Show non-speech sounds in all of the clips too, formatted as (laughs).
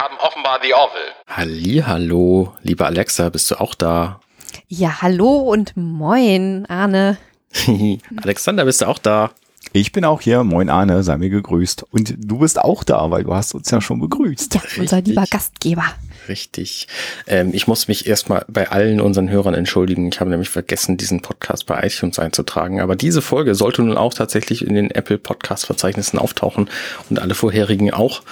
haben offenbar The Orville. Halli, hallo, liebe Alexa, bist du auch da? Ja, hallo und moin, Arne. (laughs) Alexander, bist du auch da? Ich bin auch hier. Moin Arne, sei mir gegrüßt. Und du bist auch da, weil du hast uns ja schon begrüßt. Ja, unser lieber Gastgeber. Richtig. Ähm, ich muss mich erstmal bei allen unseren Hörern entschuldigen. Ich habe nämlich vergessen, diesen Podcast bei iTunes einzutragen. Aber diese Folge sollte nun auch tatsächlich in den Apple Podcast Verzeichnissen auftauchen und alle vorherigen auch.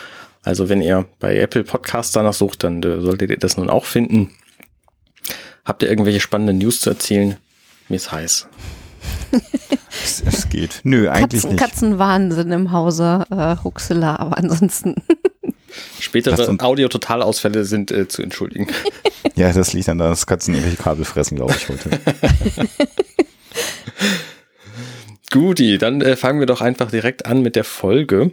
Also wenn ihr bei Apple Podcasts danach sucht, dann äh, solltet ihr das nun auch finden. Habt ihr irgendwelche spannenden News zu erzählen? Mir ist heiß. es, es, geht. Nö, eigentlich Katzen, nicht. Katzenwahnsinn im Hause äh, Huxela, aber ansonsten. Spätere Audio-Totalausfälle sind äh, zu entschuldigen. ja, das liegt an dass Katzen irgendwelche Kabel fressen, glaube ich, heute. (laughs) Guti, dann äh, fangen wir doch einfach direkt an mit der Folge.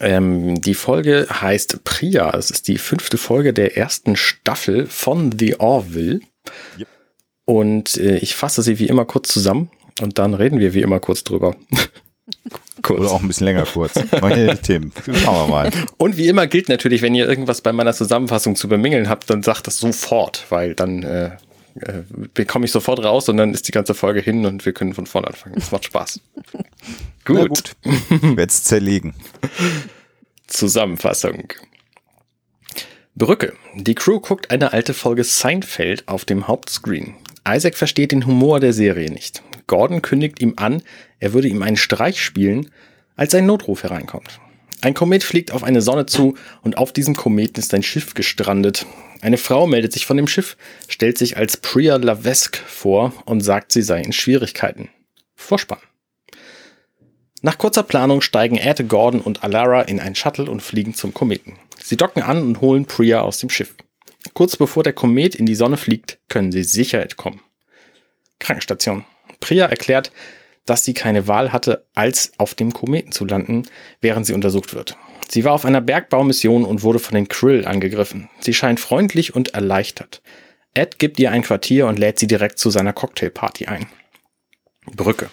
Ähm, die Folge heißt Priya. Es ist die fünfte Folge der ersten Staffel von The Orville. Yep. Und äh, ich fasse sie wie immer kurz zusammen und dann reden wir wie immer kurz drüber. (laughs) kurz. Oder auch ein bisschen länger kurz. Meine (laughs) Themen. Schauen wir mal. Und wie immer gilt natürlich, wenn ihr irgendwas bei meiner Zusammenfassung zu bemängeln habt, dann sagt das sofort, weil dann äh, äh, bekomme ich sofort raus und dann ist die ganze Folge hin und wir können von vorne anfangen. Das macht Spaß. (laughs) gut. gut. (laughs) Werde es zerlegen. Zusammenfassung. Brücke. Die Crew guckt eine alte Folge Seinfeld auf dem Hauptscreen. Isaac versteht den Humor der Serie nicht. Gordon kündigt ihm an, er würde ihm einen Streich spielen, als ein Notruf hereinkommt. Ein Komet fliegt auf eine Sonne zu und auf diesem Kometen ist ein Schiff gestrandet. Eine Frau meldet sich von dem Schiff, stellt sich als Priya Lavesque vor und sagt, sie sei in Schwierigkeiten. Vorspann. Nach kurzer Planung steigen Ed, Gordon und Alara in ein Shuttle und fliegen zum Kometen. Sie docken an und holen Priya aus dem Schiff. Kurz bevor der Komet in die Sonne fliegt, können sie sicher entkommen. Krankenstation. Priya erklärt, dass sie keine Wahl hatte, als auf dem Kometen zu landen, während sie untersucht wird. Sie war auf einer Bergbaumission und wurde von den Krill angegriffen. Sie scheint freundlich und erleichtert. Ed gibt ihr ein Quartier und lädt sie direkt zu seiner Cocktailparty ein. Brücke.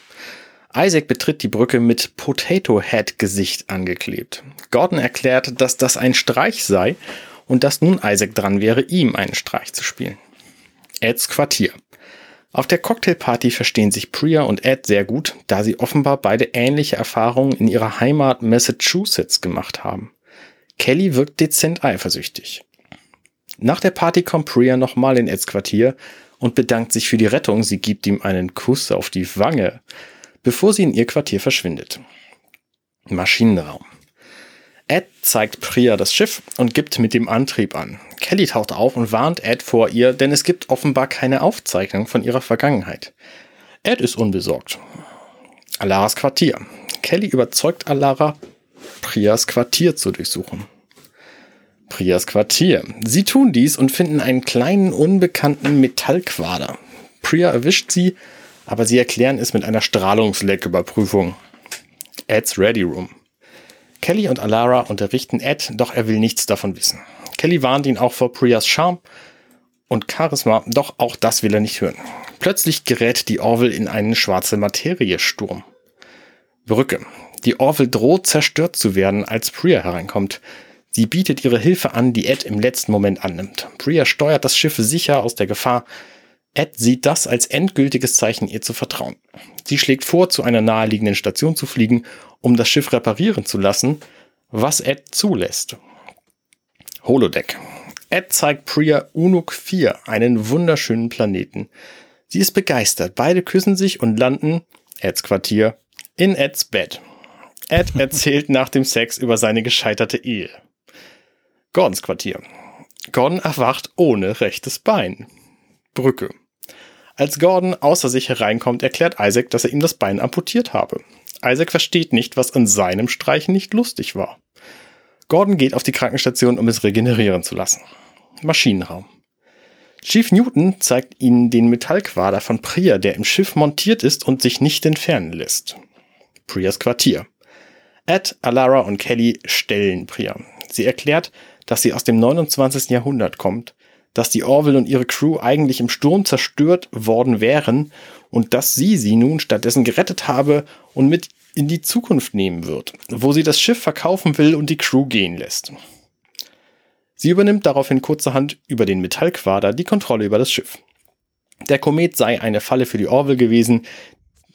Isaac betritt die Brücke mit Potato Head Gesicht angeklebt. Gordon erklärt, dass das ein Streich sei und dass nun Isaac dran wäre, ihm einen Streich zu spielen. Eds Quartier. Auf der Cocktailparty verstehen sich Priya und Ed sehr gut, da sie offenbar beide ähnliche Erfahrungen in ihrer Heimat Massachusetts gemacht haben. Kelly wirkt dezent eifersüchtig. Nach der Party kommt Priya nochmal in Eds Quartier und bedankt sich für die Rettung. Sie gibt ihm einen Kuss auf die Wange, bevor sie in ihr Quartier verschwindet. Maschinenraum. Ed zeigt Priya das Schiff und gibt mit dem Antrieb an. Kelly taucht auf und warnt Ed vor ihr, denn es gibt offenbar keine Aufzeichnung von ihrer Vergangenheit. Ed ist unbesorgt. Alaras Quartier. Kelly überzeugt Alara, Priyas Quartier zu durchsuchen. Priyas Quartier. Sie tun dies und finden einen kleinen, unbekannten Metallquader. Priya erwischt sie, aber sie erklären es mit einer Strahlungslecküberprüfung. Eds Ready Room. Kelly und Alara unterrichten Ed, doch er will nichts davon wissen. Kelly warnt ihn auch vor Priyas Charme und Charisma, doch auch das will er nicht hören. Plötzlich gerät die Orville in einen schwarze Materie-Sturm. Brücke. Die Orville droht zerstört zu werden, als Priya hereinkommt. Sie bietet ihre Hilfe an, die Ed im letzten Moment annimmt. Priya steuert das Schiff sicher aus der Gefahr. Ed sieht das als endgültiges Zeichen, ihr zu vertrauen. Sie schlägt vor, zu einer naheliegenden Station zu fliegen um das Schiff reparieren zu lassen, was Ed zulässt. Holodeck. Ed zeigt Priya Unuk 4, einen wunderschönen Planeten. Sie ist begeistert. Beide küssen sich und landen, Eds Quartier, in Eds Bett. Ed (laughs) erzählt nach dem Sex über seine gescheiterte Ehe. Gordons Quartier. Gordon erwacht ohne rechtes Bein. Brücke. Als Gordon außer sich hereinkommt, erklärt Isaac, dass er ihm das Bein amputiert habe. Isaac versteht nicht, was an seinem Streichen nicht lustig war. Gordon geht auf die Krankenstation, um es regenerieren zu lassen. Maschinenraum. Chief Newton zeigt ihnen den Metallquader von Priya, der im Schiff montiert ist und sich nicht entfernen lässt. Priyas Quartier. Ed, Alara und Kelly stellen Priya. Sie erklärt, dass sie aus dem 29. Jahrhundert kommt, dass die Orville und ihre Crew eigentlich im Sturm zerstört worden wären und dass sie sie nun stattdessen gerettet habe und mit in die Zukunft nehmen wird, wo sie das Schiff verkaufen will und die Crew gehen lässt. Sie übernimmt daraufhin kurzerhand über den Metallquader die Kontrolle über das Schiff. Der Komet sei eine Falle für die Orville gewesen,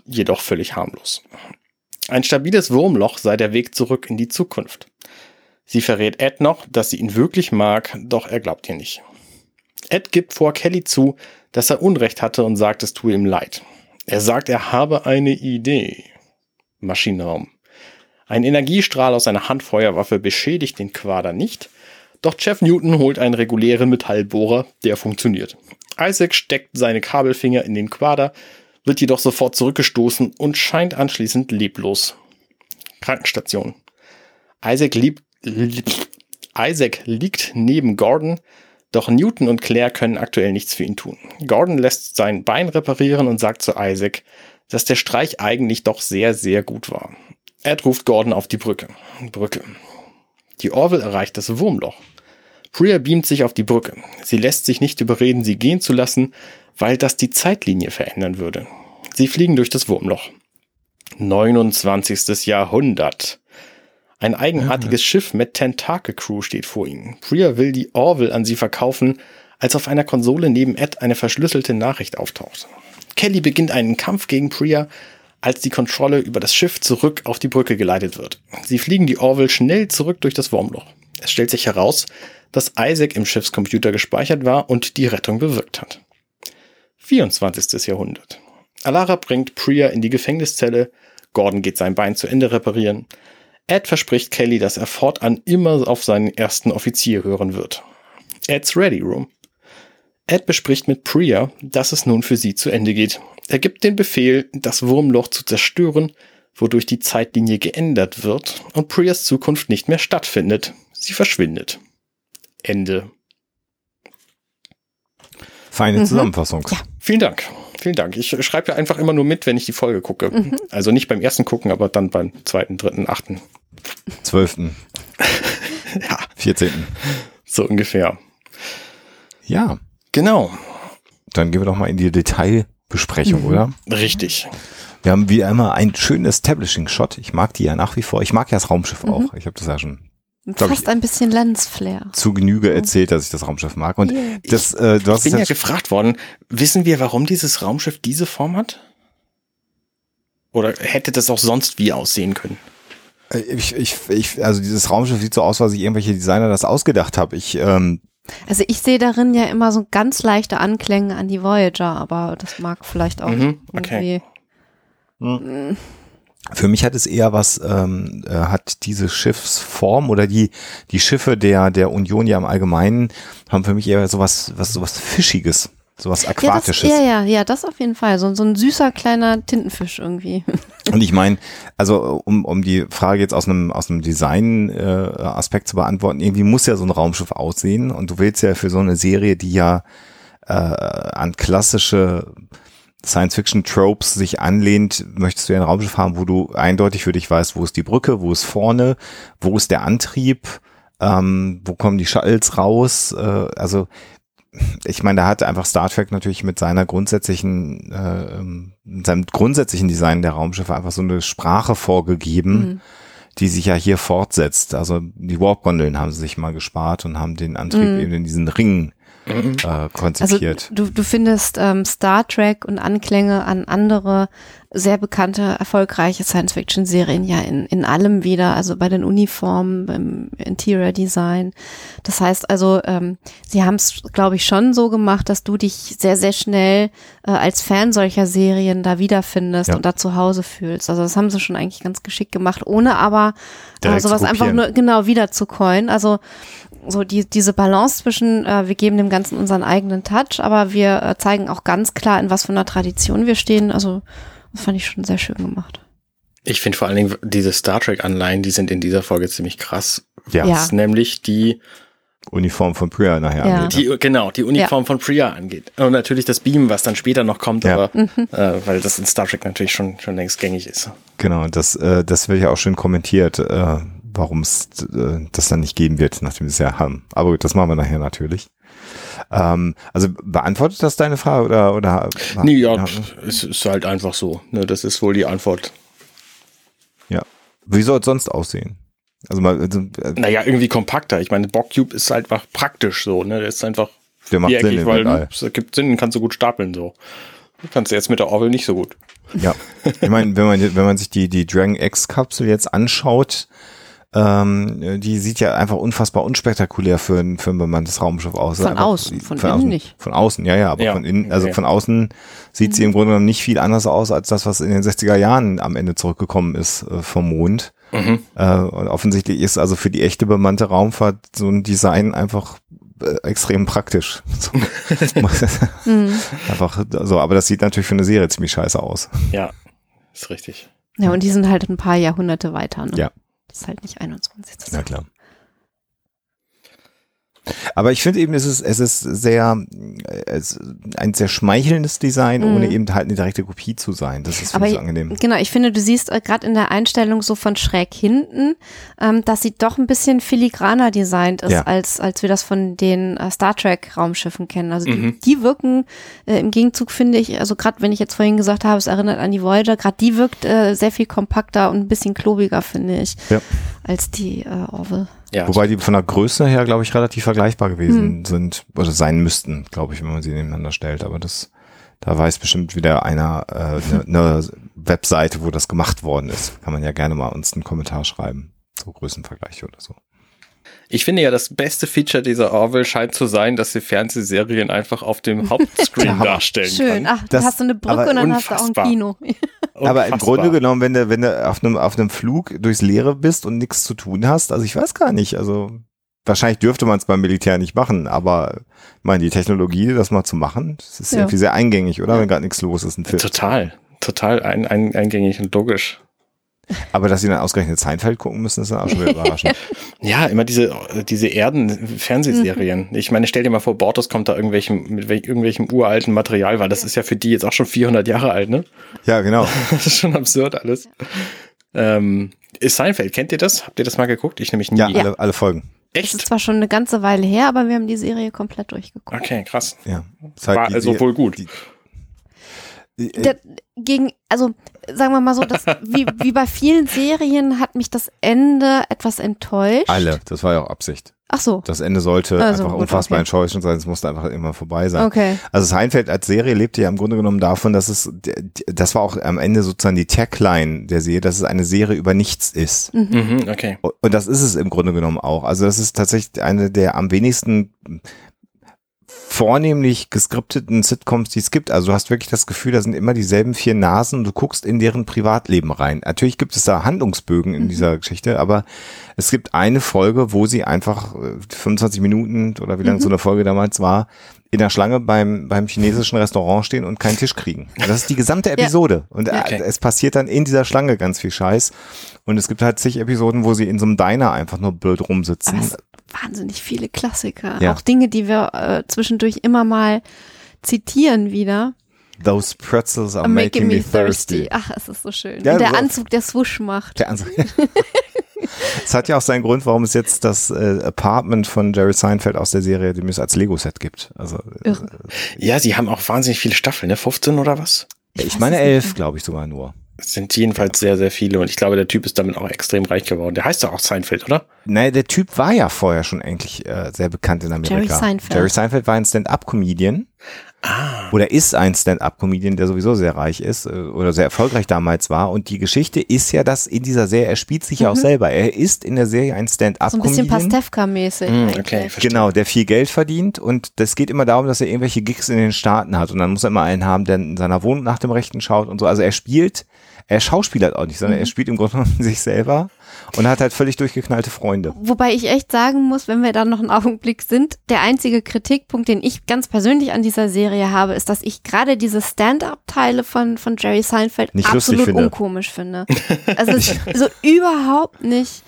jedoch völlig harmlos. Ein stabiles Wurmloch sei der Weg zurück in die Zukunft. Sie verrät Ed noch, dass sie ihn wirklich mag, doch er glaubt ihr nicht. Ed gibt vor Kelly zu, dass er Unrecht hatte und sagt, es tue ihm leid. Er sagt, er habe eine Idee. Maschinenraum. Ein Energiestrahl aus einer Handfeuerwaffe beschädigt den Quader nicht, doch Jeff Newton holt einen regulären Metallbohrer, der funktioniert. Isaac steckt seine Kabelfinger in den Quader, wird jedoch sofort zurückgestoßen und scheint anschließend leblos. Krankenstation. Isaac, lieb, Isaac liegt neben Gordon, doch Newton und Claire können aktuell nichts für ihn tun. Gordon lässt sein Bein reparieren und sagt zu Isaac, dass der Streich eigentlich doch sehr, sehr gut war. Ed ruft Gordon auf die Brücke. Brücke. Die Orville erreicht das Wurmloch. Priya beamt sich auf die Brücke. Sie lässt sich nicht überreden, sie gehen zu lassen, weil das die Zeitlinie verändern würde. Sie fliegen durch das Wurmloch. 29. Jahrhundert. Ein eigenartiges Schiff mit Tentakel-Crew steht vor ihnen. Priya will die Orville an sie verkaufen, als auf einer Konsole neben Ed eine verschlüsselte Nachricht auftaucht. Kelly beginnt einen Kampf gegen Priya, als die Kontrolle über das Schiff zurück auf die Brücke geleitet wird. Sie fliegen die Orville schnell zurück durch das Wurmloch. Es stellt sich heraus, dass Isaac im Schiffscomputer gespeichert war und die Rettung bewirkt hat. 24. Jahrhundert. Alara bringt Priya in die Gefängniszelle, Gordon geht sein Bein zu Ende reparieren. Ed verspricht Kelly, dass er fortan immer auf seinen ersten Offizier hören wird. Ed's Ready Room. Ed bespricht mit Priya, dass es nun für sie zu Ende geht. Er gibt den Befehl, das Wurmloch zu zerstören, wodurch die Zeitlinie geändert wird und Priyas Zukunft nicht mehr stattfindet. Sie verschwindet. Ende. Feine Zusammenfassung. Ja. Vielen Dank. Vielen Dank. Ich schreibe ja einfach immer nur mit, wenn ich die Folge gucke. Also nicht beim ersten gucken, aber dann beim zweiten, dritten, achten. 12. (laughs) Ja, 14. so ungefähr. Ja, Genau. dann gehen wir doch mal in die Detailbesprechung, oder? Richtig. Wir haben wie immer einen schönen Establishing-Shot. Ich mag die ja nach wie vor. Ich mag ja das Raumschiff auch. Ich habe das ja schon Fast ein bisschen Lensflare. zu Genüge erzählt, dass ich das Raumschiff mag. Und Yeah. das, äh, du hast Ich bin ja, gefragt worden, wissen wir, warum dieses Raumschiff diese Form hat? Oder hätte das auch sonst wie aussehen können? Äh, ich, ich, ich, also dieses Raumschiff sieht so aus, weil sich irgendwelche Designer das ausgedacht haben. Ich, ähm, Also ich sehe darin ja immer so ganz leichte Anklänge an die Voyager, aber das mag vielleicht auch Mhm, okay. irgendwie. Für mich hat es eher was, ähm, äh, hat diese Schiffsform oder die, die Schiffe der, der Union ja im Allgemeinen haben für mich eher sowas, was, sowas Fischiges, sowas Ja, das, Aquatisches. ja, ja, ja, das auf jeden Fall. So, so ein süßer kleiner Tintenfisch irgendwie. (laughs) Und ich meine, also um, um die Frage jetzt aus einem, aus einem Design-Aspekt äh, Aspekt zu beantworten, irgendwie muss ja so ein Raumschiff aussehen und du willst ja für so eine Serie, die ja äh, an klassische Science-Fiction-Tropes sich anlehnt, möchtest du ja ein Raumschiff haben, wo du eindeutig für dich weißt, wo ist die Brücke, wo ist vorne, wo ist der Antrieb, ähm, wo kommen die Shuttles raus, äh, also ich meine, da hat einfach Star Trek natürlich mit seiner grundsätzlichen, äh, ähm, mit seinem grundsätzlichen Design der Raumschiffe einfach so eine Sprache vorgegeben, Mhm. die sich ja hier fortsetzt. Also die Warp-Gondeln haben sie sich mal gespart und haben den Antrieb Mhm. eben in diesen Ringen äh, Also konzipiert. du, du findest ähm, Star Trek und Anklänge an andere sehr bekannte, erfolgreiche Science-Fiction-Serien ja in, in allem wieder, also bei den Uniformen, beim Interior Design. Das heißt also, ähm, sie haben es, glaube ich, schon so gemacht, dass du dich sehr, sehr schnell äh, als Fan solcher Serien da wiederfindest Ja. und da zu Hause fühlst. Also das haben sie schon eigentlich ganz geschickt gemacht, ohne aber äh, sowas einfach nur genau wieder zu coin. Also so die, diese Balance zwischen, äh, wir geben dem Ganzen unseren eigenen Touch, aber wir äh, zeigen auch ganz klar, in was für einer Tradition wir stehen. Also das fand ich schon sehr schön gemacht. Ich finde vor allen Dingen diese Star Trek-Anleihen, die sind in dieser Folge ziemlich krass. ja, ja. Was nämlich die, Uniform von Priya nachher Ja. angeht. die genau, die Uniform von Priya angeht. Und natürlich das Beam, was dann später noch kommt, Ja. aber Mhm. äh, weil das in Star Trek natürlich schon, schon längst gängig ist. Genau, das, äh, das wird ja auch schön kommentiert, äh, warum es äh, das dann nicht geben wird, nachdem wir es ja haben. Aber gut, das machen wir nachher natürlich. Ähm, also beantwortet das deine Frage oder? oder Nee, ja, es ist halt einfach so. Ne, das ist wohl die Antwort. ja. Wie soll es sonst aussehen? Also mal, also, äh, Naja, irgendwie kompakter. Ich meine, Bockcube ist halt einfach praktisch so, ne? Der ist einfach der macht Sinn weil es gibt Sinn, kannst du gut stapeln so. Kannst du jetzt mit der Orwell nicht so gut. Ja, (laughs) ich meine, wenn man, wenn man sich die, die Dragon X-Kapsel jetzt anschaut, ähm, die sieht ja einfach unfassbar unspektakulär für ein, für ein bemanntes Raumschiff aus. Von Einfach- außen, von innen außen, nicht. Von außen, ja, ja, aber Ja, von innen, also okay. von außen sieht sie im Grunde genommen nicht viel anders aus als das, was in den 60er Jahren am Ende zurückgekommen ist äh, vom Mond. Mhm. Äh, und offensichtlich ist also für die echte bemannte Raumfahrt so ein Design einfach äh, extrem praktisch. (laughs) So. (laughs) Mhm. einfach so, aber das sieht natürlich für eine Serie ziemlich scheiße aus. Ja, ist richtig. Ja, und die sind halt ein paar Jahrhunderte weiter. Ne? Ja. Das ist halt nicht 21. Das Na klar. Aber ich finde eben, es ist, es ist sehr, äh, es, ein sehr schmeichelndes Design, Mhm. ohne eben halt eine direkte Kopie zu sein. Das ist Aber finde ich ich- so angenehm. Genau, ich finde, du siehst äh, gerade in der Einstellung so von schräg hinten, ähm, dass sie doch ein bisschen filigraner designt ist, Ja. als, als wir das von den äh, Star Trek Raumschiffen kennen. Also die, Mhm. die wirken äh, im Gegenzug, finde ich, also gerade wenn ich jetzt vorhin gesagt habe, es erinnert an die Voyager, gerade die wirkt äh, sehr viel kompakter und ein bisschen klobiger, finde ich, Ja. als die äh, Orville. Ja, Wobei die von der Größe her, glaube ich, relativ vergleichbar Hm. gewesen sind, oder sein müssten, glaube ich, wenn man sie nebeneinander stellt. Aber das, da weiß bestimmt wieder einer eine äh, ne, ne (laughs) Webseite, wo das gemacht worden ist. Kann man ja gerne mal uns einen Kommentar schreiben. So Größenvergleiche oder so. Ich finde ja, das beste Feature dieser Orwell scheint zu sein, dass sie Fernsehserien einfach auf dem (laughs) Hauptscreen darstellen Schön. kann. Ach, Das- du hast so eine Brücke aber und dann hast du auch unfassbar. ein Kino. (laughs) Aber im Unfassbar. Grunde genommen, wenn du, wenn du auf einem, auf einem Flug durchs Leere bist und nichts zu tun hast, also ich weiß gar nicht, also wahrscheinlich dürfte man es beim Militär nicht machen, aber ich meine, die Technologie, das mal zu machen, das ist Ja. irgendwie sehr eingängig, oder? Wenn gerade nichts los ist, ein Film. Total, total ein, ein, eingängig und logisch. Aber dass sie dann ausgerechnet Seinfeld gucken müssen, ist dann auch schon wieder überraschend. (laughs) Ja, immer diese, diese Erden-Fernsehserien. Ich meine, stell dir mal vor, Bortos kommt da irgendwelchem, mit wel- irgendwelchem uralten Material, weil das ist ja für die jetzt auch schon 400 Jahre alt, ne? ja, genau. (laughs) Das ist schon absurd alles. Ähm, ist Seinfeld, kennt ihr das? Habt ihr das mal geguckt? Ich nämlich nie. Ja, alle, alle Folgen. Das ist Echt? zwar schon eine ganze Weile her, aber wir haben die Serie komplett durchgeguckt. Okay, krass. Ja. Ist halt War die- also wohl gut. die- Der, gegen, also sagen wir mal so, dass, (laughs) wie, wie bei vielen Serien hat mich das Ende etwas enttäuscht. Alle, das war ja auch Absicht. Ach so, Das Ende sollte Also einfach gut, unfassbar okay. enttäuschend sein, es musste einfach immer vorbei sein. okay. Also Seinfeld als Serie lebte ja im Grunde genommen davon, dass es, das war auch am Ende sozusagen die Tagline der Serie, dass es eine Serie über nichts ist. Mhm, okay. Und das ist es im Grunde genommen auch. Also das ist tatsächlich eine der am wenigsten vornehmlich geskripteten Sitcoms, die es gibt. Also du hast wirklich das Gefühl, da sind immer dieselben vier Nasen und du guckst in deren Privatleben rein. Natürlich gibt es da Handlungsbögen in dieser Geschichte, aber es gibt eine Folge, wo sie einfach äh, 25 Minuten oder wie lange so eine Folge damals war, in der Schlange beim, beim chinesischen Restaurant stehen und keinen Tisch kriegen. Und das ist die gesamte (laughs) Episode. Und äh, Okay. es passiert dann in dieser Schlange ganz viel Scheiß. Und es gibt halt zig Episoden, wo sie in so einem Diner einfach nur blöd rumsitzen. Wahnsinnig viele Klassiker. Ja. Auch Dinge, die wir äh, zwischendurch immer mal zitieren wieder. Those pretzels are Are making, me thirsty. Ach, es ist so schön. Ja, Und der so- Anzug, der Swoosh macht. Der Ansatz. (laughs) Es hat ja auch seinen Grund, warum es jetzt das äh, Apartment von Jerry Seinfeld aus der Serie, dem es als Lego-Set gibt. Also äh, Irre. Ja, sie haben auch wahnsinnig viele Staffeln, ne? 15 oder was? ich, weiß meine es nicht elf, mehr. glaube ich sogar nur. Es sind jedenfalls sehr, sehr viele und ich glaube, der Typ ist damit auch extrem reich geworden. Der heißt doch auch Seinfeld, oder? Nein, der Typ war ja vorher schon eigentlich äh, sehr bekannt in Amerika. Jerry Seinfeld. Jerry Seinfeld war ein Stand-up-Comedian. Ah. Oder ist ein Stand-up-Comedian, der sowieso sehr reich ist äh, oder sehr erfolgreich damals war. Und die Geschichte ist ja, dass in dieser Serie, er spielt sich ja auch selber. Er ist in der Serie ein Mhm. So ein bisschen Stand-up-Comedian. Pastewka-mäßig. Eigentlich. okay, verstehe. Genau, der viel Geld verdient und das geht immer darum, dass er irgendwelche Gigs in den Staaten hat und dann muss er immer einen haben, der in seiner Wohnung nach dem Rechten schaut und so. Also er spielt, er schauspielert auch nicht, sondern er spielt im Grunde genommen (laughs) sich selber und hat halt völlig durchgeknallte Freunde. Wobei ich echt sagen muss, wenn wir dann noch einen Augenblick sind, der einzige Kritikpunkt, den ich ganz persönlich an dieser Serie habe, ist, dass ich gerade diese Stand-up-Teile von, von Jerry Seinfeld Nicht absolut finde. unkomisch finde. (laughs) Also es ist so überhaupt nicht,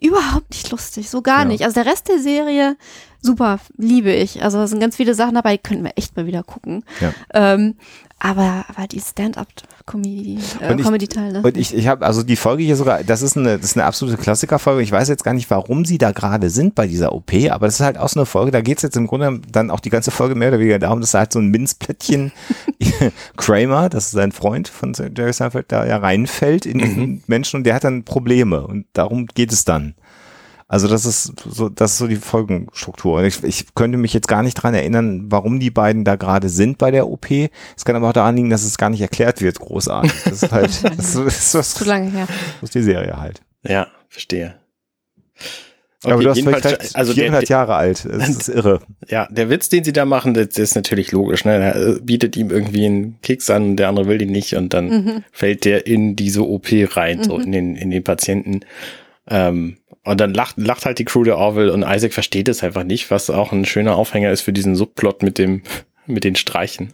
überhaupt nicht lustig, so gar Ja. nicht. Also der Rest der Serie super, liebe ich. Also es sind ganz viele Sachen dabei, könnten wir echt mal wieder gucken. Ja. Ähm, aber, aber die Stand-up-Comedy, äh, Und ich- ne? Und ich, ich habe also die Folge hier sogar, das ist eine, das ist eine absolute Klassikerfolge. Ich weiß jetzt gar nicht, warum sie da gerade sind bei dieser OP, aber das ist halt auch so eine Folge, da geht's jetzt im Grunde dann auch die ganze Folge mehr oder weniger darum, dass halt so ein Minzplättchen (laughs) Kramer, das ist sein Freund von Jerry Seinfeld, da ja reinfällt in diesen Menschen und der hat dann Probleme und darum geht es dann. Also das ist so, das ist so die Folgenstruktur. Ich, ich könnte mich jetzt gar nicht dran erinnern, warum die beiden da gerade sind bei der OP. Es kann aber auch daran liegen, dass es gar nicht erklärt wird, großartig. Das ist halt, (laughs) das ist, das Zu lange her. das ist die Serie halt. Ja, verstehe. aber Okay, du hast vielleicht also der, 400 Jahre alt. Das (laughs) ist irre. ja, der Witz, den sie da machen, das, ist natürlich logisch. Ne? Er äh, bietet ihm irgendwie einen Keks an und der andere will den nicht und dann Mhm. fällt der in diese OP rein, so in den, in den Patienten. Ähm, und dann lacht, lacht halt die Crew der Orville und Isaac versteht es einfach nicht, was auch ein schöner Aufhänger ist für diesen Subplot mit dem, (laughs) mit den Streichen.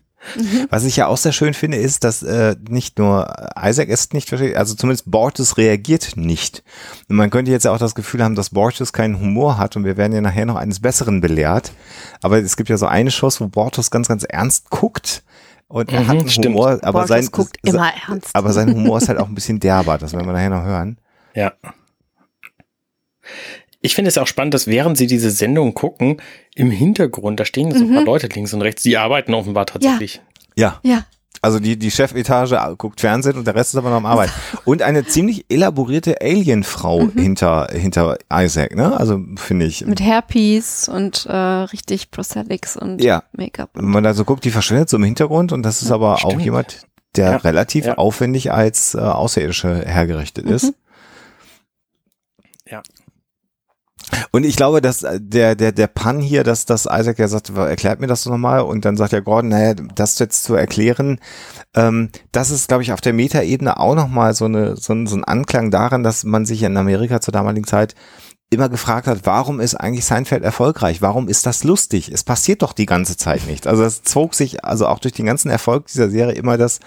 Was ich ja auch sehr schön finde, ist, dass äh, nicht nur Isaac es nicht versteht, also zumindest Bortus reagiert nicht. Und man könnte jetzt ja auch das Gefühl haben, dass Bortus keinen Humor hat und wir werden ja nachher noch eines Besseren belehrt. Aber es gibt ja so eine Schuss, wo Bortus ganz, ganz ernst guckt. Und er Mhm, hat einen stimmt. Humor, aber sein, guckt immer ernst. aber sein Humor ist halt auch ein bisschen derber, das werden wir nachher noch hören. Ja. Ich finde es auch spannend, dass während sie diese Sendung gucken, im Hintergrund, da stehen so ein paar Leute links und rechts, die arbeiten offenbar tatsächlich. Ja, Ja, also die, die Chefetage guckt Fernsehen und der Rest ist aber noch am Arbeiten. Und eine ziemlich elaborierte Alienfrau hinter, hinter Isaac, ne? Also finde ich. mit Hairpiece und äh, richtig Prosthetics und Ja. Make-up. Wenn man da so guckt, die verschwindet so im Hintergrund und das ist aber auch Stimmt. jemand, der Ja, relativ ja. aufwendig als äh, Außerirdische hergerichtet ist. Ja. Und ich glaube, dass äh, der, der, der Pun hier, dass, dass Isaac ja sagt, erklärt mir das nochmal und dann sagt ja Gordon, naja, das jetzt zu erklären, ähm, das ist, glaube ich, auf der Metaebene auch nochmal so, eine, so, ein, so ein Anklang daran, dass man sich in Amerika zur damaligen Zeit immer gefragt hat, warum ist eigentlich Seinfeld erfolgreich? Warum ist das lustig? Es passiert doch die ganze Zeit nicht. Also es zog sich also auch durch den ganzen Erfolg dieser Serie immer das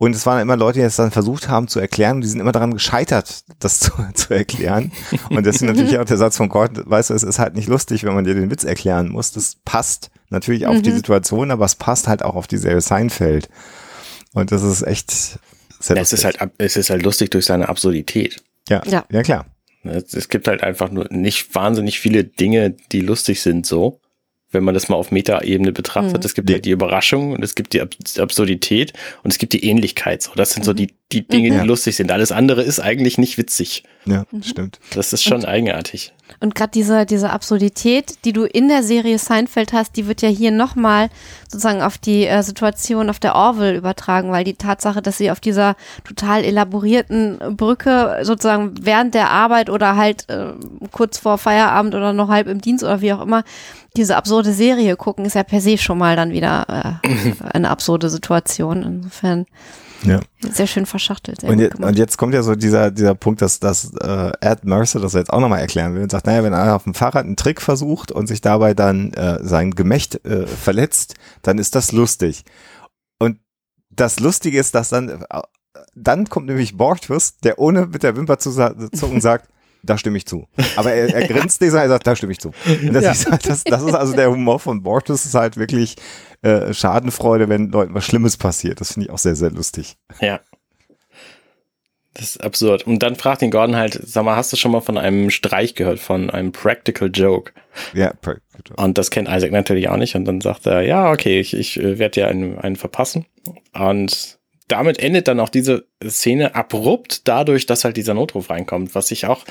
und es waren immer Leute, die es dann versucht haben zu erklären und die sind immer daran gescheitert, das (laughs) zu, zu erklären. Und deswegen natürlich auch der Satz von Gordon, weißt du, es ist halt nicht lustig, wenn man dir den Witz erklären muss. Das passt natürlich auf die Situation, aber es passt halt auch auf die Serie Seinfeld. Und das ist echt sehr Ja, es lustig. ist halt, es ist halt lustig durch seine Absurdität. ja, Ja. ja klar. Es, es gibt halt einfach nur nicht wahnsinnig viele Dinge, die lustig sind so, wenn man das mal auf Metaebene betrachtet. Mhm. Es gibt Nee. halt die Überraschung und es gibt die Ab Absurdität und es gibt die Ähnlichkeit. So, das sind so die, die Dinge, Mhm. die lustig sind. Alles andere ist eigentlich nicht witzig. Ja, Mhm. stimmt. Das ist schon eigenartig. Und gerade diese, diese Absurdität, die du in der Serie Seinfeld hast, die wird ja hier nochmal sozusagen auf die äh, Situation auf der Orville übertragen, weil die Tatsache, dass sie auf dieser total elaborierten Brücke sozusagen während der Arbeit oder halt äh, kurz vor Feierabend oder noch halb im Dienst oder wie auch immer diese absurde Serie gucken, ist ja per se schon mal dann wieder äh, (clears throat) eine absurde Situation. Insofern Ja. sehr schön verschachtelt. Sehr Und, je, und jetzt kommt ja so dieser, dieser Punkt, dass, dass äh, Ed Mercer das jetzt auch nochmal erklären will und sagt, naja, wenn einer auf dem Fahrrad einen Trick versucht und sich dabei dann äh, sein Gemächt äh, verletzt, dann ist das lustig. Und das Lustige ist, dass dann, äh, dann kommt nämlich Bortus, der ohne mit der Wimper zu zucken (laughs) sagt, da stimme ich zu. Aber er, er (laughs) grinst dieser, er sagt, da stimme ich zu. Das, ist halt, das, das ist also der Humor von Bortus, ist halt wirklich äh, Schadenfreude, wenn Leuten was Schlimmes passiert. Das finde ich auch sehr, sehr lustig. Ja. Das ist absurd. Und dann fragt ihn Gordon halt, sag mal, hast du schon mal von einem Streich gehört, von einem Practical Joke? Ja, perfekt. Und das kennt Isaac natürlich auch nicht. Und dann sagt er, ja, okay, ich, ich äh, werde dir einen, einen verpassen. Und damit endet dann auch diese Szene abrupt dadurch, dass halt dieser Notruf reinkommt, was ich auch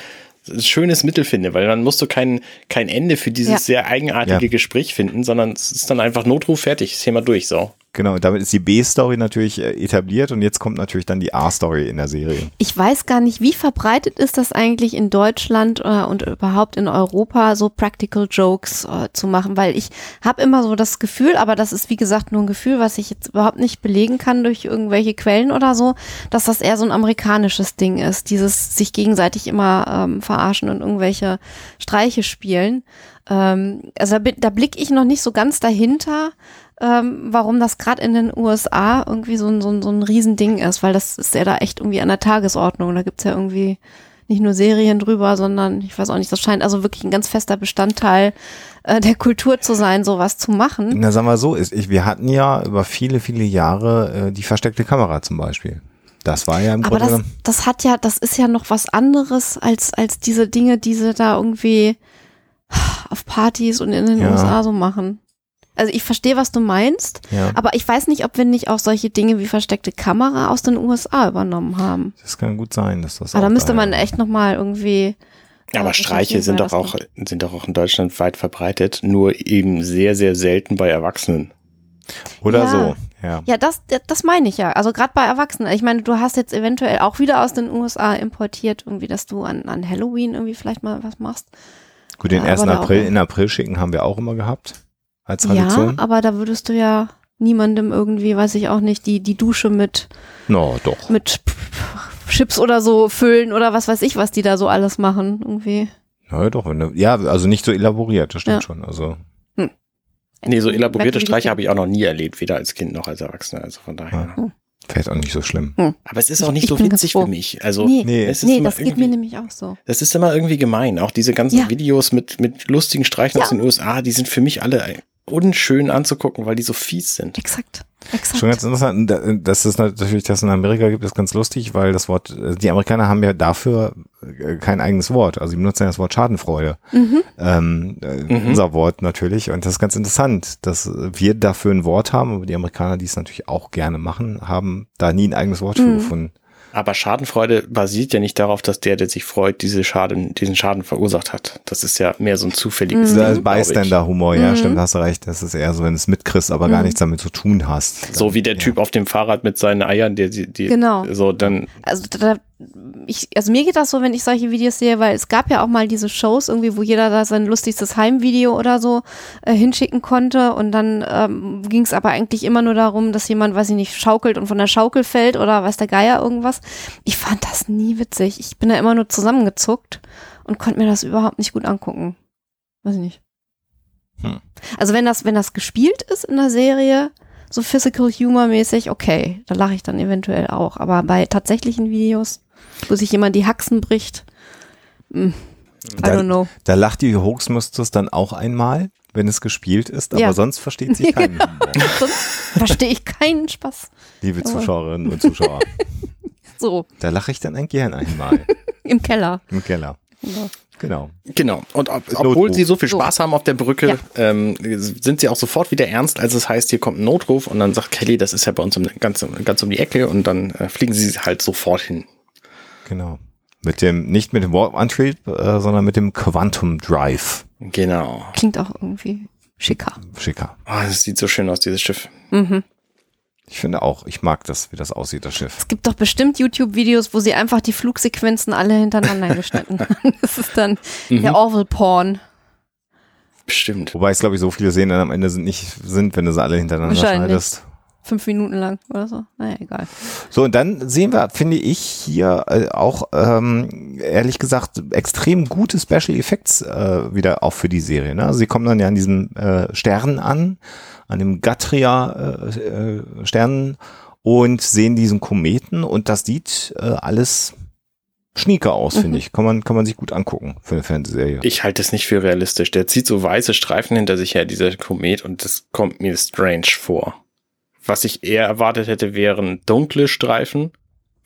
schönes Mittel finde, weil dann musst du kein, kein Ende für dieses Ja. sehr eigenartige Ja. Gespräch finden, sondern es ist dann einfach Notruf fertig, das Thema durch, so. Genau, damit ist die B-Story natürlich äh, etabliert und jetzt kommt natürlich dann die A-Story in der Serie. Ich weiß gar nicht, wie verbreitet ist das eigentlich in Deutschland äh, und überhaupt in Europa, so Practical Jokes äh, zu machen, weil ich habe immer so das Gefühl, aber das ist wie gesagt nur ein Gefühl, was ich jetzt überhaupt nicht belegen kann durch irgendwelche Quellen oder so, dass das eher so ein amerikanisches Ding ist, dieses sich gegenseitig immer ähm, verarschen und irgendwelche Streiche spielen. Ähm, also da, da blicke ich noch nicht so ganz dahinter, ähm, warum das gerade in den USA irgendwie so ein, so, ein, so ein Riesending ist, weil das ist ja da echt irgendwie an der Tagesordnung. Da gibt's ja irgendwie nicht nur Serien drüber, sondern ich weiß auch nicht, das scheint also wirklich ein ganz fester Bestandteil äh, der Kultur zu sein, sowas zu machen. Na, sagen wir so, ist, ich, wir hatten ja über viele, viele Jahre äh, die versteckte Kamera zum Beispiel. Das war ja im Aber Grunde das, das hat ja, das ist ja noch was anderes als, als diese Dinge, die sie da irgendwie auf Partys und in den Ja. USA so machen. Also ich verstehe, was du meinst, ja, aber ich weiß nicht, ob wir nicht auch solche Dinge wie versteckte Kamera aus den USA übernommen haben. das kann gut sein, dass das Aber da müsste man echt nochmal irgendwie. Aber äh, Streiche sind doch auch, sind doch auch in Deutschland weit verbreitet, nur eben sehr, sehr selten bei Erwachsenen. Oder Ja. so, ja. Ja, das, das meine ich ja. Also gerade bei Erwachsenen. Ich meine, du hast jetzt eventuell auch wieder aus den USA importiert, irgendwie, dass du an, an Halloween irgendwie vielleicht mal was machst. Gut, den Ja, 1. aber da April in April schicken haben wir auch immer gehabt. Als Ja, Tradition. aber da würdest du ja niemandem irgendwie, weiß ich auch nicht, die, die Dusche mit, No, doch. mit Chips oder so füllen oder was weiß ich, was die da so alles machen. Irgendwie. Ja, doch. wenn du- Ja, also nicht so elaboriert, das stimmt Ja. schon. Also, Nee, so elaborierte Streiche habe ich auch noch nie erlebt, weder als Kind noch als Erwachsener. Also von daher. Ja. vielleicht auch nicht so schlimm. Aber es ist auch nicht Ich so witzig für mich. Also Nee, Nee. es ist nee, das geht mir nämlich auch so. Das ist immer irgendwie gemein. Auch diese ganzen Ja. Videos mit, mit lustigen Streichen aus Ja. den USA, die sind für mich alle unschön anzugucken, weil die so fies sind. Exakt. Exakt. Schon ganz interessant, da- dass es natürlich das in Amerika gibt, ist ganz lustig, weil das Wort, äh, die Amerikaner haben ja dafür äh, kein eigenes Wort. Also sie benutzen ja das Wort Schadenfreude. Mhm. Ähm, äh, Mhm. Unser Wort natürlich. Und das ist ganz interessant, dass wir dafür ein Wort haben, aber die Amerikaner, die es natürlich auch gerne machen, haben da nie ein eigenes Wort für Mhm. gefunden. Aber Schadenfreude basiert ja nicht darauf, dass der, der sich freut, diese Schaden, diesen Schaden verursacht hat. Das ist ja mehr so ein zufälliges Mhm. Ding, Das ich. Bystander-Humor, ja, Mhm. stimmt, hast du recht. Das ist eher so, wenn du es mitkriegst, aber gar Mhm. nichts damit zu tun hast. So wie der Typ auf dem Fahrrad mit seinen Eiern, der die, die Genau. so dann also da, ich, also mir geht das so, wenn ich solche Videos sehe, weil es gab ja auch mal diese Shows irgendwie, wo jeder da sein lustigstes Heimvideo oder so äh, hinschicken konnte und dann ähm, ging es aber eigentlich immer nur darum, dass jemand, weiß ich nicht, schaukelt und von der Schaukel fällt oder weiß der Geier irgendwas. Ich fand das nie witzig. Ich bin da immer nur zusammengezuckt und konnte mir das überhaupt nicht gut angucken. Weiß ich nicht. Hm. Also wenn das, wenn das gespielt ist in der Serie, so Physical Humor mäßig, okay, da lache ich dann eventuell auch. Aber bei tatsächlichen Videos, wo sich jemand die Haxen bricht, mm, I Da- don't know. Da lacht die Hoaxmistress dann auch einmal, wenn es gespielt ist, aber Ja. sonst versteht sie keinen. (laughs) (laughs) Sonst verstehe ich keinen Spaß. Liebe Aber- Zuschauerinnen und (laughs) Zuschauer. So, Da lache ich dann ein gern einmal im Keller. im Keller. Genau. Genau. Genau. Und ob, obwohl sie so viel So. Spaß haben auf der Brücke, Ja. ähm, sind sie auch sofort wieder ernst, als es heißt, hier kommt ein Notruf und dann sagt Kelly, das ist ja bei uns um, ganz, ganz um die Ecke und dann äh, fliegen sie halt sofort hin. Genau. Mit dem, nicht mit dem Warp Antrieb, äh, sondern mit dem Quantum Drive. Genau. Klingt auch irgendwie schicker. Schicker. Ah, das sieht so schön aus, dieses Schiff. Mhm. Ich finde auch, ich mag das, wie das aussieht, das Schiff. Es gibt doch bestimmt YouTube-Videos, wo sie einfach die Flugsequenzen alle hintereinander geschnitten (laughs) haben. Das ist dann Mhm. der Orville-Porn. Bestimmt. Wobei es, glaube ich, so viele Szenen dann am Ende sind, nicht sind, wenn du sie alle hintereinander schneidest. Fünf Minuten lang oder so. Naja, egal. So, und dann sehen wir, finde ich, hier äh, auch, ähm, ehrlich gesagt, extrem gute Special Effects äh, wieder auch für die Serie. Ne? Also sie kommen dann ja an diesem äh, Stern an, an dem Gatria äh, äh, Stern und sehen diesen Kometen und das sieht äh, alles schnieker aus, Mhm. finde ich. Kann man, kann man sich gut angucken für eine Fernsehserie. Ich halte es nicht für realistisch. Der zieht so weiße Streifen hinter sich her, dieser Komet, und das kommt mir strange vor. Was ich eher erwartet hätte, wären dunkle Streifen,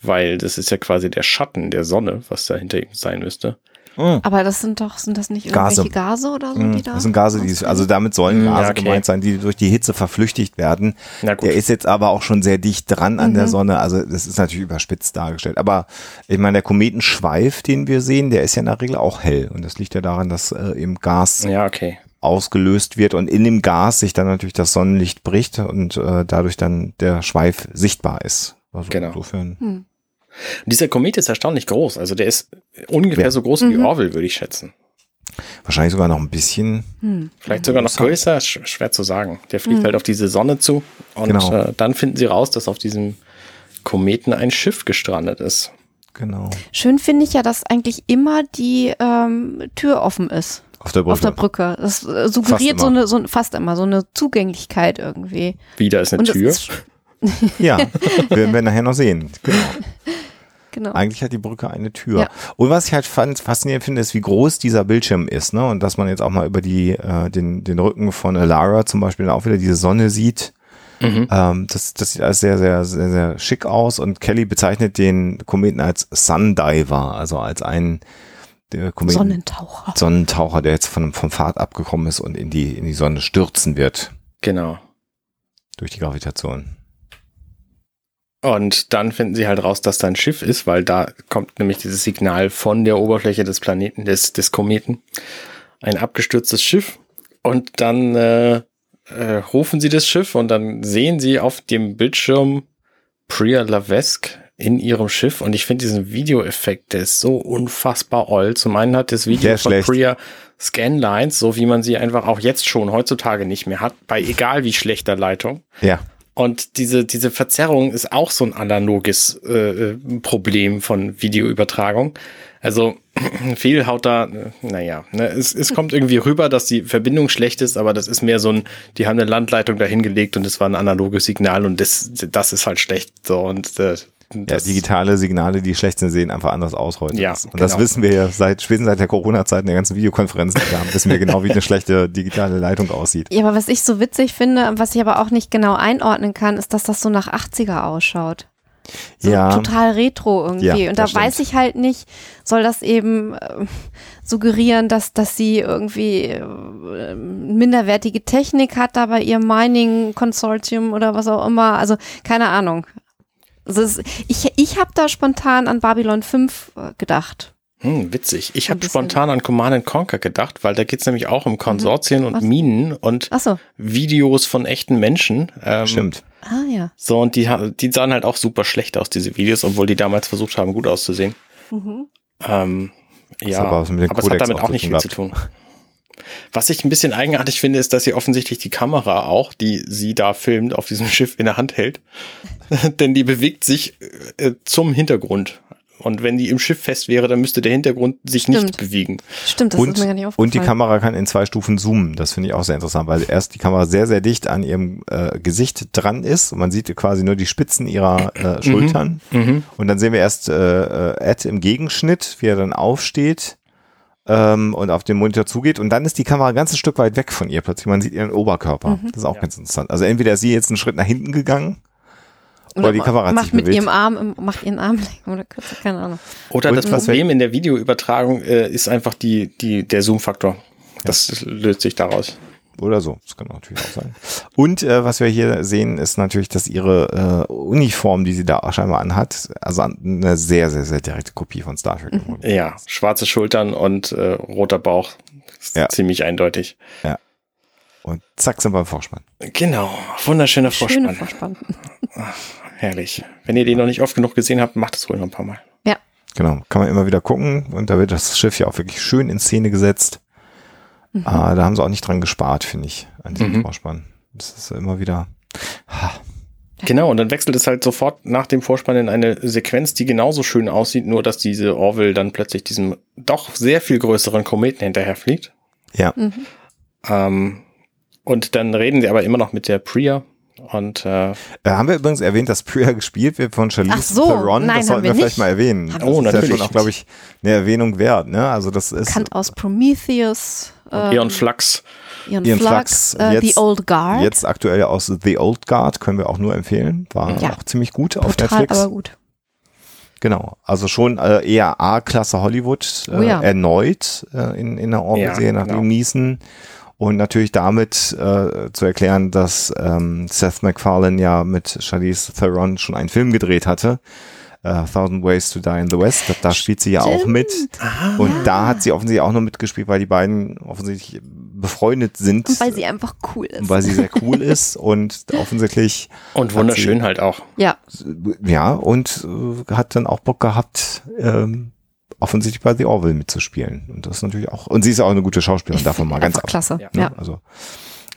weil das ist ja quasi der Schatten der Sonne, was da hinter ihm sein müsste. Mhm. Aber das sind doch, sind das nicht Gase. irgendwelche Gase, oder so, Mhm. die da? Das sind Gase, die, also damit sollen Mhm, Gase ja, okay. gemeint sein, die durch die Hitze verflüchtigt werden. Na gut. Der ist jetzt aber auch schon sehr dicht dran an Mhm. der Sonne. Also das ist natürlich überspitzt dargestellt. Aber ich meine, der Kometenschweif, den wir sehen, der ist ja in der Regel auch hell. Und das liegt ja daran, dass äh, eben Gas ja, okay. Ausgelöst wird und in dem Gas sich dann natürlich das Sonnenlicht bricht und äh, dadurch dann der Schweif sichtbar ist. Also Genau. insofern. Hm. Dieser Komet ist erstaunlich groß. Also der ist ungefähr Ja. so groß wie Mhm. Orville, würde ich schätzen. Wahrscheinlich sogar noch ein bisschen. Hm. Vielleicht sogar noch größer, sch schwer zu sagen. Der fliegt Mhm. halt auf diese Sonne zu und Genau. äh, dann finden sie raus, dass auf diesem Kometen ein Schiff gestrandet ist. Genau. Schön finde ich ja, dass eigentlich immer die ähm, Tür offen ist Auf der Brücke. auf der Brücke. Das äh, suggeriert so eine, so, fast immer so eine Zugänglichkeit irgendwie. Wieder ist eine Und Tür. ist- (laughs) Ja, (laughs) werden wir nachher noch sehen. Genau. Genau. Eigentlich hat die Brücke eine Tür. Ja. Und was ich halt fand, faszinierend finde, ist, wie groß dieser Bildschirm ist, ne? Und dass man jetzt auch mal über die, äh, den, den Rücken von Alara zum Beispiel auch wieder diese Sonne sieht. Mhm. Ähm, das, das sieht alles sehr, sehr, sehr, sehr schick aus und Kelly bezeichnet den Kometen als Sundiver, also als einen der Kometen Sonnentaucher. Sonnentaucher, der jetzt von, vom Pfad abgekommen ist und in die, in die Sonne stürzen wird Genau. durch die Gravitation. Und dann finden sie halt raus, dass da ein Schiff ist, weil da kommt nämlich dieses Signal von der Oberfläche des Planeten, des, des Kometen. Ein abgestürztes Schiff. Und dann äh, äh, rufen sie das Schiff und dann sehen sie auf dem Bildschirm Priya Lavesque in ihrem Schiff. Und ich finde diesen Videoeffekt, der ist so unfassbar oll. Zum einen hat das Video von schlecht. Priya Scanlines, so wie man sie einfach auch jetzt schon heutzutage nicht mehr hat, bei egal wie schlechter Leitung. Ja. Und diese, diese Verzerrung ist auch so ein analoges äh, äh, Problem von Videoübertragung. Also (clears throat) viel haut da, äh, naja, ne, es, es kommt irgendwie rüber, dass die Verbindung schlecht ist, aber das ist mehr so ein, die haben eine Landleitung dahingelegt und es war ein analoges Signal und das, das ist halt schlecht. So und äh, Ja, das, digitale Signale, die schlecht sind, sehen einfach anders aus heute. Ja, und das genau. wissen wir ja seit, spätestens seit der Corona-Zeit in der ganzen Videokonferenzen, die wir haben, wissen wir genau, wie eine (laughs) schlechte digitale Leitung aussieht. Ja, aber was ich so witzig finde, was ich aber auch nicht genau einordnen kann, ist, dass das so nach 80er ausschaut. So Ja. total retro irgendwie. Ja, und da das stimmt. weiß ich halt nicht, soll das eben äh, suggerieren, dass, dass sie irgendwie äh, minderwertige Technik hat da bei ihrem Mining-Konsortium oder was auch immer. Also keine Ahnung. Also es, ich ich habe da spontan an Babylon 5 äh, gedacht. hm, witzig. Ich habe spontan an Command and Conquer gedacht, weil da geht's nämlich auch um Konsortien und Was? Minen und so. Videos von echten Menschen. Ähm, Stimmt. Ah ja. So, und die, die sahen halt auch super schlecht aus, diese Videos, obwohl die damals versucht haben, gut auszusehen. Mhm. Ähm, ja, aber aber, was mit dem es hat damit auch auch nicht viel tun zu tun. Was ich ein bisschen eigenartig finde, ist, dass sie offensichtlich die Kamera auch, die sie da filmt, auf diesem (laughs) Schiff in der Hand hält. (laughs) Denn die bewegt sich äh, zum Hintergrund. Und wenn die im Schiff fest wäre, dann müsste der Hintergrund sich nicht Stimmt. bewegen. Stimmt, das Und, ist mir gar nicht aufgefallen. und die Kamera kann in zwei Stufen zoomen. Das finde ich auch sehr interessant, weil erst die Kamera sehr, sehr dicht an ihrem äh, Gesicht dran ist. Und man sieht quasi nur die Spitzen ihrer äh, Schultern. Mhm. Und dann sehen wir erst äh, äh, Ed im Gegenschnitt, wie er dann aufsteht ähm, und auf den Monitor zugeht. Und dann ist die Kamera ein ganzes Stück weit weg von ihr plötzlich. Man sieht ihren Oberkörper. Das ist auch Ja. ganz interessant. Also entweder ist sie jetzt einen Schritt nach hinten gegangen oder die ma- Kamera macht sich mit bewegt. ihrem Arm, macht ihren Arm (laughs) oder kürzer, keine Ahnung. Oder Und das was Problem in der Videoübertragung äh, ist einfach die, die, der Zoom-Faktor. Das löst sich daraus. Oder so, das kann natürlich auch sein. Und äh, was wir hier sehen, ist natürlich, dass ihre äh, Uniform, die sie da scheinbar anhat, also eine sehr, sehr, sehr direkte Kopie von Star Trek. Mhm. Ja, schwarze Schultern und äh, roter Bauch. Ist Ja. ziemlich eindeutig. Und zack, sind wir im Vorspann. Genau, wunderschöner Schöne Vorspann. Vorspann. Herrlich. Wenn ihr den noch nicht oft genug gesehen habt, macht es ruhig noch ein paar Mal. Ja. Genau, kann man immer wieder gucken. Und da wird das Schiff ja auch wirklich schön in Szene gesetzt. Mhm. Ah, da haben sie auch nicht dran gespart, finde ich, an diesem Mhm. Vorspann. Das ist immer wieder. Ha, Genau, und dann wechselt es halt sofort nach dem Vorspann in eine Sequenz, die genauso schön aussieht, nur dass diese Orville dann plötzlich diesem doch sehr viel größeren Kometen hinterher fliegt. ja, Mhm. Ähm, und dann reden sie aber immer noch mit der Priya. Und äh, Äh, haben wir übrigens erwähnt, dass Priya (laughs) gespielt wird von Charlize Ach so, Theron? nein, das sollten haben wir wir vielleicht nicht. mal erwähnen. Haben Das wir ist ja natürlich schon auch, glaube ich, eine Erwähnung wert. Ne? Also das ist Bekannt aus Prometheus, äh, Eon Flux. Ian, Ian Flux, Flux, äh, jetzt- The Old Guard. jetzt aktuell aus The Old Guard, können wir auch nur empfehlen. War Ja. auch ziemlich gut auf Brutal, Netflix. aber gut. Genau, also schon äh, eher A-Klasse Hollywood äh, Oh ja. erneut äh, in, in der Orwell-Serie Ja, nach genau. dem Neeson. Und natürlich damit äh, zu erklären, dass ähm, Seth MacFarlane ja mit Charlize Theron schon einen Film gedreht hatte. Äh, Thousand Ways to Die in the West. Da, da spielt sie ja auch mit. Und da hat sie offensichtlich auch noch mitgespielt, weil die beiden offensichtlich befreundet sind. Und weil sie einfach cool ist. weil sie sehr cool (laughs) ist und offensichtlich Und wunderschön halt auch. ja, ja, und äh, hat dann auch Bock gehabt, ähm, offensichtlich bei The Orville mitzuspielen. Und das ist natürlich auch, und sie ist auch eine gute Schauspielerin, davon mal ganz einfach ab. klasse. Ja. Ja. Ne? Also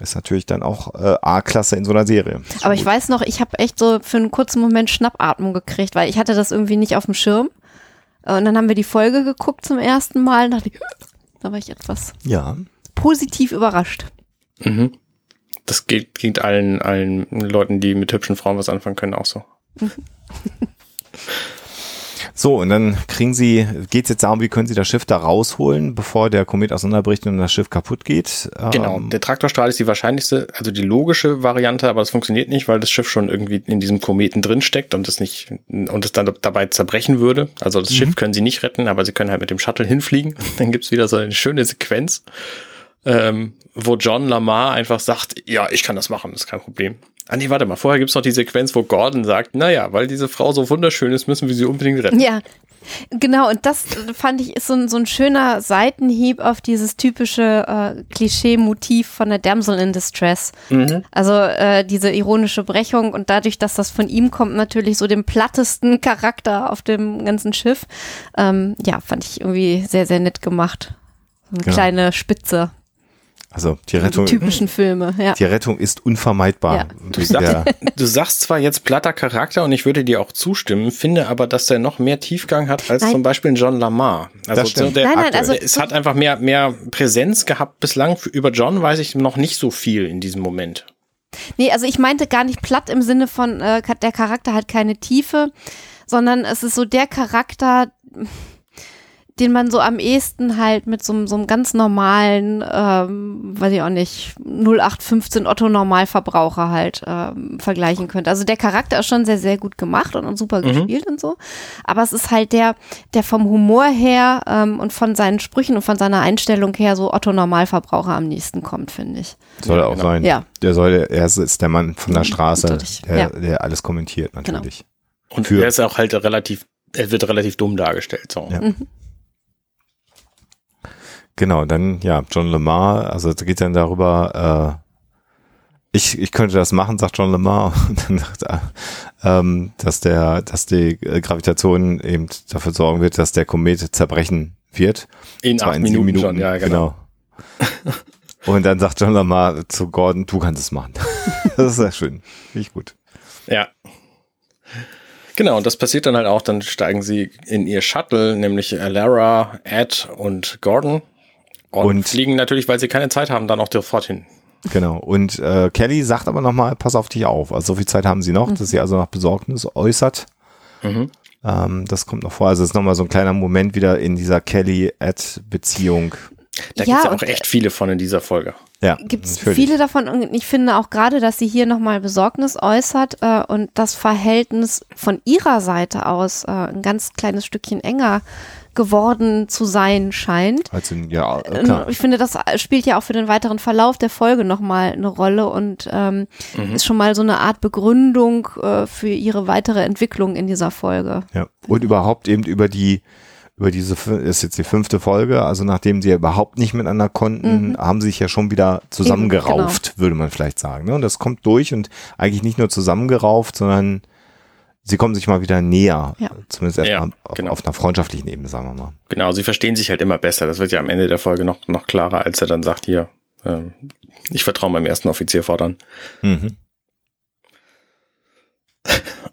ist natürlich dann auch äh, A-Klasse in so einer Serie. Aber ich weiß noch, ich habe echt so für einen kurzen Moment Schnappatmung gekriegt, weil ich hatte das irgendwie nicht auf dem Schirm. Und dann haben wir die Folge geguckt zum ersten Mal und dachte ich, (laughs) da war ich etwas Ja. positiv überrascht. Mhm. Das geht, geht allen, allen Leuten, die mit hübschen Frauen was anfangen können, auch so. (laughs) So, und dann kriegen sie, geht's jetzt darum, wie können sie das Schiff da rausholen, bevor der Komet auseinanderbricht und das Schiff kaputt geht. Genau, Ähm, der Traktorstrahl ist die wahrscheinlichste, also die logische Variante, aber das funktioniert nicht, weil das Schiff schon irgendwie in diesem Kometen drin steckt und es nicht und es dann dabei zerbrechen würde. Also das Schiff können sie nicht retten, aber sie können halt mit dem Shuttle hinfliegen. (laughs) Dann gibt's wieder so eine schöne Sequenz, ähm, wo John Lamar einfach sagt, ja, ich kann das machen, das ist kein Problem. Ah nee, warte mal, vorher gibt's noch die Sequenz, wo Gordon sagt, naja, weil diese Frau so wunderschön ist, müssen wir sie unbedingt retten. Ja, genau. Und das äh, fand ich ist so ein, so ein schöner Seitenhieb auf dieses typische äh, Klischee-Motiv von der Damsel in Distress. Also äh, diese ironische Brechung und dadurch, dass das von ihm kommt, natürlich so den plattesten Charakter auf dem ganzen Schiff. Ähm, ja, fand ich irgendwie sehr, sehr nett gemacht. So eine Genau. kleine Spitze. Also die Die Rettung, typischen Filme, ja. die Rettung ist unvermeidbar. Ja. Du sagst, (laughs) du sagst zwar jetzt platter Charakter und ich würde dir auch zustimmen, finde aber, dass der noch mehr Tiefgang hat als Nein. zum Beispiel John Lamar. Also Das stimmt. so der, Nein, nein, also- es hat einfach mehr, mehr Präsenz gehabt bislang. Über John weiß ich noch nicht so viel in diesem Moment. Nee, also ich meinte gar nicht platt im Sinne von, äh, der Charakter hat keine Tiefe, sondern es ist so der Charakter, den man so am ehesten halt mit so, einem- so einem ganz normalen, ähm, weiß ich auch nicht, 0815 Otto Normalverbraucher halt ähm, vergleichen könnte. Also der Charakter ist schon sehr, sehr gut gemacht und, und super gespielt und so. Aber es ist halt der, der vom Humor her ähm, und von seinen Sprüchen und von seiner Einstellung her so Otto Normalverbraucher am nächsten kommt, finde ich. soll er auch genau. sein. Ja. Der soll, er ist- der Mann von der Straße, Natürlich, der, ja. Genau. der alles kommentiert natürlich. Und Für- er ist auch halt relativ, er wird relativ dumm dargestellt. So. Ja. Genau, dann ja, John Lemar, also es geht dann darüber, äh, ich, ich könnte das machen, sagt John Lemar, (laughs) und dann sagt er, ähm, dass der, dass die Gravitation eben dafür sorgen wird, dass der Komet zerbrechen wird. In Zwar acht Minuten, schon, ja, genau. Und dann sagt John Lamar zu Gordon, du kannst es machen. (laughs) das ist sehr schön. Finde ich gut. Ja. Genau, und das passiert dann halt auch, dann steigen sie in ihr Shuttle, nämlich Lara, Ed und Gordon. Und, Und- fliegen natürlich, weil sie keine Zeit haben, dann auch sofort hin. Genau. Und äh, Kelly sagt aber nochmal, pass auf dich auf. Also so viel Zeit haben sie noch, dass sie also nach Besorgnis äußert. Mhm. Ähm, das kommt noch vor. Also es ist nochmal so ein kleiner Moment wieder in dieser Kelly-Ed-Beziehung. Da Ja, gibt's ja und- auch echt viele von in dieser Folge. Ja, gibt es viele davon und ich finde auch gerade, dass sie hier nochmal Besorgnis äußert äh, und das Verhältnis von ihrer Seite aus äh, ein ganz kleines Stückchen enger geworden zu sein scheint. Also, ja, äh, Ähm, klar. Ich finde, das spielt ja auch für den weiteren Verlauf der Folge nochmal eine Rolle und ähm, ist schon mal so eine Art Begründung äh, für ihre weitere Entwicklung in dieser Folge. Ja. Und überhaupt eben über die, über diese, ist jetzt die fünfte Folge, also nachdem sie ja überhaupt nicht miteinander konnten, haben sie sich ja schon wieder zusammengerauft, würde man vielleicht sagen. Ne? Und das kommt durch und eigentlich nicht nur zusammengerauft, sondern sie kommen sich mal wieder näher. Ja. Zumindest erstmal Ja, auf, genau. auf einer freundschaftlichen Ebene, sagen wir mal. Genau, sie verstehen sich halt immer besser. Das wird ja am Ende der Folge noch, noch klarer, als er dann sagt, hier, ähm, ich vertraue meinem ersten Offizier fordern. Mhm.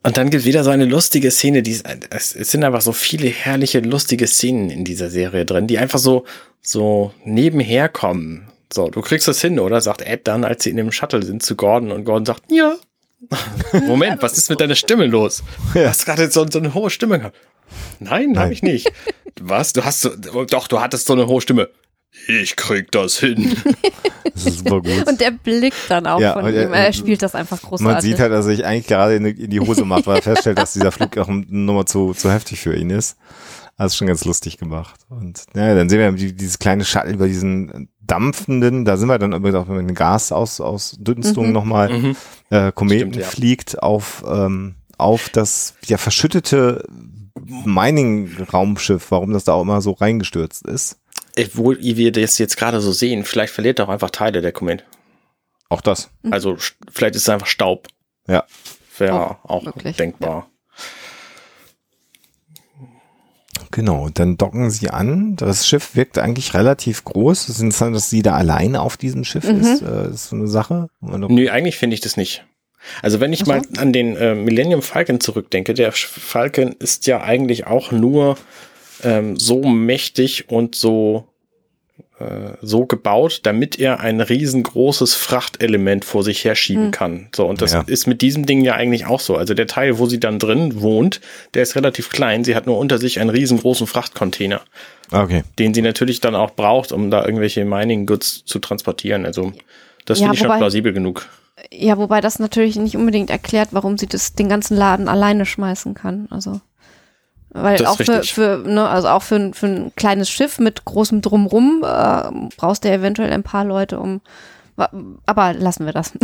Und dann gibt wieder so eine lustige Szene, die ist, es, es sind einfach so viele herrliche, lustige Szenen in dieser Serie drin, die einfach so, so nebenher kommen. So, du kriegst das hin, oder? Sagt Ed dann, als sie in dem Shuttle sind zu Gordon und Gordon sagt, ja. (laughs) Moment, was ist mit deiner Stimme los? Du Ja. hast gerade so, so eine hohe Stimme gehabt. Nein, Nein. habe ich nicht. Was? Du hast so, doch, du hattest so eine hohe Stimme. Ich krieg das hin. (laughs) Das ist super gut. Und der Blick dann auch Ja, von und ihm, er- er spielt das einfach großartig. Man sieht halt, dass er sich eigentlich gerade in, in die Hose macht, weil er feststellt, dass dieser Flug auch eine (laughs) Nummer zu, zu heftig für ihn ist. Das ist schon ganz lustig gemacht. Und ja, dann sehen wir die, dieses kleine Shuttle über diesen dampfenden, da sind wir dann übrigens auch mit dem Gas aus, aus Dünstung Mhm. nochmal, Mhm. äh, Kometen Stimmt, ja. fliegt auf, ähm, auf das ja verschüttete Mining-Raumschiff, warum das da auch immer so reingestürzt ist. Obwohl wir das jetzt gerade so sehen, vielleicht verliert er auch einfach Teile der Komet. Auch das. Also vielleicht ist es einfach Staub. Ja. Wäre auch wirklich, denkbar. Genau, dann docken sie an. Das Schiff wirkt eigentlich relativ groß. Es ist interessant, dass sie da alleine auf diesem Schiff Mhm. ist. Äh, ist so eine Sache. Und Nö, eigentlich finde ich das nicht. Also wenn ich so. mal an den äh, Millennium Falcon zurückdenke, der Falcon ist ja eigentlich auch nur ähm, so mächtig und so äh, so gebaut, damit er ein riesengroßes Frachtelement vor sich herschieben Hm. kann. So, und das Ja. ist mit diesem Ding ja eigentlich auch so. Also der Teil, wo sie dann drin wohnt, der ist relativ klein. Sie hat nur unter sich einen riesengroßen Frachtcontainer, Okay. den sie natürlich dann auch braucht, um da irgendwelche Mining Goods zu transportieren. Also das Ja, finde ich schon plausibel genug. Ja, wobei das natürlich nicht unbedingt erklärt, warum sie das, den ganzen Laden alleine schmeißen kann. Also. Weil Das ist auch für, für, ne, also auch für, ein- für ein kleines Schiff mit großem Drumrum äh, brauchst du eventuell ein paar Leute, um. Aber lassen wir das. (laughs)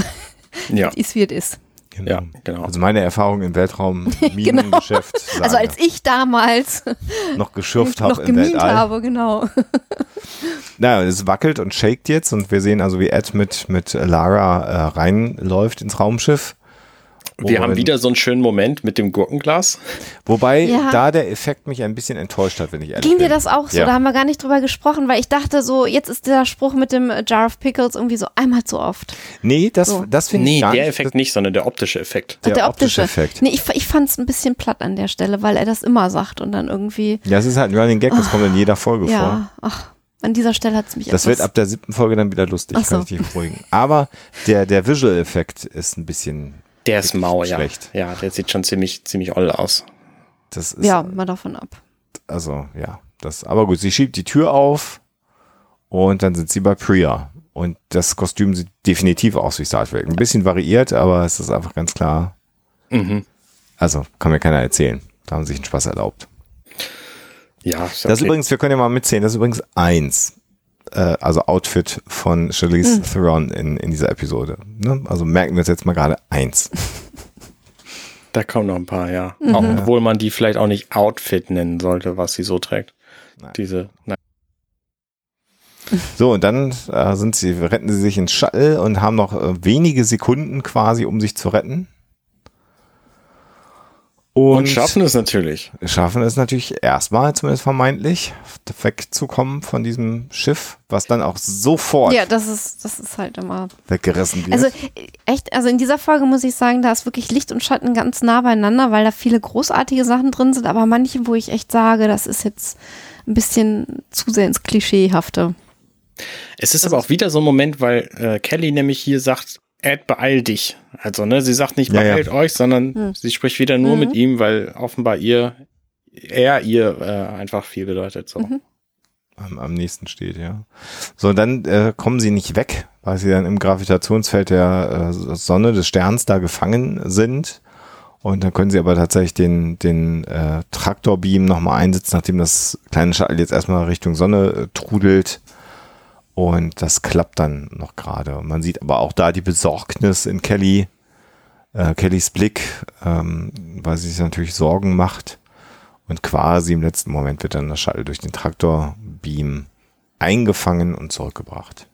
Ja, ist wie es ist. Genau. ja, genau. Also meine Erfahrung im Weltraum, (laughs) Minengeschäft, Genau. (laughs) Also als ich damals noch geschürft habe noch im gemient Weltall. habe, genau. Naja, es wackelt und shakt jetzt und wir sehen also, wie Ed mit, mit Lara äh, reinläuft ins Raumschiff. Wir haben wieder so einen schönen Moment mit dem Gurkenglas. Wobei Ja. da der Effekt mich ein bisschen enttäuscht hat, wenn ich ehrlich Ging bin. dir das auch so? Ja. Da haben wir gar nicht drüber gesprochen, weil ich dachte so, jetzt ist der Spruch mit dem äh, Jar of Pickles irgendwie so einmal zu oft. Nee, das, So. das finde ich Nee, der. Effekt nicht, sondern der optische Effekt. Der optische Effekt. Nee, ich, ich fand es ein bisschen platt an der Stelle, weil er das immer sagt und dann irgendwie, Ja, es ist halt ein Running Gag, das kommt in jeder Folge vor. ja, ach, an dieser Stelle hat es mich Das wird ab der siebten Folge dann wieder lustig, Ach so. kann ich dich beruhigen. Aber der, der Visual-Effekt ist ein bisschen, Der ist mau, ja. schlecht. Ja, der sieht schon ziemlich, ziemlich oll aus. das ist, ja, mal davon ab. also, ja, das, aber gut, sie schiebt die Tür auf und dann sind sie bei Priya. Und das Kostüm sieht definitiv aus wie Star Trek. Ein bisschen variiert, aber es ist einfach ganz klar. Mhm. Also, kann mir keiner erzählen. Da haben sie sich einen Spaß erlaubt. Ja, ist Das ist okay. übrigens, wir können ja mal mitzählen, das ist übrigens eins. Äh, also Outfit von Charlize Theron in, in dieser Episode. Ne? Also merken wir uns jetzt mal gerade eins. (laughs) Da kommen noch ein paar, ja. Mhm. Auch, obwohl man die vielleicht auch nicht Outfit nennen sollte, was sie so trägt. Nein. Diese, nein. So, und dann äh, sind sie, retten sie sich ins Shuttle und haben noch äh, wenige Sekunden quasi, um sich zu retten. Und, Und schaffen es natürlich. schaffen es natürlich erstmal, zumindest vermeintlich, wegzukommen von diesem Schiff, was dann auch sofort Ja, das ist, das ist halt immer. weggerissen wird. Also echt, also in dieser Folge muss ich sagen, da ist wirklich Licht und Schatten ganz nah beieinander, weil da viele großartige Sachen drin sind, aber manche, wo ich echt sage, das ist jetzt ein bisschen zu sehr ins Klischeehafte. Es ist aber auch wieder so ein Moment, weil äh, Kelly nämlich hier sagt, Ed, beeil dich. Also, ne, sie sagt nicht, Ja, ja. beeilt euch, sondern Hm. sie spricht wieder nur Mhm. mit ihm, weil offenbar ihr, er ihr äh, einfach viel bedeutet. So. Mhm. am, am nächsten steht, ja. So, dann äh, kommen sie nicht weg, weil sie dann im Gravitationsfeld der äh, Sonne, des Sterns da gefangen sind. Und dann können sie aber tatsächlich den, den äh, Traktorbeam nochmal einsetzen, nachdem das kleine Shuttle jetzt erstmal Richtung Sonne äh, trudelt. Und das klappt dann noch gerade. Man sieht aber auch da die Besorgnis in Kelly, äh, Kellys Blick, ähm, weil sie sich natürlich Sorgen macht. Und quasi im letzten Moment wird dann das Shuttle durch den Traktorbeam eingefangen und zurückgebracht.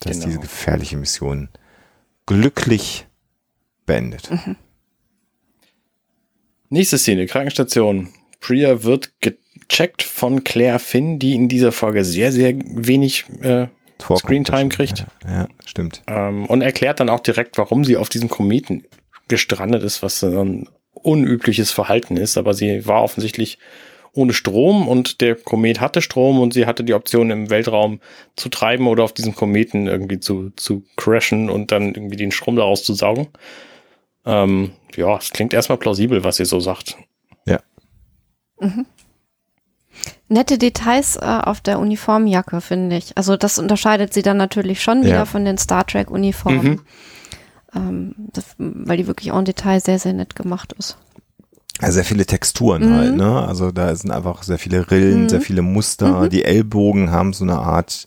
Dass Genau. diese gefährliche Mission glücklich beendet. Nächste Szene, Krankenstation. Priya wird gecheckt von Claire Finn, die in dieser Folge sehr, sehr wenig äh, Screentime kriegt. Ja, ja, stimmt. ähm, und erklärt dann auch direkt, warum sie auf diesem Kometen gestrandet ist, was so ein unübliches Verhalten ist. Aber sie war offensichtlich ohne Strom und der Komet hatte Strom und sie hatte die Option im Weltraum zu treiben oder auf diesem Kometen irgendwie zu, zu crashen und dann irgendwie den Strom daraus zu saugen. Ähm, ja, es klingt erstmal plausibel, was sie so sagt. Nette Details äh, auf der Uniformjacke, finde ich. Also das unterscheidet sie dann natürlich schon wieder Ja. von den Star Trek-Uniformen. Mhm. Ähm, das, weil die wirklich en Detail sehr, sehr nett gemacht ist. Ja, sehr viele Texturen Mhm. halt, ne? Also da sind einfach sehr viele Rillen, Mhm. sehr viele Muster. Mhm. Die Ellbogen haben so eine Art,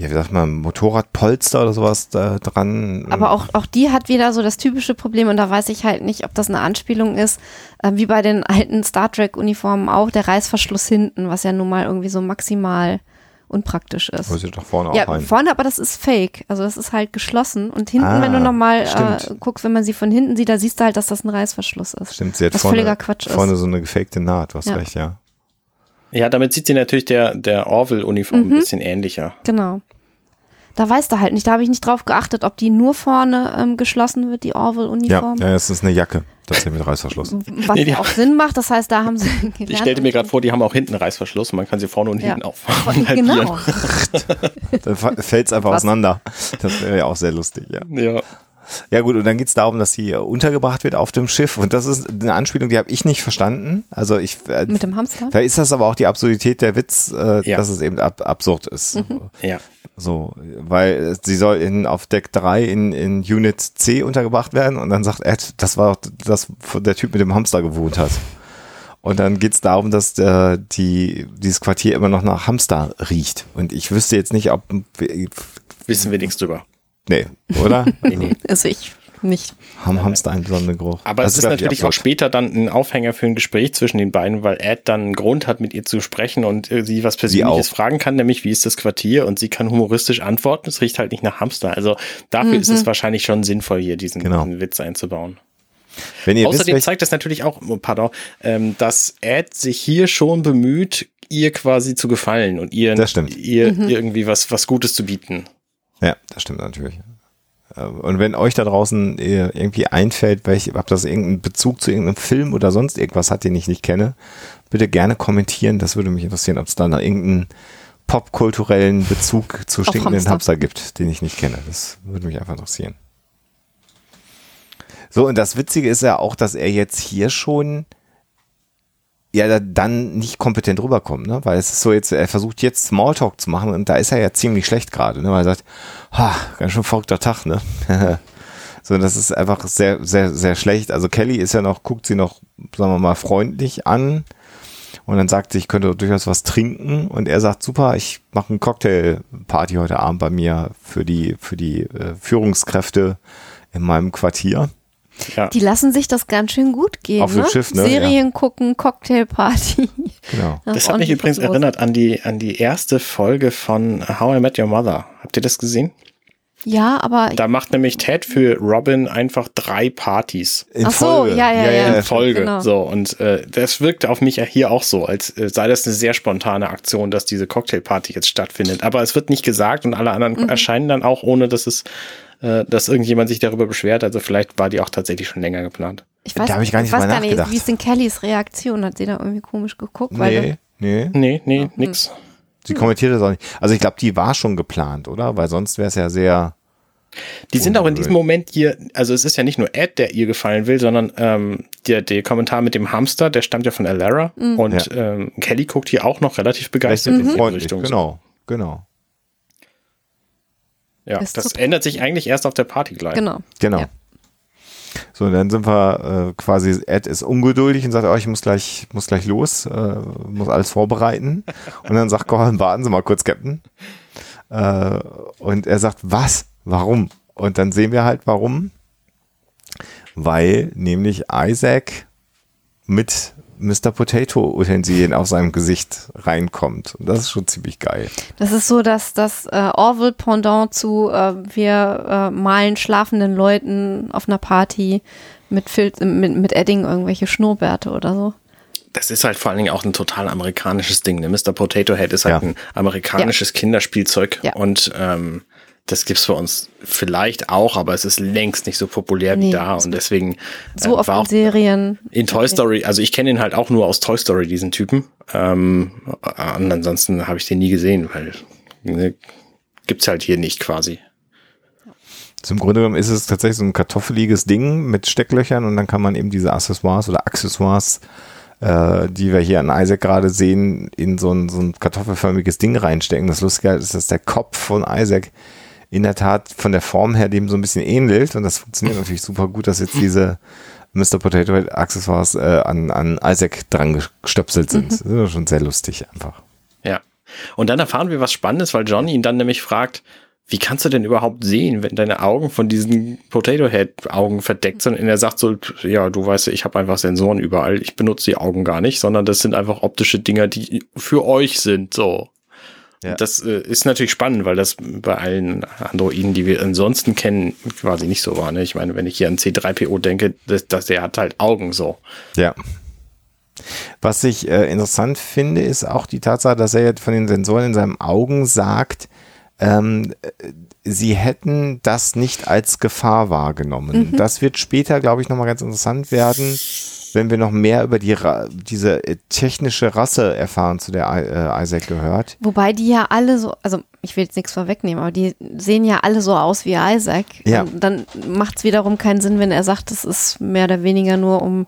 ja, wie sagt man, Motorradpolster oder sowas da dran. Aber auch, auch die hat wieder so das typische Problem und da weiß ich halt nicht, ob das eine Anspielung ist, äh, wie bei den alten Star Trek-Uniformen auch, der Reißverschluss hinten, was ja nun mal irgendwie so maximal unpraktisch ist. Wo sie doch vorne Ja, auch rein. vorne, aber das ist fake. Also das ist halt geschlossen. Und hinten, Ah, wenn du nochmal äh, guckst, wenn man sie von hinten sieht, da siehst du halt, dass das ein Reißverschluss ist. Stimmt, sie hat was vorne, völliger Quatsch ist. vorne so eine gefakte Naht, hast Ja. recht, ja. Ja, damit sieht sie natürlich der, der Orville-Uniform Mhm. ein bisschen ähnlicher. Genau. Da weißt du halt nicht, da habe ich nicht drauf geachtet, ob die nur vorne ähm, geschlossen wird, die Ja, Orwell-Uniform. ja, es ist eine Jacke, tatsächlich mit Reißverschluss. (laughs) Was Nee, die- ja auch Sinn macht, das heißt, da haben sie (laughs) gelernt. Ich stellte mir gerade vor, die haben auch hinten Reißverschluss und man kann sie vorne und Ja. hinten aufmachen. (laughs) Genau. Dann fällt es einfach Was? auseinander. Das wäre ja auch sehr lustig, ja. Ja. Ja gut, und dann geht's darum, dass sie äh, untergebracht wird auf dem Schiff. Und das ist eine Anspielung, die habe ich nicht verstanden. Also ich äh, Mit dem Hamster? da ist das aber auch die Absurdität der Witz, äh, Ja. dass es eben ab, absurd ist. Ja. So, weil äh, sie soll in, auf Deck 3 in, in Unit C untergebracht werden und dann sagt Ed, das war doch das, wo der Typ mit dem Hamster gewohnt hat. Und dann geht's darum, dass äh, die, dieses Quartier immer noch nach Hamster riecht. Und ich wüsste jetzt nicht, ob. Wissen wir nichts drüber. Nee, oder? (laughs) Nee, nee. Also ich nicht. Haben Hamster einen besonderen Geruch. Aber Das es ist natürlich auch später dann ein Aufhänger für ein Gespräch zwischen den beiden, weil Ed dann einen Grund hat, mit ihr zu sprechen und äh, sie was Persönliches auch. fragen kann, nämlich wie ist das Quartier und sie kann humoristisch antworten. Es riecht halt nicht nach Hamster. Also dafür ist es wahrscheinlich schon sinnvoll, hier diesen, Genau. diesen Witz einzubauen. Wenn ihr wisst, Außerdem welch, zeigt das natürlich auch, oh, pardon, ähm, dass Ed sich hier schon bemüht, ihr quasi zu gefallen und ihr, ihr irgendwie was, was Gutes zu bieten. Ja, das stimmt natürlich. Äh, Und wenn euch da draußen äh, irgendwie einfällt, welch, ob das irgendeinen Bezug zu irgendeinem Film oder sonst irgendwas hat, den ich nicht kenne, bitte gerne kommentieren. Das würde mich interessieren, ob es da noch irgendeinen popkulturellen Bezug zu stinkenden. Hamster gibt, den ich nicht kenne. Das würde mich einfach interessieren. So, und das Witzige ist ja auch, dass er jetzt hier schon ja da- dann nicht kompetent rüberkommt, ne? Weil es ist so jetzt, er versucht jetzt Smalltalk zu machen und da ist er ja ziemlich schlecht gerade, ne? Weil er sagt, ha, ganz schön verrückter Tag, ne? (laughs) so, das ist einfach sehr, sehr, sehr schlecht. Also Kelly ist ja noch, guckt sie noch, sagen wir mal, freundlich an und dann sagt sie, ich könnte durchaus was trinken und er sagt, super, ich mache eine Cocktailparty heute Abend bei mir für die, für die äh, Führungskräfte in meinem Quartier. Ja. Die lassen sich das ganz schön gut gehen. Auf dem ne? Schiff, ne? Serien gucken, Cocktailparty. Genau. Da ist Das hat mich übrigens erinnert an die, an die erste Folge von How I Met Your Mother. Habt ihr das gesehen? Ja, aber Da macht nämlich Ted für Robin einfach drei Partys In Ach so, ja, ja, ja. in Folge. genau. So, und äh, das wirkt auf mich ja hier auch so, als äh, sei das eine sehr spontane Aktion, dass diese Cocktailparty jetzt stattfindet. Aber es wird nicht gesagt und alle anderen Mhm. erscheinen dann auch, ohne dass es, äh, dass irgendjemand sich darüber beschwert. Also vielleicht war die auch tatsächlich schon länger geplant. ich weiß, Da ich gar nicht weiß drüber gar nicht, nachgedacht. wie ist denn Kellys Reaktion? Hat sie da irgendwie komisch geguckt? Weil Nee, nee. Nee, nee, Mhm. nix. Sie kommentiert das auch nicht. Also ich glaube, die war schon geplant, oder? Weil sonst wäre es ja sehr. Die sind auch in diesem Moment hier, also es ist ja nicht nur Ed, der ihr gefallen will, sondern ähm, der, der Kommentar mit dem Hamster, der stammt ja von Alara. Mhm. Und ähm, Kelly guckt hier auch noch relativ begeistert in ihre freundlich. Richtung. Genau, genau, Ja, Ist das super. ändert sich eigentlich erst auf der Party gleich. genau. genau. Ja. So, und dann sind wir äh, quasi, Ed ist ungeduldig und sagt, oh, ich muss gleich, muss gleich los, äh, muss alles vorbereiten. Und dann sagt Gohan, warten Sie mal kurz, Captain. Äh, und er sagt, was? Warum? Und dann sehen wir halt, warum. Weil nämlich Isaac mit Mr. Potato Utensilien auf seinem Gesicht reinkommt. Und das ist schon ziemlich geil. Das ist so, dass das äh, Orville-Pendant zu äh, wir äh, malen schlafenden Leuten auf einer Party mit, Fil mit, mit Edding irgendwelche Schnurrbärte oder so. Das ist halt vor allen Dingen auch ein total amerikanisches Ding. Ne? Mr. Potato Head ist halt Ja. ein amerikanisches Kinderspielzeug Ja. und ähm, das gibt's für uns vielleicht auch, aber es ist längst nicht so populär wie Nee, da das und deswegen So äh, oft war in auch Serien. in Toy Story, also ich kenne ihn halt auch nur aus Toy Story, diesen Typen. Ähm, und ansonsten habe ich den nie gesehen, weil ne, gibt's halt hier nicht quasi. Zum Grunde genommen ist es tatsächlich so ein kartoffeliges Ding mit Stecklöchern und dann kann man eben diese Accessoires oder Accessoires, äh, die wir hier an Isaac gerade sehen, in so ein, so ein kartoffelförmiges Ding reinstecken. Das Lustige ist, dass der Kopf von Isaac in der Tat von der Form her dem so ein bisschen ähnelt und das funktioniert (laughs) natürlich super gut, dass jetzt diese Mr. Potato Head Accessoires äh, an, an Isaac dran gestöpselt sind. Das ist schon sehr lustig einfach. Ja. Und dann erfahren wir was Spannendes, weil Johnny ihn dann nämlich fragt, wie kannst du denn überhaupt sehen, wenn deine Augen von diesen Potato Head Augen verdeckt sind? Und er sagt so, ja, du weißt, ich habe einfach Sensoren überall. Ich benutze die Augen gar nicht, sondern das sind einfach optische Dinger, die für euch sind. So. Ja. Das äh, ist natürlich spannend, weil das bei allen Androiden, die wir ansonsten kennen, quasi nicht so war. Ne? Ich meine, wenn ich hier an C3PO denke, das, das, der hat halt Augen so. Ja. Was ich äh, interessant finde, ist auch die Tatsache, dass er jetzt von den Sensoren in seinen Augen sagt, ähm, äh, sie hätten das nicht als Gefahr wahrgenommen. Mhm. Das wird später, glaube ich, nochmal ganz interessant werden, wenn wir noch mehr über die Ra diese äh, technische Rasse erfahren, zu der I äh, Isaac gehört. Wobei die ja alle so, also ich will jetzt nichts vorwegnehmen, aber die sehen ja alle so aus wie Isaac. Ja. Und dann macht es wiederum keinen Sinn, wenn er sagt, es ist mehr oder weniger nur um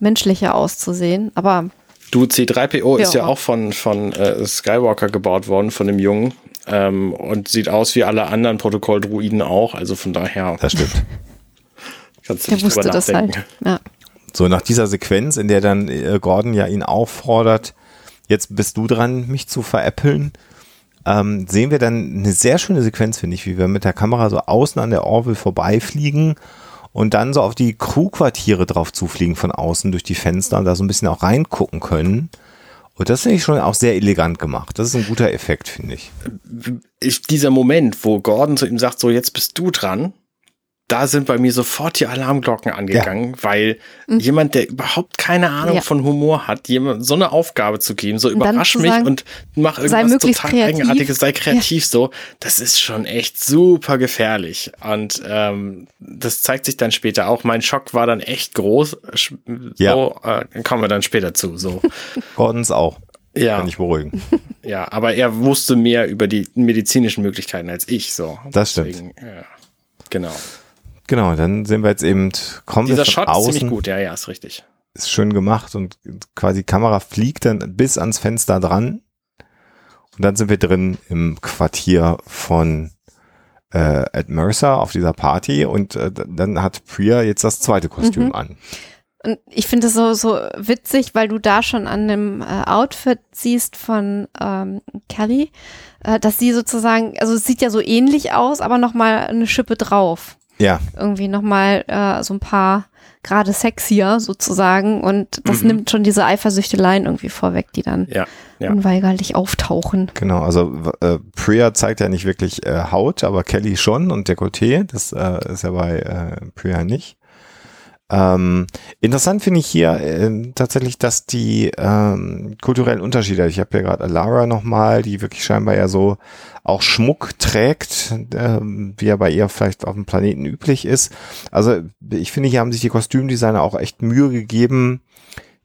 menschlicher auszusehen. Aber Du, C3PO Ja. ist ja auch von, von äh, Skywalker gebaut worden, von dem Jungen. Ähm, und sieht aus wie alle anderen Protokolldruiden auch. Also von daher Das stimmt. (laughs) kannst du der nicht wusste drüber das nachdenken. halt. Ja. So, nach dieser Sequenz, in der dann äh, Gordon ja ihn auffordert, jetzt bist du dran, mich zu veräppeln, ähm, sehen wir dann eine sehr schöne Sequenz, finde ich, wie wir mit der Kamera so außen an der Orville vorbeifliegen und dann so auf die Crewquartiere drauf zufliegen von außen durch die Fenster und da so ein bisschen auch reingucken können. Und das finde ich schon auch sehr elegant gemacht. Das ist ein guter Effekt, finde ich. Ich, dieser Moment, wo Gordon zu ihm sagt, so jetzt bist du dran, da sind bei mir sofort die Alarmglocken angegangen, weil jemand, der überhaupt keine Ahnung Mhm. Ja. von Humor hat, jemand so eine Aufgabe zu geben, so überrasch mich sagen, und mach irgendwas total kreativ. eigenartiges, sei kreativ so, das ist schon echt super gefährlich. Und ähm, das zeigt sich dann später auch. Mein Schock war dann echt groß. Ja. So, äh, kommen wir dann später zu. So. (laughs) Gordons auch. Ja. Kann ich beruhigen. (laughs) Ja, aber er wusste mehr über die medizinischen Möglichkeiten als ich. So. Das stimmt. ja. Genau. Genau, dann sehen wir jetzt eben, kommen Dieser Shot außen. ist ziemlich gut. Ja, ja, ist richtig. ist schön gemacht und quasi die Kamera fliegt dann bis ans Fenster dran. Und dann sind wir drin im Quartier von äh, Ed Mercer auf dieser Party und äh, dann hat Priya jetzt das zweite Kostüm Mhm. an. Und ich finde es so, so witzig, weil du da schon an dem äh, Outfit siehst von ähm, Kelly, äh, dass sie sozusagen, also es sieht ja so ähnlich aus, aber nochmal eine Schippe drauf. Ja, Irgendwie nochmal äh, so ein paar gerade sexier sozusagen und das Mhm. nimmt schon diese Eifersüchteleien irgendwie vorweg, die dann Ja, ja. unweigerlich auftauchen. genau. Also äh, Priya zeigt ja nicht wirklich äh, Haut, aber Kelly schon und Dekolleté. Das äh, ist ja bei äh, Priya nicht. Ähm, interessant finde ich hier äh, tatsächlich, dass die ähm, kulturellen Unterschiede, ich habe ja gerade Alara nochmal, die wirklich scheinbar ja so auch Schmuck trägt, ähm, wie ja bei ihr vielleicht auf dem Planeten üblich ist. Also ich finde, hier haben sich die Kostümdesigner auch echt Mühe gegeben,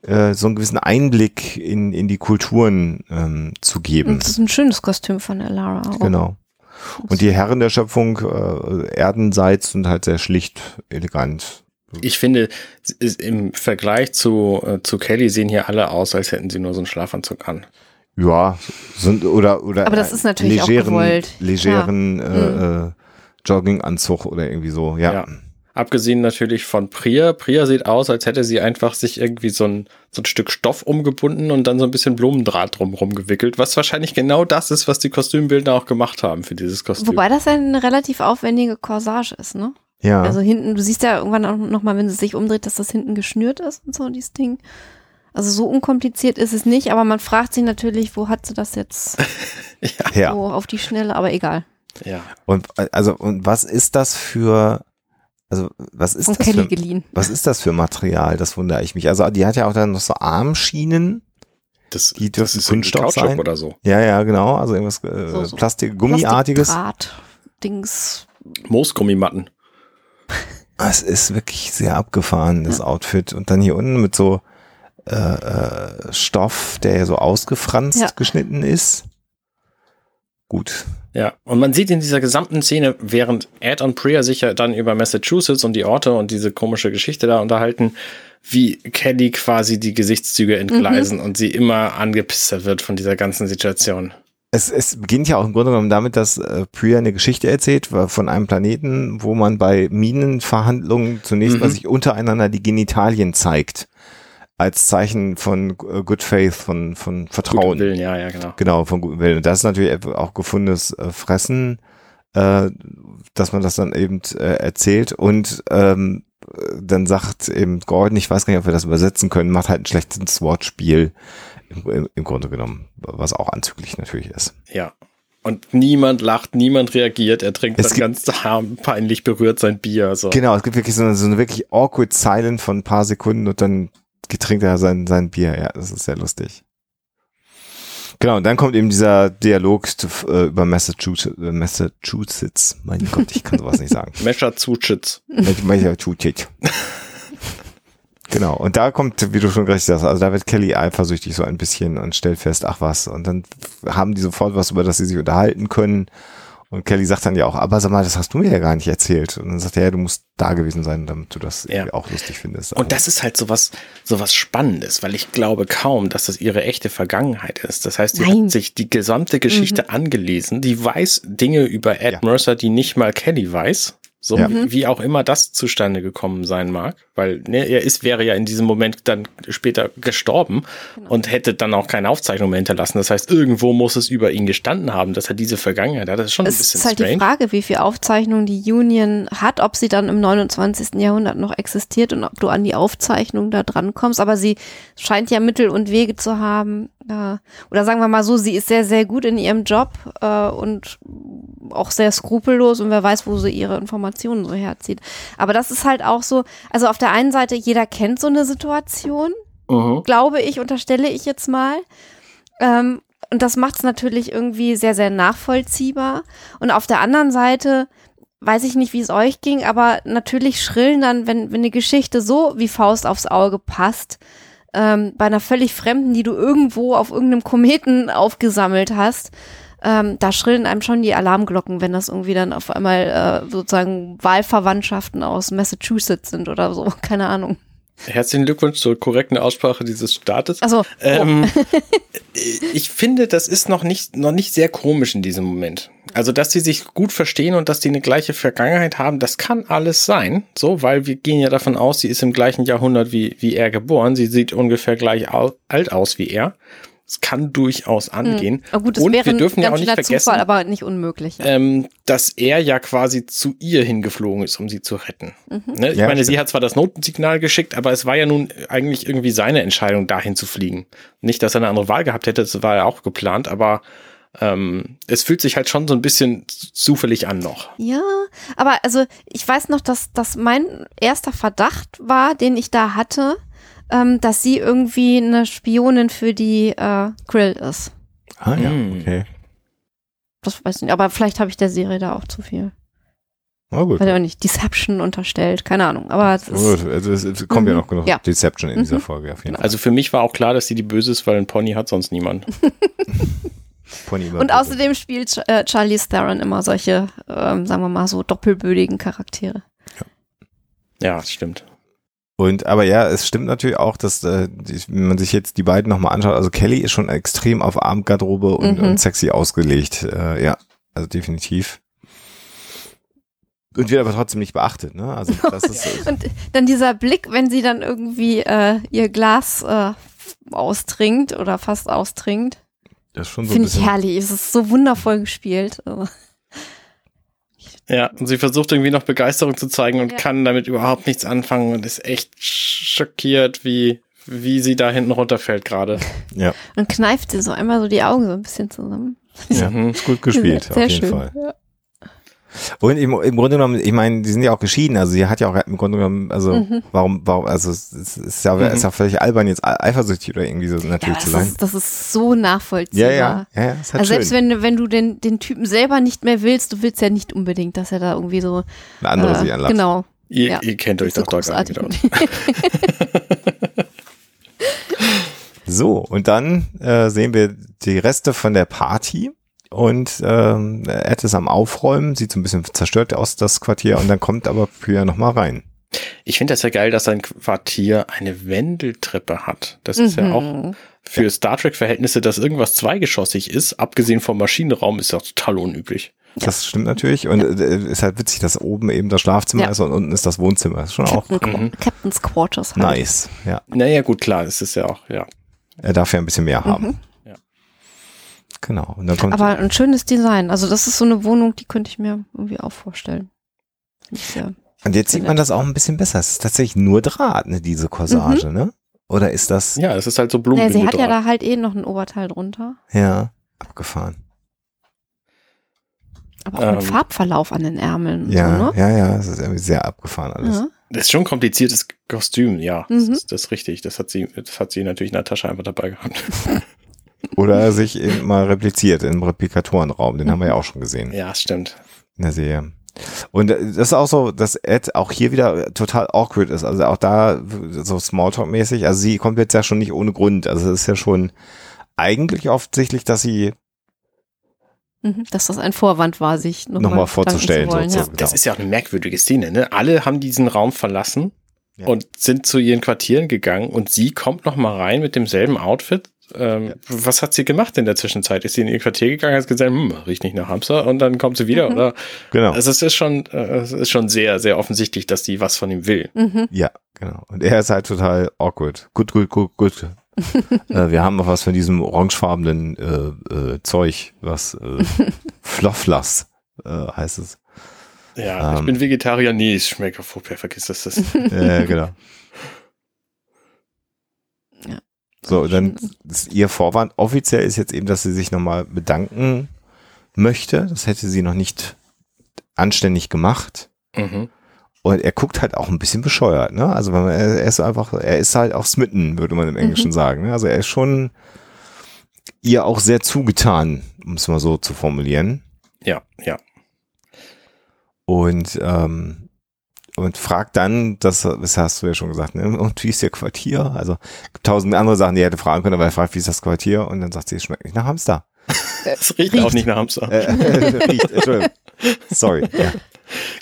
äh, so einen gewissen Einblick in, in die Kulturen ähm, zu geben. Das ist ein schönes Kostüm von Elara auch. Genau. Und die Herren der Schöpfung, äh, Erdenseits, sind halt sehr schlicht, elegant. Ich finde, im Vergleich zu, äh, zu Kelly sehen hier alle aus, als hätten sie nur so einen Schlafanzug an. Ja, sind oder oder Aber das ist natürlich auch legeren, gewollt. legeren Ja. Mhm. äh, äh, Jogginganzug oder irgendwie so. Ja. Ja. Abgesehen natürlich von Priya. Priya sieht aus, als hätte sie einfach sich irgendwie so ein, so ein Stück Stoff umgebunden und dann so ein bisschen Blumendraht drumherum gewickelt, was wahrscheinlich genau das ist, was die Kostümbildner auch gemacht haben für dieses Kostüm. Wobei das eine relativ aufwendige Corsage ist, ne? Ja. Also hinten, du siehst ja irgendwann auch noch mal, wenn es sich umdreht, dass das hinten geschnürt ist und so, dieses Ding. Also so unkompliziert ist es nicht, aber man fragt sich natürlich, wo hat sie das jetzt (laughs) ja. so auf die Schnelle, aber egal. ja. Und also und was ist das für also was ist Von das Kelly für, geliehen. was ist das für Material? Das wundere ich mich. Also die hat ja auch dann noch so Armschienen. Das, Die dürfen das ist Kunststoff sein? oder so. Ja, ja, genau. Also irgendwas äh, So, so Plastik, Gummiartiges. Plastikdraht, Dings. Moosgummimatten. Es ist wirklich sehr abgefahren, das Outfit. Und dann hier unten mit so äh, äh, Stoff, der ja so ausgefranst Ja. geschnitten ist. Gut. Ja, und man sieht in dieser gesamten Szene, während Ed und Priya sich ja dann über Massachusetts und die Orte und diese komische Geschichte da unterhalten, wie Kelly quasi die Gesichtszüge entgleisen und sie immer angepisster wird von dieser ganzen Situation. Es, es beginnt ja auch im Grunde genommen damit, dass äh, Priya eine Geschichte erzählt wa- von einem Planeten, wo man bei Minenverhandlungen zunächst Mhm. mal sich untereinander die Genitalien zeigt. Als Zeichen von äh, Good Faith, von, von Guten Vertrauen. Willen, ja, ja, genau. Genau, von gutem Willen. Und das ist natürlich auch gefundenes äh, Fressen, äh, dass man das dann eben äh, erzählt. Und ähm, äh, dann sagt eben Gordon, ich weiß gar nicht, ob wir das übersetzen können, macht halt ein schlechtes Wortspiel im, im, Grunde genommen, was auch anzüglich natürlich ist. Ja. Und niemand lacht, niemand reagiert. Er trinkt Es dann ganz harm, peinlich berührt sein Bier. So. Genau, es gibt wirklich so eine, so eine wirklich awkward Silent von ein paar Sekunden und dann trinkt er sein, sein Bier. Ja, das ist sehr lustig. Genau, und dann kommt eben dieser Dialog zu, äh, über Massachusetts, äh, Massachusetts. Mein Gott, ich kann sowas nicht sagen. (laughs) Massachusetts. Massachusetts. (laughs) Genau, und da kommt, wie du schon richtig sagst, also da wird Kelly eifersüchtig so ein bisschen und stellt fest, ach was, und dann haben die sofort was, über das sie sich unterhalten können. Und Kelly sagt dann ja auch, aber sag mal, das hast du mir ja gar nicht erzählt. Und dann sagt er, ja, du musst da gewesen sein, damit du das Ja. irgendwie auch lustig findest. Und das ist halt sowas, sowas Spannendes, weil ich glaube kaum, dass das ihre echte Vergangenheit ist. Das heißt, Nein. hat sich die gesamte Geschichte angelesen, die weiß Dinge über Ed Ja. Mercer, die nicht mal Kelly weiß. So Ja. wie, wie auch immer das zustande gekommen sein mag, weil ne, er ist, wäre ja in diesem Moment dann später gestorben und hätte dann auch keine Aufzeichnung mehr hinterlassen. Das heißt, irgendwo muss es über ihn gestanden haben, dass er diese Vergangenheit hat. Das ist schon ein Es bisschen ist halt strange. die Frage, wie viel Aufzeichnungen die Union hat, ob sie dann im 29. Jahrhundert noch existiert und ob du an die Aufzeichnung da dran kommst. Aber sie scheint ja Mittel und Wege zu haben. Ja. Oder sagen wir mal so, sie ist sehr, sehr gut in ihrem Job äh, und auch sehr skrupellos und wer weiß, wo sie ihre Informationen so herzieht. Aber das ist halt auch so, also auf der einen Seite, jeder kennt so eine Situation Mhm. glaube ich, unterstelle ich jetzt mal. Ähm, und das macht es natürlich irgendwie sehr, sehr nachvollziehbar. Und auf der anderen Seite weiß ich nicht, wie es euch ging, aber natürlich schrillen dann, wenn, wenn eine Geschichte so wie Faust aufs Auge passt, ähm, bei einer völlig Fremden, die du irgendwo auf irgendeinem Kometen aufgesammelt hast, ähm, da schrillen einem schon die Alarmglocken, wenn das irgendwie dann auf einmal äh, sozusagen Wahlverwandtschaften aus Massachusetts sind oder so, (laughs) keine Ahnung. Herzlichen Glückwunsch zur korrekten Aussprache dieses Staates. Also, Ähm, (laughs) ich finde, das ist noch nicht, noch nicht sehr komisch in diesem Moment. Also, dass sie sich gut verstehen und dass die eine gleiche Vergangenheit haben, das kann alles sein. So, weil wir gehen ja davon aus, sie ist im gleichen Jahrhundert wie, wie er geboren. Sie sieht ungefähr gleich alt aus wie er. Es kann durchaus angehen. Oh gut, das und wäre wir ein dürfen ja auch nicht vergessen, Zufall, aber nicht unmöglich. ähm, dass er ja quasi zu ihr hingeflogen ist, um sie zu retten. Mhm. Ne? Ich Ja, meine, sie stimmt. hat zwar das Notensignal geschickt, aber es war ja nun eigentlich irgendwie seine Entscheidung, dahin zu fliegen. Nicht, dass er eine andere Wahl gehabt hätte, das war ja auch geplant, aber ähm, es fühlt sich halt schon so ein bisschen zufällig an noch. Ja, aber also ich weiß noch, dass, dass mein erster Verdacht war, den ich da hatte, ähm, dass sie irgendwie eine Spionin für die äh, Grill ist. ah ja, Mm. okay. Das weiß ich nicht, aber vielleicht habe ich der Serie da auch zu viel. Na gut. Weil er auch nicht Deception unterstellt, keine Ahnung. Aber es ist, Gut, also es, es kommt ja Mhm. noch genug Ja. Deception in dieser Mhm. Folge auf jeden Fall. Also für mich war auch klar, dass sie die Böse ist, weil ein Pony hat sonst niemand. (laughs) (laughs) Und außerdem spielt Ch- äh, Charlie Theron immer solche, ähm, sagen wir mal so, doppelbödigen Charaktere. Ja, das stimmt. Und aber ja, es stimmt natürlich auch, dass äh, wenn man sich jetzt die beiden nochmal anschaut, also Kelly ist schon extrem auf Abendgarderobe und, Mhm. und sexy ausgelegt. Äh, ja, also definitiv. Und wird aber trotzdem nicht beachtet, ne? Also (laughs) das ist Und dann dieser Blick, wenn sie dann irgendwie äh, ihr Glas äh, austrinkt oder fast austrinkt. Das ist schon so Finde ich herrlich. Es ist so wundervoll gespielt. Also, Ja, und sie versucht irgendwie noch Begeisterung zu zeigen und Ja. kann damit überhaupt nichts anfangen und ist echt schockiert, wie, wie sie da hinten runterfällt gerade. (laughs) Ja, Und kneift sie so einmal so die Augen so ein bisschen zusammen. ja, ist gut gespielt, (laughs) Sehr auf jeden schön. Fall. Ja. Und im, im Grunde genommen, ich meine, die sind ja auch geschieden, also sie hat ja auch im Grunde genommen, also Mhm. warum, warum, also es ist ja, Mhm. ist ja völlig albern, jetzt eifersüchtig oder irgendwie so Ja, natürlich das, zu sein. ist, das ist so Ja, nachvollziehbar. ja, ja, ja, ist halt Also selbst schön. wenn, du- wenn du den, den Typen selber nicht mehr willst, du willst ja nicht unbedingt, dass er da irgendwie so. Eine andere äh, sie anlacht. Genau. Ihr, Ja. ihr kennt euch so doch da gar nicht großartig. aus. (laughs) So, und dann äh, sehen wir die Reste von der Party und ähm, Ed ist am Aufräumen, sieht so ein bisschen zerstört aus, das Quartier, und dann kommt aber Priya nochmal rein. Ich finde das ja geil, dass sein Quartier eine Wendeltreppe hat. Das ist ja auch Mhm. für Star Trek-Verhältnisse, dass irgendwas zweigeschossig ist, abgesehen vom Maschinenraum, ist ja total unüblich. Das stimmt natürlich. Und äh, ist halt witzig, dass oben eben das Schlafzimmer Ja. ist und unten ist das Wohnzimmer. ist schon auch Mhm. Captain's Quarters halt. nice. Ja, Naja, gut, klar, es ist ja auch, ja. er darf ja ein bisschen mehr haben. Mhm. Ja. Genau. Und dann kommt Aber ein schönes Design. Also das ist so eine Wohnung, die könnte ich mir irgendwie auch vorstellen. Finde ich sehr. und jetzt sieht man das auch ein bisschen besser. Es ist tatsächlich nur Draht, ne, diese Corsage, ne? Oder ist das Ja, es ist halt so Ja, Blumen. sie hat ja da halt eh noch ein Oberteil drunter. ja abgefahren? Aber auch mit Ähm, Farbverlauf an den Ärmeln. und Ja, So, ne? ja, ja, es ist irgendwie sehr abgefahren alles. ja. Das ist schon ein kompliziertes Kostüm, ja. Das Mhm. ist das ist richtig. Das hat sie, das hat sie natürlich in der Tasche einfach dabei gehabt. (laughs) Oder sich eben mal repliziert im Replikatorenraum. Den haben wir ja auch schon gesehen Ja, stimmt. in der Serie. Und äh, das ist auch so, dass Ed auch hier wieder total awkward ist. Also auch da so Smalltalk-mäßig. Also sie kommt jetzt ja schon nicht ohne Grund. Also es ist ja schon eigentlich offensichtlich, dass sie Mhm, Dass das ein Vorwand war, sich noch nochmal mal vorzustellen. wollen, sozusagen. Das ist ja auch eine merkwürdige Szene, ne? Alle haben diesen Raum verlassen Ja. und sind zu ihren Quartieren gegangen und sie kommt noch mal rein mit demselben Outfit. Ähm, Ja. Was hat sie gemacht in der Zwischenzeit? Ist sie in ihr Quartier gegangen, hat gesagt, hm, riecht nicht nach Hamster und dann kommt sie wieder, Mhm. oder? Genau. Also es ist schon, äh, es ist schon sehr, sehr offensichtlich, dass sie was von ihm will. Ja. Mhm. Ja, genau. Und er ist halt total awkward. Gut, gut, gut, gut. (laughs) äh, wir haben noch was von diesem orangefarbenen äh, äh, Zeug, was äh, (laughs) Flufflass äh, heißt es. Ja, ich Ähm. bin Vegetarier, nee, ich schmecke furchtbar, vergiss das. das. äh, genau. (laughs) Ja. So, dann ist ihr Vorwand offiziell ist jetzt eben, dass sie sich nochmal bedanken möchte. Das hätte sie noch nicht anständig gemacht. mhm. Und er guckt halt auch ein bisschen bescheuert, ne? Also wenn man, er ist einfach, er ist halt auch smitten, würde man im Englischen sagen. Ne? Also er ist schon ihr auch sehr zugetan, um es mal so zu formulieren. Ja, ja. Und ähm, und fragt dann, das, das hast du ja schon gesagt, ne? Und wie ist ihr Quartier? Also tausend andere Sachen, die er hätte fragen können, aber er fragt, wie ist das Quartier? Und dann sagt sie, es schmeckt nicht nach Hamster. (laughs) Es riecht, Riecht. auch nicht nach Hamster. Äh, (laughs) riecht, Entschuldigung. Sorry. Ja.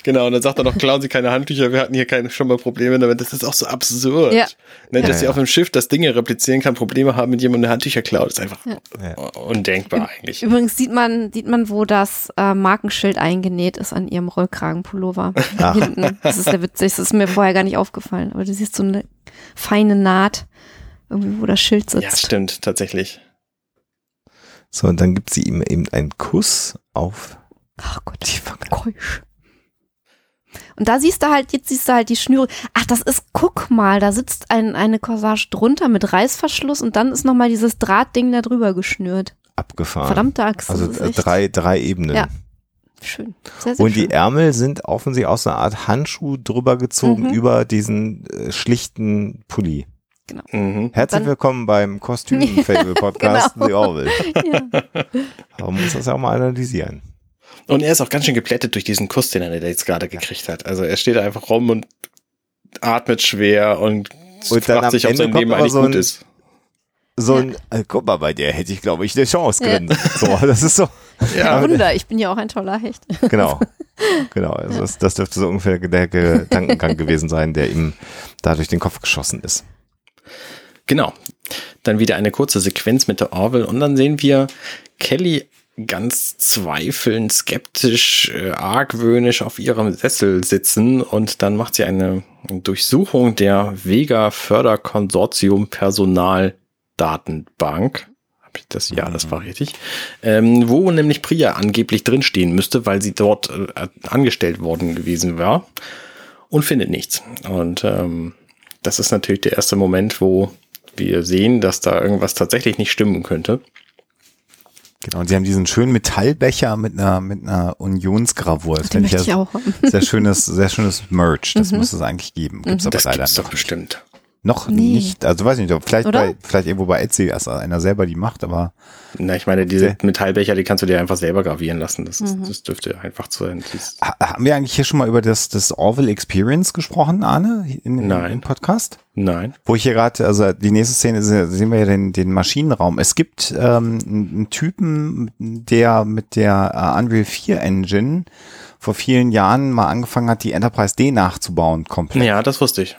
Genau, und dann sagt er noch, klauen Sie keine Handtücher, wir hatten hier keine, schon mal Probleme damit. Das ist auch so absurd. Ja. Ne, dass Ja, sie ja. auf dem Schiff das Dinge replizieren kann, Probleme haben, mit jemandem der Handtücher klaut. ist einfach Ja. undenkbar eigentlich. Übrigens sieht man, sieht man, wo das äh, Markenschild eingenäht ist an ihrem Rollkragenpullover. Ach. (laughs) Hinten. Das ist sehr witzig. Das ist mir vorher gar nicht aufgefallen. Aber du siehst so eine feine Naht, irgendwie, wo das Schild sitzt. Ja, stimmt, tatsächlich. So, und dann gibt sie ihm eben einen Kuss auf Ach Gott, die keusch. Und da siehst du halt, jetzt siehst du halt die Schnüre. Ach, das ist, guck mal, da sitzt ein, eine Corsage drunter mit Reißverschluss und dann ist nochmal dieses Drahtding da drüber geschnürt. Abgefahren. Verdammte Axt. Also das ist äh, drei, drei Ebenen. Ja. Schön. Sehr, sehr Und die schön. Ärmel sind offensichtlich aus einer Art Handschuh drüber gezogen Mhm. über diesen äh, schlichten Pulli. Mhm. Herzlich Dann- willkommen beim Kostüm-Fable-Podcast (laughs) Genau. The Orville. Ja. (laughs) Aber man muss das ja auch mal analysieren. Und er ist auch ganz schön geplättet durch diesen Kuss, den er jetzt gerade gekriegt hat. Also er steht da einfach rum und atmet schwer und, Und fragt sich, ob sein Leben eigentlich so gut ein- ist. So ein, äh, guck mal, bei der hätte ich, glaube ich, eine Chance drin. So, (laughs) das ist so, Ja, Wunder, ich bin ja auch ein toller Hecht. (laughs) genau. (laughs) Genau, also das, das dürfte so ungefähr der Gedankengang gewesen sein, der ihm da durch den Kopf geschossen ist. Genau. Dann wieder eine kurze Sequenz mit der Orville und dann sehen wir Kelly ganz zweifelnd, skeptisch, äh, argwöhnisch auf ihrem Sessel sitzen und dann macht sie eine Durchsuchung der Vega Förderkonsortium Personaldatenbank. Hab ich das? Ja, das war richtig. Ähm, wo nämlich Priya angeblich drinstehen müsste, weil sie dort äh, angestellt worden gewesen war und findet nichts. Und ähm, das ist natürlich der erste Moment, wo wir sehen, dass da irgendwas tatsächlich nicht stimmen könnte. Genau, und sie haben diesen schönen Metallbecher mit einer, mit einer Unionsgravur. Das Den finde ich möchte ich ja auch haben. sehr schönes, sehr schönes Merch. Das Mhm. muss es eigentlich geben. Gibt's aber Das leider gibt's doch bestimmt. Noch Nee. nicht. Also weiß nicht, vielleicht Oder? bei, vielleicht irgendwo bei Etsy ist einer selber die macht, aber Na, ich meine, diese Okay. Metallbecher, die kannst du dir einfach selber gravieren lassen. Das, ist, Mhm. das dürfte einfach zu sein. Ha- haben wir eigentlich hier schon mal über das, das Orville Experience gesprochen, Arne? In, Nein. Im Podcast? Nein. Wo ich hier gerade, also die nächste Szene sehen wir ja den, den Maschinenraum. Es gibt ähm, einen einen Typen, der mit der äh, Unreal 4 Engine vor vielen Jahren mal angefangen hat, die Enterprise D nachzubauen komplett. Ja, das wusste ich.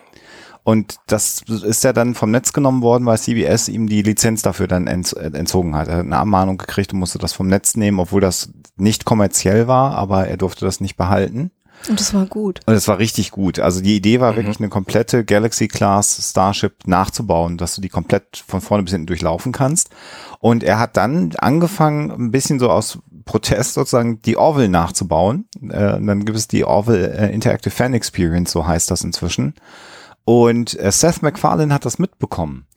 Und das ist ja dann vom Netz genommen worden, weil CBS ihm die Lizenz dafür dann äh, entzogen hat. Er hat eine Abmahnung gekriegt und musste das vom Netz nehmen, obwohl das nicht kommerziell war, aber er durfte das nicht behalten. Und das war gut. Und es war richtig gut. Also die Idee war Mhm. wirklich eine komplette Galaxy-Class Starship nachzubauen, dass du die komplett von vorne bis hinten durchlaufen kannst. Und er hat dann angefangen, ein bisschen so aus Protest sozusagen die Orville nachzubauen. Äh, und dann gibt es die Orville äh, Interactive Fan Experience, so heißt das inzwischen. Und äh, Seth MacFarlane hat das mitbekommen.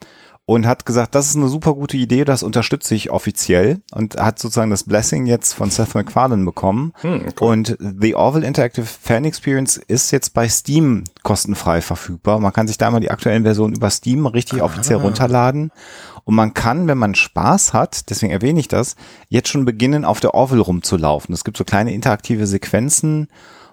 und hat gesagt, das ist eine super gute Idee, das unterstütze ich offiziell und hat sozusagen das Blessing jetzt von Seth MacFarlane bekommen. Hm, cool. Und The Orville Interactive Fan Experience ist jetzt bei Steam kostenfrei verfügbar. Man kann sich da mal die aktuellen Versionen über Steam richtig ah. offiziell runterladen. Und man kann, wenn man Spaß hat, deswegen erwähne ich das, jetzt schon beginnen, auf der Orville rumzulaufen. Es gibt so kleine interaktive Sequenzen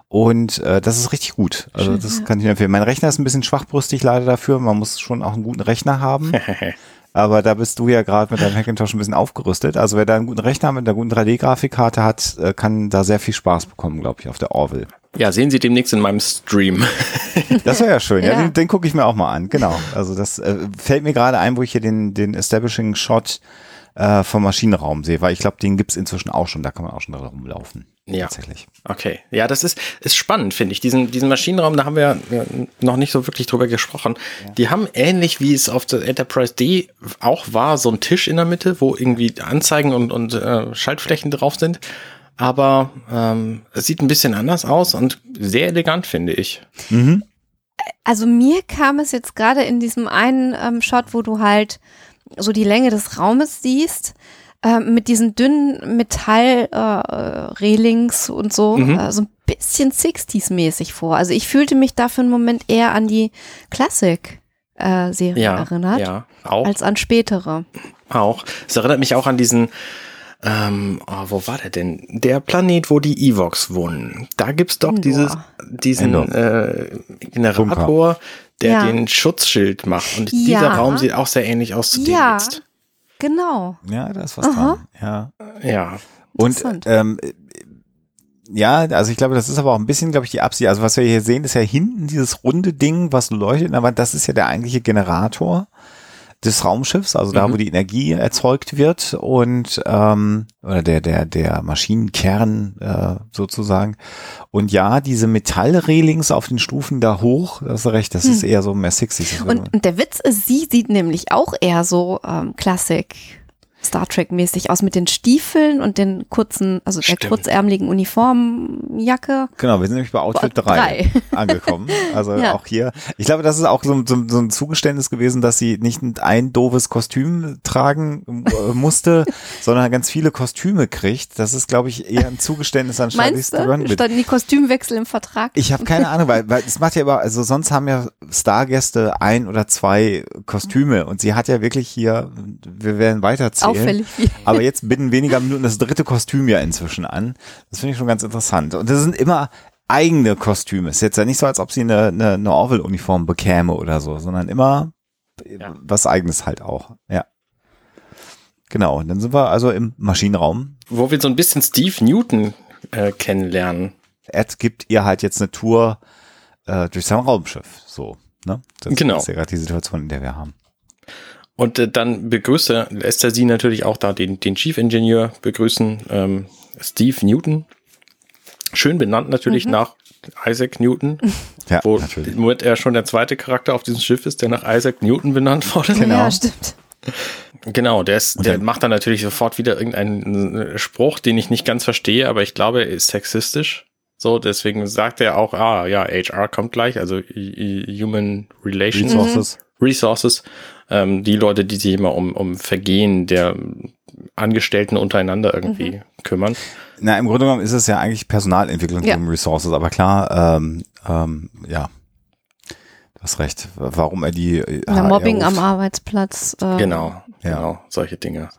und äh, das ist richtig gut. Also Schön, das ja. kann ich empfehlen. Mein Rechner ist ein bisschen schwachbrüstig leider dafür. Man muss schon auch einen guten Rechner haben. (laughs) Aber da bist du ja gerade mit deinem Hackintosh ein bisschen aufgerüstet. Also wer da einen guten Rechner mit einer guten 3D-Grafikkarte hat, äh, kann da sehr viel Spaß bekommen, glaube ich, auf der Orville. Ja, sehen Sie demnächst in meinem Stream. (laughs) Das wäre ja schön. ja. ja den, den gucke ich mir auch mal an. Genau. Also das äh, fällt mir gerade ein, wo ich hier den, den Establishing Shot äh, vom Maschinenraum sehe, weil ich glaube, den gibt's inzwischen auch schon. Da kann man auch schon drin rumlaufen. Ja. Tatsächlich. Okay. Ja, das ist, ist spannend, finde ich. Diesen, diesen Maschinenraum, da haben wir noch nicht so wirklich drüber gesprochen. Ja. Die haben ähnlich wie es auf der Enterprise D auch war, so ein Tisch in der Mitte, wo irgendwie Anzeigen und, und äh, Schaltflächen drauf sind. Aber ähm, es sieht ein bisschen anders aus und sehr elegant, finde ich. Mhm. Also mir kam es jetzt gerade in diesem einen ähm, Shot, wo du halt so die Länge des Raumes siehst, äh, mit diesen dünnen Metall-Railings äh, und so, mhm. äh, so ein bisschen 60s-mäßig vor. Also ich fühlte mich da für einen Moment eher an die Classic-Serie ja, erinnert, ja, auch. als an spätere. Auch. Es erinnert mich auch an diesen ähm, oh, wo war der denn? Der Planet, wo die Evox wohnen. Da gibt's doch dieses, diesen äh, Generator, der ja. den Schutzschild macht. Und ja. dieser Raum sieht auch sehr ähnlich aus zu dem ja. jetzt. Genau. Ja, da ist was Aha. dran. Ja. Ja. Und ähm, ja, also ich glaube, das ist aber auch ein bisschen, glaube ich, die Absicht. Also was wir hier sehen, ist ja hinten dieses runde Ding, was leuchtet, aber das ist ja der eigentliche Generator des Raumschiffs, also da, mhm. wo die Energie erzeugt wird und ähm, oder der der der Maschinenkern äh, sozusagen. Und ja, diese Metallrehlings auf den Stufen da hoch, das ist recht, das hm. ist eher so mehr 60. Und, und der Witz ist, sie sieht nämlich auch eher so ähm, Klassik Star Trek-mäßig aus mit den Stiefeln und den kurzen, also Stimmt. der kurzärmeligen Uniformjacke. Genau, wir sind nämlich bei Outfit 3, angekommen. Also (laughs) ja. auch hier. Ich glaube, das ist auch so, so, so, ein Zugeständnis gewesen, dass sie nicht ein doofes Kostüm tragen äh, musste, (laughs) sondern ganz viele Kostüme kriegt. Das ist, glaube ich, eher ein Zugeständnis an Charlize Theron. Standen die Kostümwechsel im Vertrag? Ich habe keine Ahnung, weil, weil (laughs) es macht ja aber, also sonst haben ja Stargäste ein oder zwei Kostüme und sie hat ja wirklich hier, wir werden weiterzählen auffällig viel. Aber jetzt binnen weniger Minuten das dritte Kostüm ja inzwischen an. Das finde ich schon ganz interessant. Und das sind immer eigene Kostüme. Ist jetzt ja nicht so, als ob sie eine, eine, eine Orwell-Uniform bekäme oder so, sondern immer ja. was eigenes halt auch. Ja. Genau. Und dann sind wir also im Maschinenraum. Wo wir so ein bisschen Steve Newton äh, kennenlernen. Ed gibt ihr halt jetzt eine Tour äh, durch sein Raumschiff. So. Ne? Das genau. ist ja gerade die Situation, in der wir haben. Und äh, dann begrüßt er, lässt er sie natürlich auch da den, den Chief Engineer begrüßen, ähm, Steve Newton. Schön benannt natürlich mhm. nach Isaac Newton, (laughs) ja, wo natürlich. er schon der zweite Charakter auf diesem Schiff ist, der nach Isaac Newton benannt (laughs) wurde. Genau. Ja, stimmt. Genau, der, ist, der macht dann natürlich sofort wieder irgendeinen Spruch, den ich nicht ganz verstehe, aber ich glaube, er ist sexistisch. So, deswegen sagt er auch, ah, ja, HR kommt gleich, also Human Relations. Resources. Resources ähm, die Leute, die sich immer um, um Vergehen der Angestellten untereinander irgendwie mhm. kümmern. Na, im Grunde genommen ist es ja eigentlich Personalentwicklung ja. um Resources, aber klar, ähm, ähm, ja, du hast recht. Warum er die ja, Mobbing am Arbeitsplatz. Äh, genau, ja. genau, solche Dinge.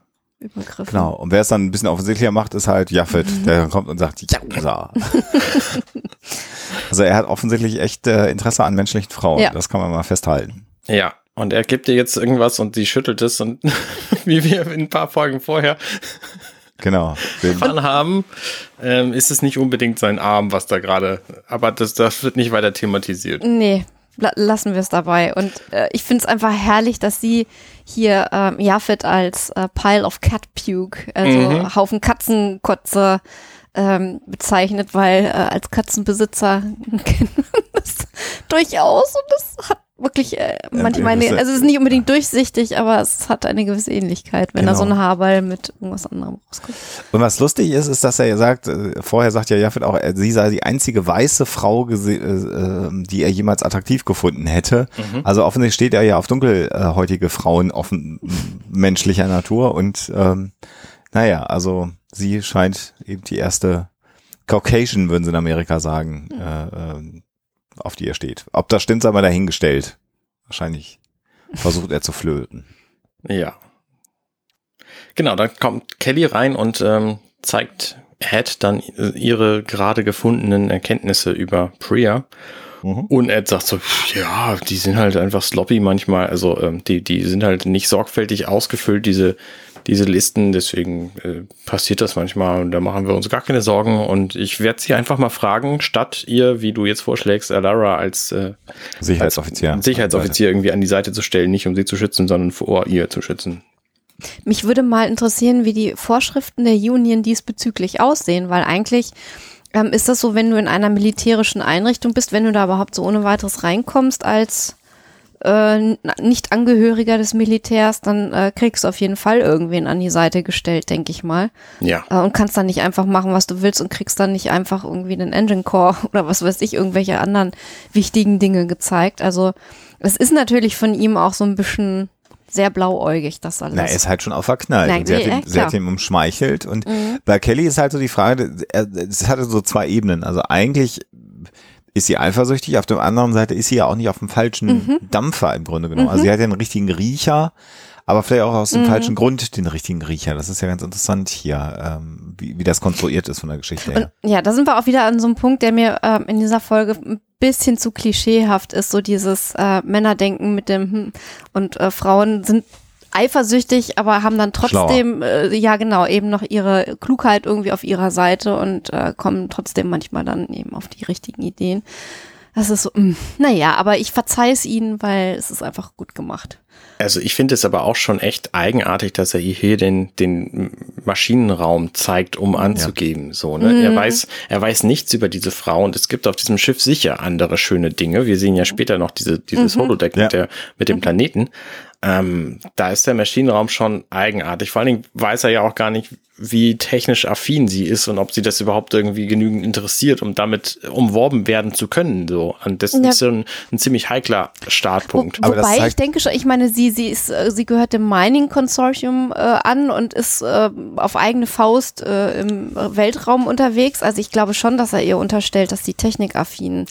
Übergriffen. Genau. Und wer es dann ein bisschen offensichtlicher macht, ist halt Jaffet, mhm. der kommt und sagt, ja. (laughs) also er hat offensichtlich echt äh, Interesse an menschlichen Frauen. Ja. Das kann man mal festhalten. Ja, und er gibt dir jetzt irgendwas und sie schüttelt es und (laughs) wie wir in ein paar Folgen vorher genau erfahren haben, ähm, ist es nicht unbedingt sein Arm, was da gerade, aber das, das wird nicht weiter thematisiert. Nee, la lassen wir es dabei. Und äh, ich finde es einfach herrlich, dass sie hier ähm, Jafet als äh, Pile of Cat Puke, also mhm. Haufen Katzenkotze ähm, bezeichnet, weil äh, als Katzenbesitzer (laughs) kennen das durchaus und das hat wirklich äh, manchmal, nee, also es ist nicht unbedingt durchsichtig, aber es hat eine gewisse Ähnlichkeit, wenn genau. da so ein genau. Haarball mit irgendwas anderem rauskommt. Und was lustig ist, ist, dass er sagt, äh, vorher sagt ja Jaffet auch, sie sei die einzige weiße Frau, äh, die er jemals attraktiv gefunden hätte. Mhm. Also offensichtlich steht er ja auf dunkelhäutige Frauen offen menschlicher Natur und ähm, naja, also sie scheint eben die erste Caucasian, würden sie in Amerika sagen, mhm. äh, auf die er steht. Ob das stimmt, sei mal dahingestellt. Wahrscheinlich versucht er zu flöten. Ja. Genau, dann kommt Kelly rein und ähm, zeigt Ed dann ihre gerade gefundenen Erkenntnisse über Priya. Mhm. Und Ed sagt so, ja, die sind halt einfach sloppy manchmal. Also ähm, die, die sind halt nicht sorgfältig ausgefüllt, diese diese Listen. Deswegen äh, passiert das manchmal und da machen wir uns gar keine Sorgen. Und ich werde sie einfach mal fragen, statt ihr, wie du jetzt vorschlägst, Alara als äh, Sicherheitsoffizier, als Sicherheitsoffizier irgendwie an die Seite zu stellen, nicht um sie zu schützen, sondern vor ihr zu schützen. Mich würde mal interessieren, wie die Vorschriften der Union diesbezüglich aussehen, weil eigentlich ähm, ist das so, wenn du in einer militärischen Einrichtung bist, wenn du da überhaupt so ohne weiteres reinkommst als äh, Nicht-Angehöriger des Militärs, dann äh, kriegst du auf jeden Fall irgendwen an die Seite gestellt, denke ich mal. Ja. Äh, und kannst dann nicht einfach machen, was du willst und kriegst dann nicht einfach irgendwie den Engine Core (laughs) oder was weiß ich, irgendwelche anderen wichtigen Dinge gezeigt. Also es ist natürlich von ihm auch so ein bisschen sehr blauäugig, das alles. Na, er ist halt schon auf verknallt. Nein, und sie, hat ihn, sie hat ihn umschmeichelt. Und mhm. bei Kelly ist halt so die Frage, es hatte so zwei Ebenen. Also eigentlich ist sie eifersüchtig, auf der anderen Seite ist sie ja auch nicht auf dem falschen mhm. Dampfer im Grunde genommen. Also mhm. sie hat ja einen richtigen Riecher, aber vielleicht auch aus dem mhm. falschen Grund den richtigen Riecher. Das ist ja ganz interessant hier, ähm, wie, wie das konstruiert ist von der Geschichte her. Und, ja, da sind wir auch wieder an so einem Punkt, der mir ähm, in dieser Folge ein bisschen zu klischeehaft ist, so dieses äh, Männerdenken mit dem hm, und äh, Frauen sind eifersüchtig, aber haben dann trotzdem, äh, ja genau, eben noch ihre Klugheit irgendwie auf ihrer Seite und äh, kommen trotzdem manchmal dann eben auf die richtigen Ideen. Das ist so, mh, hm, naja, aber ich verzeihe es ihnen, weil es ist einfach gut gemacht. Also ich finde es aber auch schon echt eigenartig, dass er hier den, den Maschinenraum zeigt, um anzugeben. Ja. So, ne? Mhm. Er weiß, er weiß nichts über diese Frau und es gibt auf diesem Schiff sicher andere schöne Dinge. Wir sehen ja später noch diese, dieses mhm. Holodeck ja. mit, der, mit dem mhm. Planeten. Ähm, da ist der Maschinenraum schon eigenartig. Vor allen Dingen weiß er ja auch gar nicht, wie technisch affin sie ist und ob sie das überhaupt irgendwie genügend interessiert, um damit umworben werden zu können. So. Und das ja. ist so ein, ein, ziemlich heikler Startpunkt. Wo, wobei ich denke schon, ich meine, sie, sie ist, äh, sie gehört dem Mining Consortium äh, an und ist äh, auf eigene Faust äh, im Weltraum unterwegs. Also ich glaube schon, dass er ihr unterstellt, dass sie technikaffin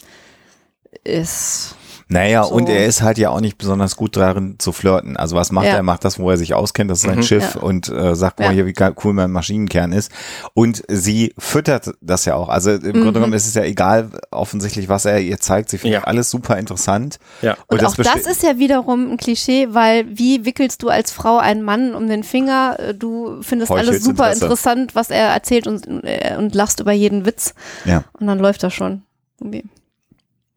ist. Naja, so. und er ist halt ja auch nicht besonders gut darin zu flirten. Also was macht ja. er? Er macht das, wo er sich auskennt, das ist sein mhm, Schiff ja. und äh, sagt mal hier, wie cool mein Maschinenkern ist. Und sie füttert das ja auch. Also im mhm. Grunde genommen ist es ja egal, offensichtlich, was er ihr zeigt. Sie findet ja. alles super interessant. Ja. Und, und das auch das ist ja wiederum ein Klischee, weil wie wickelst du als Frau einen Mann um den Finger? Du findest alles super Interesse. interessant, was er erzählt und, äh, und lachst über jeden Witz. Ja. Und dann läuft das schon. Okay.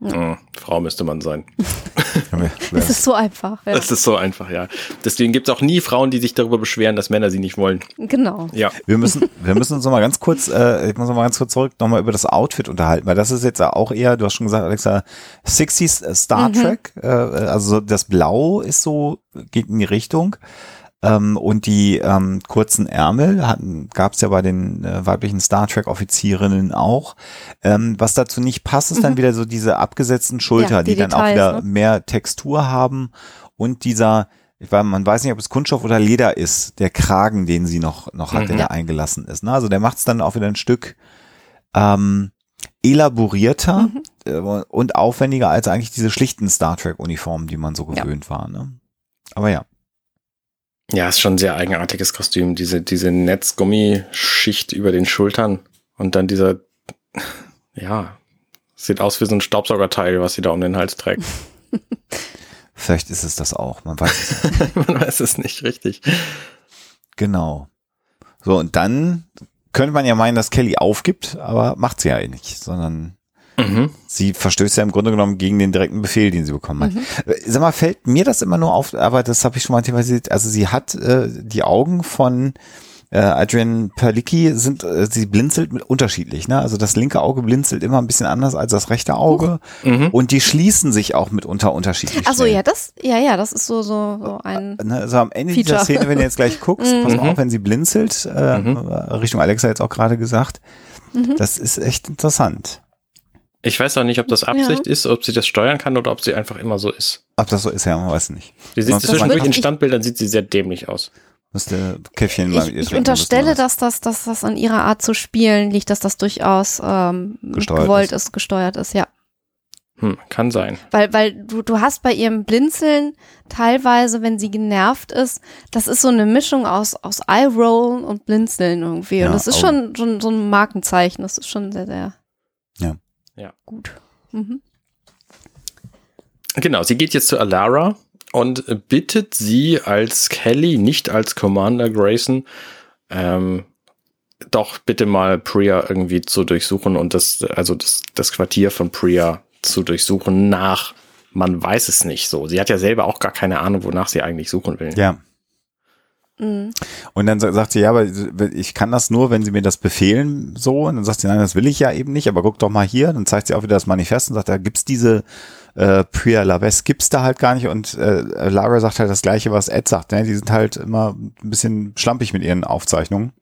Ja. Frau müsste man sein. (laughs) es ist so einfach. Ja. Es ist so einfach, ja. Deswegen gibt es auch nie Frauen, die sich darüber beschweren, dass Männer sie nicht wollen. Genau. Ja. Wir müssen, wir müssen uns noch mal ganz kurz, äh, ich muss noch mal ganz kurz zurück, noch mal über das Outfit unterhalten, weil das ist jetzt auch eher, du hast schon gesagt, Alexa, 60s äh, Star mhm. Trek, äh, also das Blau ist so, geht in die Richtung. Ähm, und die ähm, kurzen Ärmel gab es ja bei den äh, weiblichen Star Trek Offizierinnen auch. Ähm, was dazu nicht passt, ist mhm. dann wieder so diese abgesetzten Schulter, ja, die, die dann auch wieder ne? mehr Textur haben und dieser ich weiß, man weiß nicht, ob es Kunststoff oder Leder ist, der Kragen, den sie noch, noch hat, mhm, der da eingelassen ist. Ne? Also der macht es dann auch wieder ein Stück ähm, elaborierter mhm. äh, und aufwendiger als eigentlich diese schlichten Star Trek-Uniformen, die man so gewöhnt ja. war. Ne? Aber ja. Ja, ist schon ein sehr eigenartiges Kostüm. Diese, diese Netzgummischicht über den Schultern und dann dieser, (laughs) ja, sieht aus wie so ein Staubsaugerteil, was sie da um den Hals trägt. (laughs) Vielleicht ist es das auch, man weiß es nicht. (laughs) man weiß es nicht, richtig. Genau. So, und dann könnte man ja meinen, dass Kelly aufgibt, aber macht sie ja eh nicht, sondern Mhm. Sie verstößt ja im Grunde genommen gegen den direkten Befehl, den sie bekommen hat. Mhm. Sag mal, fällt mir das immer nur auf, aber das habe ich schon mal thematisiert. Also sie hat äh, die Augen von äh, Adrian Perlicki sind, äh, sie blinzelt mit unterschiedlich, ne? Also das linke Auge blinzelt immer ein bisschen anders als das rechte Auge Mhm. und die schließen sich auch mitunter unterschiedlich. Achso, schnell. ja, das, ja, ja, das ist so, so, so ein. Also am Ende dieser Feature. Szene, wenn du jetzt gleich guckst, pass auf, wenn sie blinzelt, äh, Richtung Alexa jetzt auch gerade gesagt, das ist echt interessant. Ich weiß auch nicht, ob das Absicht ist, ob sie das steuern kann oder ob sie einfach immer so ist. Ob das so ist, ja, man weiß nicht. Sie sieht zwischendurch in Standbildern sieht sie sehr dämlich aus. Müsste Käffchen mal Ich, ihr ich unterstelle, dass das, dass das an ihrer Art zu spielen liegt, dass das durchaus ähm, Gesteuert gewollt ist. gesteuert ist, ja. Hm, kann sein. Weil, weil du, du hast bei ihrem Blinzeln teilweise, wenn sie genervt ist, das ist so eine Mischung aus, aus Eye-Rollen und Blinzeln irgendwie. Ja, und das ist schon, schon so ein Markenzeichen. Das ist schon sehr, sehr Ja. Ja. gut. Mhm. Genau, sie geht jetzt zu Alara und bittet sie als Kelly, nicht als Commander Grayson, ähm, doch bitte mal Priya irgendwie zu durchsuchen und das, also das, das Quartier von Priya zu durchsuchen nach, man weiß es nicht so. Sie hat ja selber auch gar keine Ahnung, wonach sie eigentlich suchen will. Ja. Mhm. Und dann sa- sagt sie, ja, aber ich kann das nur, wenn sie mir das befehlen, so. Und dann sagt sie, nein, das will ich ja eben nicht, aber guck doch mal hier. Dann zeigt sie auch wieder das Manifest und sagt, da gibt's diese äh, Priya Laves gibt's da halt gar nicht. Und äh, Lara sagt halt das Gleiche, was Ed sagt. Ne? Die sind halt immer ein bisschen schlampig mit ihren Aufzeichnungen.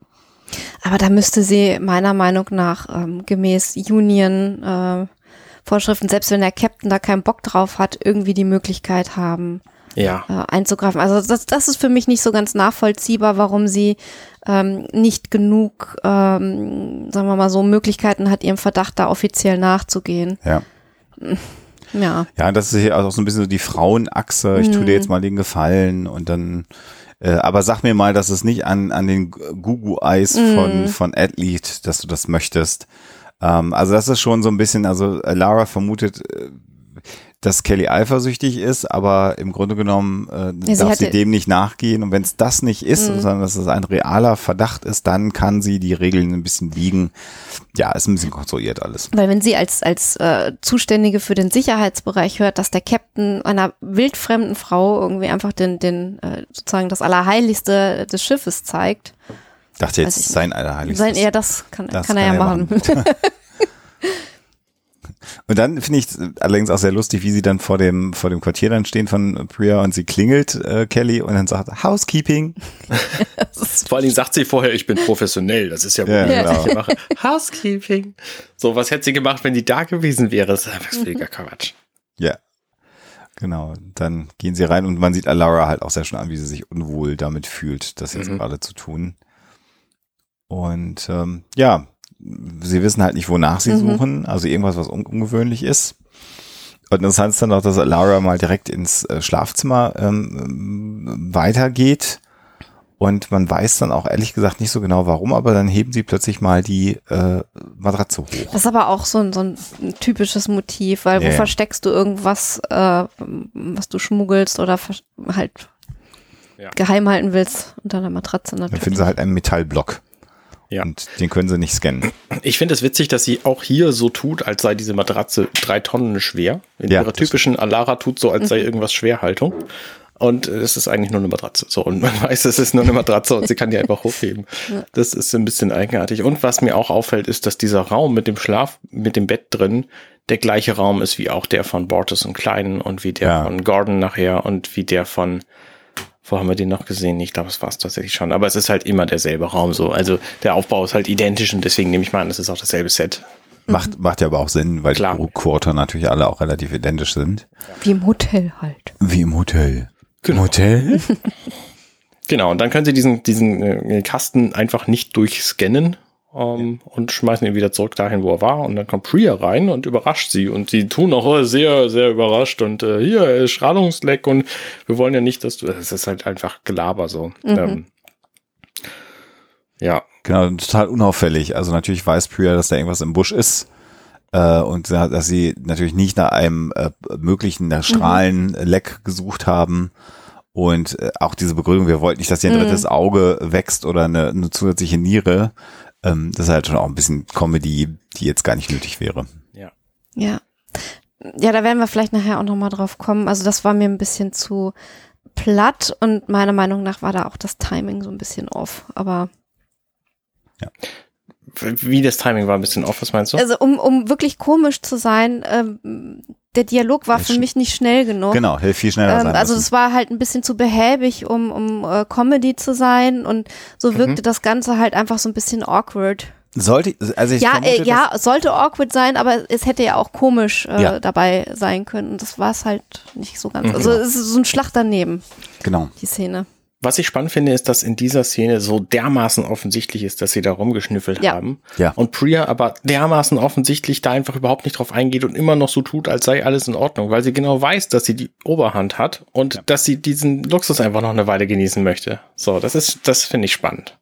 Aber da müsste sie meiner Meinung nach ähm, gemäß Union äh, Vorschriften, selbst wenn der Captain da keinen Bock drauf hat, irgendwie die Möglichkeit haben, Ja. äh, einzugreifen. Also das, das ist für mich nicht so ganz nachvollziehbar, warum sie ähm, nicht genug, ähm, sagen wir mal so, Möglichkeiten hat, ihrem Verdacht da offiziell nachzugehen. Ja. (laughs) Ja. Ja, das ist hier auch so ein bisschen so die Frauenachse. Ich tue dir jetzt mal den Gefallen und dann, äh, aber sag mir mal, dass es nicht an, an den Gugu-Eis von, von Ed liegt, dass du das möchtest. Ähm, also das ist schon so ein bisschen, also Lara vermutet, äh, dass Kelly eifersüchtig ist, aber im Grunde genommen äh, Ja, sie darf sie dem nicht nachgehen. Und wenn es das nicht ist, sondern dass es ein realer Verdacht ist, dann kann sie die Regeln ein bisschen biegen. Ja, ist ein bisschen konstruiert alles. Weil wenn sie als, als äh, Zuständige für den Sicherheitsbereich hört, dass der Captain einer wildfremden Frau irgendwie einfach den, den äh, sozusagen das Allerheiligste des Schiffes zeigt, Dachte jetzt ich sein Allerheiligstes. sein, ja, das kann, Das kann er ja machen. (laughs) Und dann finde ich allerdings auch sehr lustig, wie sie dann vor dem vor dem Quartier dann stehen von Priya und sie klingelt äh, Kelly und dann sagt Housekeeping. (laughs) Vor allen Dingen sagt sie vorher, ich bin professionell. Das ist ja, Ja, wohl, was genau. ich mache. Housekeeping. So, was hätte sie gemacht, wenn die da gewesen wäre? Das ist einfach (laughs) völliger Quatsch. Ja. Genau. Dann gehen sie rein und man sieht Alara halt auch sehr schön an, wie sie sich unwohl damit fühlt, das jetzt Mhm. gerade zu tun. Und ähm, ja, sie wissen halt nicht, wonach sie Mhm. suchen, also irgendwas, was un ungewöhnlich ist. Und interessant ist dann auch, dass Lara mal direkt ins äh, Schlafzimmer ähm, weitergeht. Und man weiß dann auch ehrlich gesagt nicht so genau warum, aber dann heben sie plötzlich mal die äh, Matratze hoch. Das ist aber auch so ein, so ein typisches Motiv, weil Ja, wo ja. versteckst du irgendwas, äh, was du schmuggelst oder halt Ja. geheim halten willst unter der Matratze Dann natürlich. finden sie halt einen Metallblock. Ja. Und den können sie nicht scannen. Ich finde es witzig, dass sie auch hier so tut, als sei diese Matratze drei Tonnen schwer. In Ja, ihrer typischen Alara tut so, als sei irgendwas Schwerhaltung. Und es ist eigentlich nur eine Matratze. So, und man (laughs) weiß, es ist nur eine Matratze und sie kann die einfach (laughs) hochheben. Das ist ein bisschen eigenartig. Und was mir auch auffällt, ist, dass dieser Raum mit dem Schlaf, mit dem Bett drin, der gleiche Raum ist wie auch der von Bortus und Kleinen und wie der Ja. von Gordon nachher und wie der von wo haben wir den noch gesehen? Ich glaube, es war es tatsächlich schon. Aber es ist halt immer derselbe Raum so. Also der Aufbau ist halt identisch und deswegen nehme ich mal an, es ist auch dasselbe Set. Macht, macht ja aber auch Sinn, weil Klar. die Quarter natürlich alle auch relativ identisch sind. Wie im Hotel halt. Wie im Hotel. Genau. Im Hotel? (laughs) Genau, und dann können sie diesen, diesen äh, Kasten einfach nicht durchscannen ähm, und schmeißen ihn wieder zurück dahin, wo er war. Und dann kommt Priya rein und überrascht sie. Und sie tun auch äh, sehr, sehr überrascht. Und äh, hier, äh, Strahlungsleck und wir wollen ja nicht, dass du. Das ist halt einfach Gelaber so. Ähm, ja, Genau, total unauffällig. Also natürlich weiß Priya, dass da irgendwas im Busch ist. Äh, und da- dass sie natürlich nicht nach einem äh, möglichen nach Strahlenleck gesucht haben. Und äh, auch diese Begründung, wir wollten nicht, dass ihr ein Mhm. drittes Auge wächst oder eine, eine zusätzliche Niere. Ähm, das ist halt schon auch ein bisschen Comedy, die jetzt gar nicht nötig wäre. ja. Ja. Ja, da werden wir vielleicht nachher auch nochmal drauf kommen. Also das war mir ein bisschen zu platt und meiner Meinung nach war da auch das Timing so ein bisschen off. Aber Ja. Wie das Timing war ein bisschen off, was meinst du? Also um, um wirklich komisch zu sein, ähm, der Dialog war für mich nicht schnell genug. Genau, hätte viel schneller Ähm, sein also es war halt ein bisschen zu behäbig, um, um äh, Comedy zu sein und so wirkte das Ganze halt einfach so ein bisschen awkward. Sollte, also ich ja, vermute, äh, ja, es sollte awkward sein, aber es hätte ja auch komisch äh, Ja. dabei sein können. Und das war es halt nicht so ganz. Mhm. Also es ist so ein Schlag daneben, genau. die Szene. Was ich spannend finde, ist, dass in dieser Szene so dermaßen offensichtlich ist, dass sie da rumgeschnüffelt Ja. haben. Ja. Und Priya aber dermaßen offensichtlich da einfach überhaupt nicht drauf eingeht und immer noch so tut, als sei alles in Ordnung, weil sie genau weiß, dass sie die Oberhand hat und dass sie diesen Luxus einfach noch eine Weile genießen möchte. So, das ist, das finde ich spannend.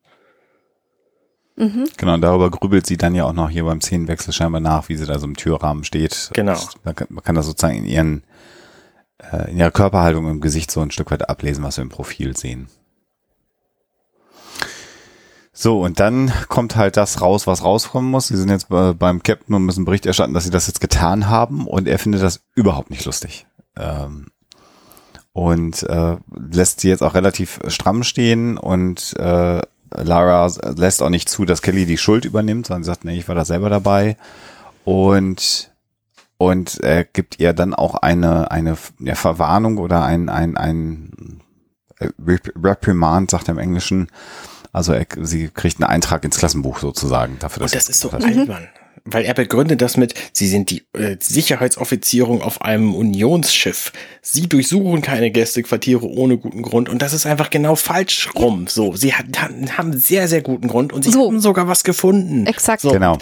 Genau, und darüber grübelt sie dann ja auch noch hier beim Szenenwechsel scheinbar nach, wie sie da so im Türrahmen steht. Genau. Und Man kann, man kann das sozusagen in ihren, äh, in ihrer Körperhaltung im Gesicht so ein Stück weit ablesen, was wir im Profil sehen. So, und dann kommt halt das raus, was rauskommen muss. Sie sind jetzt bei, beim Captain und müssen Bericht erstatten, dass sie das jetzt getan haben und er findet das überhaupt nicht lustig. Ähm, und äh, lässt sie jetzt auch relativ stramm stehen und äh, Lara lässt auch nicht zu, dass Kelly die Schuld übernimmt, sondern sagt, nee, ich war da selber dabei. Und und er gibt ihr dann auch eine eine ja, Verwarnung oder ein ein ein äh, Rep- Reprimand, sagt er im Englischen. Also er, sie kriegt einen Eintrag ins Klassenbuch sozusagen dafür, dass Und das ist so das- albern. Weil er begründet das mit, sie sind die äh, Sicherheitsoffizierung auf einem Unionsschiff. Sie durchsuchen keine Gästequartiere ohne guten Grund. Und das ist einfach genau falsch rum. So, sie hat, haben sehr, sehr guten Grund und sie So. haben sogar was gefunden. Exakt. So, Genau.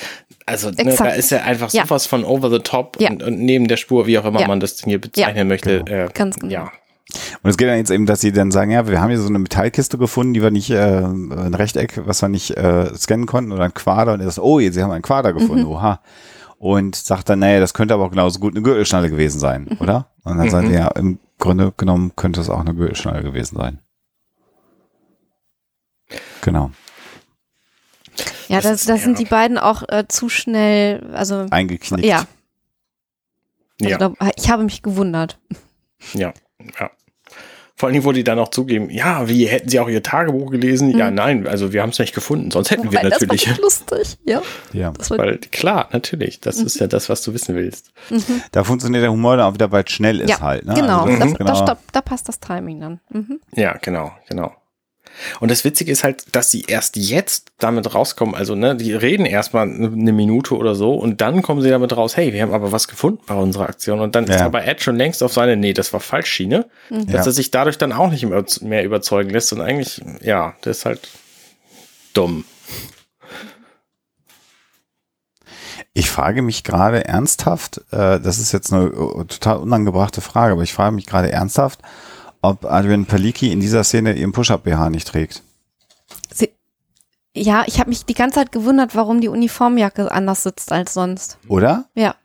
Also ne, da ist er einfach Ja. sowas von over the top Ja. und, und neben der Spur, wie auch immer Ja. man das hier bezeichnen möchte. Äh, Ganz genau. Ja. Und es geht dann jetzt eben, dass sie dann sagen, ja, wir haben hier so eine Metallkiste gefunden, die wir nicht, äh, ein Rechteck, was wir nicht äh, scannen konnten oder ein Quader und er sagt, oh, sie haben einen Quader gefunden, oha. Und sagt dann, naja, das könnte aber auch genauso gut eine Gürtelschnalle gewesen sein, oder? Und dann sagt er, ja, im Grunde genommen könnte es auch eine Gürtelschnalle gewesen sein. Genau. Ja, Das das, sind die beiden auch äh, zu schnell, also Eingeknickt. ja, also Ja. da, ich habe mich gewundert. Ja, ja. Vor allem, wo die dann auch zugeben, ja, wie hätten sie auch ihr Tagebuch gelesen? Ja, nein, also wir haben es nicht gefunden, sonst hätten wir Weil natürlich. Das war lustig, ja. Ja. Das war, Weil klar, natürlich, das ist ja das, was du wissen willst. Da funktioniert der Humor dann auch wieder, weil es schnell ist ja, halt. Ne? genau. Also das da, ist da, genau stopp, da passt das Timing dann. Mhm. Ja, genau, genau. Und das Witzige ist halt, dass sie erst jetzt damit rauskommen. Also, ne, die reden erstmal eine Minute oder so und dann kommen sie damit raus, hey, wir haben aber was gefunden bei unserer Aktion. Und dann ist Ja. aber Ed schon längst auf seine, nee, das war Falschschiene, dass Ja. er sich dadurch dann auch nicht mehr, mehr überzeugen lässt. Und eigentlich, ja, das ist halt dumm. Ich frage mich gerade ernsthaft, äh, das ist jetzt eine äh, total unangebrachte Frage, aber ich frage mich gerade ernsthaft, ob Adrian Paliki in dieser Szene ihren Push-Up-BH nicht trägt. Sie, ja, ich habe mich die ganze Zeit gewundert, warum die Uniformjacke anders sitzt als sonst. Oder? Ja,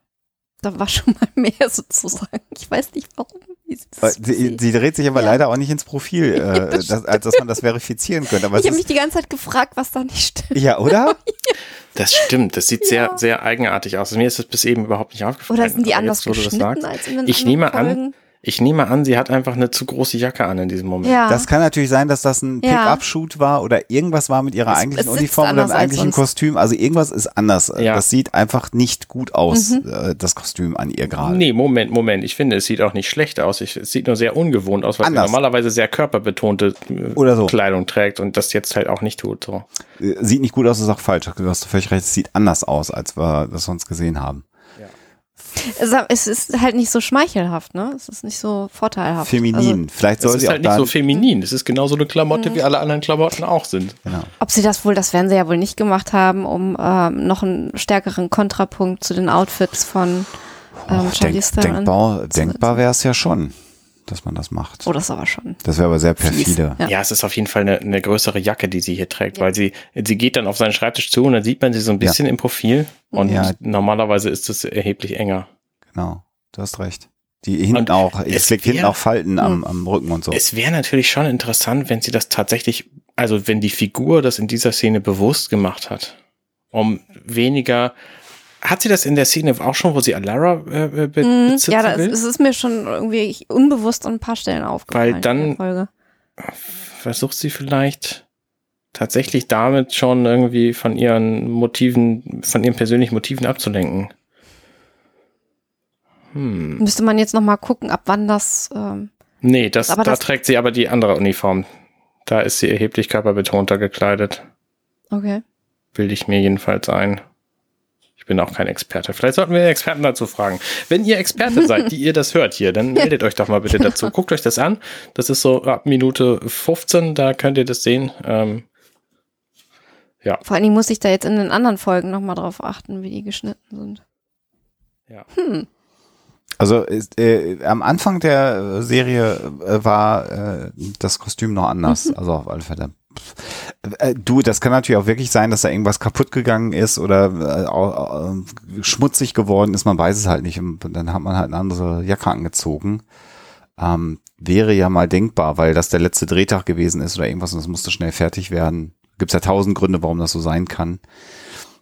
da war schon mal mehr sozusagen. Ich weiß nicht warum. Sie das Sie, dreht sich aber Ja. leider auch nicht ins Profil, (laughs) äh, dass, als dass man das verifizieren könnte. Aber ich habe mich die ganze Zeit gefragt, was da nicht stimmt. ja, oder? (laughs) Das stimmt, das sieht sehr, Ja. sehr eigenartig aus. Mir ist das bis eben überhaupt nicht aufgefallen. Oder sind die anders jetzt, das geschnitten als in den Ich nehme an, Folgen? Ich nehme an, sie hat einfach eine zu große Jacke an in diesem Moment. Ja. Das kann natürlich sein, dass das ein. Pick-up-Shoot war oder irgendwas war mit ihrer Es- eigentlichen es Uniform oder dem eigentlichen. Kostüm. Also irgendwas ist anders. Ja. Das sieht einfach nicht gut aus, Mhm. äh, das Kostüm an ihr gerade. Nee, Moment, Moment. Ich finde, es sieht auch nicht schlecht aus. Ich, es sieht nur sehr ungewohnt aus, weil sie Anders. normalerweise sehr körperbetonte äh, Oder so. Kleidung trägt und das jetzt halt auch nicht tut. So. Äh, Sieht nicht gut aus, ist auch falsch. Du hast völlig recht, es sieht anders aus, als wir das sonst gesehen haben. Es- Es ist halt nicht so schmeichelhaft, ne? Es ist nicht so vorteilhaft. Feminin. Vielleicht Es soll ist sie auch halt nicht so feminin. Es ist genauso eine Klamotte, wie alle anderen Klamotten auch sind. genau. Also, ob sie das wohl, das werden sie ja wohl nicht gemacht haben, um ähm, noch einen stärkeren Kontrapunkt zu den Outfits von ähm, Charlize denk, Theron denkbar denkbar wäre es ja schon, dass man das macht. Oh, das ist aber schon. Das wäre aber sehr perfide. Ja. Ja. es ist auf jeden Fall eine, eine größere Jacke, die sie hier trägt, weil sie, sie geht dann auf seinen Schreibtisch zu und dann sieht man sie so ein bisschen im Profil und Ja. normalerweise ist es erheblich enger. Genau, du hast recht. Die hinten Und auch, es liegt hinten auch Falten am, am Rücken und so. Es wäre natürlich schon interessant, wenn sie das tatsächlich, also wenn die Figur das in dieser Szene bewusst gemacht hat, um weniger. Hat sie das in der Szene auch schon, wo sie Alara äh, be Mhm. besitzen Ja, das, will? es ist mir schon irgendwie unbewusst an ein paar Stellen aufgefallen. Weil dann-. Versucht sie vielleicht tatsächlich damit schon irgendwie von ihren Motiven, von ihren persönlichen Motiven abzulenken. Hm. Müsste man jetzt nochmal gucken, ab wann das. Ähm, nee, das, da das trägt sie aber die andere Uniform. Da ist sie erheblich körperbetonter gekleidet. Okay. Bilde ich mir jedenfalls ein. Ich bin auch kein Experte. Vielleicht sollten wir Experten dazu fragen. Wenn ihr Experte seid, die ihr das hört hier, dann meldet euch doch mal bitte dazu. (laughs) Guckt euch das an. Das ist so ab Minute 15, da könnt ihr das sehen. Ähm, ja. Vor allen Dingen muss ich da jetzt in den anderen Folgen nochmal drauf achten, wie die geschnitten sind. Ja. Hm. Also äh, am Anfang der Serie äh, war äh, das Kostüm noch anders. Mhm. (laughs) Also auf alle Fälle. Äh, du, das kann natürlich auch wirklich sein, dass da irgendwas kaputt gegangen ist oder äh, äh, schmutzig geworden ist. Man weiß es halt nicht. Und dann hat man halt eine andere Jacke angezogen. Ähm, wäre ja mal denkbar, weil das der letzte Drehtag gewesen ist oder irgendwas und das musste schnell fertig werden. Gibt es ja tausend Gründe, warum das so sein kann,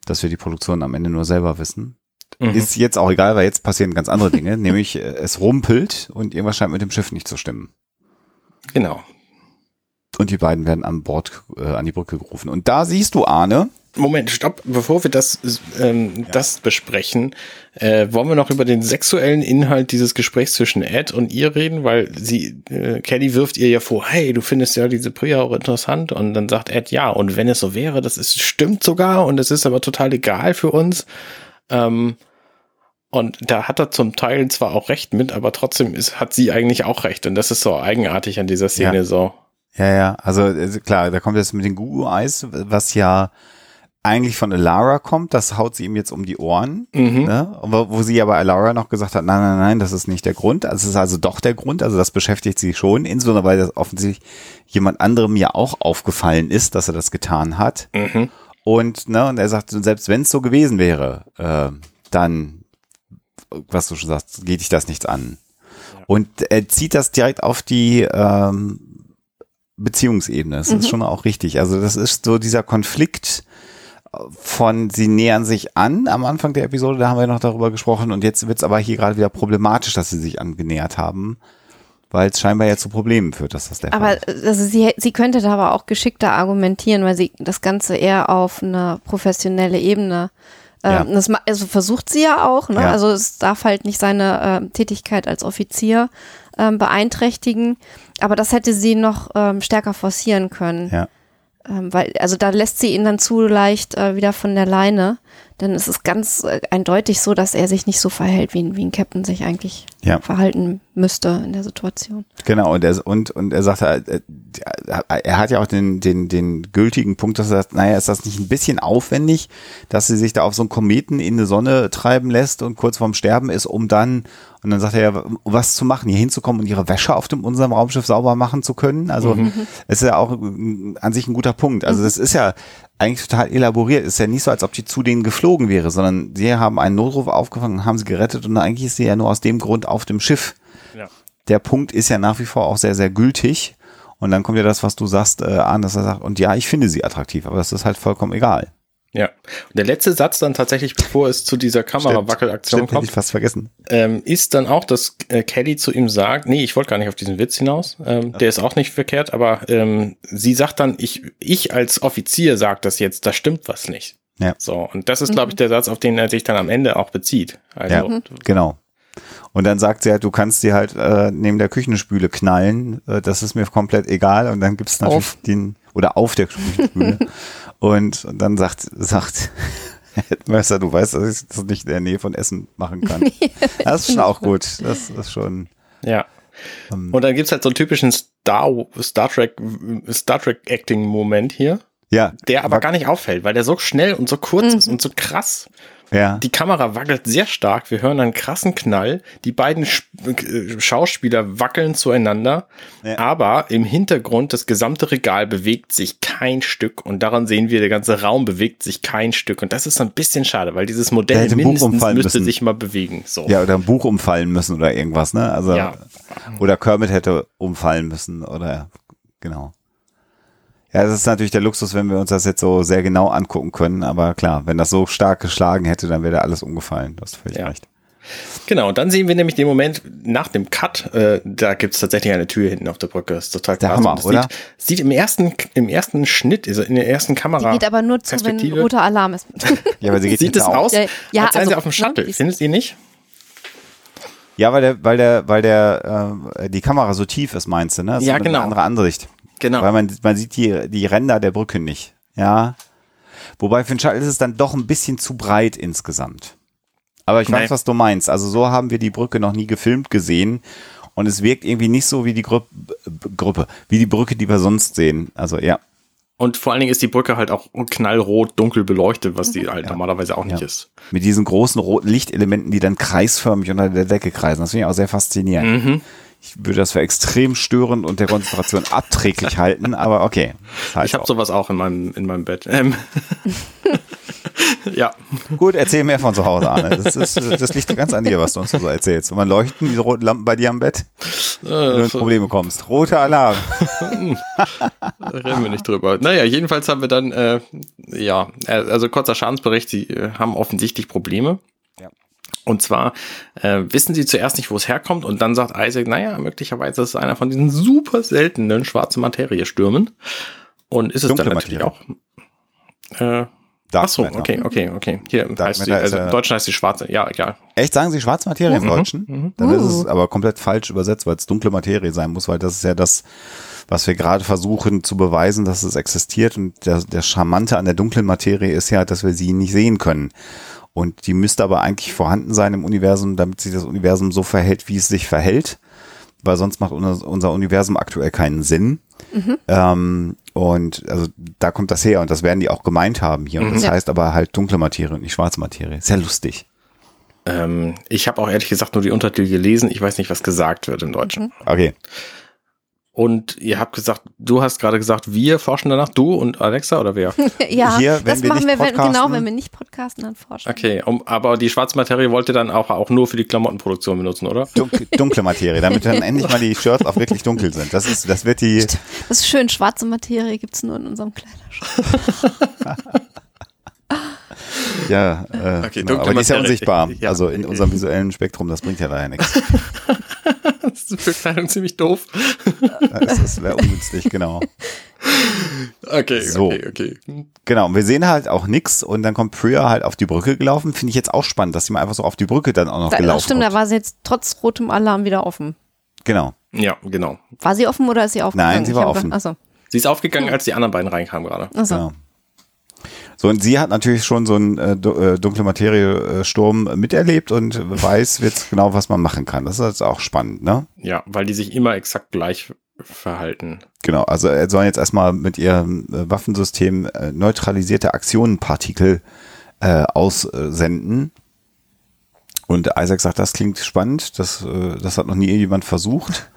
dass wir die Produktion am Ende nur selber wissen. Mhm. Ist jetzt auch egal, weil jetzt passieren ganz andere Dinge, (laughs) nämlich es rumpelt und irgendwas scheint mit dem Schiff nicht zu stimmen. Genau. Und die beiden werden an Bord, äh, an die Brücke gerufen. Und da siehst du, Arne, Moment, stopp, bevor wir das, ähm, ja. das besprechen, äh, wollen wir noch über den sexuellen Inhalt dieses Gesprächs zwischen Ed und ihr reden, weil sie, äh, Kelly wirft ihr ja vor, hey, du findest ja diese Priya auch interessant und dann sagt Ed, ja, und wenn es so wäre, das ist, stimmt sogar und es ist aber total egal für uns. Ähm, und da hat er zum Teil zwar auch recht mit, aber trotzdem ist, hat sie eigentlich auch recht und das ist so eigenartig an dieser Szene ja. so. Ja, ja, also äh, klar, da kommt jetzt mit den Gugu-Eis, was ja eigentlich von Alara kommt, das haut sie ihm jetzt um die Ohren, mhm. ne? wo, wo sie aber Alara noch gesagt hat, nein, nein, nein, das ist nicht der Grund, also es ist also doch der Grund, also das beschäftigt sie schon, insbesondere weil das offensichtlich jemand anderem ja auch aufgefallen ist, dass er das getan hat mhm. und, ne, und er sagt, selbst wenn es so gewesen wäre, äh, dann, was du schon sagst, geht dich das nichts an. Ja. Und er zieht das direkt auf die ähm, Beziehungsebene. Das mhm. ist schon auch richtig. Also das ist so dieser Konflikt, von sie nähern sich an am Anfang der Episode, da haben wir noch darüber gesprochen und jetzt wird es aber hier gerade wieder problematisch, dass sie sich angenähert haben, weil es scheinbar ja zu Problemen führt, dass das der aber Fall ist. Also sie, sie könnte da aber auch geschickter argumentieren, weil sie das Ganze eher auf eine professionelle Ebene äh, ja. das, also versucht sie ja auch, ne? Ja. also es darf halt nicht seine äh, Tätigkeit als Offizier äh, beeinträchtigen, aber das hätte sie noch ähm, stärker forcieren können. Ja. Ähm, weil, also da lässt sie ihn dann zu leicht äh, wieder von der Leine. Denn es ist ganz äh, eindeutig so, dass er sich nicht so verhält, wie, wie ein Captain sich eigentlich ja. verhalten müsste in der Situation. Genau, und er, und, und er sagt, äh, er hat ja auch den, den, den gültigen Punkt, dass er sagt, naja, ist das nicht ein bisschen aufwendig, dass sie sich da auf so einen Kometen in die Sonne treiben lässt und kurz vorm Sterben ist, um dann und dann sagt er ja, was zu machen, hier hinzukommen und ihre Wäsche auf dem, unserem Raumschiff sauber machen zu können. Also mhm. ist ja auch an sich ein guter Punkt. Also das ist ja eigentlich total elaboriert. Ist ja nicht so, als ob die zu denen geflogen wäre, sondern sie haben einen Notruf aufgefangen, haben sie gerettet und eigentlich ist sie ja nur aus dem Grund auf dem Schiff. Ja. Der Punkt ist ja nach wie vor auch sehr, sehr gültig. Und dann kommt ja das, was du sagst, äh, an, dass er sagt, und ja, ich finde sie attraktiv, aber das ist halt vollkommen egal. Ja. Und der letzte Satz dann tatsächlich, bevor es zu dieser Kamerawackelaktion kommt, ich fast vergessen. Ähm, ist dann auch, dass äh, Kelly zu ihm sagt, nee, ich wollte gar nicht auf diesen Witz hinaus, ähm, ja. der ist auch nicht verkehrt, aber ähm, sie sagt dann, ich, ich als Offizier sag das jetzt, da stimmt was nicht. Ja. So, und das ist, glaube ich, der Satz, auf den er sich dann am Ende auch bezieht. Also, ja, mhm. genau. Und dann sagt sie halt, du kannst sie halt äh, neben der Küchenspüle knallen, äh, das ist mir komplett egal. Und dann gibt es natürlich auf. den, oder auf der Küchenspüle. (laughs) Und, dann sagt, sagt (laughs) Headmaster, du weißt, dass ich das nicht in der Nähe von Essen machen kann. (laughs) das ist schon auch gut. Das ist schon. Ja. Ähm, und dann gibt's halt so einen typischen Star, Star Trek, Star Trek Acting Moment hier. Ja. Der aber gar nicht auffällt, weil der so schnell und so kurz mhm. ist und so krass. Ja. Die Kamera wackelt sehr stark. Wir hören einen krassen Knall. Die beiden äh, Schauspieler wackeln zueinander. Ja. Aber im Hintergrund das gesamte Regal bewegt sich kein Stück. Und daran sehen wir, der ganze Raum bewegt sich kein Stück. Und das ist ein bisschen schade, weil dieses Modell mindestens müsste müssen. sich mal bewegen. So. Ja, oder ein Buch umfallen müssen oder irgendwas, ne? Also, ja. oder Kermit hätte umfallen müssen oder, genau. Ja, das ist natürlich der Luxus, wenn wir uns das jetzt so sehr genau angucken können. Aber klar, wenn das so stark geschlagen hätte, dann wäre da alles umgefallen. Du hast völlig ja. recht. Genau, und dann sehen wir nämlich den Moment nach dem Cut, äh, da gibt's tatsächlich eine Tür hinten auf der Brücke. Das ist total Der krass. Hammer, oder? Sieht, sieht im ersten, im ersten Schnitt, also in der ersten Die Kamera. geht aber nur zu, wenn roter Alarm ist. (laughs) Ja, aber sie geht Sieht es aus, Ja, ja, als seien also, sie auf dem ne, Shuttle. die- Findet ihr nicht? Ja, weil der, weil der, weil der, äh, die Kamera so tief ist, meinst du, ne? Das Ja, ist genau. Eine andere Ansicht. Genau. Weil man, man sieht die, die Ränder der Brücke nicht. Ja. Wobei für den Shuttle ist es dann doch ein bisschen zu breit insgesamt. Aber ich weiß, Nein. was du meinst. Also so haben wir die Brücke noch nie gefilmt gesehen. Und es wirkt irgendwie nicht so wie die Gru Gruppe, wie die Brücke, die wir sonst sehen. Also ja. Und vor allen Dingen ist die Brücke halt auch knallrot, dunkel beleuchtet, was die halt normalerweise auch nicht Ja. ist. Mit diesen großen roten Lichtelementen, die dann kreisförmig unter der Decke kreisen. Das finde ich auch sehr faszinierend. Mhm. Ich würde das für extrem störend und der Konzentration (laughs) abträglich halten, aber okay. Heißt Ich habe sowas auch in meinem, in meinem Bett. Ähm. (laughs) ja. Gut, erzähl mehr von zu Hause, Arne. Das, ist, das liegt ganz an dir, was du uns so erzählst. Wenn man leuchten, diese roten Lampen bei dir am Bett, wenn du in Probleme kommst. Roter Alarm. (laughs) Da reden wir nicht drüber. Naja, jedenfalls haben wir dann, äh, ja, äh, also kurzer Schadensbericht, sie äh, haben offensichtlich Probleme. Und zwar äh, wissen sie zuerst nicht, wo es herkommt und dann sagt Isaac, naja, möglicherweise ist es einer von diesen super seltenen schwarzen Materie-Stürmen. Und ist es Dunkle dann natürlich auch. Äh, Dark ach so, Matter. okay, okay, okay. Hier Dark heißt sie, also im Deutschen heißt sie schwarze, ja, egal. Echt, sagen Sie schwarze Materie im Deutschen? Dann ist es aber komplett falsch übersetzt, weil es dunkle Materie sein muss, weil das ist ja das, was wir gerade versuchen zu beweisen, dass es existiert. Und der, der Charmante an der dunklen Materie ist ja, dass wir sie nicht sehen können. Und die müsste aber eigentlich vorhanden sein im Universum, damit sich das Universum so verhält, wie es sich verhält. Weil sonst macht unser, unser Universum aktuell keinen Sinn. Ähm, und also da kommt das her und das werden die auch gemeint haben hier. Und das Ja. heißt aber halt dunkle Materie und nicht schwarze Materie. Sehr lustig. Ähm, ich habe auch ehrlich gesagt nur die Untertitel gelesen. Ich weiß nicht, was gesagt wird im Deutschen. Okay. Und ihr habt gesagt, du hast gerade gesagt, wir forschen danach, du und Alexa oder wer? (laughs) ja, Hier, das wir machen wir, wenn, genau, wenn wir nicht podcasten, dann forschen. Okay, um, aber die schwarze Materie wollt ihr dann auch, auch nur für die Klamottenproduktion benutzen, oder? Dunkle, dunkle Materie, damit dann endlich mal die Shirts auch wirklich dunkel sind. Das ist, das wird die, Das ist schön, schwarze Materie gibt's nur in unserem Kleiderschrank. (laughs) ja, äh, Okay, genau, dunkle aber die ist ja unsichtbar. Ja. Also in unserem visuellen Spektrum, das bringt ja daher nichts. (laughs) Das ist für Kleidung ziemlich doof. Das ist- wäre ungünstig, genau. Okay, So. okay, okay. Genau, und wir sehen halt auch nix und dann kommt Priya halt auf die Brücke gelaufen. Finde ich jetzt auch spannend, dass sie mal einfach so auf die Brücke dann auch noch Da, gelaufen das stimmt, kommt. da war sie jetzt trotz rotem Alarm wieder offen. Genau. Ja, genau. War sie offen oder ist sie aufgegangen? Nein, sie war offen. gedacht- Achso, Sie ist aufgegangen, als die anderen beiden reinkamen gerade. achso. Genau. So, und sie hat natürlich schon so einen äh, äh, dunkle Materie-Sturm miterlebt und weiß jetzt genau, was man machen kann. Das ist jetzt auch spannend, ne? Ja, weil die sich immer exakt gleich verhalten. Genau, also er soll jetzt erstmal mit ihrem äh, Waffensystem äh, neutralisierte Aktionenpartikel äh, aussenden. Und Isaac sagt, das klingt spannend, das, äh, das hat noch nie jemand versucht.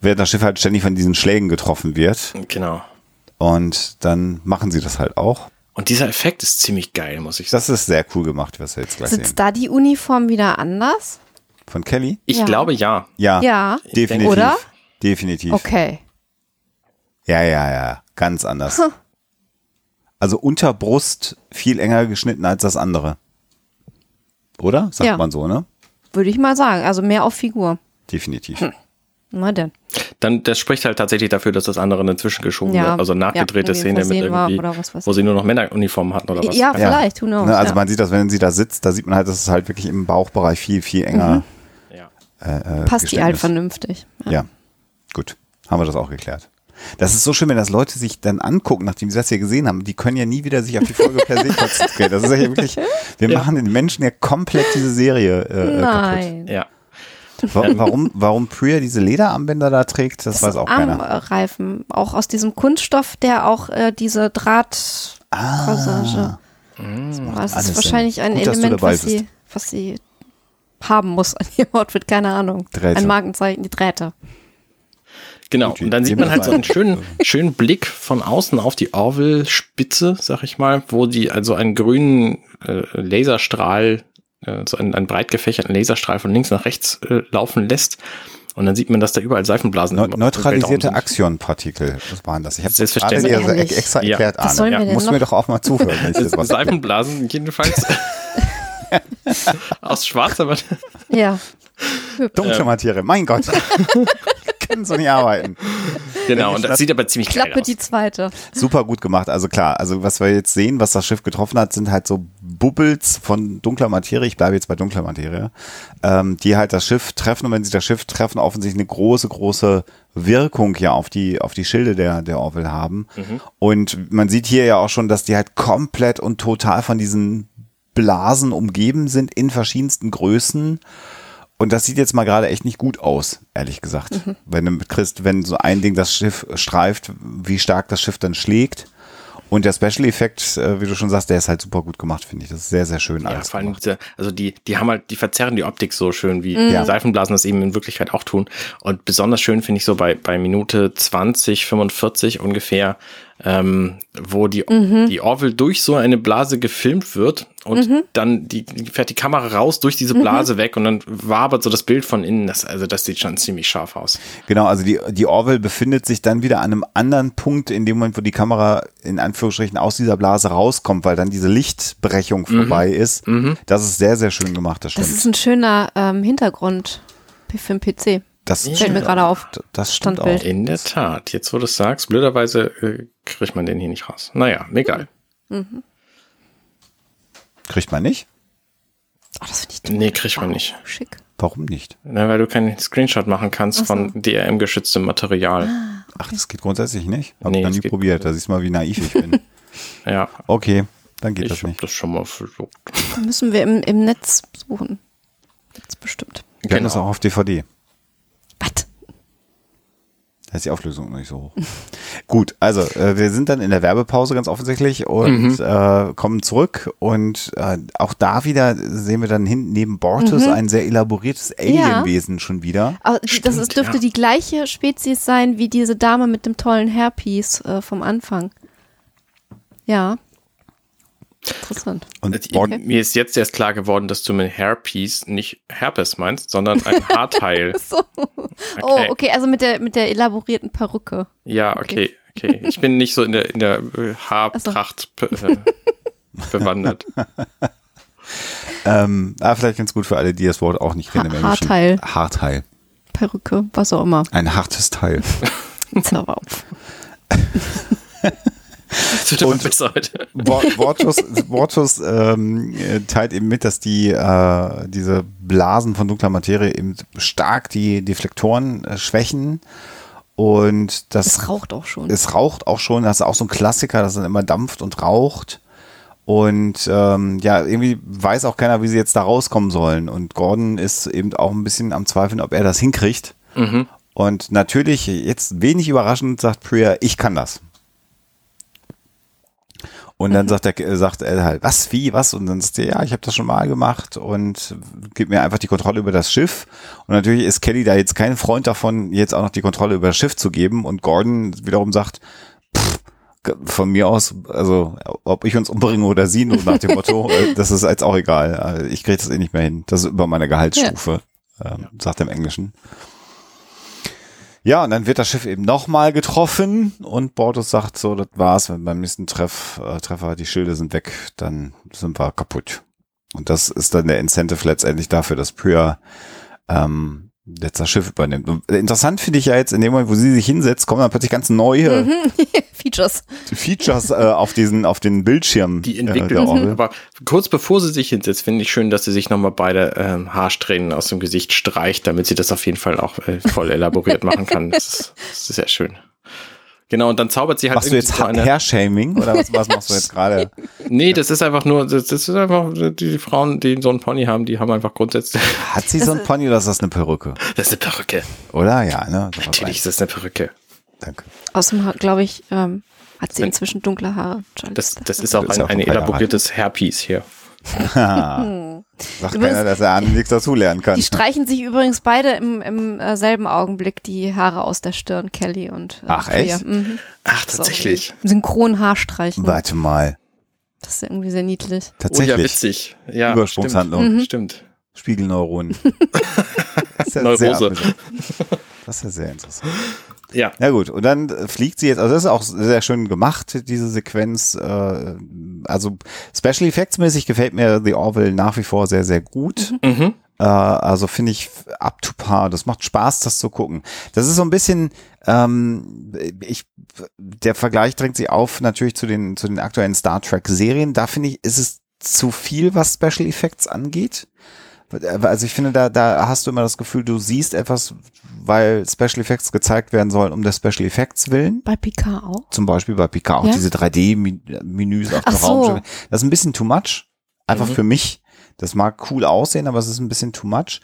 Während das Schiff halt ständig von diesen Schlägen getroffen wird. Genau. Und dann machen sie das halt auch. Und dieser Effekt ist ziemlich geil, muss ich sagen. Das ist sehr cool gemacht, was wir jetzt gleich Sitzt sehen. da die Uniform wieder anders? Von Kelly? Ich Ja. glaube ja. Ja, Ja. definitiv. Oder? Definitiv. Okay. Ja, ja, ja, ganz anders. Also unter Brust viel enger geschnitten als das andere. Oder? Sagt Ja. man so, ne? Würde ich mal sagen. Also mehr auf Figur. Definitiv. Hm. Na denn. Dann, das spricht halt tatsächlich dafür, dass das andere eine zwischengeschobene, Ja. also nachgedrehte Ja, Szene mit irgendwie, oder was weiß wo sie nur noch Männeruniformen hatten oder was. Ja, vielleicht, who knows. Ne, also ja. man sieht das, wenn sie da sitzt, da sieht man halt, dass es halt wirklich im Bauchbereich viel, viel enger Ja. äh, äh, Passt die halt ist. vernünftig. Ja, gut. Haben wir das auch geklärt. Das ist so schön, wenn das Leute sich dann angucken, nachdem sie das hier gesehen haben. Die können ja nie wieder sich auf die Folge per se (laughs) konzentrieren. Das ist ja wirklich, wir Ja. machen den Menschen ja komplett diese Serie äh, äh, kaputt. Nein. Ja. Wa- Warum, warum Priya diese Lederarmbänder da trägt, das, weiß auch keiner. Armreifen. Auch aus diesem Kunststoff, der auch äh, diese Draht. Passage. Das alles ist wahrscheinlich Sinn. ein Gut, Element, was sie, was sie haben muss an ihrem Outfit, keine Ahnung. Drähte. Ein Markenzeichen, die Drähte. Genau. Und dann sieht man halt so einen schönen, schönen Blick von außen auf die Orville-Spitze, sag ich mal, wo die also einen grünen äh, Laserstrahl, äh, so einen, einen breit gefächerten Laserstrahl von links nach rechts äh, laufen lässt. Und dann sieht man, dass da überall Seifenblasen im neutralisierte was waren das? Ich habe das gerade Selbstverständlich. dir extra Ja. erklärt, Was Arne. sollen wir Ja. denn Musst noch? mir doch auch mal zuhören. Wenn ich das was Seifenblasen jedenfalls. (laughs) Aus schwarzer Materie. Ja. Dunkle Materie, mein Gott. (laughs) Können so nicht arbeiten. Genau, und das sieht aber ziemlich Klappe geil aus. die zweite. Super gut gemacht. Also klar, also was wir jetzt sehen, was das Schiff getroffen hat, sind halt so Bubbles von dunkler Materie. Ich bleibe jetzt bei dunkler Materie, ähm, die halt das Schiff treffen und wenn sie das Schiff treffen, offensichtlich eine große, große Wirkung ja auf die, auf die Schilde der, der Orville haben. Und man sieht hier ja auch schon, dass die halt komplett und total von diesen Blasen umgeben sind in verschiedensten Größen. Und das sieht jetzt mal gerade echt nicht gut aus, ehrlich gesagt. Wenn du mitkriegst, wenn so ein Ding das Schiff streift, wie stark das Schiff dann schlägt. Und der Special Effekt, äh, wie du schon sagst, der ist halt super gut gemacht, finde ich. Das ist sehr, sehr schön Ja, vor allem diese, also die, die haben halt, die verzerren die Optik so schön, wie Mhm. Ja. Seifenblasen das eben in Wirklichkeit auch tun. Und besonders schön finde ich so bei, bei Minute 20, 45 ungefähr, ähm, wo die, Mhm. die Orville durch so eine Blase gefilmt wird und dann die, die fährt die Kamera raus durch Mhm. diese Blase weg und dann wabert so das Bild von innen. Das, also das sieht schon ziemlich scharf aus. Genau, also die, die Orville befindet sich dann wieder an einem anderen Punkt, in dem Moment, wo die Kamera in Anführungsstrichen aus dieser Blase rauskommt, weil dann diese Lichtbrechung vorbei ist. Das ist sehr, sehr schön gemacht, das Das stimmt. ist ein schöner ähm, Hintergrund für den PC. Das, Fällt mir gerade auf. das stimmt Standbild. auch. In der Tat, jetzt wo du es sagst, blöderweise äh, kriegt man den hier nicht raus. Naja, egal. Kriegt man nicht? Oh, das finde ich Nee, kriegt man nicht. schick. Warum nicht? Na, weil du keinen Screenshot machen kannst so. von DRM-geschütztem Material. Ach, das geht grundsätzlich nicht? Hab Nee, ich noch das nie probiert. Da siehst du mal, wie naiv ich bin. (laughs) Ja, Okay, dann geht ich das nicht. das schon mal versucht. Müssen wir im, im Netz suchen. Gibt's bestimmt. Wir haben das auch auf DVD. Was? Da ist die Auflösung noch nicht so hoch. (laughs) Gut, also äh, wir sind dann in der Werbepause ganz offensichtlich und äh, kommen zurück und äh, auch da wieder sehen wir dann hinten neben Bortus ein sehr elaboriertes Alienwesen schon wieder. Aber das Stimmt, ist, dürfte ja. die gleiche Spezies sein wie diese Dame mit dem tollen Hairpiece äh, vom Anfang. Ja. Interessant. Und Bord Mir ist jetzt erst klar geworden, dass du mit Hairpiece nicht Herpes meinst, sondern ein (laughs) Haarteil. So. Oh, okay, also mit der, mit der elaborierten Perücke. Ja, okay, okay. Ich bin nicht so in der, in der äh, Haarpracht äh, (laughs) bewandert. (laughs) ähm, ah, vielleicht ganz gut für alle, die das Wort auch nicht kennen. Ha-. Haarteil. Haarteil. Perücke, was auch immer. Ein hartes Teil. Zauber auf. Das wird immer besser heute. Bortus, Bortus ähm, äh, teilt eben mit, dass die äh, diese Blasen von dunkler Materie eben stark die Deflektoren äh, schwächen und das Es raucht auch schon. es raucht auch schon, das ist auch so ein Klassiker, das dann immer dampft und raucht. Und ähm, ja, irgendwie weiß auch keiner, wie sie jetzt da rauskommen sollen. Und Gordon ist eben auch ein bisschen am Zweifeln, ob er das hinkriegt. Mhm. Und natürlich, jetzt wenig überraschend, sagt Priya, ich kann das. Und dann sagt er, sagt er halt, was, wie, was? Und dann sagt er, ja, ich habe das schon mal gemacht und gibt mir einfach die Kontrolle über das Schiff. Und natürlich ist Kelly da jetzt kein Freund davon, jetzt auch noch die Kontrolle über das Schiff zu geben. Und Gordon wiederum sagt, pff, von mir aus, also ob ich uns umbringe oder sie, nur nach dem Motto, (laughs) äh, das ist jetzt auch egal. Äh, Ich kriege das eh nicht mehr hin. Das ist über meine Gehaltsstufe, ähm, sagt er im Englischen. Ja, und dann wird das Schiff eben nochmal getroffen und Bortus sagt so, das war's, wenn beim nächsten Treff, äh, Treffer die Schilde sind weg, dann sind wir kaputt. Und das ist dann der Incentive letztendlich dafür, dass Priya ähm, jetzt das Schiff übernimmt. Und interessant finde ich ja jetzt, in dem Moment, wo sie sich hinsetzt, kommen dann plötzlich ganz neue (laughs) Features. Features äh, auf diesen, auf den Bildschirm. Die äh, der Orville. Aber kurz bevor sie sich hinsetzt, finde ich schön, dass sie sich nochmal beide ähm, Haarsträhnen aus dem Gesicht streicht, damit sie das auf jeden Fall auch äh, voll (laughs) elaboriert machen kann. Das ist, das ist sehr schön. Genau, und dann zaubert sie halt Machst du irgendwie jetzt so eine. Hair-Shaming oder was, was machst du jetzt (laughs) gerade? Nee, das ist einfach nur, das, das ist einfach, die Frauen, die so einen Pony haben, die haben einfach grundsätzlich. (laughs) Hat sie so ein Pony oder ist das eine Perücke? Das ist eine Perücke. Oder? Ja, ne? So was Natürlich ist das eine Perücke. Danke. Außerdem, glaube ich, ähm, hat sie inzwischen dunkle Haare. Das, das ist auch Das ist ein, auch ein ein elaboriertes Hairpiece hier. (laughs) Sagt Übrigens- keiner, dass er an nichts dazulernen kann. Die streichen sich übrigens beide im, im äh, selben Augenblick die Haare aus der Stirn, Kelly und äh, Ach, echt? Mhm. Ach, So tatsächlich. Synchron Haarstreichen. Warte mal. Das ist irgendwie sehr niedlich. Oh ja, Tatsächlich. witzig. Ja, Übersprungshandlung. Mhm. Stimmt. stimmt. Spiegelneuronen. (laughs) Das ist ja Neurose. Das ist ja sehr interessant. Ja. Ja gut, und dann äh, fliegt sie jetzt, also das ist auch sehr schön gemacht, diese Sequenz. Äh, also Special Effects mäßig gefällt mir The Orville nach wie vor sehr, sehr gut. Mhm. Äh, also finde ich up to par. Das macht Spaß, das zu gucken. Das ist so ein bisschen, ähm, ich, der Vergleich drängt sich auf natürlich zu den, zu den aktuellen Star Trek Serien. Da finde ich, ist es zu viel, was Special Effects angeht. Also ich finde, da, da hast du immer das Gefühl, du siehst etwas, weil Special Effects gezeigt werden sollen, um der Special Effects willen. Bei Picard auch. Zum Beispiel bei Picard auch Ja? diese 3D-Menüs auf dem so. Raum. Das ist ein bisschen too much. Einfach Mhm. für mich. Das mag cool aussehen, aber es ist ein bisschen too much.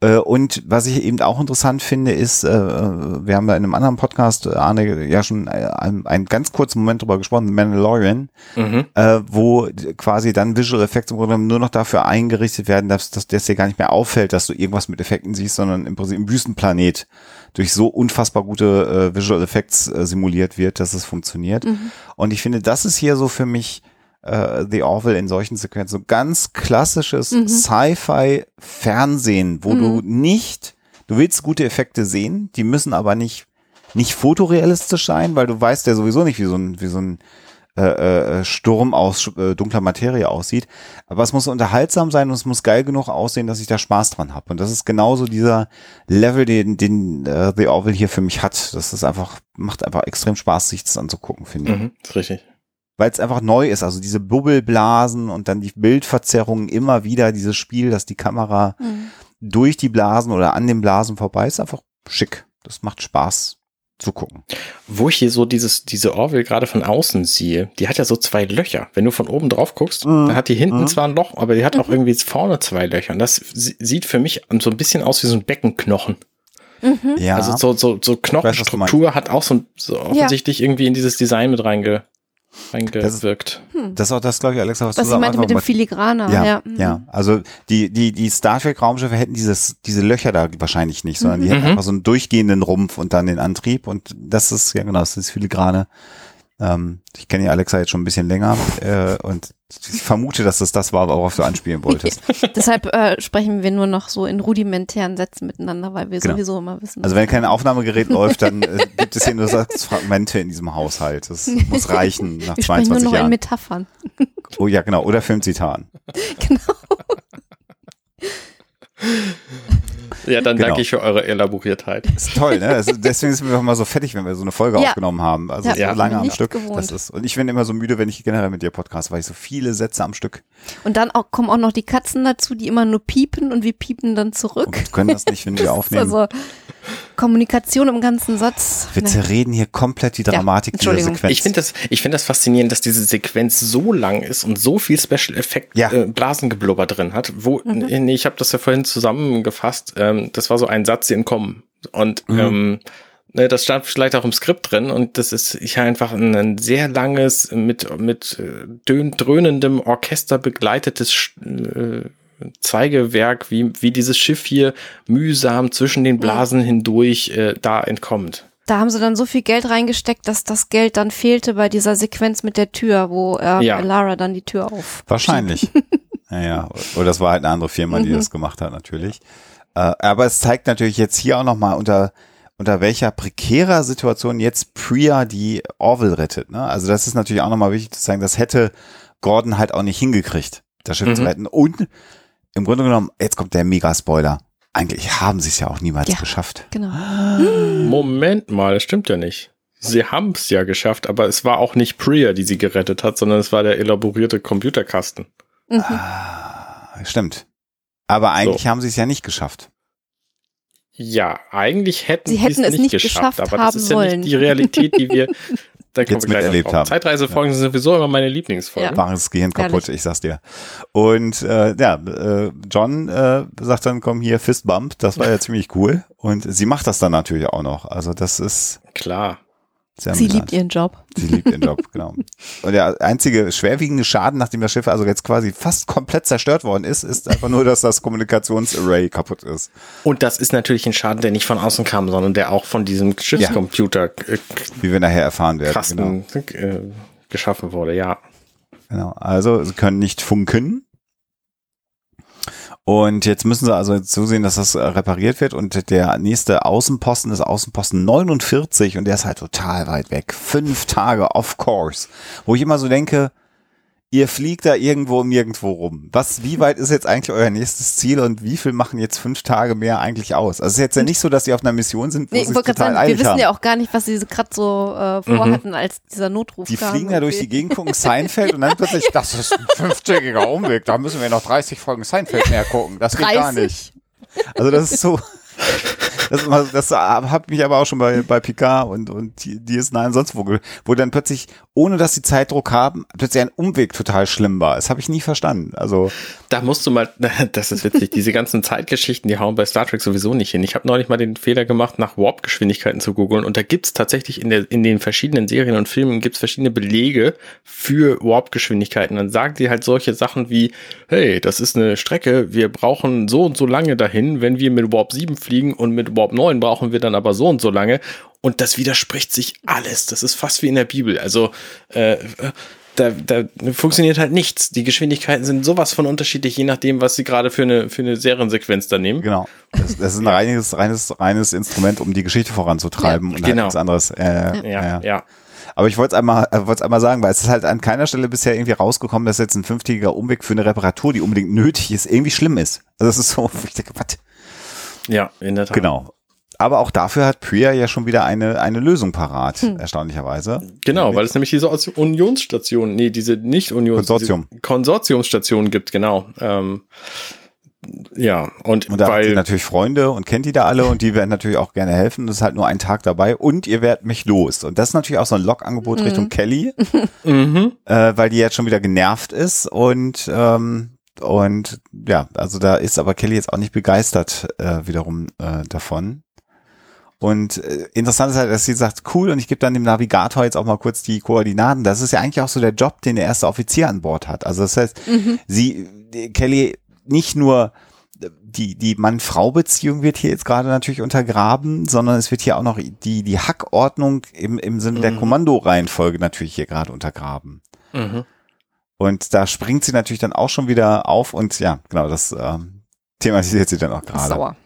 Äh, Und was ich eben auch interessant finde, ist, äh, wir haben da in einem anderen Podcast, äh, Arne, ja schon einen, einen ganz kurzen Moment drüber gesprochen, The Mandalorian, Mhm. wo quasi dann Visual Effects im Grunde genommen nur noch dafür eingerichtet werden, dass, dass das dir gar nicht mehr auffällt, dass du irgendwas mit Effekten siehst, sondern im Prinzip im Wüstenplanet durch so unfassbar gute Visual Effects simuliert wird, dass es funktioniert. Und ich finde, das ist hier so für mich äh, The Orville in solchen Sequenzen. So ganz klassisches Sci-Fi-Fernsehen, wo du nicht, du willst gute Effekte sehen, die müssen aber nicht, nicht fotorealistisch sein, weil du weißt ja sowieso nicht, wie so ein, wie so ein äh, äh, Sturm aus äh, dunkler Materie aussieht. Aber es muss unterhaltsam sein und es muss geil genug aussehen, dass ich da Spaß dran habe. Und das ist genauso dieser Level, den, den äh, The Orville hier für mich hat. Das ist einfach, macht einfach extrem Spaß, sich das anzugucken, finde ich Mhm. Ist richtig. Weil es einfach neu ist. Also diese Bubbelblasen und dann die Bildverzerrungen immer wieder, dieses Spiel, dass die Kamera Mhm. durch die Blasen oder an den Blasen vorbei ist, einfach schick. Das macht Spaß zu gucken. Wo ich hier so dieses, diese Orville gerade von außen sehe, die hat ja so zwei Löcher. Wenn du von oben drauf guckst, Mhm. dann hat die hinten Mhm. zwar ein Loch, aber die hat auch irgendwie vorne zwei Löcher. Und das sie- sieht für mich so ein bisschen aus wie so ein Beckenknochen. Mhm. Ja, Also so, so, so Knochenstruktur hat auch so, so offensichtlich irgendwie in dieses Design mit reinge, reingewirkt. das ist auch das, glaube ich, Alexa, was, Was du ich meinte mit dem Filigraner. ja, Ja, ja, Mhm. Also die, die, die Star Trek Raumschiffe hätten dieses, diese Löcher da wahrscheinlich nicht, sondern die hätten Mhm. einfach so einen durchgehenden Rumpf und dann den Antrieb und das ist, ja genau, das ist Filigrane. Ähm, ich kenne ja Alexa jetzt schon ein bisschen länger äh, und ich vermute, dass das das war, worauf du anspielen wolltest. (laughs) Deshalb äh, sprechen wir nur noch so in rudimentären Sätzen miteinander, weil wir Genau. sowieso immer wissen. Also wenn kein Aufnahmegerät läuft, dann äh, (laughs) gibt es hier nur Fragmente in diesem Haushalt. Das muss reichen nach wir sprechen nur 22 noch in Jahren. Metaphern. Oh ja, genau. Oder Filmzitaten. (laughs) genau. Ja, dann Genau. danke ich für eure Elaboriertheit. Ist toll, ne? Also deswegen sind wir auch mal so fertig, wenn wir so eine Folge Ja. aufgenommen haben. Also Ja, so ja. lange am Stück. gewohnt. Das ist, und ich bin immer so müde, wenn ich generell mit dir podcast, weil ich so viele Sätze am Stück Und dann auch, kommen auch noch die Katzen dazu, die immer nur piepen und wir piepen dann zurück. und können das nicht, wenn wir aufnehmen. Also Kommunikation im ganzen Satz. wir Nee. zerreden hier komplett die Dramatik dieser Entschuldigung. Sequenz. Ich finde das, ich finde das faszinierend, dass diese Sequenz so lang ist und so viel Special Effekt Ja. äh, Blasengeblubber drin hat. Wo, nee, ich habe das ja vorhin zusammengefasst. Ähm, das war so ein Satz, den kommen. Und Mhm. ähm, ne, das stand vielleicht auch im Skript drin und das ist ich einfach ein, ein sehr langes, mit, mit äh, dön, dröhnendem Orchester begleitetes Sch- äh, Zeigewerk, wie, wie dieses Schiff hier mühsam zwischen den Blasen hindurch äh, da entkommt. Da haben sie dann so viel Geld reingesteckt, dass das Geld dann fehlte bei dieser Sequenz mit der Tür, wo äh, Ja. Lara dann die Tür auf. Wahrscheinlich. (laughs) Naja, oder das war halt eine andere Firma, die das gemacht hat, natürlich. Äh, aber es zeigt natürlich jetzt hier auch nochmal, unter, unter welcher prekärer Situation jetzt Priya die Orville rettet. Ne? Also das ist natürlich auch nochmal wichtig zu sagen, das hätte Gordon halt auch nicht hingekriegt, das Schiff zu Mhm. retten. Und im Grunde genommen, jetzt kommt der Mega-Spoiler. Eigentlich haben sie es ja auch niemals Ja. geschafft. Genau. (gasps) Moment mal, das stimmt ja nicht. Sie haben es ja geschafft, aber es war auch nicht Priya, die sie gerettet hat, sondern es war der elaborierte Computerkasten. Mhm. Ah, stimmt. Aber eigentlich haben sie es ja nicht geschafft. Ja, eigentlich hätten Sie hätten es nicht nicht geschafft, geschafft aber das haben ist ja wollen. nicht die Realität, die wir (laughs) da Jetzt wir miterlebt haben. Zeitreisefolgen sind sowieso immer meine Lieblingsfolgen. War das Gehirn kaputt, Ehrlich. ich sag's dir. Und äh, ja, äh, John äh, sagt dann, komm hier, Fistbump, das war ja (laughs) ziemlich cool. Und sie macht das dann natürlich auch noch. Also das ist Klar. Sie amüsant. liebt ihren Job. Sie liebt ihren Job, (laughs) genau. Und der einzige schwerwiegende Schaden, nachdem das Schiff also jetzt quasi fast komplett zerstört worden ist, ist einfach nur, dass das Kommunikationsarray kaputt ist. Und das ist natürlich ein Schaden, der nicht von außen kam, sondern der auch von diesem Schiffscomputer äh, Wie wir nachher erfahren werden. Genau. Äh, geschaffen wurde, ja. Genau. Also sie können nicht funken. Und jetzt müssen sie also zusehen, dass das äh, repariert wird. Und der nächste Außenposten ist Außenposten 49 und der ist halt total weit weg. Fünf Tage off course. Wo ich immer so denke, ihr fliegt da irgendwo nirgendwo rum. Was, wie weit ist jetzt eigentlich euer nächstes Ziel und wie viel machen jetzt fünf Tage mehr eigentlich aus? Also es ist jetzt ja nicht so, dass sie auf einer Mission sind, wo nee, sie total sagen, Wir wissen haben. ja auch gar nicht, was sie gerade so äh, vorhatten, mhm. als dieser Notruf Die kam fliegen ja durch die Gegend, gucken Seinfeld und dann (laughs) plötzlich, das ist ein fünftägiger Umweg, da müssen wir noch 30 Folgen Seinfeld mehr gucken. Das geht 30? gar nicht. Also das ist so, das, das hat mich aber auch schon bei, bei Picard und, und DS9 und sonst wo, wo dann plötzlich, ohne dass sie Zeitdruck haben, plötzlich ein Umweg total schlimm war. Das habe ich nie verstanden. Also Da musst du mal, (laughs) das ist witzig, diese ganzen Zeitgeschichten, die hauen bei Star Trek sowieso nicht hin. Ich habe neulich mal den Fehler gemacht, nach Warp-Geschwindigkeiten zu googeln und da gibt's tatsächlich in, der, in den verschiedenen Serien und Filmen gibt's verschiedene Belege für Warp-Geschwindigkeiten. Dann sagen die halt solche Sachen wie, hey, das ist eine Strecke, wir brauchen so und so lange dahin, wenn wir mit Warp 7 fliegen und mit Warp 9 brauchen wir dann aber so und so lange. Und das widerspricht sich alles. Das ist fast wie in der Bibel. Also äh, da, da funktioniert halt nichts. Die Geschwindigkeiten sind sowas von unterschiedlich, je nachdem, was sie gerade für eine, für eine Seriensequenz da nehmen. Genau. Das, das ist ein reines, reines, reines Instrument, um die Geschichte voranzutreiben ja, und halt genau. halt nichts anderes. Äh, ja, ja. ja. Aber ich wollte es einmal, äh, wollte einmal sagen, weil es ist halt an keiner Stelle bisher irgendwie rausgekommen, dass jetzt ein fünftägiger Umweg für eine Reparatur, die unbedingt nötig ist, irgendwie schlimm ist. Also das ist so, (laughs) ich denke, was? Ja, in der Tat. Genau. Aber auch dafür hat Priya ja schon wieder eine, eine Lösung parat, hm. erstaunlicherweise. Genau, weil es nämlich diese Unionsstationen, nee, diese nicht Unions, Konsortium. Konsortiumsstationen gibt, genau. Ähm, ja, und, und da weil, habt ihr natürlich Freunde und kennt die da alle und die werden natürlich auch gerne helfen. Das ist halt nur ein Tag dabei und ihr werdet mich los. Und das ist natürlich auch so ein Lokangebot mhm. Richtung Kelly, (laughs) mhm. äh, weil die jetzt schon wieder genervt ist und ähm, und ja, also da ist aber Kelly jetzt auch nicht begeistert äh, wiederum äh, davon. Und äh, interessant ist halt, dass sie sagt, cool, und ich gebe dann dem Navigator jetzt auch mal kurz die Koordinaten. Das ist ja eigentlich auch so der Job, den der erste Offizier an Bord hat. Also das heißt, mhm. sie, Kelly nicht nur die, die Mann-Frau-Beziehung wird hier jetzt gerade natürlich untergraben, sondern es wird hier auch noch die, die Hackordnung im, im Sinne mhm. der Kommandoreihenfolge natürlich hier gerade untergraben. Mhm. Und da springt sie natürlich dann auch schon wieder auf und ja, genau, das äh, thematisiert sie dann auch gerade. Sauer.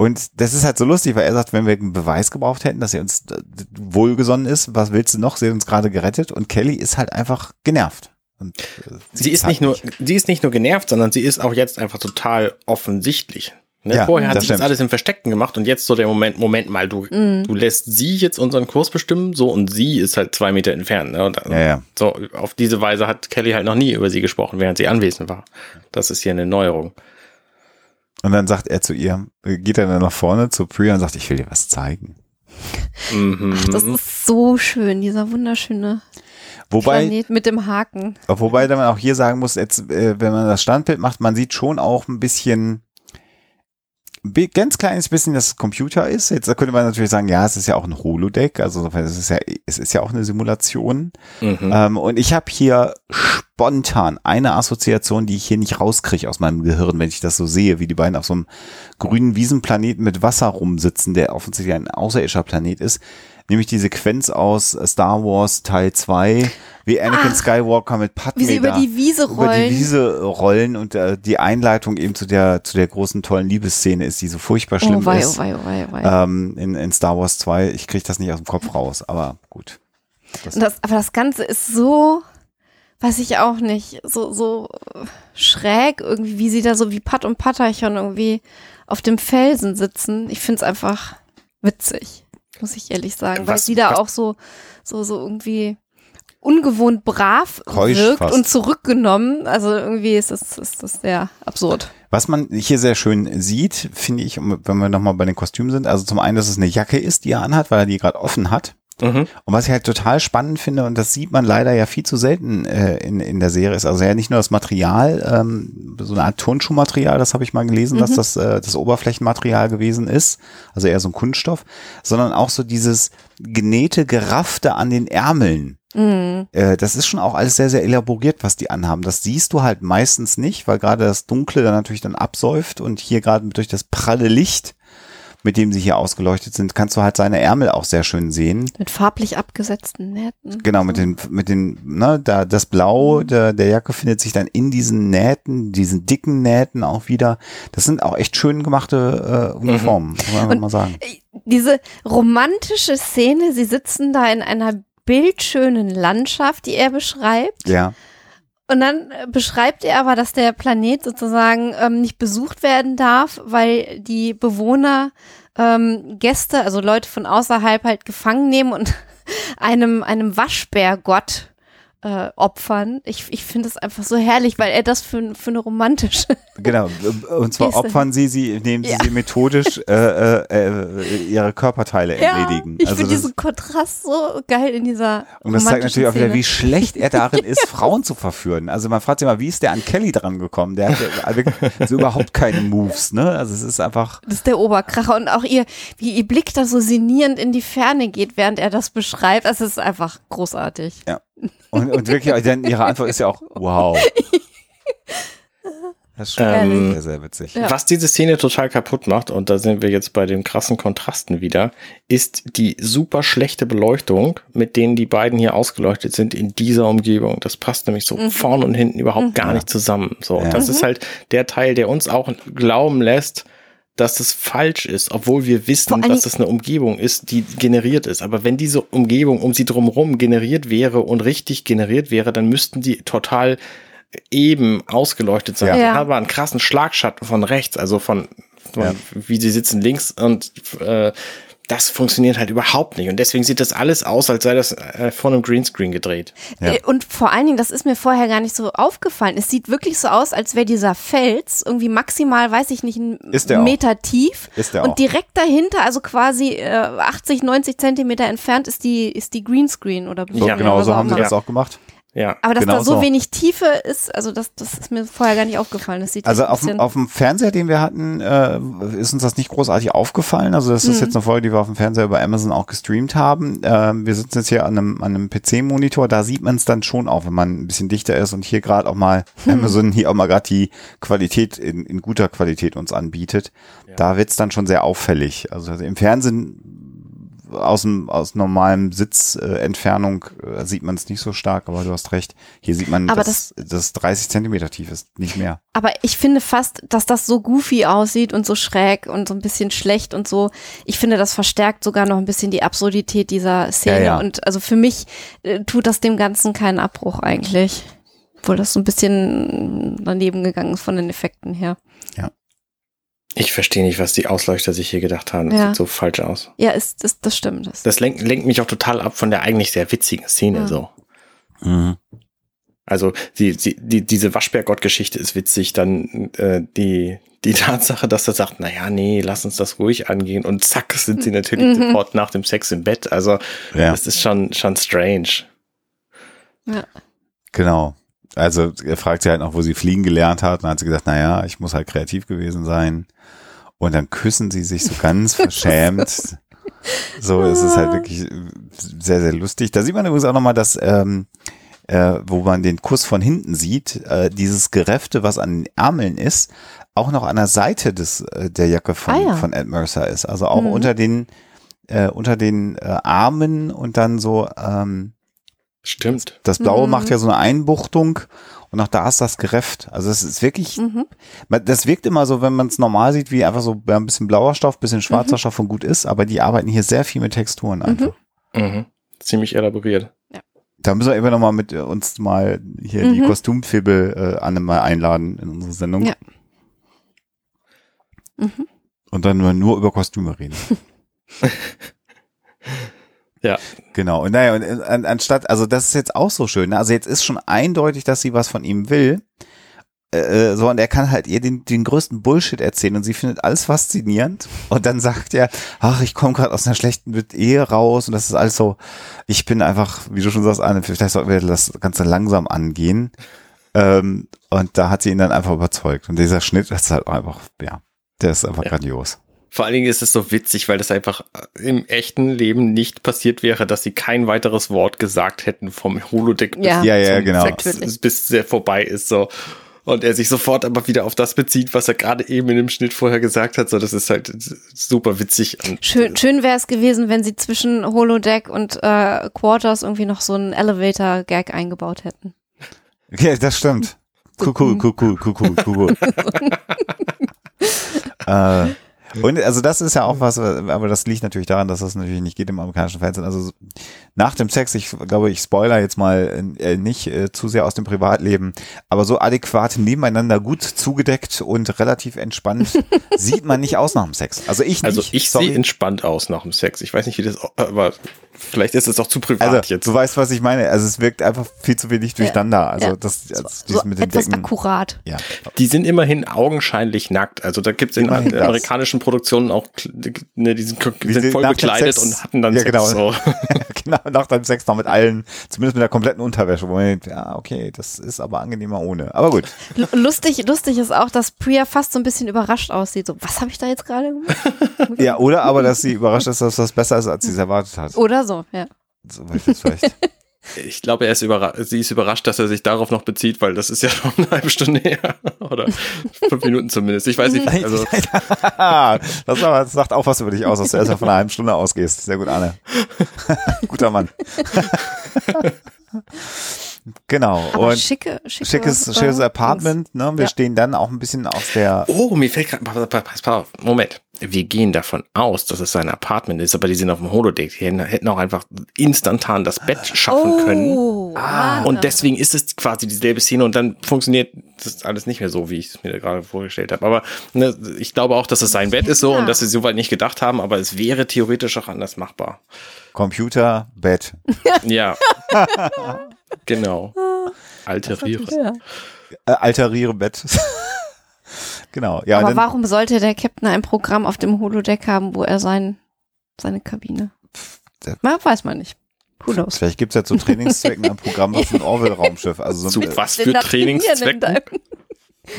Und das ist halt so lustig, weil er sagt, wenn wir einen Beweis gebraucht hätten, dass er uns äh, wohlgesonnen ist, was willst du noch? Sie hat uns gerade gerettet und Kelly ist halt einfach genervt. Und, äh, sie ist nicht nur, sie ist nicht nur genervt, sondern sie ist auch jetzt einfach total offensichtlich. Ne? Ja, Vorher hat sie das alles im Versteckten gemacht und jetzt so der Moment, Moment mal, du, mm. du lässt sie jetzt unseren Kurs bestimmen, so und sie ist halt zwei Meter entfernt. Ne? Und, ja, ja. So, auf diese Weise hat Kelly halt noch nie über sie gesprochen, während sie anwesend war. Das ist hier eine Neuerung. Und dann sagt er zu ihr, geht er dann nach vorne zu Priya und sagt, ich will dir was zeigen. Mhm. Ach, das ist so schön, dieser wunderschöne Wobei, Planet mit dem Haken. Wobei man auch hier sagen muss, jetzt, äh, wenn man das Standbild macht, man sieht schon auch ein bisschen ganz kleines bisschen, dass es Computer ist. Jetzt könnte man natürlich sagen, ja, es ist ja auch ein Holodeck, also es ist ja, es ist ja auch eine Simulation. Mhm. Ähm, und ich habe hier spontan eine Assoziation, die ich hier nicht rauskriege aus meinem Gehirn, wenn ich das so sehe, wie die beiden auf so einem grünen Wiesenplaneten mit Wasser rumsitzen, der offensichtlich ein außerirdischer Planet ist nämlich die Sequenz aus Star Wars Teil 2, wie Anakin ah, Skywalker mit Padme wie sie über die Wiese rollen. Über die Wiese rollen und äh, die Einleitung eben zu der zu der großen tollen Liebesszene ist, die so furchtbar oh schlimm oh, wei, ist. Oh wei, oh wei, oh wei. Ähm, in, in Star Wars 2, ich kriege das nicht aus dem Kopf raus, aber gut. Das, das, aber das Ganze ist so, weiß ich auch nicht, so, so schräg irgendwie, wie sie da so wie Pat und Patterchen irgendwie auf dem Felsen sitzen. Ich find's einfach witzig muss ich ehrlich sagen, weil sie da auch so, so, so irgendwie ungewohnt brav Keusch wirkt fast. und zurückgenommen. Also irgendwie ist das, ist das sehr absurd. Was man hier sehr schön sieht, finde ich, wenn wir nochmal bei den Kostümen sind, also zum einen, dass es eine Jacke ist, die er anhat, weil er die gerade offen hat. Mhm. Und was ich halt total spannend finde, und das sieht man leider ja viel zu selten äh, in, in der Serie, ist also ja nicht nur das Material, ähm, so eine Art Turnschuhmaterial, das habe ich mal gelesen, mhm. dass das äh, das Oberflächenmaterial gewesen ist, also eher so ein Kunststoff, sondern auch so dieses genähte, geraffte an den Ärmeln. Mhm. Äh, das ist schon auch alles sehr, sehr elaboriert, was die anhaben. Das siehst du halt meistens nicht, weil gerade das Dunkle dann natürlich dann absäuft und hier gerade durch das pralle Licht mit dem sie hier ausgeleuchtet sind, kannst du halt seine Ärmel auch sehr schön sehen. Mit farblich abgesetzten Nähten. Genau, mit den, mit den, ne, da, das Blau mhm. der, der Jacke findet sich dann in diesen Nähten, diesen dicken Nähten auch wieder. Das sind auch echt schön gemachte äh, Uniformen, mhm. muss man mal sagen. Diese romantische Szene, sie sitzen da in einer bildschönen Landschaft, die er beschreibt. Ja. Und dann äh, beschreibt er aber, dass der Planet sozusagen ähm, nicht besucht werden darf, weil die Bewohner ähm, Gäste, also Leute von außerhalb halt gefangen nehmen und (laughs) einem, einem Waschbärgott äh, opfern. Ich, ich finde es einfach so herrlich, weil er das für, für eine romantische. (laughs) Genau. Und zwar Geste. opfern sie sie, indem sie Ja. sie methodisch (laughs) äh, äh, äh, ihre Körperteile entledigen. ich Also finde diesen Kontrast so geil in dieser. Und das zeigt natürlich auch wieder, wie schlecht er darin ist, (laughs) Frauen zu verführen. Also man fragt sich mal, wie ist der an Kelly dran gekommen? Der hat wirklich so überhaupt keine Moves, ne? Also es ist einfach, Das ist der Oberkracher und auch ihr, wie ihr Blick da so sinnierend in die Ferne geht, während er das beschreibt. Das ist einfach großartig. Und, und wirklich, denn ihre Antwort ist ja auch, wow. Das ist schon Ähm, sehr, sehr witzig. Ja. Was diese Szene total kaputt macht, und da sind wir jetzt bei den krassen Kontrasten wieder, ist die super schlechte Beleuchtung, mit denen die beiden hier ausgeleuchtet sind in dieser Umgebung. Das passt nämlich so vorn und hinten überhaupt gar nicht zusammen. So, Ja. das ist halt der Teil, der uns auch glauben lässt, dass es falsch ist, obwohl wir wissen, dass es eine Umgebung ist, die generiert ist. Aber wenn diese Umgebung um sie drumherum generiert wäre und richtig generiert wäre, dann müssten die total eben ausgeleuchtet sein. Ja. Haben einen krassen Schlagschatten von rechts, also von, von Ja. wie sie sitzen links und äh, das funktioniert halt überhaupt nicht. Und deswegen sieht das alles aus, als sei das äh, von einem Greenscreen gedreht. Ja. Äh, Und vor allen Dingen, das ist mir vorher gar nicht so aufgefallen. Es sieht wirklich so aus, als wäre dieser Fels irgendwie maximal, weiß ich nicht, einen Ist der auch. Meter tief. Ist der und auch. direkt dahinter, also quasi äh, 80, 90 Zentimeter entfernt, ist die, ist die Greenscreen oder So, Ja, genau, so haben sie das auch gemacht. Ja. Aber dass Genau da so, so. wenig Tiefe ist, also das, das ist mir vorher gar nicht aufgefallen. Das sieht Also auf, auf dem Fernseher, den wir hatten, äh, ist uns das nicht großartig aufgefallen. Also das ist Mhm. jetzt eine Folge, die wir auf dem Fernseher über Amazon auch gestreamt haben. Ähm, wir sitzen jetzt hier an einem, an einem PC-Monitor, da sieht man es dann schon auch, wenn man ein bisschen dichter ist und hier gerade auch mal Hm. Amazon hier auch mal gerade die Qualität in, in guter Qualität uns anbietet. Da wird's dann schon sehr auffällig. Also im Fernsehen aus dem aus normalem Sitzentfernung äh, äh, sieht man es nicht so stark, aber du hast recht. Hier sieht man, Aber dass das 30 Zentimeter tief ist, nicht mehr. Aber ich finde fast, dass das so goofy aussieht und so schräg und so ein bisschen schlecht und so. Ich finde, das verstärkt sogar noch ein bisschen die Absurdität dieser Szene. Ja, ja. Und also für mich äh, tut das dem Ganzen keinen Abbruch eigentlich. Obwohl das so ein bisschen daneben gegangen ist von den Effekten her. Ich verstehe nicht, was die Ausleuchter sich hier gedacht haben. Das Ja. sieht so falsch aus. Ja, ist, das, das stimmt. Das. Das lenkt, lenkt mich auch total ab von der eigentlich sehr witzigen Szene. Ja. So. Mhm. Also die, die, die, diese Waschbärgott-Geschichte ist witzig, dann äh, die, die Tatsache, dass er sagt, naja, nee, lass uns das ruhig angehen und zack, sind sie natürlich Mhm. sofort nach dem Sex im Bett. Also Ja. das ist schon, schon strange. ja. Genau. Also er fragt sie halt noch, wo sie fliegen gelernt hat. Und dann hat sie gesagt, naja, ich muss halt kreativ gewesen sein. Und dann küssen sie sich so ganz (laughs) verschämt. So, es ist halt wirklich sehr, sehr lustig. Da sieht man übrigens auch nochmal, dass, ähm, äh, wo man den Kuss von hinten sieht, äh, dieses Gerefte, was an den Ärmeln ist, auch noch an der Seite des, äh, der Jacke von, Ah, ja. von Ed Mercer ist. Also auch Mhm. unter den, äh, unter den äh, Armen und dann so, ähm, Stimmt. das Blaue Mhm. macht ja so eine Einbuchtung und auch da ist das gerefft. Also es ist wirklich, Mhm. das wirkt immer so, wenn man es normal sieht, wie einfach so ja, ein bisschen blauer Stoff, bisschen schwarzer Stoff und gut ist, aber die arbeiten hier sehr viel mit Texturen einfach. Mhm. Ziemlich elaboriert. Da müssen wir immer noch mal mit äh, uns mal hier die Mhm. Kostümfibel äh, Anne mal einladen in unsere Sendung Ja. Mhm. und dann nur über Kostüme reden. (laughs) (laughs) Ja. Genau. Und naja, und äh, an, anstatt, also das ist jetzt auch so schön. Ne? Also jetzt ist schon eindeutig, dass sie was von ihm will. Äh, so, und er kann halt ihr den, den größten Bullshit erzählen und sie findet alles faszinierend. Und dann sagt er, ach, ich komme gerade aus einer schlechten Ehe raus und das ist alles so, ich bin einfach, wie du schon sagst, Anne, vielleicht sollten wir das Ganze langsam angehen. Ähm, und da hat sie ihn dann einfach überzeugt. Und dieser Schnitt ist halt einfach, ja, der ist einfach Ja. grandios. Vor allen Dingen ist es so witzig, weil das einfach im echten Leben nicht passiert wäre, dass sie kein weiteres Wort gesagt hätten vom Holodeck bis, Ja. Ja, genau. Natürlich. bis der vorbei ist. So. Und er sich sofort aber wieder auf das bezieht, was er gerade eben in dem Schnitt vorher gesagt hat. So, das ist halt super witzig. Schön, schön wäre es gewesen, wenn sie zwischen Holodeck und äh, Quarters irgendwie noch so einen Elevator-Gag eingebaut hätten. (laughs) Ja, das stimmt. Kuckuck, kuckuck, kuckuck, kuckuck. (laughs) äh, und also das ist ja auch was, aber das liegt natürlich daran, dass das natürlich nicht geht im amerikanischen Fernsehen. Also nach dem Sex, ich glaube, ich spoiler jetzt mal äh, nicht äh, zu sehr aus dem Privatleben, aber so adäquat nebeneinander gut zugedeckt und relativ entspannt (laughs) sieht man nicht aus nach dem Sex. Also ich Also nicht, ich sorry. sehe entspannt aus nach dem Sex. Ich weiß nicht, wie das, aber vielleicht ist es auch zu privat also, jetzt. du weißt, was ich meine. Also es wirkt einfach viel zu wenig durcheinander. Also Ja. das, also So mit den etwas Decken. akkurat. Ja. Die sind immerhin augenscheinlich nackt. Also da gibt es in Immerhin das. amerikanischen Produktionen auch, ne, die sind, die sind voll bekleidet und hatten dann Ja, Sex. genau. So. (laughs) nach deinem Sex noch mit allen, zumindest mit der kompletten Unterwäsche, wo man denkt, ja, okay, das ist aber angenehmer ohne. Aber gut. Lustig, lustig ist auch, dass Priya fast so ein bisschen überrascht aussieht. So, was habe ich da jetzt gerade gemacht? (laughs) Ja, oder aber, dass sie überrascht ist, dass das besser ist, als sie es erwartet hat. Oder so, ja. So weit ist vielleicht. (laughs) Ich glaube, er ist überra sie ist überrascht, dass er sich darauf noch bezieht, weil das ist ja (laughs) schon eine halbe Stunde her. Oder fünf Minuten zumindest. Ich weiß nicht. Also, (laughs) das, aber, das sagt auch was über dich aus, dass du erst von einer halben Stunde ausgehst. Sehr gut, Anne. (laughs) Guter Mann. Genau. Aber und schicke, schicke schickes, schickes Apartment. Ne? Wir Ja. stehen dann auch ein bisschen aus der oh, mir fällt gerade, pass, auf, Moment. Wir gehen davon aus, dass es sein Apartment ist, aber die sind auf dem Holodeck. Die hätten, auch einfach instantan das Bett schaffen können. Oh, ah, Und deswegen ist es quasi dieselbe Szene und dann funktioniert das alles nicht mehr so, wie ich es mir gerade vorgestellt habe. Aber ne, ich glaube auch, dass es sein Bett ist so und dass sie soweit nicht gedacht haben, aber es wäre theoretisch auch anders machbar. Computer, Bett. Ja. (laughs) (laughs) genau. Alteriere. ja. Äh, alteriere Bett. (laughs) genau. Ja, Aber dann, warum sollte der Captain ein Programm auf dem Holodeck haben, wo er sein, seine Kabine? der- Na, weiß man nicht. Who knows? vielleicht gibt's ja zu Trainingszwecken ein Programm auf ein (laughs) Orwell-Raumschiff. Also so Zu ein, was für Trainingszwecken?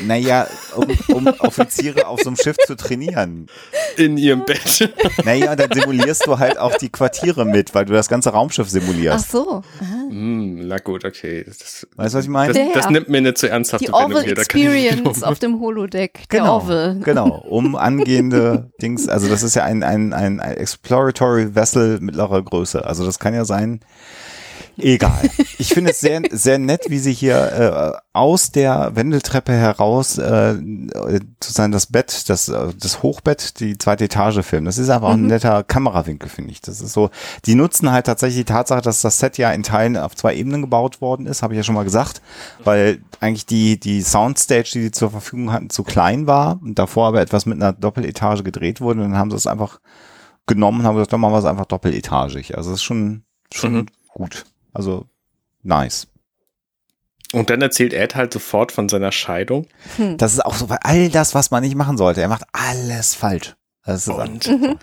Naja, um, um Offiziere auf so einem Schiff zu trainieren. In ihrem Bett. Naja, dann simulierst du halt auch die Quartiere mit, weil du das ganze Raumschiff Ach simulierst. so. Hm, na gut, okay. Das, Weißt du, was ich meine? das, das nimmt mir eine zu ernsthafte Die Orville hier. Da kann ich nicht Experience auf dem Holodeck. Der Genau, Orville. genau, um angehende Dings, also das ist ja ein, ein, ein, ein Exploratory Vessel mittlerer Größe. Also das kann ja sein, egal. Ich finde es sehr, sehr nett, wie sie hier äh, aus der Wendeltreppe heraus äh, sozusagen das Bett, das, äh, das Hochbett, die zweite Etage filmen. Das ist einfach auch ein netter Kamerawinkel, finde ich. Das ist so, die nutzen halt tatsächlich die Tatsache, dass das Set ja in Teilen auf zwei Ebenen gebaut worden ist, habe ich ja schon mal gesagt, weil eigentlich die, die Soundstage, die sie zur Verfügung hatten, zu klein war und davor aber etwas mit einer Doppeletage gedreht wurde. Und dann haben sie es einfach genommen und haben gesagt, dann machen wir es einfach doppeletagig. Also das ist schon, schon Mhm. gut. Also nice. Und dann erzählt Ed halt sofort von seiner Scheidung. Das ist auch so, weil all das, was man nicht machen sollte, er macht alles falsch. Das ist, Und Mhm.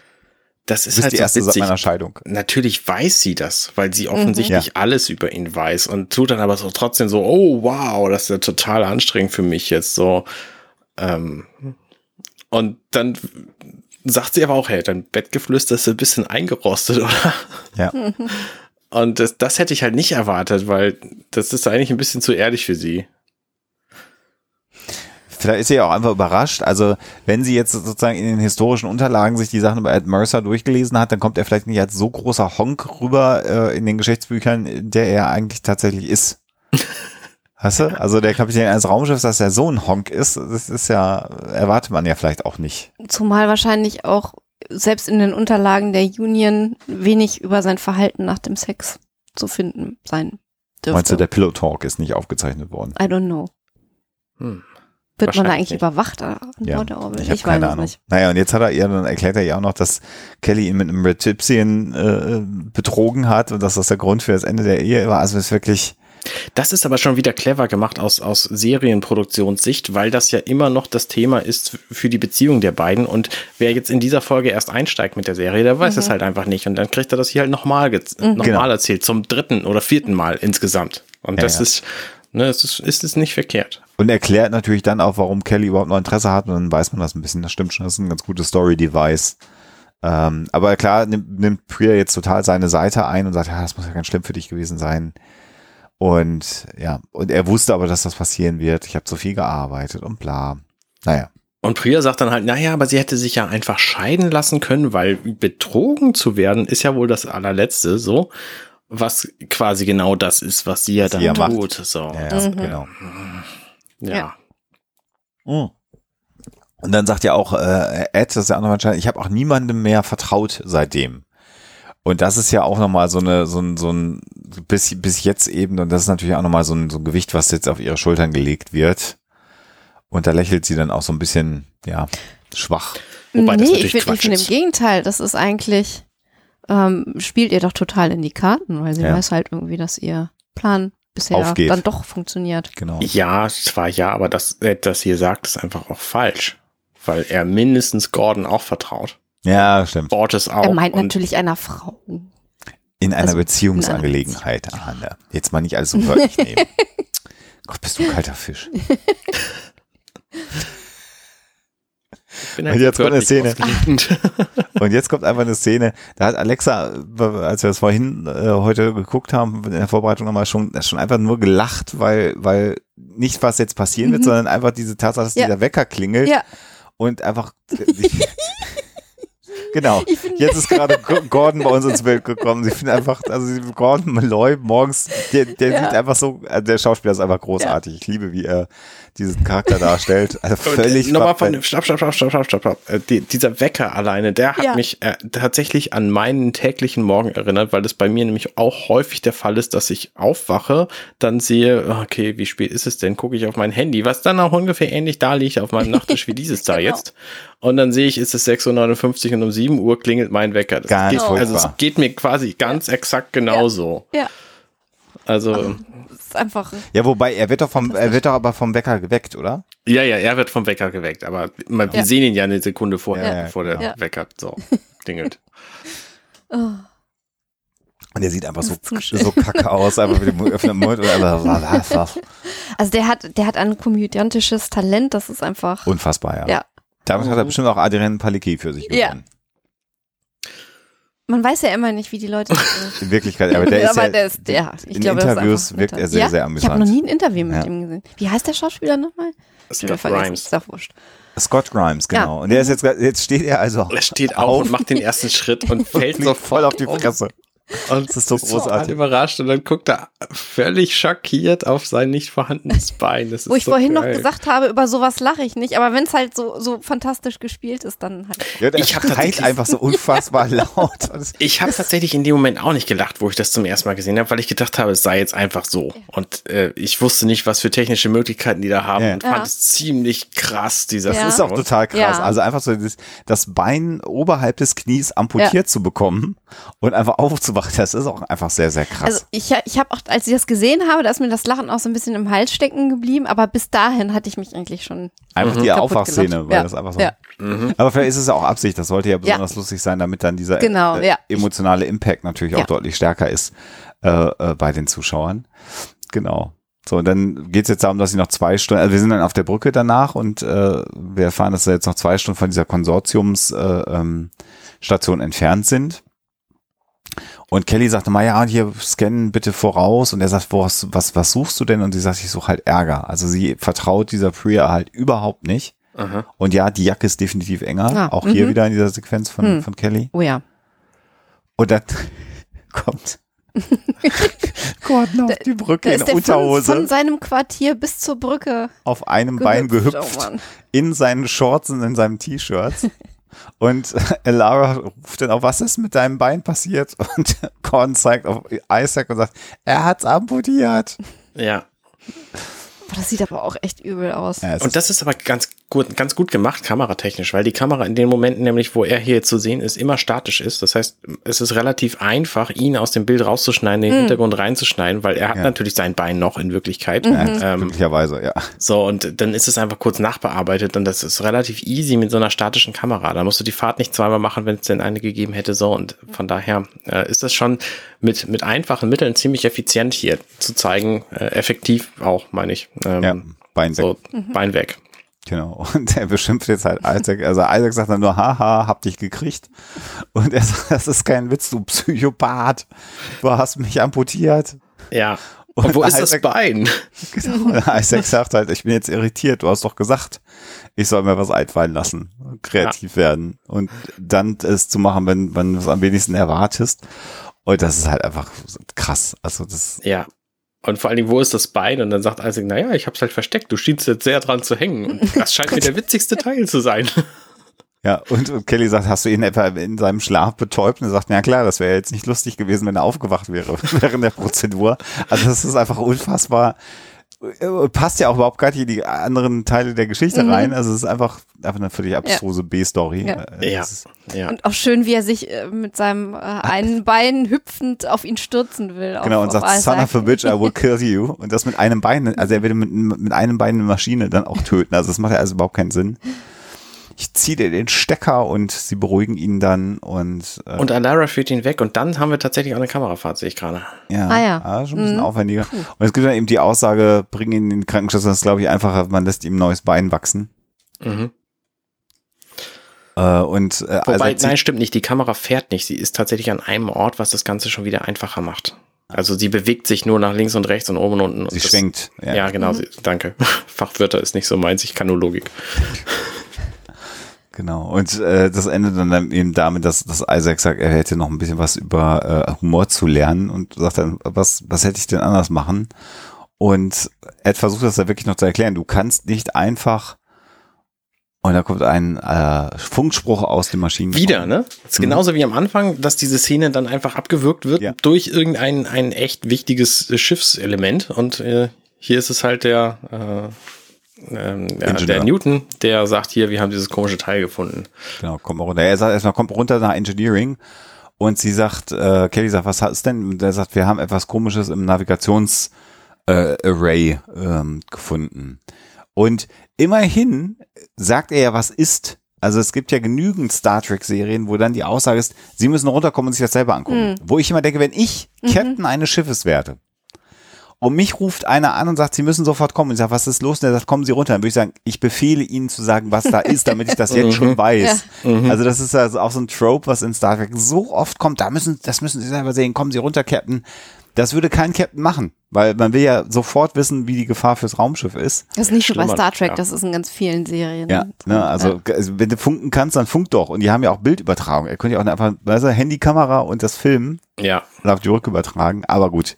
das ist halt die so erste seit witzig. meiner Scheidung. Natürlich weiß sie das, weil sie offensichtlich Ja. alles über ihn weiß und tut dann aber so trotzdem so, oh wow, das ist ja total anstrengend für mich jetzt so. Ähm, und dann sagt sie aber auch, hey, dein Bettgeflüster ist ein bisschen eingerostet, oder? Ja. Und das, das hätte ich halt nicht erwartet, weil das ist eigentlich ein bisschen zu ehrlich für sie. Vielleicht ist sie ja auch einfach überrascht. Also, wenn sie jetzt sozusagen in den historischen Unterlagen sich die Sachen über Ed Mercer durchgelesen hat, dann kommt er vielleicht nicht als so großer Honk rüber äh, in den Geschichtsbüchern, der er eigentlich tatsächlich ist. (laughs) Weißt du? Also der Kapitän eines Raumschiffs, dass er so ein Honk ist, das ist ja, erwartet man ja vielleicht auch nicht. Zumal wahrscheinlich auch selbst in den Unterlagen der Union wenig über sein Verhalten nach dem Sex zu finden sein dürfte. Meinst du, der Pillow Talk ist nicht aufgezeichnet worden? I don't know. Hm. Wird man da eigentlich nicht. überwacht an Ja, Bord der Orville? Ich habe keine weiß Ahnung. es nicht. Naja, und jetzt hat er ihr, dann erklärt er ja auch noch, dass Kelly ihn mit einem Retipsien äh, betrogen hat und dass das der Grund für das Ende der Ehe war. Also es ist wirklich, Das ist aber schon wieder clever gemacht aus, aus Serienproduktionssicht, weil das ja immer noch das Thema ist für die Beziehung der beiden. Und wer jetzt in dieser Folge erst einsteigt mit der Serie, der weiß es halt einfach nicht. Und dann kriegt er das hier halt nochmal noch Genau. erzählt, zum dritten oder vierten Mal insgesamt. Und Ja, das ja. ist, ne, es ist, ist es nicht verkehrt. und erklärt natürlich dann auch, warum Kelly überhaupt noch Interesse hat und dann weiß man das ein bisschen. Das stimmt schon, das ist ein ganz gutes Story-Device. Ähm, aber klar nimmt, nimmt Priya jetzt total seine Seite ein und sagt, ja, das muss ja ganz schlimm für dich gewesen sein. Und ja, und er wusste aber, dass das passieren wird. Ich habe zu viel gearbeitet und bla. Naja. Und Priya sagt dann halt, naja, aber sie hätte sich ja einfach scheiden lassen können, weil betrogen zu werden ist ja wohl das allerletzte, so. Was quasi genau das ist, was sie ja dann sie ja macht. tut. So. Ja, ja Mhm. genau. Ja. Ja. Mhm. Und dann sagt ja auch äh, Ed, das ist ja auch noch entscheidend, ich habe auch niemandem mehr vertraut seitdem. Und das ist ja auch nochmal so eine, so ein, so ein, bis, bis jetzt eben, und das ist natürlich auch nochmal so ein, so ein Gewicht, was jetzt auf ihre Schultern gelegt wird. Und da lächelt sie dann auch so ein bisschen, ja, schwach. Wobei nee, ich finde find im Gegenteil, das ist eigentlich, ähm, spielt ihr doch total in die Karten, weil sie ja. weiß halt irgendwie, dass ihr Plan bisher Aufgeht. dann doch funktioniert. Genau. Ja, zwar ja, aber das, äh, das hier sagt, ist einfach auch falsch. Weil er mindestens Gordon auch vertraut. Ja, stimmt. Borges auch. Er meint natürlich einer Frau. In einer also, Beziehungsangelegenheit, Anne. Jetzt mal nicht alles so wörtlich (laughs) nehmen. Gott, bist du ein kalter Fisch. Und jetzt kommt eine Szene. (laughs) und jetzt kommt einfach eine Szene. Da hat Alexa, als wir das vorhin äh, heute geguckt haben, in der Vorbereitung nochmal schon, schon einfach nur gelacht, weil, weil nicht was jetzt passieren wird, mhm. sondern einfach diese Tatsache, dass ja. dieser Wecker klingelt. Ja. Und einfach (laughs) Genau. Jetzt ist gerade Gordon bei uns ins Bild gekommen. Sie finden einfach, also Gordon Malloy morgens, der, der ja. sieht einfach so, äh, der Schauspieler ist einfach großartig. Ja. Ich liebe, wie er diesen Charakter darstellt. Also völlig. Nochmal von, stopp, stopp, stopp, stopp, stopp, stopp, stopp. Äh, die, dieser Wecker alleine, der hat ja. mich äh, tatsächlich an meinen täglichen Morgen erinnert, weil das bei mir nämlich auch häufig der Fall ist, dass ich aufwache, dann sehe, okay, wie spät ist es denn? Gucke ich auf mein Handy, was dann auch ungefähr ähnlich da liegt auf meinem Nachttisch wie (laughs) dieses da genau. jetzt. Und dann sehe ich, ist es 6.59 Uhr und um 7 Uhr klingelt mein Wecker. Das Ganz geht, also es geht mir quasi ganz ja. exakt genauso. Ja. ja. Also, also ist einfach. Ja, wobei er wird doch vom, er wird doch aber vom Wecker geweckt, oder? Ja, ja, er wird vom Wecker geweckt, aber wir ja. sehen ihn ja eine Sekunde vorher, ja, bevor der Wecker so (laughs) klingelt. oh. Und er sieht einfach so, so kacke aus, einfach mit dem öffnenden Mund. Also der hat, der hat ein komödiantisches Talent, das ist einfach. Unfassbar, ja. Ja, damit hat er bestimmt auch Adrian Palicki für sich gewonnen. Ja. Man weiß ja immer nicht, wie die Leute. (laughs) In Wirklichkeit, aber der (laughs) ist aber ja, der ist, der, ich in glaube, Interviews wirkt er sehr, ja? sehr amüsant. Ich habe noch nie ein Interview mit ja. ihm gesehen. Wie heißt der Schauspieler nochmal? Scott Grimes. Ist doch wurscht. Scott Grimes, genau. Ja. Und der ist jetzt, jetzt steht er also. Er steht auf (laughs) und macht den ersten Schritt und fällt so voll auf die Fresse. (laughs) Und das ist so großartig. So überrascht und dann guckt er völlig schockiert auf sein nicht vorhandenes (laughs) Bein. Wo ich so vorhin geil. noch gesagt habe, über sowas lache ich nicht, aber wenn es halt so, so fantastisch gespielt ist, dann halt. Ja, ich habe tatsächlich einfach so unfassbar (laughs) laut. ich habe tatsächlich in dem Moment auch nicht gelacht, wo ich das zum ersten Mal gesehen habe, weil ich gedacht habe, es sei jetzt einfach so. Und äh, ich wusste nicht, was für technische Möglichkeiten die da haben ja. und fand ja. es ziemlich krass, dieser Das ist auch total krass. Also einfach so das, das Bein oberhalb des Knies amputiert zu bekommen und einfach aufzuwachen, das ist auch einfach sehr, sehr krass. Also ich, ich habe auch, als ich das gesehen habe, da ist mir das Lachen auch so ein bisschen im Hals stecken geblieben, aber bis dahin hatte ich mich eigentlich schon. Einfach mhm. die Aufwachszene, weil ja. das einfach so. Ja. Mhm. Aber vielleicht ist es ja auch Absicht, das sollte ja besonders ja. lustig sein, damit dann dieser genau, äh, emotionale Impact natürlich auch deutlich stärker ist äh, äh, bei den Zuschauern. Genau. So, und dann geht es jetzt darum, dass sie noch zwei Stunden, also wir sind dann auf der Brücke danach und äh, wir erfahren, dass sie jetzt noch zwei Stunden von dieser Konsortiumsstation äh, ähm, entfernt sind. Und Kelly sagte mal, ja, hier scannen bitte voraus. Und er sagt, was, was, was suchst du denn? Und sie sagt, ich suche halt Ärger. Also sie vertraut dieser Priya halt überhaupt nicht. Aha. Und ja, die Jacke ist definitiv enger. Ah, auch hier mhm. wieder in dieser Sequenz von, hm. von Kelly. Oh ja. Und dann (laughs) kommt (laughs) Gordon auf die Brücke in Unterhose. Von, von, seinem Quartier bis zur Brücke. Auf einem gehüpft. Bein gehüpft. Oh in seinen Shorts und in seinem T-Shirt. (laughs) Und (laughs) Lara ruft dann auch, was ist mit deinem Bein passiert? (laughs) Und Gordon zeigt auf Isaac und sagt, er hat's amputiert. Ja. Das sieht aber auch echt übel aus. Ja, und das ist aber ganz gut, ganz gut gemacht, kameratechnisch, weil die Kamera in den Momenten, nämlich wo er hier zu sehen ist, immer statisch ist. Das heißt, es ist relativ einfach, ihn aus dem Bild rauszuschneiden, den mhm. Hintergrund reinzuschneiden, weil er hat ja. natürlich sein Bein noch in Wirklichkeit. Mhm. Ja, ähm, möglicherweise, ja. So, und dann ist es einfach kurz nachbearbeitet und das ist relativ easy mit so einer statischen Kamera. Da musst du die Fahrt nicht zweimal machen, wenn es denn eine gegeben hätte. So, und von daher äh, ist das schon mit, mit einfachen Mitteln ziemlich effizient hier zu zeigen, äh, effektiv auch, meine ich. Ähm, ja, Bein weg. So, mhm. Bein weg. Genau. (laughs) Und er beschimpft jetzt halt Isaac. Also Isaac sagt dann nur, haha, hab dich gekriegt. Und er (laughs) sagt, das ist kein Witz, du Psychopath. Du hast mich amputiert. Ja. Und, Und wo ist Isaac, das Bein? (laughs) Genau. Und Isaac sagt halt, ich bin jetzt irritiert. Du hast doch gesagt, ich soll mir was einfallen lassen, kreativ ja. werden und dann es zu machen, wenn, wenn du es am wenigsten erwartest. Und das ist halt einfach krass. Also das. Ja. Und vor allen Dingen, wo ist das Bein? Und dann sagt Isaac, naja, ich hab's halt versteckt. Du schienst jetzt sehr dran zu hängen. Und (laughs) das scheint mir der witzigste Teil zu sein. (laughs) Ja, und, und Kelly sagt, hast du ihn etwa in seinem Schlaf betäubt? Und er sagt, ja klar, das wäre jetzt nicht lustig gewesen, wenn er aufgewacht wäre (laughs) während der Prozedur. Also das ist einfach unfassbar. Passt ja auch überhaupt gar nicht in die anderen Teile der Geschichte Mhm. rein. Also es ist einfach, einfach eine völlig abstruse B-Story. Ja. Äh, Ja. Ja. Und auch schön, wie er sich äh, mit seinem äh, einen Bein hüpfend auf ihn stürzen will. auf- Genau, und auf sagt, son of a bitch, I will (laughs) kill you. Und das mit einem Bein, also er will mit, mit einem Bein eine Maschine dann auch töten. Also das macht ja also überhaupt keinen Sinn. Ich ziehe dir den Stecker und sie beruhigen ihn dann und, äh, Und Alara führt ihn weg und dann haben wir tatsächlich auch eine Kamerafahrt, sehe ich gerade. ja, Ah ja. schon ein bisschen Mhm. aufwendiger. Und es gibt dann eben die Aussage, bring ihn in den Krankenschutz, das ist glaube ich einfacher, man lässt ihm ein neues Bein wachsen. Mhm. Äh, und äh, Wobei, also nein, stimmt nicht. Die Kamera fährt nicht. Sie ist tatsächlich an einem Ort, was das Ganze schon wieder einfacher macht. Also sie bewegt sich nur nach links und rechts und oben und unten. und sie das- schwenkt. Ja, genau. Sie, danke. (laughs) Fachwörter ist nicht so meins. Ich kann nur Logik. Genau. Und äh, das endet dann eben damit, dass, dass Isaac sagt, er hätte noch ein bisschen was über äh, Humor zu lernen und sagt dann, was, was hätte ich denn anders machen? Und Ed versucht das da wirklich noch zu erklären. Du kannst nicht einfach und da kommt ein äh, Funkspruch aus dem Maschinen. Wieder, ne? Das ist Mhm. genauso wie am Anfang, dass diese Szene dann einfach abgewürgt wird Ja. durch irgendein ein echt wichtiges Schiffselement. Und äh, hier ist es halt der, äh, ähm, ja, Ingenieur. der Newton, der sagt hier, wir haben dieses komische Teil gefunden. Genau, kommt mal runter. Er sagt erstmal, kommt runter nach Engineering. Und sie sagt, äh, Kelly sagt, was hast denn? Und er sagt, wir haben etwas komisches im Navigations äh, ähm, gefunden. Und immerhin sagt er ja, was ist. Also es gibt ja genügend Star Trek Serien, wo dann die Aussage ist, sie müssen runterkommen und sich das selber angucken. Wo ich immer denke, wenn ich Captain eines Schiffes werde und mich ruft einer an und sagt, sie müssen sofort kommen und ich sage, was ist los? Und er sagt, kommen Sie runter. Dann würde ich sagen, ich befehle Ihnen zu sagen, was da ist, damit ich das jetzt (laughs) schon weiß. Also das ist also auch so ein Trope, was in Star Trek so oft kommt. Da müssen, das müssen Sie selber sehen. Kommen Sie runter, Captain. Das würde kein Captain machen, weil man will ja sofort wissen, wie die Gefahr fürs Raumschiff ist. Das ist nicht nur bei Star Trek, ja. das ist in ganz vielen Serien. Ja, ne, also, also wenn du funken kannst, dann funk doch. Und die haben ja auch Bildübertragung. Er könnte ja auch einfach, weißt du, Handykamera und das Filmen Ja. auf die Rück übertragen. Aber gut,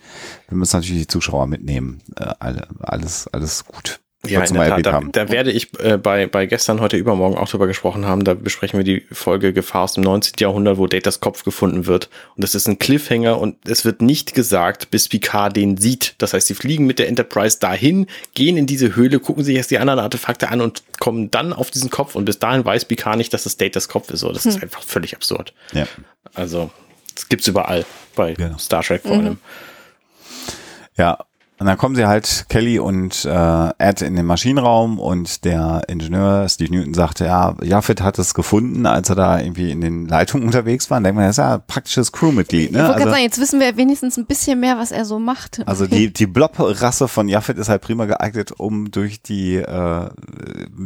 wir müssen natürlich die Zuschauer mitnehmen. Äh, alle, alles, alles gut. Ja, in der Tat. Da, da werde ich äh, bei, bei gestern, heute, übermorgen auch drüber gesprochen haben. Da besprechen wir die Folge Gefahr aus dem 19. Jahrhundert, wo Datas Kopf gefunden wird. Und das ist ein Cliffhanger und es wird nicht gesagt, bis Picard den sieht. Das heißt, sie fliegen mit der Enterprise dahin, gehen in diese Höhle, gucken sich erst die anderen Artefakte an und kommen dann auf diesen Kopf. Und bis dahin weiß Picard nicht, dass das Datas Kopf ist. So, das ist einfach völlig absurd. Ja. Also, das gibt's überall bei Genau. Star Trek vor allem. Ja, und dann kommen sie halt, Kelly und äh, Ed in den Maschinenraum und der Ingenieur Steve Newton sagte, ja, Jaffet hat es gefunden, als er da irgendwie in den Leitungen unterwegs war. Und denkt man, das ist ja ein praktisches Crewmitglied. Ich Ne? wollte gerade Also, sagen, jetzt wissen wir wenigstens ein bisschen mehr, was er so macht. also die, die Blob-Rasse von Jaffet ist halt prima geeignet, um durch die äh,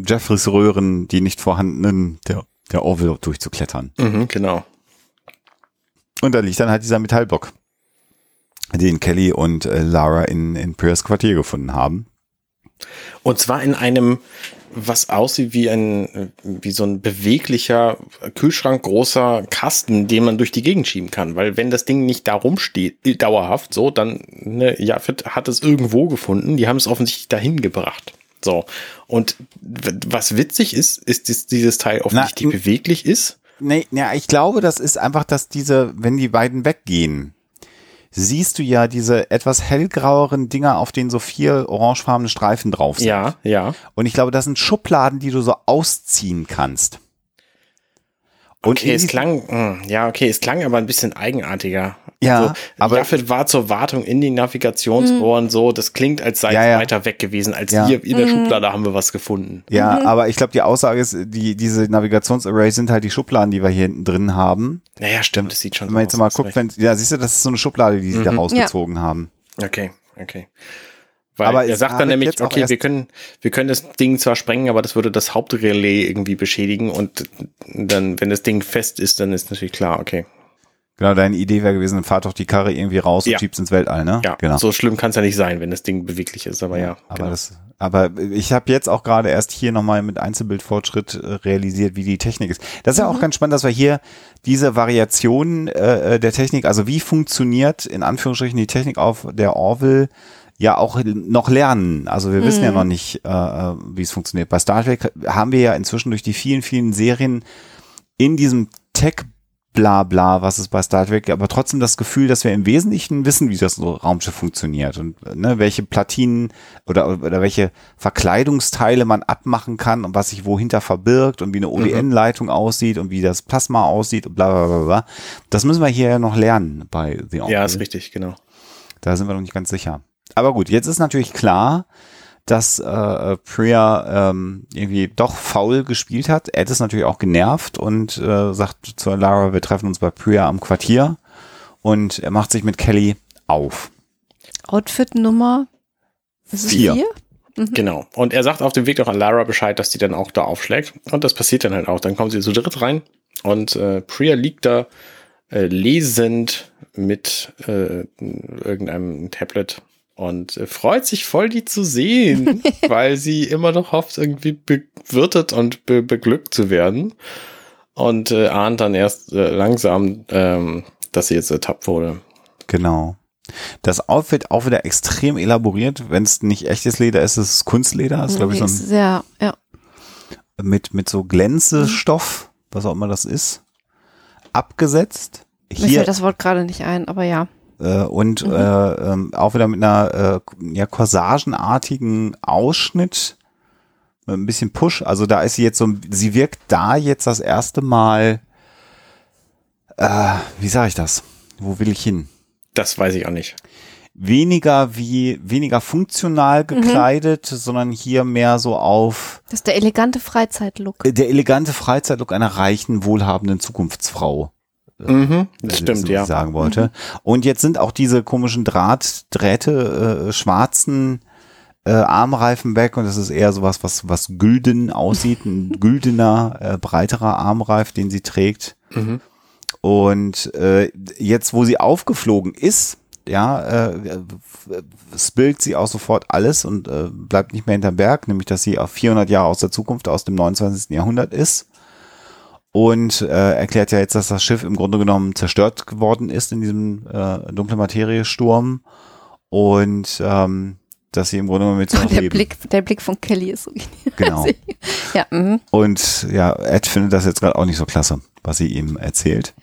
Jeffreys Röhren, die nicht vorhandenen, der, der Orville durchzuklettern. Mhm, genau. Und da liegt dann halt dieser Metallblock, den Kelly und äh, Lara in, in Pierce Quartier gefunden haben. Und zwar in einem, was aussieht wie ein, wie so ein beweglicher Kühlschrank großer Kasten, den man durch die Gegend schieben kann. Weil wenn das Ding nicht da rumsteht, äh, dauerhaft so, dann, ne, Jafet hat es irgendwo gefunden. Die haben es offensichtlich dahin gebracht. So. Und was witzig ist, ist, dass dieses Teil offensichtlich Na, beweglich ist. Nee, ja, ich glaube, das ist einfach, dass diese, wenn die beiden weggehen, siehst du ja diese etwas hellgraueren Dinger, auf denen so vier orangefarbene Streifen drauf sind. Ja, ja. Und ich glaube, das sind Schubladen, die du so ausziehen kannst. Und Okay, es klang, mh, ja, okay, es klang aber ein bisschen eigenartiger. Ja, also, aber- Jaffet war zur Wartung in den Navigationsrohren so, das klingt, als sei Ja, es ja. weiter weg gewesen, als Ja. hier in der Schublade haben wir was gefunden. Ja, aber ich glaube, die Aussage ist, die, diese Navigationsarrays sind halt die Schubladen, die wir hier hinten drin haben. Naja, stimmt, das sieht schon Wenn man jetzt mal guckt, recht. wenn, ja, siehst du, das ist so eine Schublade, die sie da rausgezogen haben. Okay, okay. Weil Aber er sagt dann ich nämlich, okay, wir können, wir können das Ding zwar sprengen, aber das würde das Hauptrelais irgendwie beschädigen und dann, wenn das Ding fest ist, dann ist natürlich klar, okay. Genau, deine Idee wäre gewesen, fahr doch die Karre irgendwie raus Ja. und schieb's ins Weltall, ne? Ja, genau. so schlimm kann es ja nicht sein, wenn das Ding beweglich ist, aber ja. Aber genau. das, aber ich habe jetzt auch gerade erst hier nochmal mit Einzelbildfortschritt äh, realisiert, wie die Technik ist. Das ist ja Mhm. auch ganz spannend, dass wir hier diese Variation äh, der Technik, also wie funktioniert in Anführungsstrichen die Technik auf der Orville ja auch noch lernen. Also wir mhm. wissen ja mhm. noch nicht, äh, äh, wie es funktioniert. Bei Star Trek haben wir ja inzwischen durch die vielen, vielen Serien in diesem Tech bla bla, was ist bei Star Trek, aber trotzdem das Gefühl, dass wir im Wesentlichen wissen, wie das Raumschiff funktioniert und ne, welche Platinen oder, oder welche Verkleidungsteile man abmachen kann und was sich wohinter verbirgt und wie eine ODN-Leitung mhm. aussieht und wie das Plasma aussieht und bla bla bla bla. Das müssen wir hier ja noch lernen bei The Orville. Ja, ist richtig, genau. Da sind wir noch nicht ganz sicher. Aber gut, jetzt ist natürlich klar, dass äh, Priya ähm, irgendwie doch faul gespielt hat. Ed ist natürlich auch genervt und äh, sagt zu Lara, wir treffen uns bei Priya am Quartier und er macht sich mit Kelly auf. Outfit Nummer vier. vier? Mhm. Genau. Und er sagt auf dem Weg doch an Lara Bescheid, dass die dann auch da aufschlägt. Und das passiert dann halt auch. Dann kommen sie zu dritt rein und äh, Priya liegt da äh, lesend mit äh, irgendeinem Tablet und äh, freut sich voll, die zu sehen, (laughs) weil sie immer noch hofft, irgendwie bewirtet und be beglückt zu werden. Und äh, ahnt dann erst äh, langsam, ähm, dass sie jetzt ertappt wurde. Genau. Das Outfit auch wieder extrem elaboriert. Wenn es nicht echtes Leder ist, ist es Kunstleder. Das ist, glaube ich, so ein. Sehr, ja. Mit, mit so Glänzestoff, was auch immer das ist, abgesetzt. Mir fällt das Wort gerade nicht ein, aber ja. Äh, und mhm. äh, ähm, auch wieder mit einer äh, ja, corsagenartigen Ausschnitt, mit ein bisschen Push. Also da ist sie jetzt so, sie wirkt da jetzt das erste Mal, äh, wie sage ich das? Wo will ich hin? Das weiß ich auch nicht. Weniger wie, weniger funktional mhm. gekleidet, mhm. sondern hier mehr so auf. Das ist der elegante Freizeitlook. Der elegante Freizeitlook einer reichen, wohlhabenden Zukunftsfrau. Mhm, das stimmt, so ja. sagen wollte. Mhm. Und jetzt sind auch diese komischen Drahtdrähte, äh, schwarzen äh, Armreifen weg und das ist eher sowas, was, was gülden aussieht, ein (laughs) güldener, äh, breiterer Armreif, den sie trägt. Mhm. Und äh, jetzt, wo sie aufgeflogen ist, ja, äh, spillt sie auch sofort alles und äh, bleibt nicht mehr hinterm Berg, nämlich dass sie auf 400 Jahre aus der Zukunft, aus dem 29. Jahrhundert ist und äh, erklärt ja jetzt, dass das Schiff im Grunde genommen zerstört geworden ist in diesem äh, dunkle Materie-Sturm und ähm, dass sie im Grunde genommen mit so (laughs) der Blick, der Blick von Kelly ist so genau. (laughs) ja, mh. und ja, Ed findet das jetzt gerade auch nicht so klasse, was sie ihm erzählt.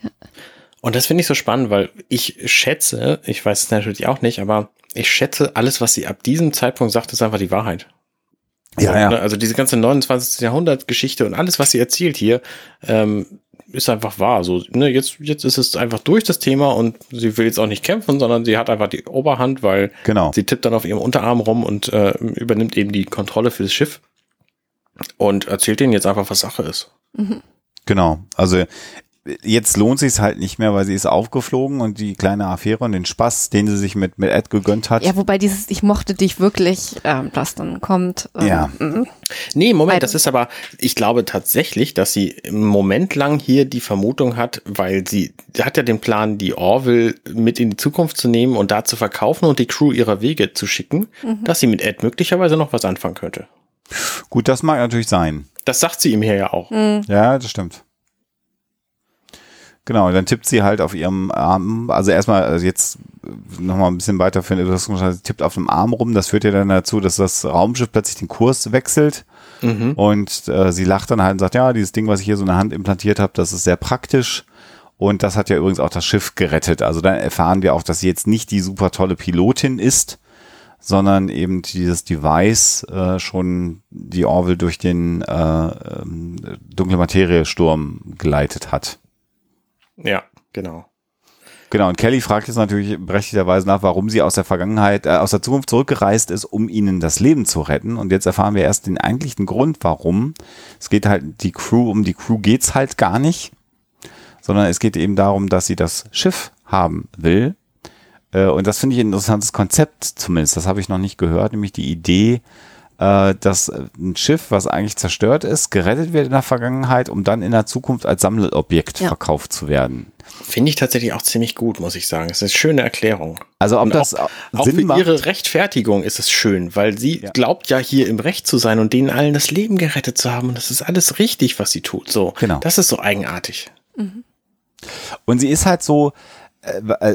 Und das finde ich so spannend, weil ich schätze, ich weiß es natürlich auch nicht, aber ich schätze, alles, was sie ab diesem Zeitpunkt sagt, ist einfach die Wahrheit. Ja, ja. Ne, also diese ganze 29. Jahrhundert Geschichte und alles, was sie erzählt hier, ähm, ist einfach wahr. So, ne, jetzt, jetzt ist es einfach durch das Thema und sie will jetzt auch nicht kämpfen, sondern sie hat einfach die Oberhand, weil genau. sie tippt dann auf ihrem Unterarm rum und äh, übernimmt eben die Kontrolle für das Schiff und erzählt ihnen jetzt einfach, was Sache ist. Mhm. Genau. Also jetzt lohnt sich halt nicht mehr, weil sie ist aufgeflogen und die kleine Affäre und den Spaß, den sie sich mit, mit Ed gegönnt hat. Ja, wobei dieses Ich mochte dich wirklich, ähm, das dann kommt. Ähm, ja. Mhm. Nee, Moment, das ist aber, ich glaube tatsächlich, dass sie im Moment lang hier die Vermutung hat, weil sie hat ja den Plan, die Orville mit in die Zukunft zu nehmen und da zu verkaufen und die Crew ihrer Wege zu schicken, mhm. dass sie mit Ed möglicherweise noch was anfangen könnte. Gut, das mag natürlich sein. Das sagt sie ihm hier ja auch. Mhm. Ja, das stimmt. Genau, dann tippt sie halt auf ihrem Arm, also erstmal, also jetzt nochmal ein bisschen weiter für gesagt, tippt auf dem Arm rum, das führt ja dann dazu, dass das Raumschiff plötzlich den Kurs wechselt mhm. und äh, sie lacht dann halt und sagt, ja, dieses Ding, was ich hier so in der Hand implantiert habe, das ist sehr praktisch und das hat ja übrigens auch das Schiff gerettet. Also dann erfahren wir auch, dass sie jetzt nicht die super tolle Pilotin ist, sondern eben dieses Device äh, schon die Orville durch den äh, ähm, dunkle Materie-Sturm geleitet hat. Ja, genau. Genau, und Kelly fragt jetzt natürlich berechtigterweise nach, warum sie aus der Vergangenheit, äh, aus der Zukunft zurückgereist ist, um ihnen das Leben zu retten. Und jetzt erfahren wir erst den eigentlichen Grund, warum. Es geht halt die Crew, um die Crew geht's halt gar nicht, sondern es geht eben darum, dass sie das Schiff haben will. Äh, und das finde ich ein interessantes Konzept zumindest. Das habe ich noch nicht gehört, nämlich die Idee, dass ein Schiff, was eigentlich zerstört ist, gerettet wird in der Vergangenheit, um dann in der Zukunft als Sammelobjekt ja. verkauft zu werden. Finde ich tatsächlich auch ziemlich gut, muss ich sagen. Es ist eine schöne Erklärung. Also ob Und das auch, auch für macht? ihre Rechtfertigung ist es schön, weil sie ja. glaubt ja hier im Recht zu sein und denen allen das Leben gerettet zu haben. Und das ist alles richtig, was sie tut. So, genau. Das ist so eigenartig. Mhm. Und sie ist halt so, äh,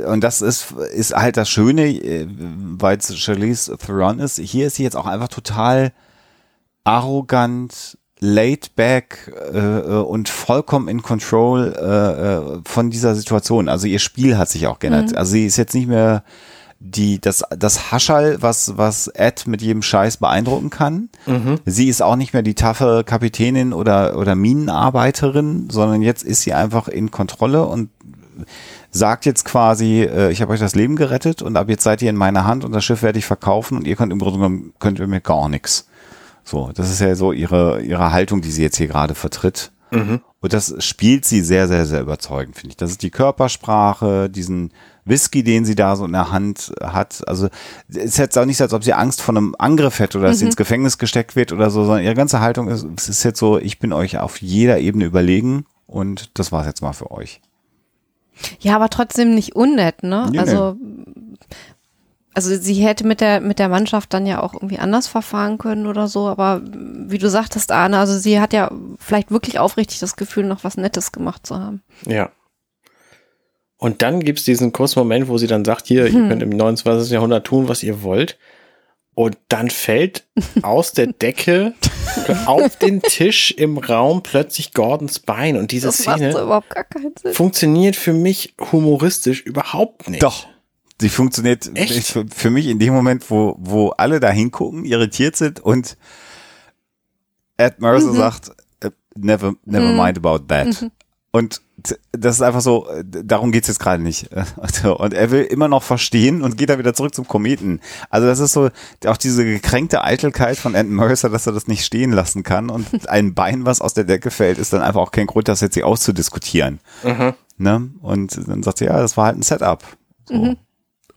und das ist, ist halt das Schöne, äh, weil es Charlize Theron ist. Hier ist sie jetzt auch einfach total arrogant, laid back äh, äh, und vollkommen in control äh, von dieser Situation. Also ihr Spiel hat sich auch geändert. Mhm. Also sie ist jetzt nicht mehr die, das, das Haschall, was, was Ed mit jedem Scheiß beeindrucken kann. Mhm. Sie ist auch nicht mehr die taffe Kapitänin oder, oder Minenarbeiterin, sondern jetzt ist sie einfach in Kontrolle und sagt jetzt quasi, äh, ich habe euch das Leben gerettet und ab jetzt seid ihr in meiner Hand und das Schiff werde ich verkaufen und ihr könnt im Grunde genommen, könnt ihr mir gar nichts. So, das ist ja so ihre, ihre Haltung, die sie jetzt hier gerade vertritt. Mhm. Und das spielt sie sehr, sehr, sehr überzeugend, finde ich. Das ist die Körpersprache, diesen Whisky, den sie da so in der Hand hat. Also es ist jetzt auch nicht so, als ob sie Angst vor einem Angriff hätte oder dass mhm. sie ins Gefängnis gesteckt wird oder so, sondern ihre ganze Haltung ist, es ist jetzt so, ich bin euch auf jeder Ebene überlegen und das war's jetzt mal für euch. Ja, aber trotzdem nicht unnett, ne? Nee, also, also sie hätte mit der, mit der Mannschaft dann ja auch irgendwie anders verfahren können oder so, aber wie du sagtest, Arne, also sie hat ja vielleicht wirklich aufrichtig das Gefühl, noch was Nettes gemacht zu haben. Ja. Und dann gibt's diesen kurzen Moment, wo sie dann sagt, hier, hm. ihr könnt im 29. Jahrhundert tun, was ihr wollt. Und dann fällt aus der Decke (laughs) auf den Tisch im Raum plötzlich Gordons Bein. Und diese das Szene so funktioniert für mich humoristisch überhaupt nicht. Doch. Sie funktioniert Echt? für mich in dem Moment, wo, wo alle da hingucken, irritiert sind und Ed Mercer mhm. sagt, äh, never, never mhm. mind about that. Mhm. Und das ist einfach so, darum geht's jetzt gerade nicht. (laughs) Und er will immer noch verstehen und geht dann wieder zurück zum Kometen. Also das ist so auch diese gekränkte Eitelkeit von Anton Mercer, dass er das nicht stehen lassen kann. Und (laughs) ein Bein, was aus der Decke fällt, ist dann einfach auch kein Grund, das jetzt hier auszudiskutieren. Mhm. Ne? Und dann sagt er, ja, das war halt ein Setup. So. Mhm.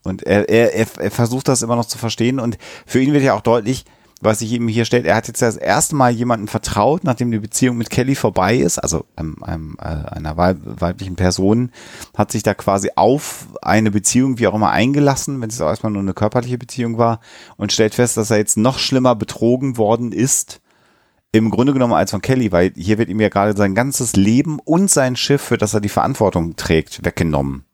Und er, er, er, er versucht das immer noch zu verstehen. Und für ihn wird ja auch deutlich, was sich ihm hier stellt, er hat jetzt das erste Mal jemanden vertraut, nachdem die Beziehung mit Kelly vorbei ist, also einem, einem, äh, einer weiblichen Person, hat sich da quasi auf eine Beziehung, wie auch immer, eingelassen, wenn es erstmal nur eine körperliche Beziehung war, und stellt fest, dass er jetzt noch schlimmer betrogen worden ist, im Grunde genommen als von Kelly, weil hier wird ihm ja gerade sein ganzes Leben und sein Schiff, für das er die Verantwortung trägt, weggenommen.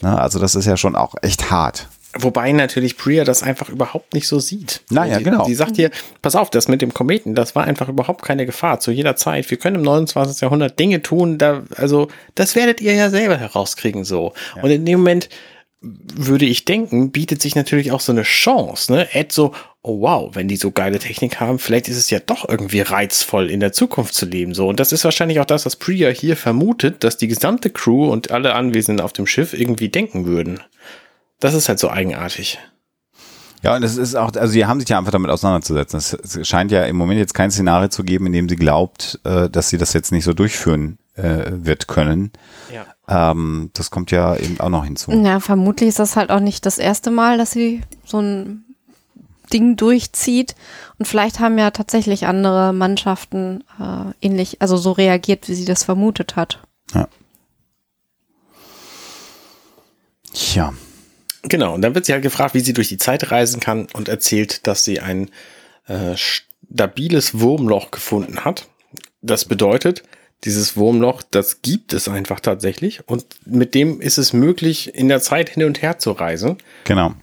Na, also das ist ja schon auch echt hart. Wobei natürlich Priya das einfach überhaupt nicht so sieht. Naja, die, genau. Die sagt hier, pass auf, das mit dem Kometen, das war einfach überhaupt keine Gefahr zu jeder Zeit. Wir können im 29. Jahrhundert Dinge tun, da, also, das werdet ihr ja selber herauskriegen, so. Ja. Und in dem Moment, würde ich denken, bietet sich natürlich auch so eine Chance, ne? Ed so, oh wow, wenn die so geile Technik haben, vielleicht ist es ja doch irgendwie reizvoll, in der Zukunft zu leben, so. Und das ist wahrscheinlich auch das, was Priya hier vermutet, dass die gesamte Crew und alle Anwesenden auf dem Schiff irgendwie denken würden. Das ist halt so eigenartig. Ja, und es ist auch, also sie haben sich ja einfach damit auseinanderzusetzen. Es scheint ja im Moment jetzt kein Szenario zu geben, in dem sie glaubt, äh, dass sie das jetzt nicht so durchführen äh, wird können. Ja. Ähm, das kommt ja eben auch noch hinzu. Ja, vermutlich ist das halt auch nicht das erste Mal, dass sie so ein Ding durchzieht. Und vielleicht haben ja tatsächlich andere Mannschaften äh, ähnlich, also so reagiert, wie sie das vermutet hat. Ja. Tja. Genau, und dann wird sie halt gefragt, wie sie durch die Zeit reisen kann und erzählt, dass sie ein äh, stabiles Wurmloch gefunden hat. Das bedeutet, dieses Wurmloch, das gibt es einfach tatsächlich und mit dem ist es möglich, in der Zeit hin und her zu reisen. Genau.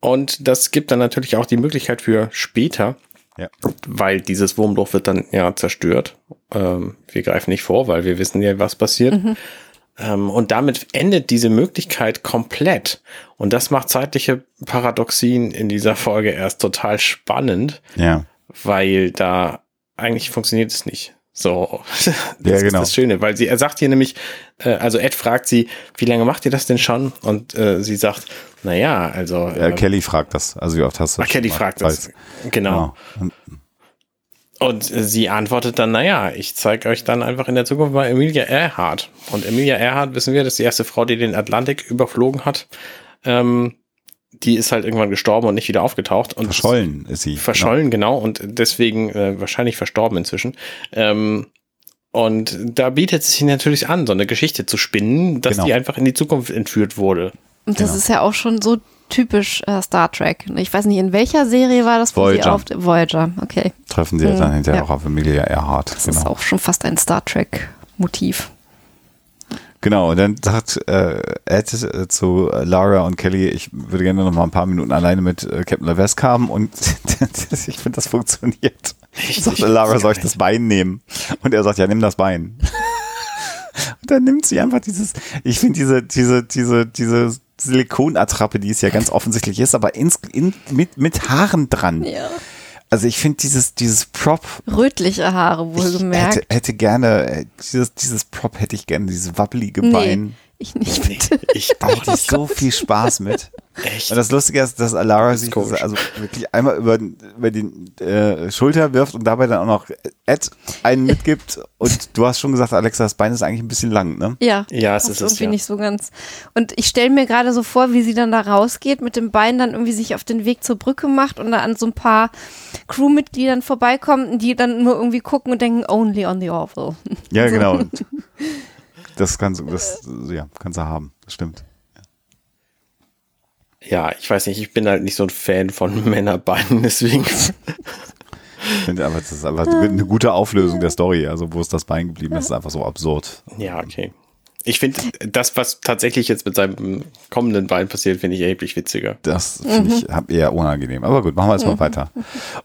Und das gibt dann natürlich auch die Möglichkeit für später, ja. weil dieses Wurmloch wird dann ja zerstört. Ähm, wir greifen nicht vor, weil wir wissen ja, was passiert. Mhm. Ähm, und damit endet diese Möglichkeit komplett. Und das macht zeitliche Paradoxien in dieser Folge erst total spannend. Ja. Weil da eigentlich funktioniert es nicht. So, (laughs) das ja, genau. ist das Schöne, weil sie, er sagt hier nämlich, äh, also Ed fragt sie, wie lange macht ihr das denn schon? Und äh, sie sagt, naja, also. Ja, äh, Kelly fragt das, also wie oft hast du das? Ach, Kelly fragt das, genau. genau. Und sie antwortet dann, naja, ich zeige euch dann einfach in der Zukunft mal Emilia Earhart. Und Emilia Earhart, wissen wir, das ist die erste Frau, die den Atlantik überflogen hat. Ähm, die ist halt irgendwann gestorben und nicht wieder aufgetaucht. Und verschollen ist sie. Verschollen, genau. genau und deswegen äh, wahrscheinlich verstorben inzwischen. Ähm, und da bietet es sich natürlich an, so eine Geschichte zu spinnen, dass genau. die einfach in die Zukunft entführt wurde. Und das genau. ist ja auch schon so typisch äh, Star Trek. Ich weiß nicht, in welcher Serie war das, wo Voyager. sie auf Voyager, okay. Treffen sie hm, dann hinterher ja. auch auf Emilia Earhart. Das genau. ist auch schon fast ein Star Trek-Motiv. Genau, und dann sagt äh, Ed äh, zu Lara und Kelly, ich würde gerne noch mal ein paar Minuten alleine mit äh, Captain Levesque haben und (laughs) ich finde, das funktioniert. Sagt Lara, soll ich das Bein nehmen? Und er sagt, ja, nimm das Bein. (laughs) und dann nimmt sie einfach dieses, ich finde diese, diese, diese, diese Silikonattrappe, die es ja ganz offensichtlich ist, aber ins, in, mit, mit Haaren dran. Ja. Also ich finde dieses, dieses Prop. Rötliche Haare wohlgemerkt. Hätte, hätte gerne, äh, dieses, dieses Prop hätte ich gerne, dieses wabbelige Bein. Nee, ich nicht bitte. Ich (laughs) ich so viel Spaß mit. Echt? Und das Lustige ist, dass Alara sich komisch. also wirklich einmal über, über die äh, Schulter wirft und dabei dann auch noch Ed einen (laughs) mitgibt. Und du hast schon gesagt, Alexa, das Bein ist eigentlich ein bisschen lang, ne? Ja, Ja, es das ist es, irgendwie ja. nicht so ganz. Und ich stelle mir gerade so vor, wie sie dann da rausgeht, mit dem Bein dann irgendwie sich auf den Weg zur Brücke macht und da an so ein paar Crewmitgliedern vorbeikommt, die dann nur irgendwie gucken und denken, only on the Orville. Ja, (laughs) genau. Das kannst du, das, ja, kannst du haben. Das stimmt. Ja, ich weiß nicht, ich bin halt nicht so ein Fan von (laughs) Männerbeinen, deswegen. Aber, das ist einfach eine gute Auflösung der Story. Also, wo ist das Bein geblieben? Das ist einfach so absurd. Ja, okay. Ich finde, das, was tatsächlich jetzt mit seinem kommenden Bein passiert, finde ich erheblich witziger. Das finde ich eher unangenehm. Aber gut, machen wir jetzt mal weiter.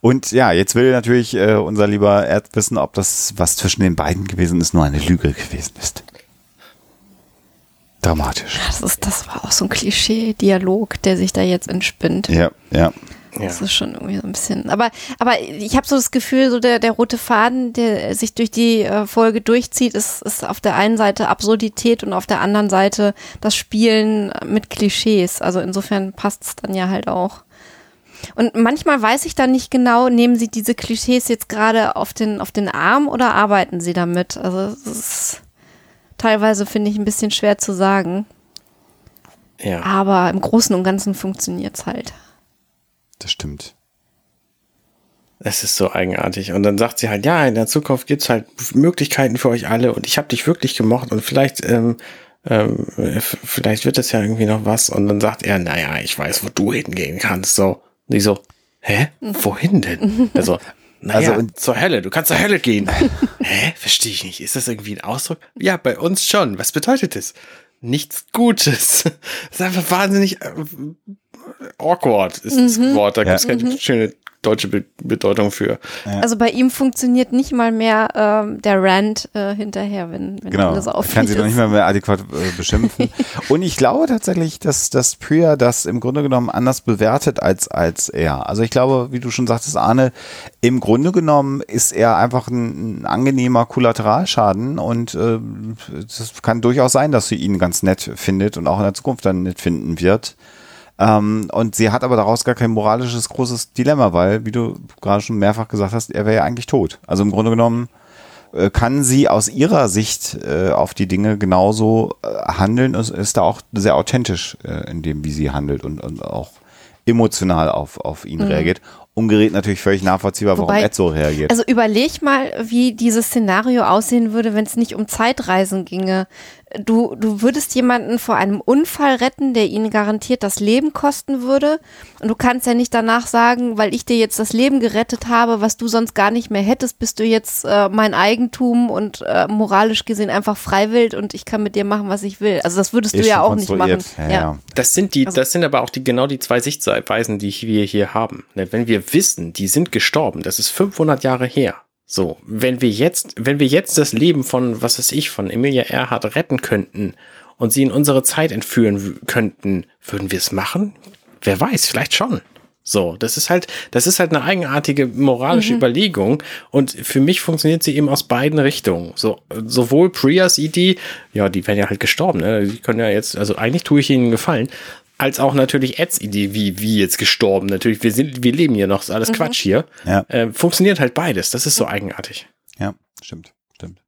Und ja, jetzt will natürlich äh, unser lieber Erd wissen, ob das, was zwischen den beiden gewesen ist, nur eine Lüge gewesen ist. Dramatisch. Das, ist, das war auch so ein Klischee-Dialog, der sich da jetzt entspinnt. Ja, ja. Ja. Das ist schon irgendwie so ein bisschen. Aber, aber ich habe so das Gefühl, so der, der rote Faden, der sich durch die äh, Folge durchzieht, ist, ist auf der einen Seite Absurdität und auf der anderen Seite das Spielen mit Klischees. Also insofern passt es dann ja halt auch. Und manchmal weiß ich dann nicht genau, nehmen sie diese Klischees jetzt gerade auf den, auf den Arm oder arbeiten sie damit? Also es ist teilweise finde ich ein bisschen schwer zu sagen. Ja. Aber im Großen und Ganzen funktioniert es halt. Das stimmt. Es ist so eigenartig. Und dann sagt sie halt, ja, in der Zukunft gibt's halt Möglichkeiten für euch alle und ich habe dich wirklich gemocht und vielleicht, ähm, ähm, vielleicht wird das ja irgendwie noch was. Und dann sagt er, naja, ich weiß, wo du hingehen kannst. So. Und ich so, hä? Wohin denn? Also, naja, Also, und- zur Hölle, du kannst zur Hölle gehen. (laughs) hä? Verstehe ich nicht. Ist das irgendwie ein Ausdruck? Ja, bei uns schon. Was bedeutet das? Nichts Gutes. Das ist einfach wahnsinnig äh, awkward, ist das Wort. Da gibt's keine schöne deutsche Be Bedeutung für. Also bei ihm funktioniert nicht mal mehr ähm, der Rant äh, hinterher, wenn, wenn Genau. alles Kann auffällt. sie noch nicht mal mehr adäquat äh, beschimpfen. (laughs) Und ich glaube tatsächlich, dass, dass Priya das im Grunde genommen anders bewertet als, als er. Also ich glaube, wie du schon sagtest, Arne, im Grunde genommen ist er einfach ein, ein angenehmer Kollateralschaden und äh, es kann durchaus sein, dass sie ihn ganz nett findet und auch in der Zukunft dann nett finden wird. Ähm, und sie hat aber daraus gar kein moralisches großes Dilemma, weil, wie du gerade schon mehrfach gesagt hast, er wäre ja eigentlich tot. Also im Grunde genommen äh, kann sie aus ihrer Sicht äh, auf die Dinge genauso äh, handeln und ist da auch sehr authentisch äh, in dem, wie sie handelt und, und auch emotional auf, auf ihn reagiert. Umgerät natürlich völlig nachvollziehbar, warum Wobei- Ed so reagiert. Also überleg mal, wie dieses Szenario aussehen würde, wenn es nicht um Zeitreisen ginge. Du, du würdest jemanden vor einem Unfall retten, der ihnen garantiert das Leben kosten würde. Und du kannst ja nicht danach sagen, weil ich dir jetzt das Leben gerettet habe, was du sonst gar nicht mehr hättest, bist du jetzt äh, mein Eigentum und äh, moralisch gesehen einfach freiwillig und ich kann mit dir machen, was ich will. Also das würdest Ist du ja auch nicht machen. Ja, ja. Das sind die, Also- das sind aber auch die, genau die zwei Sichtweisen, die wir hier haben. Wenn wir wissen, die sind gestorben, das ist 500 Jahre her. So, wenn wir jetzt, wenn wir jetzt das Leben von, was weiß ich, von Emilia Earhart retten könnten und sie in unsere Zeit entführen könnten, würden wir es machen? Wer weiß, vielleicht schon. So, das ist halt, das ist halt eine eigenartige moralische Überlegung und für mich funktioniert sie eben aus beiden Richtungen. So, sowohl Prias Idee, ja, die wären ja halt gestorben, ne? Die können ja jetzt, also eigentlich tue ich ihnen einen gefallen, als auch natürlich Eds Idee, wie, wie jetzt gestorben. Natürlich, wir sind, wir leben hier noch, ist alles Quatsch hier. Ja. Äh, funktioniert halt beides. Das ist so eigenartig. Ja, stimmt, stimmt.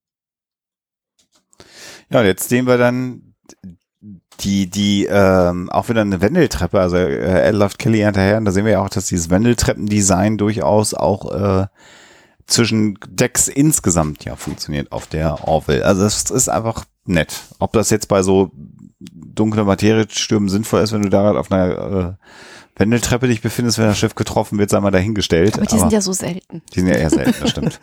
Ja, und jetzt sehen wir dann die, die, ähm, auch wieder eine Wendeltreppe, also äh, er läuft Kelly hinterher und da sehen wir ja auch, dass dieses Wendeltreppendesign durchaus auch äh, zwischen Decks insgesamt ja funktioniert auf der Orville. Also es ist einfach nett. Ob das jetzt bei so dunkle Materiestürmen sinnvoll ist, wenn du da gerade auf einer äh, Wendeltreppe dich befindest, wenn das Schiff getroffen wird, sei mal dahingestellt. Aber die sind ja so selten. Die sind ja eher selten, das stimmt.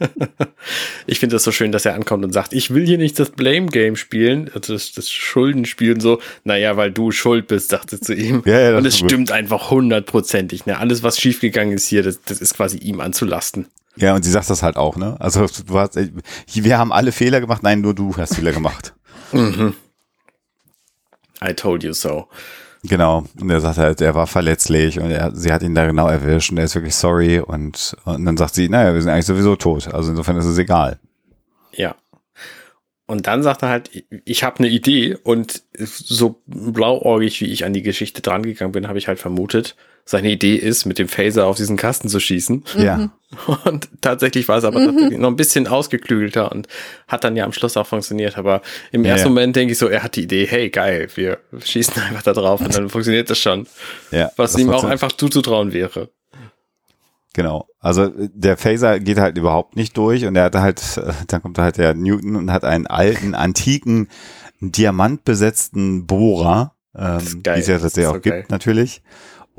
(laughs) ich finde das so schön, dass er ankommt und sagt, ich will hier nicht das Blame Game spielen, also das, das Schuldenspiel und so. Naja, weil du schuld bist, dachte zu ihm. Ja, ja, und es stimmt gut. einfach hundertprozentig. Ne? Alles, was schiefgegangen ist hier, das, das ist quasi ihm anzulasten. Ja, und sie sagt das halt auch, ne? Also du hast, wir haben alle Fehler gemacht, nein, nur du hast Fehler gemacht. Mhm. I told you so. Genau. Und er sagt halt, er war verletzlich und er, sie hat ihn da genau erwischt und er ist wirklich sorry und, und dann sagt sie, naja, wir sind eigentlich sowieso tot. Also insofern ist es egal. Ja. Und dann sagt er halt, ich habe eine Idee und so blauäugig, wie ich an die Geschichte drangegangen bin, habe ich halt vermutet, seine Idee ist, mit dem Phaser auf diesen Kasten zu schießen. Ja. (laughs) Und tatsächlich war es aber mhm. noch ein bisschen ausgeklügelter und hat dann ja am Schluss auch funktioniert. Aber im ja, ersten ja. Moment denke ich so, er hat die Idee, hey, geil, wir schießen einfach da drauf und dann (laughs) funktioniert das schon. Ja. Was ihm auch einfach zuzutrauen wäre. Genau. Also der Phaser geht halt überhaupt nicht durch und er hat halt, (laughs) dann kommt halt der Newton und hat einen alten, antiken, diamantbesetzten Bohrer, ähm, die es ja tatsächlich auch geil. gibt natürlich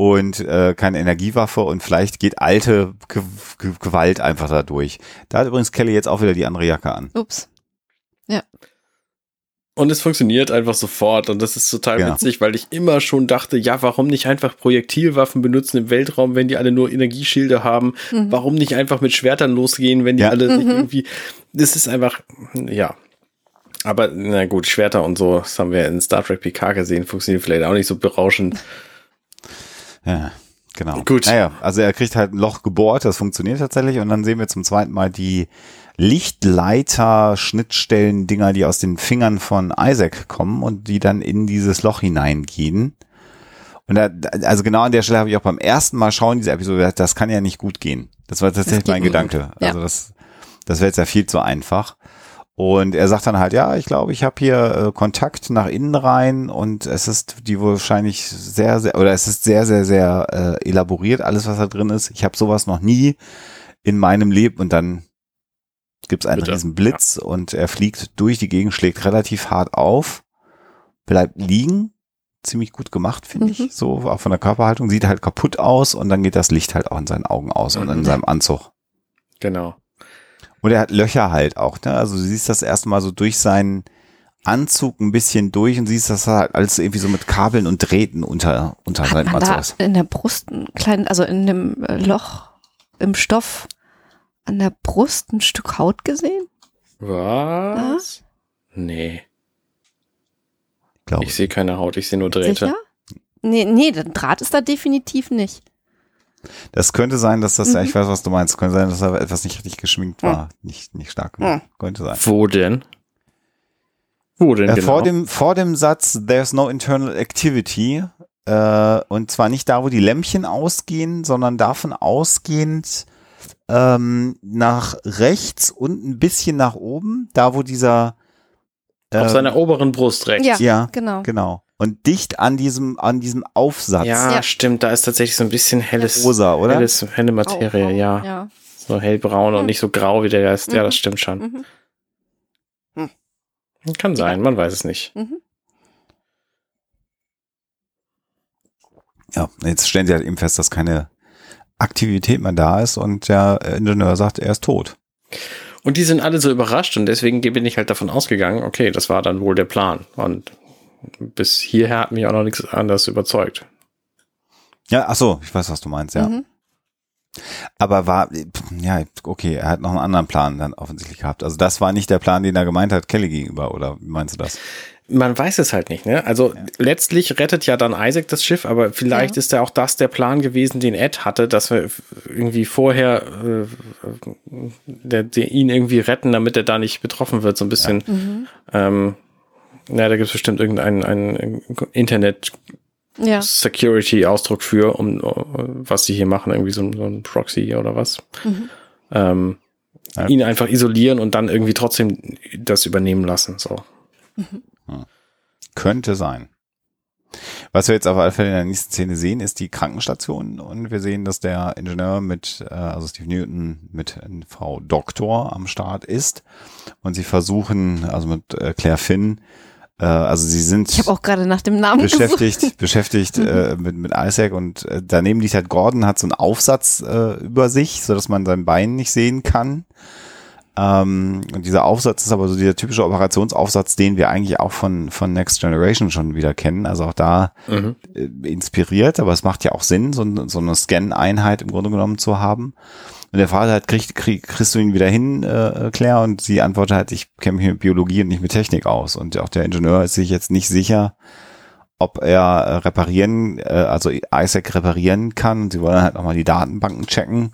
und äh, keine Energiewaffe und vielleicht geht alte Ge Ge Gewalt einfach da durch. Da hat übrigens Kelly jetzt auch wieder die andere Jacke an. Ups. Ja. Und es funktioniert einfach sofort und das ist total ja. witzig, weil ich immer schon dachte, ja, warum nicht einfach Projektilwaffen benutzen im Weltraum, wenn die alle nur Energieschilde haben? Mhm. Warum nicht einfach mit Schwertern losgehen, wenn die ja. alle mhm. irgendwie, das ist einfach, ja. Aber na gut, Schwerter und so, das haben wir in Star Trek PK gesehen, funktioniert vielleicht auch nicht so berauschend. Ja, genau. Gut. Naja, also er kriegt halt ein Loch gebohrt, das funktioniert tatsächlich. Und dann sehen wir zum zweiten Mal die Lichtleiter-Schnittstellen-Dinger, die aus den Fingern von Isaac kommen und die dann in dieses Loch hineingehen. Und da, also genau an der Stelle habe ich auch beim ersten Mal schauen diese Episode, das kann ja nicht gut gehen. Das war tatsächlich mein Gedanke. Ja. Also das, das wäre jetzt ja viel zu einfach. Und er sagt dann halt, ja, ich glaube, ich habe hier äh, Kontakt nach innen rein und es ist die wahrscheinlich sehr, sehr, oder es ist sehr, sehr, sehr äh, elaboriert, alles, was da drin ist. Ich habe sowas noch nie in meinem Leben und dann gibt es einen Bitte. riesen Blitz ja. und er fliegt durch die Gegend, schlägt relativ hart auf, bleibt liegen, ziemlich gut gemacht, finde mhm. ich, so auch von der Körperhaltung, sieht halt kaputt aus und dann geht das Licht halt auch in seinen Augen aus mhm. und in seinem Anzug. Genau. Und er hat Löcher halt auch, ne? Also du siehst das erstmal so durch seinen Anzug ein bisschen durch und siehst das halt alles irgendwie so mit Kabeln und Drähten unter, unter hat seinem Anzug ist. In der Brust ein kleinen, also in dem äh, Loch im Stoff an der Brust ein Stück Haut gesehen? Was? Ja? Nee. Glaube. Ich sehe keine Haut, ich sehe nur Drähte. Sicher? Nee, nee, der Draht ist da definitiv nicht. Das könnte sein, dass das, mhm. ja, ich weiß, was du meinst, könnte sein, dass da etwas nicht richtig geschminkt war, mhm. nicht, nicht stark genug. Mhm. Könnte sein. Wo denn? Wo denn äh, genau? Vor dem, vor dem Satz, there's no internal activity, äh, und zwar nicht da, wo die Lämpchen ausgehen, sondern davon ausgehend ähm, nach rechts und ein bisschen nach oben, da wo dieser äh, auf seiner oberen Brust rechts. Ja, ja genau. Genau und dicht an diesem, an diesem Aufsatz. Ja, ja, stimmt, da ist tatsächlich so ein bisschen helles, rosa, oder? Helles, helle Materie, oh, oh, ja. ja. So hellbraun mhm. und nicht so grau wie der Geist. Mhm. Ja, das mhm. stimmt schon. Mhm. Hm. Kann sein, man weiß es nicht. Mhm. Ja, jetzt stellen sie halt eben fest, dass keine Aktivität mehr da ist und der Ingenieur sagt, er ist tot. Und die sind alle so überrascht und deswegen bin ich halt davon ausgegangen, okay, das war dann wohl der Plan. Und bis hierher hat mich auch noch nichts anderes überzeugt. Ja, ach so, ich weiß, was du meinst, ja. Mhm. Aber war, ja, okay, er hat noch einen anderen Plan dann offensichtlich gehabt. Also das war nicht der Plan, den er gemeint hat, Kelly gegenüber, oder wie meinst du das? Man weiß es halt nicht, ne? Also ja. letztlich rettet ja dann Isaac das Schiff, aber vielleicht ja. ist ja auch das der Plan gewesen, den Ed hatte, dass wir irgendwie vorher äh, der, der ihn irgendwie retten, damit er da nicht betroffen wird, so ein bisschen. Ja. Mhm. Ähm, ja, da gibt es bestimmt irgendeinen einen Internet ja. Security-Ausdruck für, um was sie hier machen, irgendwie so, so ein Proxy oder was. Mhm. Ähm, ja. Ihn einfach isolieren und dann irgendwie trotzdem das übernehmen lassen. So. Mhm. Könnte sein. Was wir jetzt auf alle Fälle in der nächsten Szene sehen, ist die Krankenstation und wir sehen, dass der Ingenieur mit, äh, also Steve Newton mit Frau Doktor am Start ist und sie versuchen, also mit äh, Claire Finn, Äh, also sie sind Ich habe auch gerade nach dem Namen beschäftigt, gesucht. (laughs) beschäftigt äh, mit, mit Isaac und äh, daneben liegt halt Gordon, hat so einen Aufsatz äh, über sich, so dass man sein Bein nicht sehen kann. Ähm, und dieser Aufsatz ist aber so dieser typische Operationsaufsatz, den wir eigentlich auch von, von Next Generation schon wieder kennen. Also auch da Mhm. äh, inspiriert, aber es macht ja auch Sinn, so, so eine Scan-Einheit im Grunde genommen zu haben. Und der Vater hat, krieg, krieg, kriegst du ihn wieder hin, äh, Claire? Und sie antwortet halt, ich kenne mich mit Biologie und nicht mit Technik aus. Und auch der Ingenieur ist sich jetzt nicht sicher, ob er äh, reparieren, äh, also Isaac reparieren kann. Sie wollen halt nochmal die Datenbanken checken.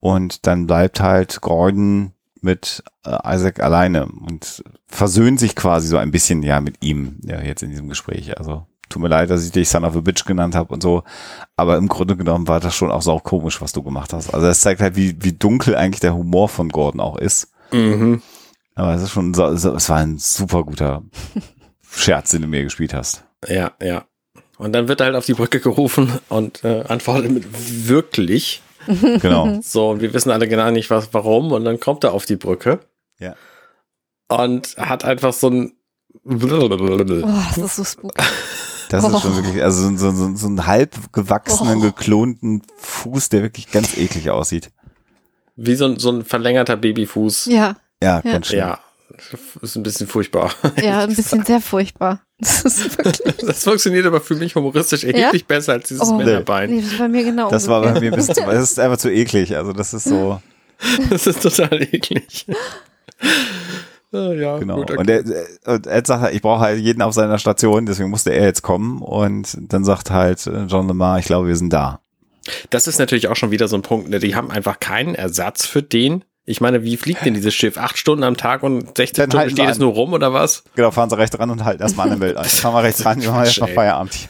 Und dann bleibt halt Gordon mit äh, Isaac alleine und versöhnt sich quasi so ein bisschen ja mit ihm ja, jetzt in diesem Gespräch. Also tut mir leid, dass ich dich Son of a Bitch genannt habe und so, aber im Grunde genommen war das schon auch sau komisch, was du gemacht hast. Also es zeigt halt, wie, wie dunkel eigentlich der Humor von Gordon auch ist. Mhm. Aber es ist schon, so, so, es war ein super guter (laughs) Scherz, den du mir gespielt hast. Ja, ja. Und dann wird er halt auf die Brücke gerufen und äh, antwortet mit wirklich. (laughs) Genau. So, und wir wissen alle genau nicht, was, warum. Und dann kommt er auf die Brücke. Ja. Und hat einfach so ein. Oh, das ist so spooky. (laughs) Das ist schon Oh. wirklich, also so, so, so, einen halb gewachsenen, Oh. geklonten Fuß, der wirklich ganz eklig aussieht. Wie so ein, so ein verlängerter Babyfuß. Ja, Ja, Ja. ganz schön. Ja. Ist ein bisschen furchtbar. ja, ein (laughs) bisschen sehr furchtbar. Das. (laughs) Das funktioniert aber für mich humoristisch erheblich besser als dieses Oh. Männerbein. Nee, das ist bei mir genau. Das war bei mir ein bisschen zu, (laughs) das ist einfach zu eklig. Also das ist so, Das ist total eklig. Ah, ja, genau. gut, okay. Und er, und Ed sagt halt, ich brauche halt jeden auf seiner Station, deswegen musste er jetzt kommen. Und dann sagt halt äh, John Lemar, ich glaube, wir sind da. Das ist natürlich auch schon wieder so ein Punkt. Ne? Die haben einfach keinen Ersatz für den. Ich meine, wie fliegt denn dieses Schiff? Acht Stunden am Tag und 16 Dann Stunden steht es an. nur rum oder was? Genau, fahren Sie rechts ran und halten erstmal an der (laughs) Welt ein. Fahren wir rechts ran, wir machen erstmal. Feierabend.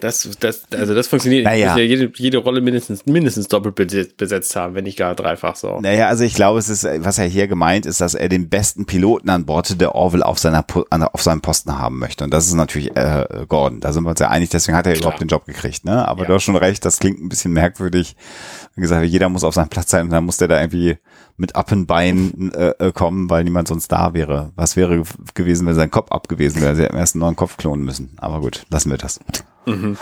Das, das, also das funktioniert. Naja. Ja jede, jede Rolle mindestens, mindestens doppelt besetzt, haben, wenn nicht gar dreifach so. Naja, also ich glaube, es ist, was er hier gemeint ist, dass er den besten Piloten an Bord der Orville auf seiner auf seinem Posten haben möchte. Und das ist natürlich äh, Gordon. Da sind wir uns ja einig, deswegen hat er Klar. überhaupt den Job gekriegt. Ne? Aber Ja. du hast schon recht, das klingt ein bisschen merkwürdig. Wie gesagt, jeder muss auf seinem Platz sein und dann muss der da irgendwie mit Appenbein äh, äh, kommen, weil niemand sonst da wäre. Was wäre gew- gewesen, wenn sein Kopf abgewesen wäre? Sie hätten erst einen neuen Kopf klonen müssen. Aber gut, lassen wir das. Mhm.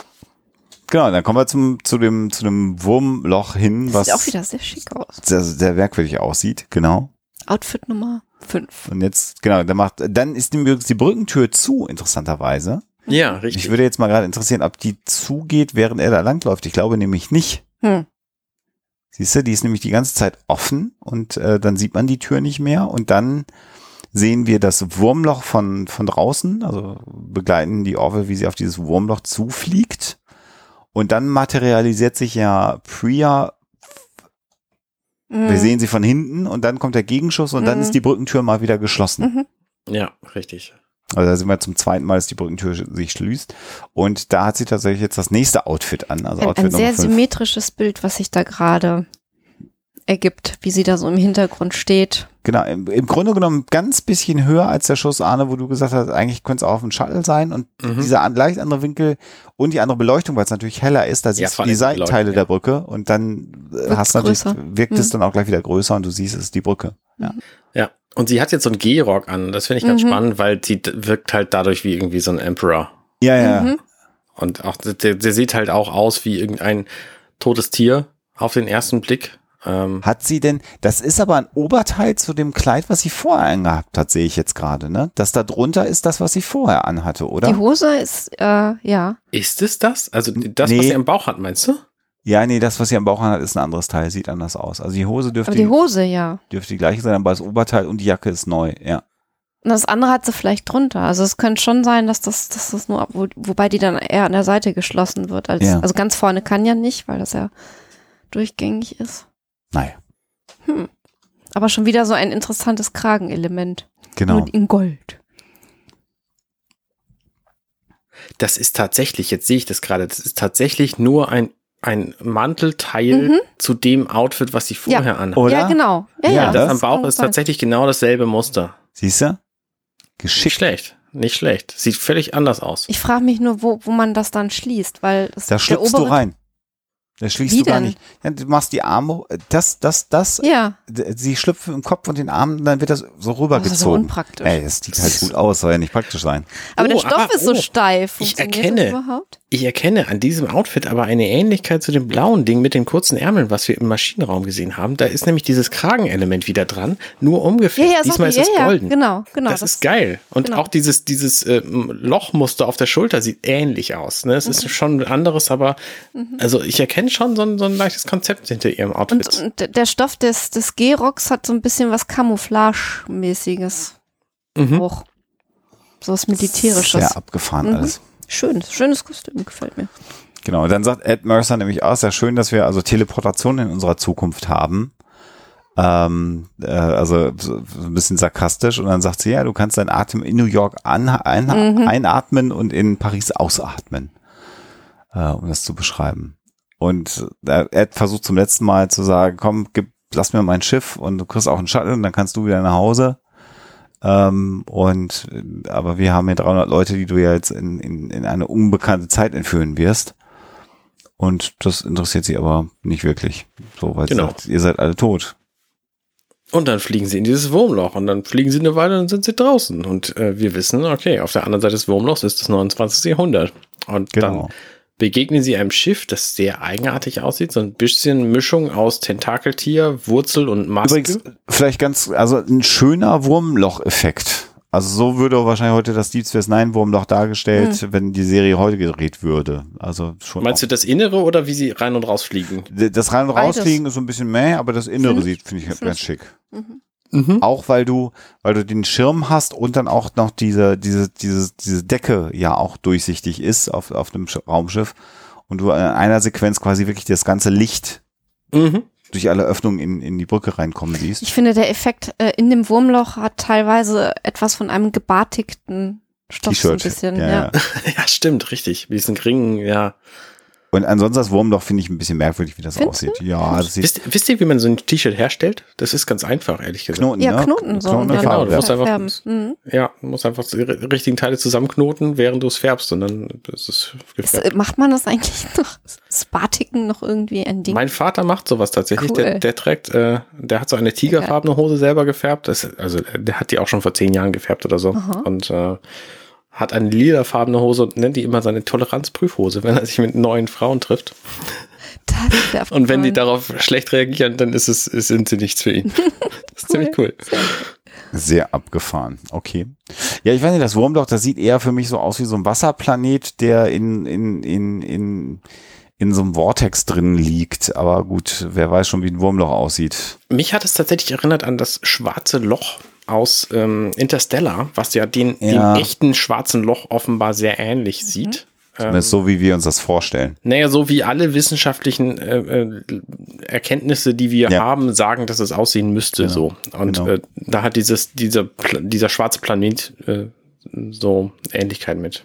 Genau, dann kommen wir zum, zu dem, zu dem Wurmloch hin, was Sieht auch wieder sehr schick aus. sehr, sehr merkwürdig aussieht. Genau. Outfit Nummer 5. Und jetzt, genau, dann macht, dann ist die, übrigens die Brückentür zu, interessanterweise. Ja, richtig. Mich würde jetzt mal gerade interessieren, ob die zugeht, während er da langläuft. Ich glaube nämlich nicht. Hm. Siehst du, die ist nämlich die ganze Zeit offen und äh, dann sieht man die Tür nicht mehr und dann sehen wir das Wurmloch von, von draußen, also begleiten die Orville, wie sie auf dieses Wurmloch zufliegt. Und dann materialisiert sich ja Priya, Mhm. wir sehen sie von hinten und dann kommt der Gegenschuss und dann Mhm. ist die Brückentür mal wieder geschlossen. Mhm. Ja, richtig. Also da sind wir zum zweiten Mal, dass die Brückentür sich schließt. Und da hat sie tatsächlich jetzt das nächste Outfit an. Also Ein, Outfit ein sehr Nummer 5. symmetrisches Bild, was sich da gerade ergibt, wie sie da so im Hintergrund steht. Genau, im, im Grunde genommen ganz bisschen höher als der Schuss Arne, wo du gesagt hast, eigentlich könnte es auch auf dem Shuttle sein. Und Mhm. dieser an, leicht andere Winkel und die andere Beleuchtung, weil es natürlich heller ist, da siehst vor du die Seitenteile Beleuchtung, der Brücke und dann äh, Wirkt's hast du natürlich, wirkt es Mhm. dann auch gleich wieder größer und du siehst, es ist die Brücke. Ja. Ja. Und sie hat jetzt so einen Gehrock an. Das finde ich ganz Mhm. spannend, weil sie wirkt halt dadurch wie irgendwie so ein Emperor. Ja, ja. Mhm. Und auch, der, der sieht halt auch aus wie irgendein totes Tier auf den ersten Blick. Ähm, Hat sie denn, das ist aber ein Oberteil zu dem Kleid, was sie vorher angehabt hat, sehe ich jetzt gerade, ne? Das da drunter ist das, was sie vorher anhatte, oder? Die Hose ist, äh, ja. ist es das? Also das, Nee. was sie am Bauch hat, meinst du? Ja, nee, das, was sie am Bauch hat, ist ein anderes Teil, sieht anders aus. Also die Hose dürfte, Aber die Hose, ja. dürfte die gleiche sein, aber das Oberteil und die Jacke ist neu, ja. Und das andere hat sie vielleicht drunter. Also es könnte schon sein, dass das, dass das nur, wo, wobei die dann eher an der Seite geschlossen wird. Als, Ja. Also ganz vorne kann ja nicht, weil das ja durchgängig ist. Naja, Hm. Aber schon wieder so ein interessantes Kragenelement. genau. Nur in Gold. Das ist tatsächlich, jetzt sehe ich das gerade, das ist tatsächlich nur ein, ein Mantelteil Mhm. zu dem Outfit, was sie vorher anhat. Oder? Ja, genau. Ja, Ja, ja, Das, das am Bauch ist sein. tatsächlich genau dasselbe Muster. Siehst du? Nicht Geschickt. schlecht. Nicht schlecht. Sieht völlig anders aus. Ich frage mich nur, wo, wo man das dann schließt, weil das Da der schlüpfst du rein. Das schließt Wie du gar denn? nicht. Ja, du machst die Arme, das, das, das, Ja. sie schlüpfen im Kopf und den Arm, dann wird das so rübergezogen. Das ist so unpraktisch. Ey, das sieht halt gut aus, soll ja nicht praktisch sein. Aber der Oh, Stoff aber- ist so oh, steif. ich erkenne. Das überhaupt? Ich erkenne an diesem Outfit aber eine Ähnlichkeit zu dem blauen Ding mit den kurzen Ärmeln, was wir im Maschinenraum gesehen haben. Da ist nämlich dieses Kragenelement wieder dran, nur Ja, umgefärbt. ja, sag Diesmal ist ja, es ja, golden. genau, genau. das, ist geil. Und genau. auch dieses, dieses äh, Lochmuster auf der Schulter sieht ähnlich aus. Ne? Es Mhm. ist schon anderes, aber also ich erkenne schon so ein, so ein leichtes Konzept hinter ihrem Outfit. Und, und der Stoff des, des G-Rocks hat so ein bisschen was Camouflage-mäßiges. Mhm. Auch. So was Militärisches. Sehr abgefahren Mhm. alles. Schön, schönes Kostüm, gefällt mir. Genau, und dann sagt Ed Mercer nämlich auch, sehr schön, dass wir also Teleportation in unserer Zukunft haben. Ähm, äh, also so, so ein bisschen sarkastisch und dann sagt sie, ja, du kannst deinen Atem in New York an, ein, Mhm. einatmen und in Paris ausatmen, äh, um das zu beschreiben. Und äh, Ed versucht zum letzten Mal zu sagen, komm, gib, lass mir mein Schiff und du kriegst auch einen Shuttle und dann kannst du wieder nach Hause. Ähm, und äh, aber wir haben hier 300 Leute, die du ja jetzt in, in, in eine unbekannte Zeit entführen wirst. Und das interessiert sie aber nicht wirklich. So, weil Genau. sagt, ihr seid alle tot. Und dann fliegen sie in dieses Wurmloch und dann fliegen sie eine Weile und dann sind sie draußen. Und äh, wir wissen, okay, auf der anderen Seite des Wurmlochs ist das 29. Jahrhundert. Und Genau. dann begegnen sie einem Schiff, das sehr eigenartig aussieht. So ein bisschen Mischung aus Tentakeltier, Wurzel und Maske. Übrigens, vielleicht ganz, also ein schöner Wurmloch-Effekt. Also so würde wahrscheinlich heute das Deep Space Nine Wurmloch dargestellt, wenn die Serie heute gedreht würde. Also schon. Meinst du das Innere oder wie sie rein und raus fliegen? du, das rein und Beides. rausfliegen ist so ein bisschen meh, aber das Innere Find- sieht, finde ich, ganz schick. Mhm. Auch weil du, weil du den Schirm hast und dann auch noch diese, diese, diese, diese Decke ja auch durchsichtig ist auf, auf dem Sch- Raumschiff und du in einer Sequenz quasi wirklich das ganze Licht Mhm. durch alle Öffnungen in, in die Brücke reinkommen siehst. Ich finde, der Effekt äh, in dem Wurmloch hat teilweise etwas von einem gebartigten Stoff so ein bisschen. Ja, Ja, ja. (laughs) Ja, stimmt, richtig. Wie diesen Ringen, ja. Und ansonsten das Wurmloch finde ich ein bisschen merkwürdig, wie das Findest aussieht. Ja, das sieht Wisst, wisst ihr, wie man so ein T-Shirt herstellt? Das ist ganz einfach, ehrlich gesagt. Knoten, Ja, ne? Knoten so. Knoten genau, du musst einfach-. Mhm. Ja, du musst einfach die richtigen Teile zusammenknoten, während du es färbst und dann ist es Ist, gefärbt. macht man das eigentlich (laughs) noch? Ist Batiken noch irgendwie ein Ding? Mein Vater macht sowas tatsächlich. Cool. Der, der trägt, äh, der hat so eine tigerfarbene Hose selber gefärbt. Das, also der hat die auch schon vor zehn Jahren gefärbt oder so. Aha. Und äh, hat eine lilafarbene Hose und nennt die immer seine Toleranzprüfhose, wenn er sich mit neuen Frauen trifft. Und wenn die darauf schlecht reagieren, dann ist es, sind sie nichts für ihn. (laughs) Das ist ziemlich cool. Sehr abgefahren. Okay. Ja, ich weiß nicht, das Wurmloch, das sieht eher für mich so aus wie so ein Wasserplanet, der in, in, in, in, in so einem Vortex drin liegt. Aber gut, wer weiß schon, wie ein Wurmloch aussieht. Mich hat es tatsächlich erinnert an das schwarze Loch aus ähm, Interstellar, was ja den, Ja. den echten schwarzen Loch offenbar sehr ähnlich sieht. Zumindest so, wie wir uns das vorstellen. Naja, so wie alle wissenschaftlichen äh, äh, Erkenntnisse, die wir Ja. haben, sagen, dass es aussehen müsste Genau. so. Und Genau. äh, da hat dieses, dieser, dieser schwarze Planet äh, so Ähnlichkeit mit.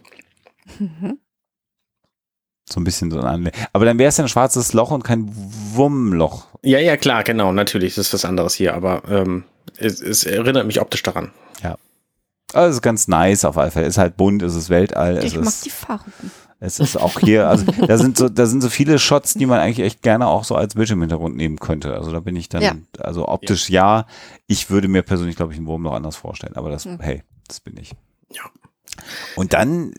So ein bisschen so ein Anle Aber dann wäre es ja ein schwarzes Loch und kein Wurmloch. Ja, ja, klar, genau, natürlich, das ist was anderes hier, aber ähm, es, es erinnert mich optisch daran. Also es ist ganz nice auf alle Fälle. Es ist halt bunt, es ist Weltall, es Ich mag ist die Farben. Es ist auch hier, also (laughs) da sind so, da sind so viele Shots, die man eigentlich echt gerne auch so als Bildschirmhintergrund nehmen könnte. Also da bin ich dann, Ja. also optisch ja. Ich würde mir persönlich, glaube ich, einen Wurm noch anders vorstellen, aber das, Hm. hey, das bin ich. Ja. Und dann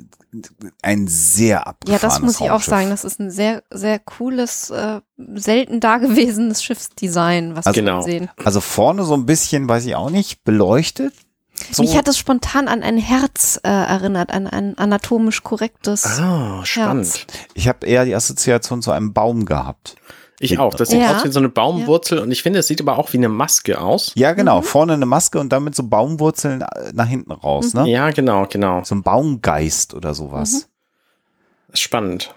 ein sehr Ja, abgefahrenes das muss ich auch sagen. Das ist ein sehr, sehr cooles, äh, selten dagewesenes Schiffsdesign, was Also- wir Genau. sehen. Also vorne so ein bisschen, weiß ich auch nicht, beleuchtet. So, Mich hat es spontan an ein Herz äh, erinnert, an ein anatomisch korrektes. Ah, spannend. ich habe eher die Assoziation zu einem Baum gehabt. Ich auch. Das sieht Ja. aus wie so eine Baumwurzel und ich finde, es sieht aber auch wie eine Maske aus. Ja, genau. Mhm. Vorne eine Maske und dann mit so Baumwurzeln äh, nach hinten raus, ne? Ja, genau, genau. So ein Baumgeist oder sowas. Spannend.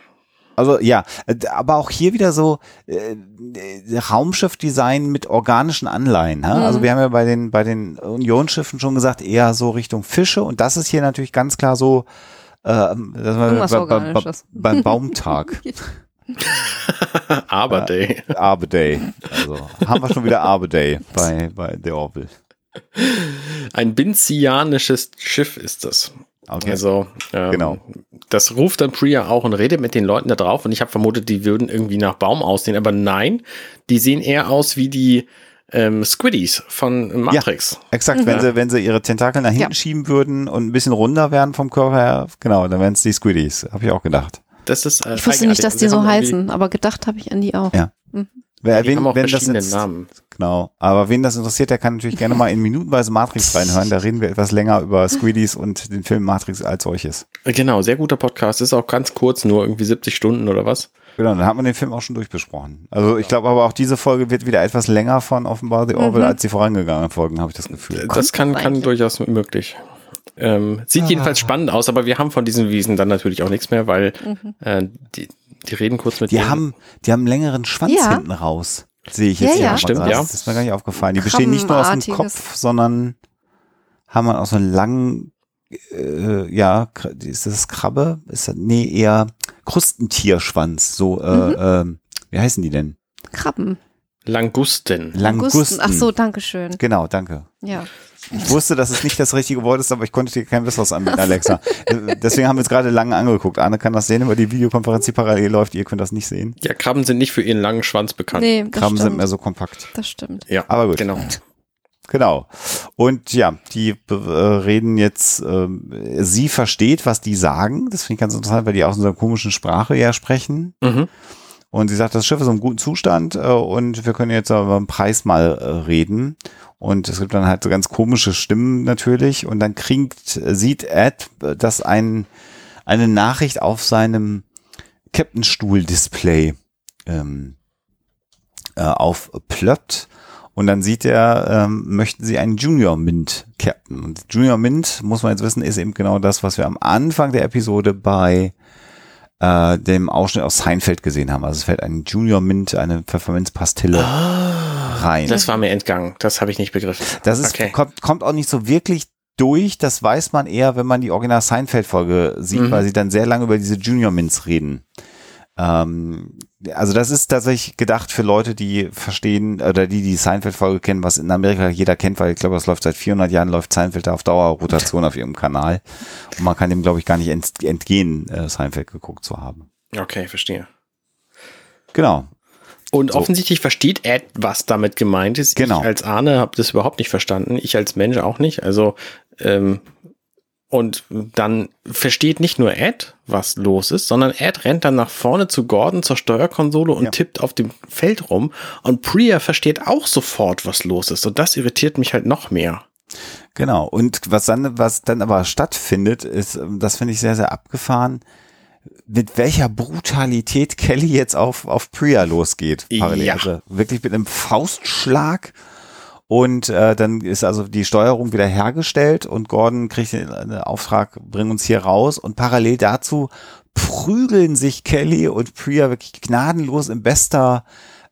Also ja, äh, aber auch hier wieder so äh, äh, Raumschiffdesign mit organischen Anleihen. Ne? Also wir haben ja bei den bei den Unionsschiffen schon gesagt eher so Richtung Fische und das ist hier natürlich ganz klar so äh, das war bei, bei, beim Baumtag, (laughs) (laughs) Aber Day. Arbe Day. Also haben wir schon wieder Arbe Day bei bei The Orville. Ein binzianisches Schiff ist das. Okay. Also ähm, Genau. das ruft dann Priya auch und redet mit den Leuten da drauf und ich habe vermutet, die würden irgendwie nach Baum aussehen, aber nein, die sehen eher aus wie die ähm, Squiddies von Matrix. Ja, exakt, mhm. wenn sie wenn sie ihre Tentakel nach hinten ja. schieben würden und ein bisschen runder werden vom Körper her, genau, dann wären es die Squiddies, habe ich auch gedacht. Das ist äh, ich wusste nicht, dass die so heißen, aber gedacht habe ich an die auch. Ja. Mhm. Wer, wen, wenn das jetzt, Namen. Genau. Aber wen das interessiert, der kann natürlich gerne mal in minutenweise Matrix reinhören. Da reden wir etwas länger über Squiddies und den Film Matrix als solches. Genau, sehr guter Podcast. Ist auch ganz kurz, nur irgendwie 70 Stunden oder was. Genau, dann hat man den Film auch schon durchbesprochen. Also ich glaube aber auch diese Folge wird wieder etwas länger von offenbar The Orville mhm. als die vorangegangenen Folgen, habe ich das Gefühl. Das kann, kann durchaus möglich. Ähm, sieht ah. jedenfalls spannend aus, aber wir haben von diesen Wiesen dann natürlich auch nichts mehr, weil mhm. äh, die, die reden kurz mit Die denen. haben, die haben einen längeren Schwanz ja. hinten raus. Sehe ich jetzt ja, ja. Stimmt, ja. Das ist mir gar nicht aufgefallen. Die bestehen nicht nur aus dem Kopf, sondern haben auch so einen langen, äh, ja, ist das Krabbe? Ist das, nee, eher Krustentierschwanz. So, äh, mhm. äh, wie heißen die denn? Krabben. Langusten. Langusten. Ach so, danke schön. Genau, danke. Ja. Ich wusste, dass es nicht das richtige Wort ist, aber ich konnte dir kein besseres anbieten, Alexa. Deswegen haben wir es gerade lange angeguckt. Arne kann das sehen über die Videokonferenz, die parallel läuft. Ihr könnt das nicht sehen. Ja, Krabben sind nicht für ihren langen Schwanz bekannt. Nee, Krabben stimmt. sind mehr so kompakt. Das stimmt. Ja, aber gut. Genau. Genau. Und ja, die äh, reden jetzt, äh, sie versteht, was die sagen. Das finde ich ganz interessant, weil die aus unserer komischen Sprache ja sprechen. Mhm. Und sie sagt, das Schiff ist im guten Zustand äh, und wir können jetzt über den Preis mal äh, reden. Und es gibt dann halt so ganz komische Stimmen natürlich. Und dann kriegt, sieht Ed, dass ein, eine Nachricht auf seinem Captain-Stuhl-Display ähm, äh, aufplöppt. Und dann sieht er, ähm, möchten sie einen Junior Mint Captain. Und Junior Mint, muss man jetzt wissen, ist eben genau das, was wir am Anfang der Episode bei äh, dem Ausschnitt aus Seinfeld gesehen haben. Also es fällt ein Junior Mint, eine Pfefferminzpastille ah, rein. Das war mir entgangen. Das habe ich nicht begriffen. Das ist, okay. kommt, kommt auch nicht so wirklich durch. Das weiß man eher, wenn man die Original Seinfeld-Folge sieht, mhm. weil sie dann sehr lange über diese Junior Mints reden. Ähm, also das ist tatsächlich gedacht für Leute, die verstehen oder die die Seinfeld-Folge kennen, was in Amerika jeder kennt, weil ich glaube, das läuft seit 400 Jahren, läuft Seinfeld da auf Dauerrotation auf ihrem Kanal. Und man kann dem, glaube ich, gar nicht entgehen, äh, Seinfeld geguckt zu haben. Okay, verstehe. Genau. Und so. offensichtlich versteht Ed, was damit gemeint ist. Genau. Ich als Ahne habe das überhaupt nicht verstanden. Ich als Mensch auch nicht. Also ähm, und dann versteht nicht nur Ed, was los ist, sondern Ed rennt dann nach vorne zu Gordon zur Steuerkonsole und ja. tippt auf dem Feld rum. Und Priya versteht auch sofort, was los ist. Und das irritiert mich halt noch mehr. Genau. Und was dann, was dann aber stattfindet, ist, das finde ich sehr, sehr abgefahren, mit welcher Brutalität Kelly jetzt auf, auf Priya losgeht. Parallel. Ja. Also wirklich mit einem Faustschlag und äh, dann ist also die Steuerung wieder hergestellt und Gordon kriegt den Auftrag, bring uns hier raus. Und parallel dazu prügeln sich Kelly und Priya wirklich gnadenlos in bester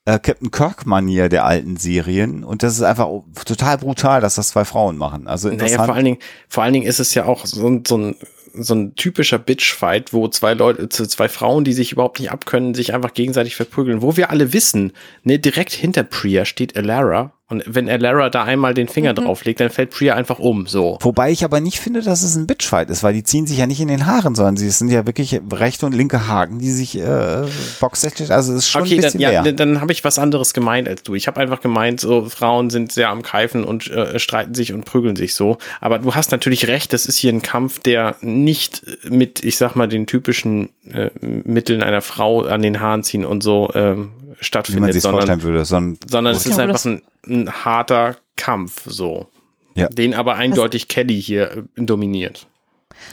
äh, Captain Kirk-Manier der alten Serien. Und das ist einfach total brutal, dass das zwei Frauen machen. Also naja, vor allen Dingen, vor allen Dingen ist es ja auch so, so ein so ein typischer Bitch-Fight, wo zwei Leute, zwei Frauen, die sich überhaupt nicht abkönnen, sich einfach gegenseitig verprügeln, wo wir alle wissen, ne, direkt hinter Priya steht Alara und wenn Alara da einmal den Finger mhm. drauflegt, dann fällt Priya einfach um, so. Wobei ich aber nicht finde, dass es ein Bitchfight ist, weil die ziehen sich ja nicht in den Haaren, sondern sie sind ja wirklich rechte und linke Haken, die sich äh, boxtechnisch, also es ist schon okay, ein bisschen dann, ja, mehr. dann, dann habe ich was anderes gemeint als du. Ich habe einfach gemeint, so Frauen sind sehr am Keifen und äh, streiten sich und prügeln sich so. Aber du hast natürlich recht, das ist hier ein Kampf, der nicht mit, ich sag mal, den typischen äh, Mitteln einer Frau an den Haaren ziehen und so ähm, stattfindet. Wie man sich vorstellen würde, sondern, sondern es ist einfach ein ein harter Kampf, so. Ja. Den aber eindeutig das, Kelly hier äh, dominiert.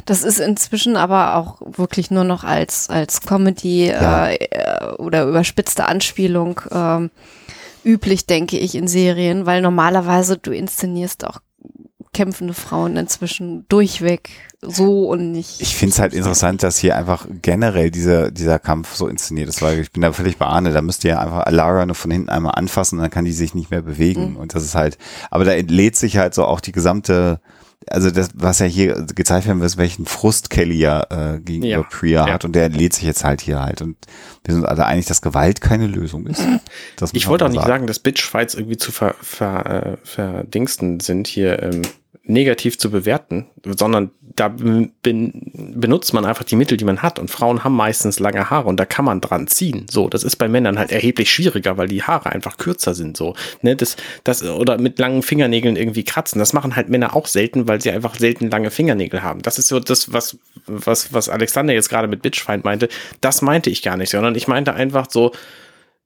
Das ist inzwischen aber auch wirklich nur noch als, als Comedy ja. äh, oder überspitzte Anspielung äh, üblich, denke ich, in Serien, weil normalerweise du inszenierst auch kämpfende Frauen inzwischen durchweg so und nicht. Ich finde es halt interessant, dass hier einfach generell dieser, dieser Kampf so inszeniert ist, weil ich bin da völlig bei Arne, da müsst ihr einfach Alara nur von hinten einmal anfassen und dann kann die sich nicht mehr bewegen. Mhm. Und das ist halt, aber da entlädt sich halt so auch die gesamte, also das, was ja hier gezeigt werden wird, welchen Frust Kelly ja äh, gegenüber ja. Priya ja. hat und der entlädt sich jetzt halt hier halt. Und wir sind alle einig, dass Gewalt keine Lösung ist. ich wollte auch nicht sagen, sagen dass Bitchfights irgendwie zu ver, ver, äh, verdingsten sind hier. Ähm negativ zu bewerten, sondern da bin, benutzt man einfach die Mittel, die man hat. Und Frauen haben meistens lange Haare und da kann man dran ziehen. So, das ist bei Männern halt erheblich schwieriger, weil die Haare einfach kürzer sind. So, ne, das, das, oder mit langen Fingernägeln irgendwie kratzen. Das machen halt Männer auch selten, weil sie einfach selten lange Fingernägel haben. Das ist so das, was, was, was Alexander jetzt gerade mit Bitchfind meinte. Das meinte ich gar nicht, sondern ich meinte einfach so,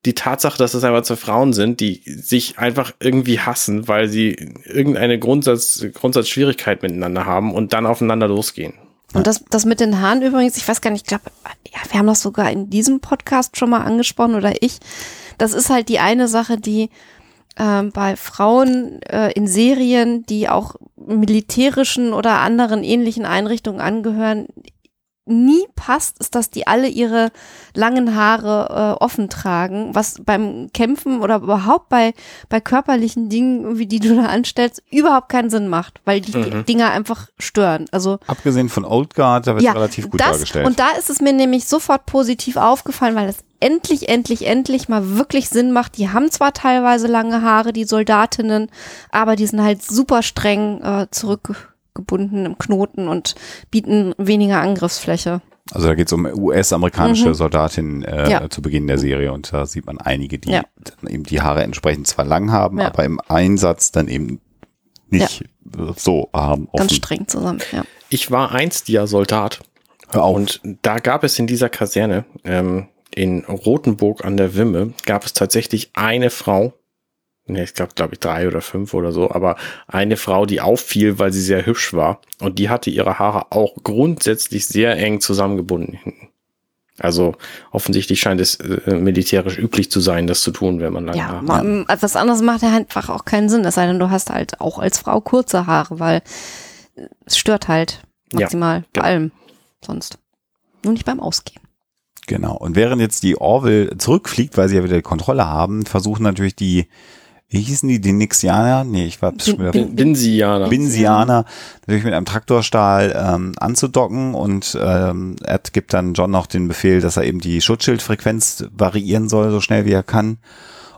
die Tatsache, dass es einfach zwei Frauen sind, die sich einfach irgendwie hassen, weil sie irgendeine Grundsatz, Grundsatzschwierigkeit miteinander haben und dann aufeinander losgehen. Und das, das mit den Haaren übrigens, ich weiß gar nicht, ich glaube, ja, wir haben das sogar in diesem Podcast schon mal angesprochen oder ich. Das ist halt die eine Sache, die äh, bei Frauen äh, in Serien, die auch militärischen oder anderen ähnlichen Einrichtungen angehören, nie passt, ist, dass die alle ihre langen Haare äh, offen tragen, was beim Kämpfen oder überhaupt bei, bei körperlichen Dingen, wie die du da anstellst, überhaupt keinen Sinn macht, weil die mhm. Dinger einfach stören. Also Abgesehen von Old Guard, da wird ja, relativ gut das, dargestellt. Und da ist es mir nämlich sofort positiv aufgefallen, weil es endlich, endlich, endlich mal wirklich Sinn macht. Die haben zwar teilweise lange Haare, die Soldatinnen, aber die sind halt super streng äh, zurück gebunden im Knoten und bieten weniger Angriffsfläche. Also da geht es um US-amerikanische mhm. Soldatinnen äh, ja. zu Beginn der Serie und da sieht man einige, die ja. eben die Haare entsprechend zwar lang haben, ja. aber im Einsatz dann eben nicht so haben. Offen. Ganz streng zusammen, ja. Ich war einst ja Soldat. Und da gab es in dieser Kaserne ähm, in Rothenburg an der Wimme gab es tatsächlich eine Frau, ne, ich glaube, glaube ich, drei oder fünf oder so, aber eine Frau, die auffiel, weil sie sehr hübsch war. Und die hatte ihre Haare auch grundsätzlich sehr eng zusammengebunden Also offensichtlich scheint es äh, militärisch üblich zu sein, das zu tun, wenn man lange ja, Haare hat. Ja, was anderes macht ja einfach auch keinen Sinn, es sei denn, du hast halt auch als Frau kurze Haare, weil es stört halt maximal ja, bei genau. allem sonst. Nur nicht beim Ausgehen. Genau. Und während jetzt die Orville zurückfliegt, weil sie ja wieder die Kontrolle haben, versuchen natürlich die wie hießen die, die Nixianer? Nee, ich war schon wieder. Bin, Binsianer. Binsianer, natürlich mit einem Traktorstahl ähm, anzudocken und ähm, Ed gibt dann John noch den Befehl, dass er eben die Schutzschildfrequenz variieren soll, so schnell wie er kann.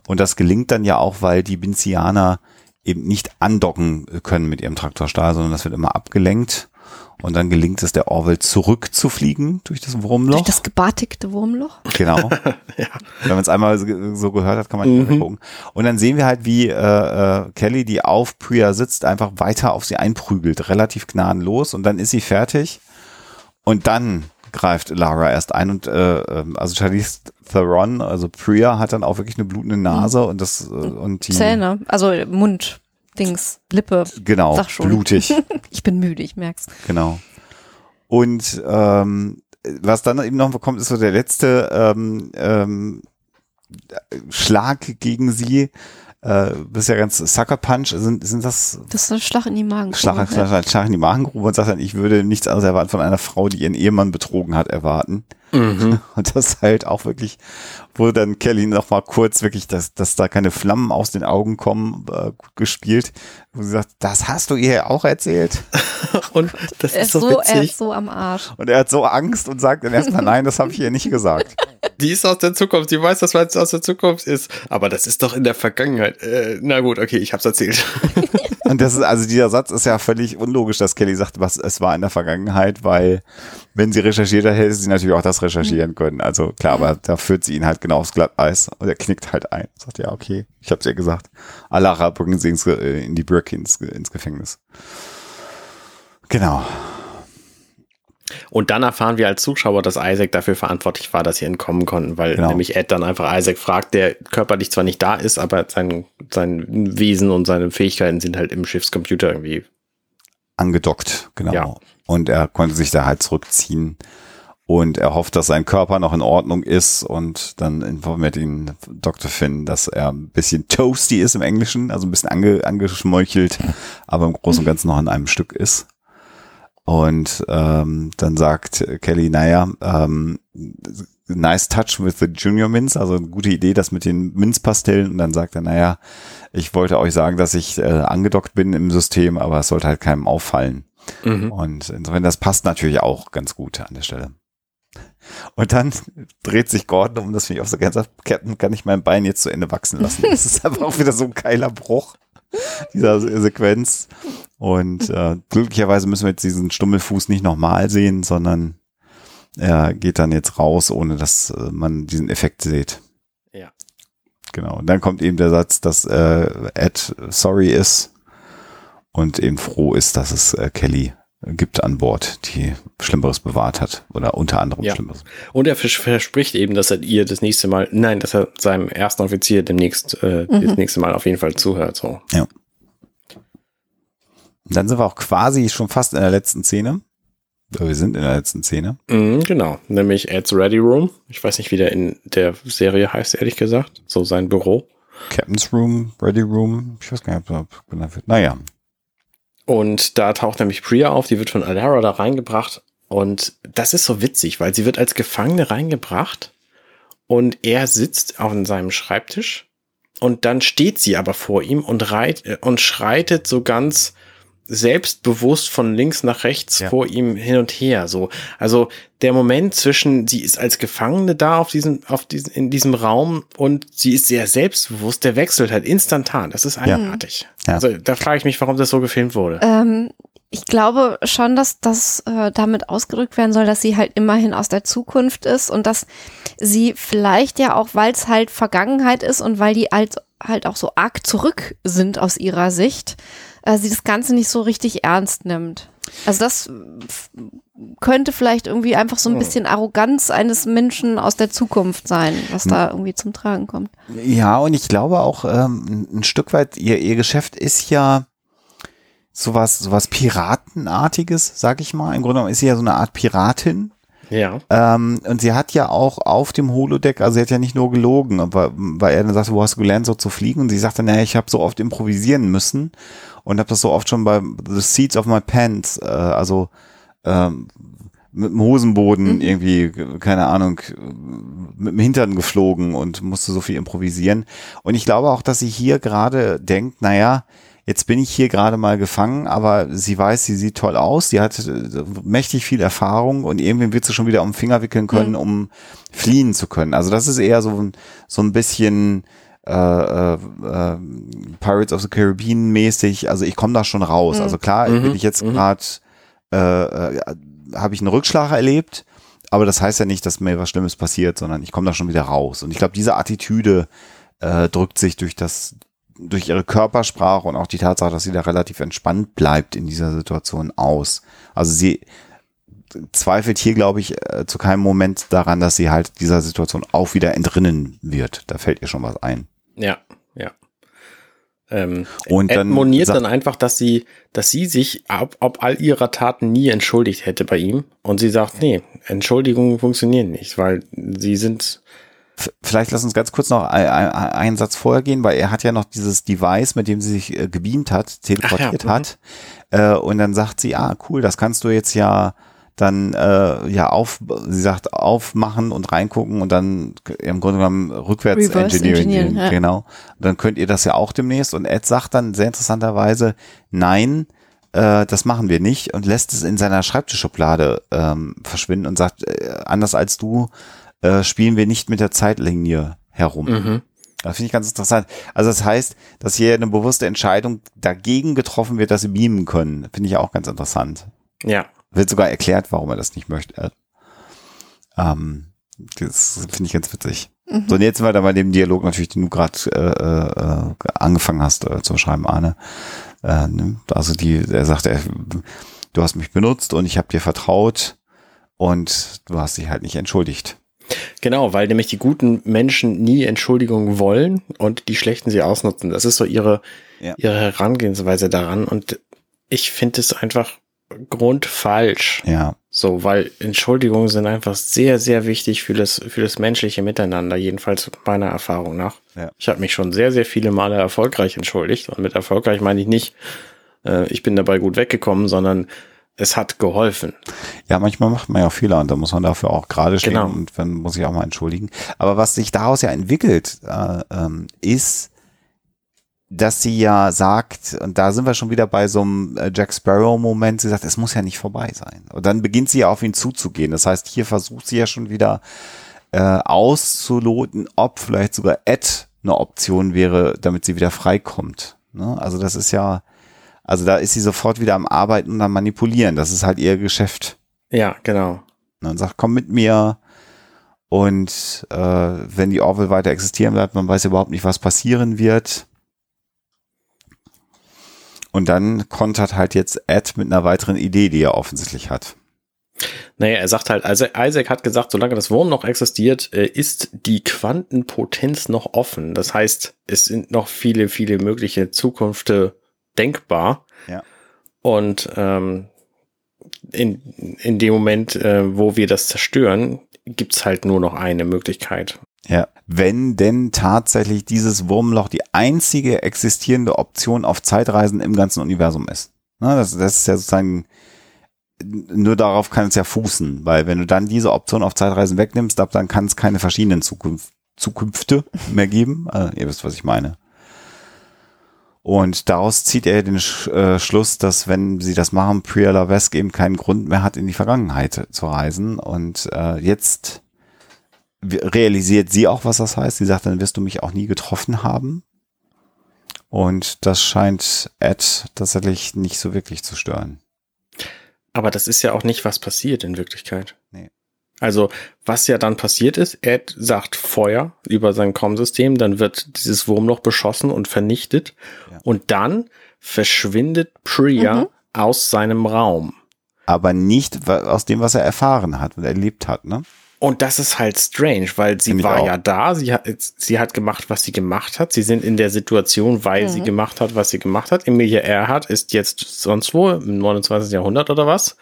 Und das gelingt dann ja auch, weil die Binsianer eben nicht andocken können mit ihrem Traktorstahl, sondern das wird immer abgelenkt. Und dann gelingt es der Orwell zurückzufliegen durch das Wurmloch. Durch das gebartigte Wurmloch. Genau. (laughs) ja. Wenn man es einmal so gehört hat, kann man nicht mhm. gucken. Und dann sehen wir halt, wie äh, äh, Kelly, die auf Priya sitzt, einfach weiter auf sie einprügelt, relativ gnadenlos. Und dann ist sie fertig. Und dann greift Lara erst ein und äh, ähm, also Charlize Theron, also Priya, hat dann auch wirklich eine blutende Nase und das äh, und die Zähne, also Mund. Dings, Lippe. Genau, Sag schon. blutig. (laughs) ich bin müde, ich merk's. Genau. Und ähm, was dann eben noch kommt, ist so der letzte ähm, ähm, Schlag gegen sie. Äh, bist ja ganz Sucker Punch, sind, sind das? Das ist ein Schlag in die Magengrube. Schlag, Schlag, Schlag in die Magengrube und sagt dann, ich würde nichts anderes erwarten von einer Frau, die ihren Ehemann betrogen hat, erwarten. Mhm. (laughs) Und das halt auch wirklich, wo dann Kelly noch mal kurz wirklich, dass, dass da keine Flammen aus den Augen kommen, äh, gespielt, wo sie sagt, das hast du ihr auch erzählt. (laughs) und das er ist so, so Er ist so am Arsch. Und er hat so Angst und sagt dann erstmal, nein, das habe ich ihr nicht gesagt. (laughs) Die ist aus der Zukunft, die weiß, dass es aus der Zukunft ist. Aber das ist doch in der Vergangenheit. Äh, na gut, okay, ich hab's erzählt. Und das ist, also dieser Satz ist ja völlig unlogisch, dass Kelly sagt, was es war in der Vergangenheit, weil wenn sie recherchiert hat, hätte sie natürlich auch das recherchieren können. Also klar, aber da führt sie ihn halt genau aufs Glatteis und er knickt halt ein. Sagt, ja, okay, ich hab's ja gesagt. Alara bringen sie ins, äh, in die Brick ins, ins Gefängnis. Genau. Und dann erfahren wir als Zuschauer, dass Isaac dafür verantwortlich war, dass sie entkommen konnten, weil genau. nämlich Ed dann einfach Isaac fragt, der körperlich zwar nicht da ist, aber sein, sein Wesen und seine Fähigkeiten sind halt im Schiffscomputer irgendwie angedockt, genau. Ja. Und er konnte sich da halt zurückziehen und er hofft, dass sein Körper noch in Ordnung ist und dann informiert ihn Dr. Finn, dass er ein bisschen toasty ist im Englischen, also ein bisschen ange, angeschmeuchelt, aber im Großen und Ganzen noch in einem Stück ist. Und ähm, dann sagt Kelly, naja, ähm, nice touch with the Junior Mints, also eine gute Idee, das mit den Minzpastellen. Und dann sagt er, naja, ich wollte euch sagen, dass ich äh, angedockt bin im System, aber es sollte halt keinem auffallen. Mhm. Und insofern, das passt natürlich auch ganz gut an der Stelle. Und dann dreht sich Gordon um, das finde ich auch so ganz, Captain, kann ich mein Bein jetzt zu Ende wachsen lassen. Das ist (laughs) einfach auch wieder so ein geiler Bruch. dieser Sequenz. Und äh, glücklicherweise müssen wir jetzt diesen Stummelfuß nicht nochmal sehen, sondern er geht dann jetzt raus, ohne dass äh, man diesen Effekt sieht. Ja. Genau. Und dann kommt eben der Satz, dass äh, Ed sorry ist und eben froh ist, dass es äh, Kelly gibt an Bord, die Schlimmeres bewahrt hat oder unter anderem Ja. Schlimmeres. Und er vers- verspricht eben, dass er ihr das nächste Mal, nein, dass er seinem ersten Offizier demnächst, äh, das nächste Mal auf jeden Fall zuhört. So. Und dann sind wir auch quasi schon fast in der letzten Szene. Wir sind in der letzten Szene. Mhm, genau, nämlich Ed's Ready Room. Ich weiß nicht, wie der in der Serie heißt, ehrlich gesagt. So sein Büro. Captain's Room, Ready Room. Ich weiß gar nicht, ob genannt wird. Naja. Und da taucht nämlich Priya auf, die wird von Alara da reingebracht. Und das ist so witzig, weil sie wird als Gefangene reingebracht und er sitzt auf seinem Schreibtisch und dann steht sie aber vor ihm und, reit, äh, und schreitet so ganz selbstbewusst von links nach rechts Ja. vor ihm hin und her. So, also der Moment zwischen sie ist als Gefangene da auf diesem, auf diesem, in diesem Raum und sie ist sehr selbstbewusst. Der wechselt halt instantan. Das ist eigenartig. Ja. Also da frage ich mich, warum das so gefilmt wurde. Ähm, ich glaube schon, dass das äh, damit ausgedrückt werden soll, dass sie halt immerhin aus der Zukunft ist und dass sie vielleicht ja auch, weil es halt Vergangenheit ist und weil die halt, halt auch so arg zurück sind aus ihrer Sicht, äh, sie das Ganze nicht so richtig ernst nimmt. Also das äh, könnte vielleicht irgendwie einfach so ein bisschen Arroganz eines Menschen aus der Zukunft sein, was da irgendwie zum Tragen kommt. Ja, und ich glaube auch ähm, ein Stück weit, ihr, ihr Geschäft ist ja sowas, sowas Piratenartiges, sag ich mal. Im Grunde genommen ist sie ja so eine Art Piratin. Ja. Ähm, und sie hat ja auch auf dem Holodeck, also sie hat ja nicht nur gelogen, weil, weil er dann sagte, wo hast du gelernt, so zu fliegen? Und sie sagte, naja, ich habe so oft improvisieren müssen und habe das so oft schon bei The Seats of My Pants, äh, also ähm, mit dem Hosenboden irgendwie, keine Ahnung, mit dem Hintern geflogen und musste so viel improvisieren. Und ich glaube auch, dass sie hier gerade denkt, naja, jetzt bin ich hier gerade mal gefangen, aber sie weiß, sie sieht toll aus, sie hat äh, mächtig viel Erfahrung und irgendwen wird sie schon wieder um den Finger wickeln können, um fliehen zu können. Also das ist eher so, so ein bisschen äh, äh, äh, Pirates of the Caribbean mäßig. Also ich komme da schon raus. Also klar, bin ich jetzt gerade äh, äh, habe ich einen Rückschlag erlebt, aber das heißt ja nicht, dass mir was Schlimmes passiert, sondern ich komme da schon wieder raus. Und ich glaube, diese Attitüde äh, drückt sich durch das, durch ihre Körpersprache und auch die Tatsache, dass sie da relativ entspannt bleibt in dieser Situation aus. Also sie zweifelt hier, glaube ich, äh, zu keinem Moment daran, dass sie halt dieser Situation auch wieder entrinnen wird. Da fällt ihr schon was ein. Ja, ja. Ähm, Und dann moniert dann einfach, dass sie, dass sie sich ob, ob all ihrer Taten nie entschuldigt hätte bei ihm. Und sie sagt, nee, Entschuldigungen funktionieren nicht, weil sie sind, Vielleicht lass uns ganz kurz noch ein- ein- einen Satz vorher gehen, weil er hat ja noch dieses Device, mit dem sie sich äh, gebeamt hat, teleportiert Ach ja, mhm. hat. Äh, und dann sagt sie, ah, cool, das kannst du jetzt ja dann äh, ja auf, sie sagt aufmachen und reingucken und dann im Grunde genommen rückwärts Reverse engineering, engineeren, ja. genau. Und dann könnt ihr das ja auch demnächst. Und Ed sagt dann sehr interessanterweise, nein, äh, das machen wir nicht und lässt es in seiner Schreibtischschublade ähm, verschwinden und sagt, äh, anders als du äh, spielen wir nicht mit der Zeitlinie herum. mhm. Das finde ich ganz interessant. Also das heißt, dass hier eine bewusste Entscheidung dagegen getroffen wird, dass sie beamen können. Finde ich auch ganz interessant. ja, Wird sogar erklärt, warum er das nicht möchte. Ähm, das finde ich ganz witzig. So, und jetzt sind wir da bei dem Dialog natürlich, den du gerade äh, äh, angefangen hast äh, zu schreiben, Arne. Äh, ne? Also die, er sagt, er, du hast mich benutzt und ich habe dir vertraut und du hast dich halt nicht entschuldigt. Genau, weil nämlich die guten Menschen nie Entschuldigungen wollen und die schlechten sie ausnutzen. Das ist so ihre, Ja. ihre Herangehensweise daran. Und ich finde es einfach grundfalsch. Ja, So, weil Entschuldigungen sind einfach sehr, sehr wichtig für das, für das menschliche Miteinander, jedenfalls meiner Erfahrung nach. Ja. Ich habe mich schon sehr, sehr viele Male erfolgreich entschuldigt. Und mit erfolgreich meine ich nicht, äh, ich bin dabei gut weggekommen, sondern es hat geholfen. Ja, manchmal macht man ja auch Fehler und da muss man dafür auch gerade stehen Genau. und dann muss ich auch mal entschuldigen. Aber was sich daraus ja entwickelt, äh, ähm, ist, dass sie ja sagt, und da sind wir schon wieder bei so einem äh, Jack Sparrow-Moment, sie sagt, es muss ja nicht vorbei sein. Und dann beginnt sie ja auf ihn zuzugehen. Das heißt, hier versucht sie ja schon wieder äh, auszuloten, ob vielleicht sogar Ed eine Option wäre, damit sie wieder freikommt. Ne? Also das ist ja, also da ist sie sofort wieder am Arbeiten und am Manipulieren. Das ist halt ihr Geschäft. Ja, genau. Ne? Und sagt, komm mit mir. Und äh, wenn die Orville weiter existieren bleibt, man weiß überhaupt nicht, was passieren wird. Und dann kontert halt jetzt Ed mit einer weiteren Idee, die er offensichtlich hat. Naja, er sagt halt, also Isaac hat gesagt, solange das Wurm noch existiert, äh, ist die Quantenpotenz noch offen. Das heißt, es sind noch viele, viele mögliche Zukünfte denkbar. Ja. Und ähm, in, in dem Moment, äh, wo wir das zerstören, gibt's halt nur noch eine Möglichkeit. Ja, wenn denn tatsächlich dieses Wurmloch die einzige existierende Option auf Zeitreisen im ganzen Universum ist. Na, das, das ist ja sozusagen nur darauf kann es ja fußen, weil wenn du dann diese Option auf Zeitreisen wegnimmst, dann kann es keine verschiedenen Zukunft, Zukünfte mehr geben. Äh, ihr wisst, was ich meine. Und daraus zieht er den Sch äh, Schluss, dass wenn sie das machen, Priya Lavesque eben keinen Grund mehr hat, in die Vergangenheit zu reisen. Und äh, jetzt realisiert sie auch, was das heißt. Sie sagt, dann wirst du mich auch nie getroffen haben. Und das scheint Ed tatsächlich nicht so wirklich zu stören. Aber das ist ja auch nicht, was passiert in Wirklichkeit. Nee. Also, was ja dann passiert ist, Ed sagt Feuer über sein Com-System, dann wird dieses Wurmloch beschossen und vernichtet. Ja. Und dann verschwindet Priya Mhm. aus seinem Raum. Aber nicht aus dem, was er erfahren hat und erlebt hat, ne? Und das ist halt strange, weil sie Finde ich war ja da, sie hat, sie hat gemacht, was sie gemacht hat. Sie sind in der Situation, weil sie gemacht hat, was sie gemacht hat. Emilia Earhart ist jetzt sonst wo, im 29. Jahrhundert oder was.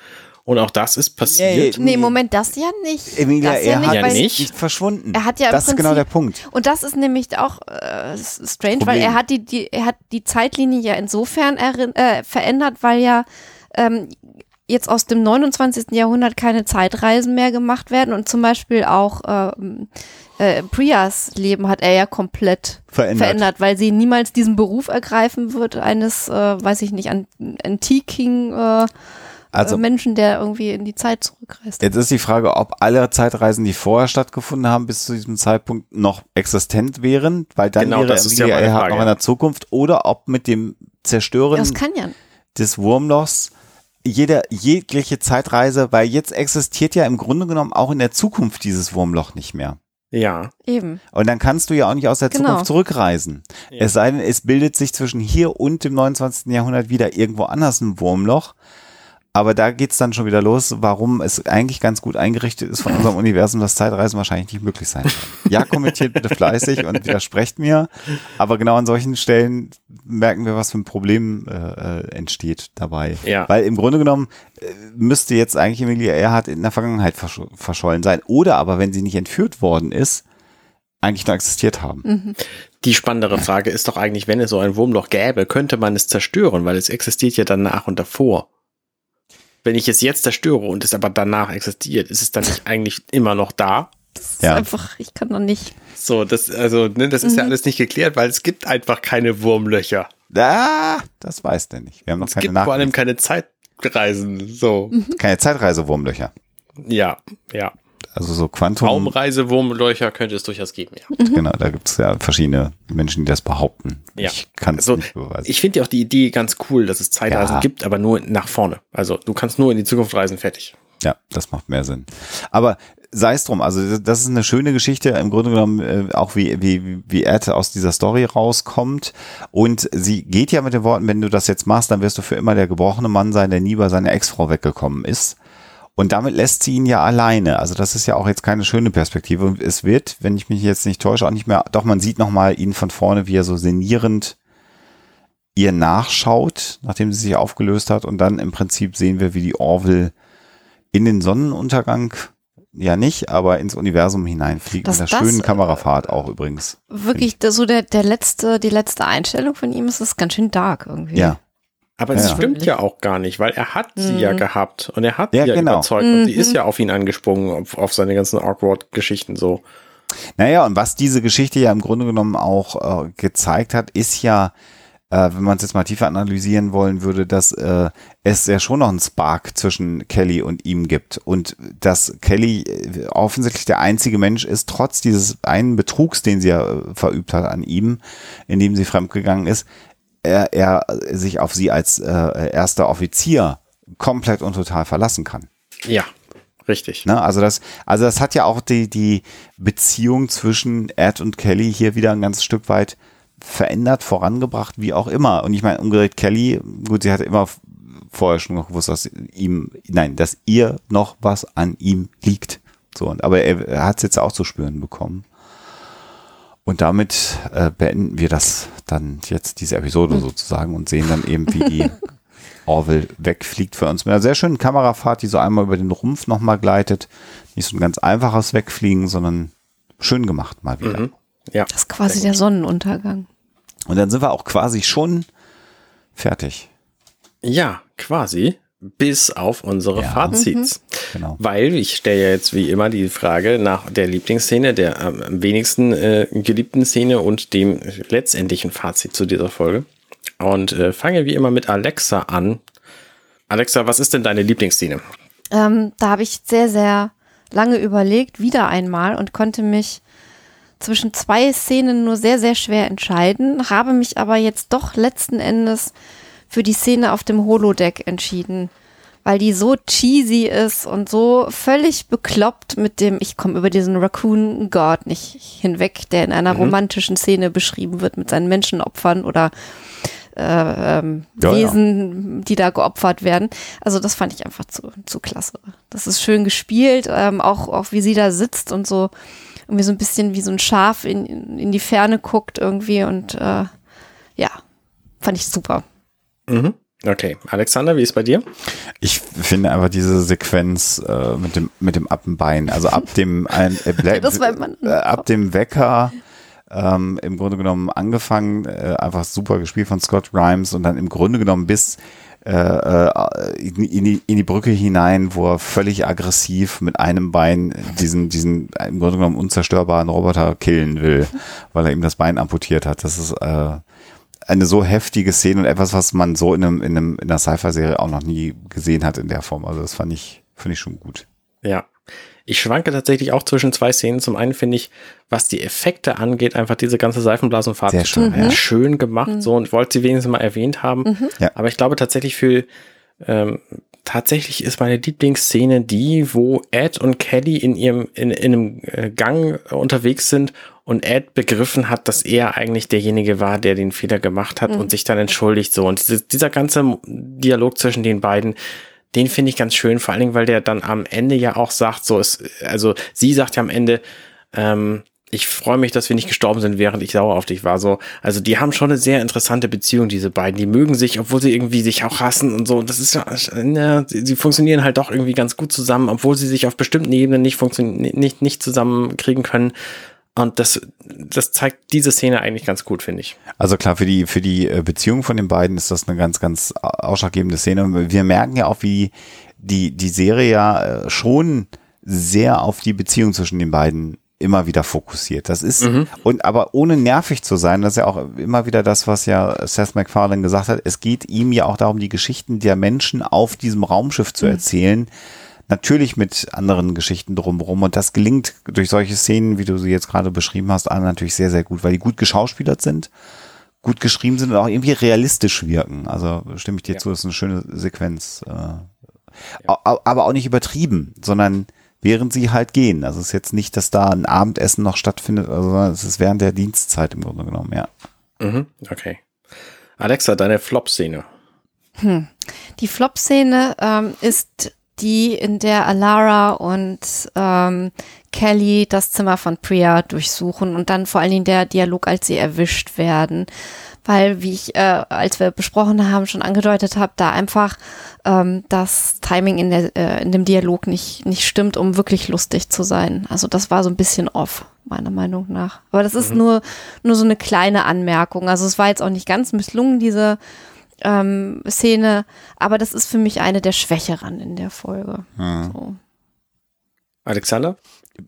Und auch das ist passiert. Nee, Moment, das ja nicht. Emilia das ja Earhart Ja weil- ist nicht. nicht verschwunden. Er hat ja das ist genau Prinzip- der Punkt. Und das ist nämlich auch äh, strange, Problem. weil er hat die, die, er hat die Zeitlinie ja insofern errin- äh, verändert, weil ja ähm, jetzt aus dem 29. Jahrhundert keine Zeitreisen mehr gemacht werden und zum Beispiel auch ähm, äh, Priyas Leben hat er ja komplett Verändert. verändert, weil sie niemals diesen Beruf ergreifen wird eines, äh, weiß ich nicht, an Antiking äh, Also äh, Menschen, der irgendwie in die Zeit zurückreist. Jetzt ist die Frage, ob alle Zeitreisen, die vorher stattgefunden haben, bis zu diesem Zeitpunkt noch existent wären, weil dann Genau, wäre das ist ja Emilia meine Earhart noch in ja. der Zukunft oder ob mit dem Zerstören ja. des Wurmlochs jeder, jegliche Zeitreise, weil jetzt existiert ja im Grunde genommen auch in der Zukunft dieses Wurmloch nicht mehr. Ja. Eben. Und dann kannst du ja auch nicht aus der Genau. Zukunft zurückreisen. Ja. Es sei denn, es bildet sich zwischen hier und dem 29. Jahrhundert wieder irgendwo anders ein Wurmloch. Aber da geht's dann schon wieder los, warum es eigentlich ganz gut eingerichtet ist von (laughs) unserem Universum, dass Zeitreisen wahrscheinlich nicht möglich sein können. Ja, kommentiert bitte fleißig und widersprecht mir. Aber genau an solchen Stellen merken wir, was für ein Problem äh, äh, entsteht dabei. Ja. Weil im Grunde genommen äh, müsste jetzt eigentlich Emilia Earhart in der Vergangenheit versch verschollen sein. Oder aber, wenn sie nicht entführt worden ist, eigentlich nur existiert haben. Die spannendere Frage ist doch eigentlich, wenn es so ein Wurmloch gäbe, könnte man es zerstören, weil es existiert ja danach und davor. Wenn ich es jetzt zerstöre und es aber danach existiert, ist es dann nicht eigentlich immer noch da? Das Ja. ist einfach, ich kann noch nicht. So, das, also, ne, das ist ja alles nicht geklärt, weil es gibt einfach keine Wurmlöcher. Ah, das weiß der nicht. Wir haben noch Es keine, gibt vor allem keine Zeitreisen. So, keine Zeitreise-Wurmlöcher. ja, ja. Also so Quantum. Raumreise-Wurmlöcher könnte es durchaus geben, ja. Genau, da gibt es ja verschiedene Menschen, die das behaupten. Ja. Ich kann es Also, nicht beweisen. ich finde ja auch die Idee ganz cool, dass es Zeitreisen Ja. gibt, aber nur nach vorne. Also, du kannst nur in die Zukunft reisen, fertig. Ja, das macht mehr Sinn. Aber sei es drum, also das ist eine schöne Geschichte, im Grunde genommen äh, auch wie, wie, wie Ed aus dieser Story rauskommt. Und sie geht ja mit den Worten, wenn du das jetzt machst, dann wirst du für immer der gebrochene Mann sein, der nie bei seiner Ex-Frau weggekommen ist. Und damit lässt sie ihn ja alleine. Also das ist ja auch jetzt keine schöne Perspektive. Und es wird, wenn ich mich jetzt nicht täusche, auch nicht mehr, doch man sieht nochmal ihn von vorne, wie er so senierend ihr nachschaut, nachdem sie sich aufgelöst hat. Und dann im Prinzip sehen wir, wie die Orville in den Sonnenuntergang ja nicht, aber ins Universum hineinfliegt mit einer schönen Kamerafahrt auch übrigens. Wirklich, so der, der letzte, die letzte Einstellung von ihm ist es ganz schön dark irgendwie. Ja, Aber Ja. es stimmt ja auch gar nicht, weil er hat sie Mhm. ja gehabt und er hat Ja, sie ja genau. überzeugt und sie Mhm. ist ja auf ihn angesprungen, auf, auf seine ganzen Awkward-Geschichten so. Naja, und was diese Geschichte ja im Grunde genommen auch äh, gezeigt hat, ist ja, äh, wenn man es jetzt mal tiefer analysieren wollen würde, dass äh, es ja schon noch einen Spark zwischen Kelly und ihm gibt und dass Kelly äh, offensichtlich der einzige Mensch ist, trotz dieses einen Betrugs, den sie ja äh, verübt hat an ihm, indem sie fremdgegangen ist, er, er sich auf sie als äh, erster Offizier komplett und total verlassen kann. Ja, richtig. Ne? Also das, also das hat ja auch die, die Beziehung zwischen Ed und Kelly hier wieder ein ganz Stück weit verändert, vorangebracht, wie auch immer. Und ich meine, umgedreht Kelly, gut, sie hat immer vorher schon noch gewusst, dass ihm, nein, dass ihr noch was an ihm liegt. So, aber er, er hat es jetzt auch zu spüren bekommen. Und damit äh, beenden wir das dann jetzt, diese Episode sozusagen, und sehen dann eben, wie die (laughs) Orville wegfliegt für uns mit einer sehr schönen Kamerafahrt, die so einmal über den Rumpf nochmal gleitet. Nicht so ein ganz einfaches Wegfliegen, sondern schön gemacht mal wieder. Mhm. Ja. Das ist quasi der Sonnenuntergang. Und dann sind wir auch quasi schon fertig. Ja, quasi. Bis auf unsere ja. Fazits. Mhm. Genau. Weil ich stelle ja jetzt wie immer die Frage nach der Lieblingsszene, der am wenigsten äh, geliebten Szene und dem letztendlichen Fazit zu dieser Folge. Und äh, fange wie immer mit Alexa an. Alexa, was ist denn deine Lieblingsszene? Ähm, da habe ich sehr, sehr lange überlegt, wieder einmal und konnte mich zwischen zwei Szenen nur sehr, sehr schwer entscheiden, habe mich aber jetzt doch letzten Endes für die Szene auf dem Holodeck entschieden, weil die so cheesy ist und so völlig bekloppt mit dem, ich komme über diesen Raccoon God nicht hinweg, der in einer mhm. romantischen Szene beschrieben wird mit seinen Menschenopfern oder äh, ähm, ja, Wesen, ja. die da geopfert werden. Also das fand ich einfach zu, zu klasse. Das ist schön gespielt, ähm, auch, auch wie sie da sitzt und so irgendwie so ein bisschen wie so ein Schaf in, in die Ferne guckt irgendwie und äh, ja, fand ich super. Mhm. Okay, Alexander, wie ist bei dir? Ich finde einfach diese Sequenz äh, mit dem mit dem Appenbein, also ab dem (laughs) ein, äh, äh, ab dem Wecker ähm, im Grunde genommen angefangen, äh, einfach super gespielt von Scott Grimes und dann im Grunde genommen bis äh, äh, in, in, die, in die Brücke hinein, wo er völlig aggressiv mit einem Bein diesen, diesen im Grunde genommen unzerstörbaren Roboter killen will, weil er ihm das Bein amputiert hat. Das ist äh, eine so heftige Szene und etwas, was man so in einem, in einem, in einer Sci-Fi-Serie auch noch nie gesehen hat in der Form. Also das fand ich, finde ich schon gut. Ja. Ich schwanke tatsächlich auch zwischen zwei Szenen. Zum einen finde ich, was die Effekte angeht, einfach diese ganze Seifenblasenfahrt Sehr schön, ja. schön gemacht, mhm. so und wollte sie wenigstens mal erwähnt haben. Mhm. Ja. Aber ich glaube tatsächlich für ähm, tatsächlich ist meine Lieblingsszene die, wo Ed und Kelly in ihrem in, in einem äh, Gang unterwegs sind und Ed begriffen hat, dass er eigentlich derjenige war, der den Fehler gemacht hat mhm. und sich dann entschuldigt so und diese, dieser ganze Dialog zwischen den beiden den finde ich ganz schön, vor allen Dingen, weil der dann am Ende ja auch sagt, so ist, also sie sagt ja am Ende, ähm, ich freue mich, dass wir nicht gestorben sind, während ich sauer auf dich war. So, also die haben schon eine sehr interessante Beziehung, diese beiden. Die mögen sich, obwohl sie irgendwie sich auch hassen und so. Das ist ja, ne, sie, sie funktionieren halt doch irgendwie ganz gut zusammen, obwohl sie sich auf bestimmten Ebenen nicht funktionieren, nicht, nicht zusammenkriegen können. Und das, das zeigt diese Szene eigentlich ganz gut, finde ich. Also klar, für die, für die äh, Beziehung von den beiden ist das eine ganz, ganz ausschlaggebende Szene. Wir merken ja auch, wie die, die Serie ja äh, schon sehr auf die Beziehung zwischen den beiden immer wieder fokussiert. Das ist, mhm. und aber ohne nervig zu sein, das ist ja auch immer wieder das, was ja Seth MacFarlane gesagt hat. Es geht ihm ja auch darum, die Geschichten der Menschen auf diesem Raumschiff zu mhm. erzählen natürlich mit anderen Geschichten drumherum. Und das gelingt durch solche Szenen, wie du sie jetzt gerade beschrieben hast, natürlich sehr, sehr gut, weil die gut geschauspielert sind, gut geschrieben sind und auch irgendwie realistisch wirken. Also stimme ich dir ja. zu, das ist eine schöne Sequenz. Äh, ja. Aber auch nicht übertrieben, sondern während sie halt gehen. Also es ist jetzt nicht, dass da ein Abendessen noch stattfindet, sondern es ist während der Dienstzeit im Grunde genommen, ja. Mhm, okay. Alexa, deine Flop-Szene. Hm. Die Flop-Szene ähm, ist die, in der Alara und ähm, Kelly das Zimmer von Priya durchsuchen und dann vor allen Dingen der Dialog, als sie erwischt werden. Weil, wie ich, äh, als wir besprochen haben, schon angedeutet habe, da einfach ähm, das Timing in, der, äh, in dem Dialog nicht, nicht stimmt, um wirklich lustig zu sein. Also das war so ein bisschen off, meiner Meinung nach. Aber das ist mhm. nur, nur so eine kleine Anmerkung. Also es war jetzt auch nicht ganz misslungen, diese ähm, Szene, aber das ist für mich eine der Schwächeren in der Folge. Hm. So. Alexander?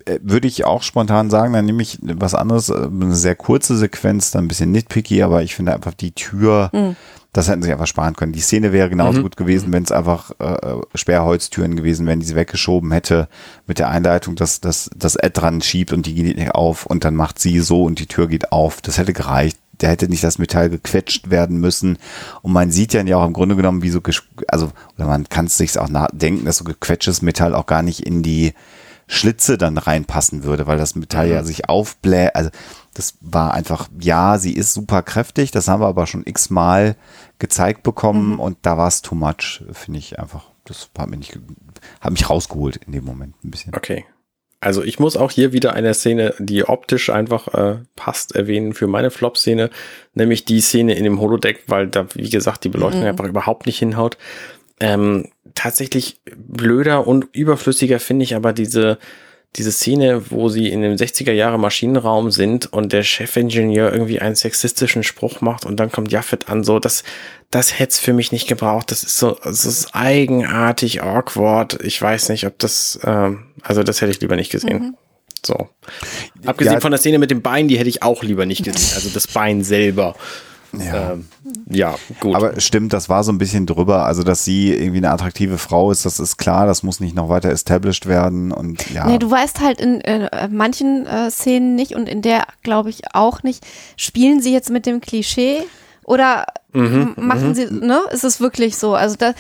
Äh, würde ich auch spontan sagen, dann nehme ich was anderes, äh, eine sehr kurze Sequenz, dann ein bisschen nitpicky, aber ich finde einfach die Tür, mhm. das hätten sie einfach sparen können. Die Szene wäre genauso mhm. gut gewesen, wenn es einfach äh, Sperrholztüren gewesen wären, die sie weggeschoben hätte, mit der Einleitung, dass, dass, dass Ed dran schiebt und die geht nicht auf und dann macht sie so und die Tür geht auf. Das hätte gereicht da hätte nicht das Metall gequetscht werden müssen. Und man sieht ja auch im Grunde genommen, wie so, also, oder man kann es sich auch denken, dass so gequetschtes Metall auch gar nicht in die Schlitze dann reinpassen würde, weil das Metall mhm. ja sich aufbläht. Also das war einfach, ja, sie ist super kräftig, das haben wir aber schon x-mal gezeigt bekommen mhm. und da war es too much, finde ich einfach. Das hat mich, nicht, hat mich rausgeholt in dem Moment ein bisschen. Okay. Also ich muss auch hier wieder eine Szene, die optisch einfach äh, passt, erwähnen für meine Flop-Szene, nämlich die Szene in dem Holodeck, weil da, wie gesagt, die Beleuchtung mhm. einfach überhaupt nicht hinhaut. Ähm, tatsächlich blöder und überflüssiger finde ich aber diese, diese Szene, wo sie in dem 60er Jahre Maschinenraum sind und der Chefingenieur irgendwie einen sexistischen Spruch macht und dann kommt Jaffet an, so, das, das hätte es für mich nicht gebraucht. Das ist so, das ist eigenartig, awkward. Ich weiß nicht, ob das, ähm, also das hätte ich lieber nicht gesehen. Mhm. So. Abgesehen ja. von der Szene mit dem Bein, die hätte ich auch lieber nicht gesehen. Also das Bein selber. Ja. Ähm, ja, gut. Aber stimmt, das war so ein bisschen drüber. Also, dass sie irgendwie eine attraktive Frau ist, das ist klar, das muss nicht noch weiter established werden und ja. Nee, du weißt halt in äh, manchen äh, Szenen nicht und in der glaube ich auch nicht, spielen sie jetzt mit dem Klischee oder mhm, machen mhm. sie, ne? Ist es wirklich so? Also da,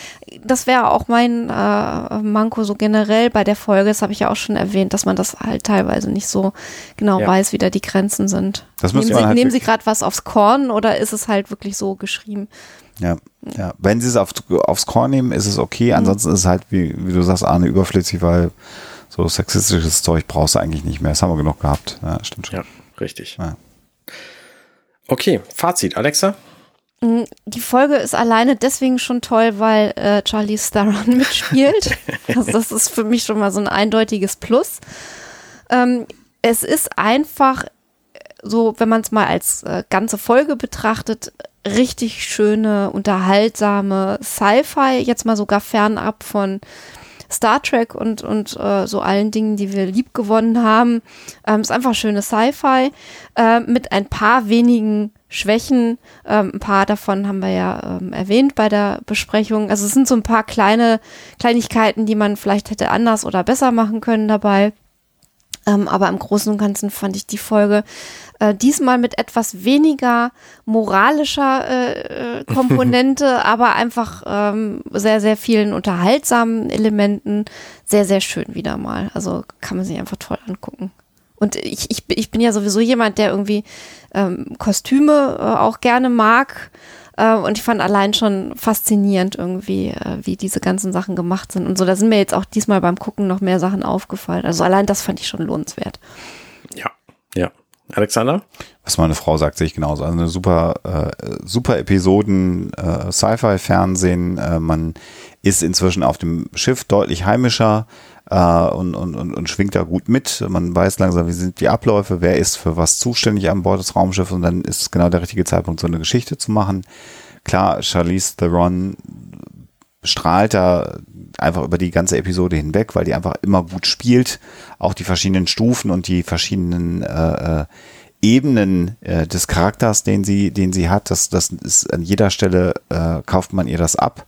das wäre auch mein äh, Manko so generell bei der Folge, das habe ich ja auch schon erwähnt, dass man das halt teilweise nicht so genau ja. weiß, wie da die Grenzen sind. Das nehmen sie, halt nehmen sie gerade was aufs Korn oder ist es halt wirklich so geschrieben? Ja, ja. Wenn sie es auf, aufs Korn nehmen, ist es okay. Mhm. Ansonsten ist es halt, wie, wie du sagst, Arne, überflüssig, weil so sexistisches Zeug brauchst du eigentlich nicht mehr. Das haben wir genug gehabt. Ja, stimmt schon. Ja, richtig. Ja. Okay, Fazit, Alexa? Mm, die Folge ist alleine deswegen schon toll, weil äh, Charlie Theron (laughs) mitspielt. also das ist für mich schon mal so ein eindeutiges Plus. Ähm, es ist einfach so, wenn man es mal als äh, ganze Folge betrachtet, richtig schöne, unterhaltsame Sci-Fi, jetzt mal sogar fernab von Star Trek und, und äh, so allen Dingen, die wir lieb gewonnen haben. Ähm, ist einfach schöne Sci-Fi äh, mit ein paar wenigen Schwächen. Ähm, ein paar davon haben wir ja ähm, erwähnt bei der Besprechung. Also es sind so ein paar kleine Kleinigkeiten, die man vielleicht hätte anders oder besser machen können dabei. Ähm, aber im Großen und Ganzen fand ich die Folge äh, diesmal mit etwas weniger moralischer äh, äh (laughs) Komponente, aber einfach ähm, sehr, sehr vielen unterhaltsamen Elementen sehr, sehr schön wieder mal. Also kann man sich einfach toll angucken. Und ich, ich, ich bin ja sowieso jemand, der irgendwie ähm, Kostüme äh, auch gerne mag. Äh, und ich fand allein schon faszinierend irgendwie, äh, wie diese ganzen Sachen gemacht sind. Und so, da sind mir jetzt auch diesmal beim Gucken noch mehr Sachen aufgefallen. Also allein das fand ich schon lohnenswert. Ja, ja. Alexander? Was meine Frau sagt, sehe ich genauso. Also eine super, äh, super Episoden, äh, Sci-Fi-Fernsehen. Äh, man ist inzwischen auf dem Schiff deutlich heimischer äh, und, und, und, und schwingt da gut mit. Man weiß langsam, wie sind die Abläufe, wer ist für was zuständig an Bord des Raumschiffs und dann ist genau der richtige Zeitpunkt, so eine Geschichte zu machen. Klar, Charlize Theron strahlt da einfach über die ganze Episode hinweg, weil die einfach immer gut spielt. Auch die verschiedenen Stufen und die verschiedenen äh, äh, Ebenen äh, des Charakters, den sie, den sie hat, das, das ist an jeder Stelle äh, kauft man ihr das ab.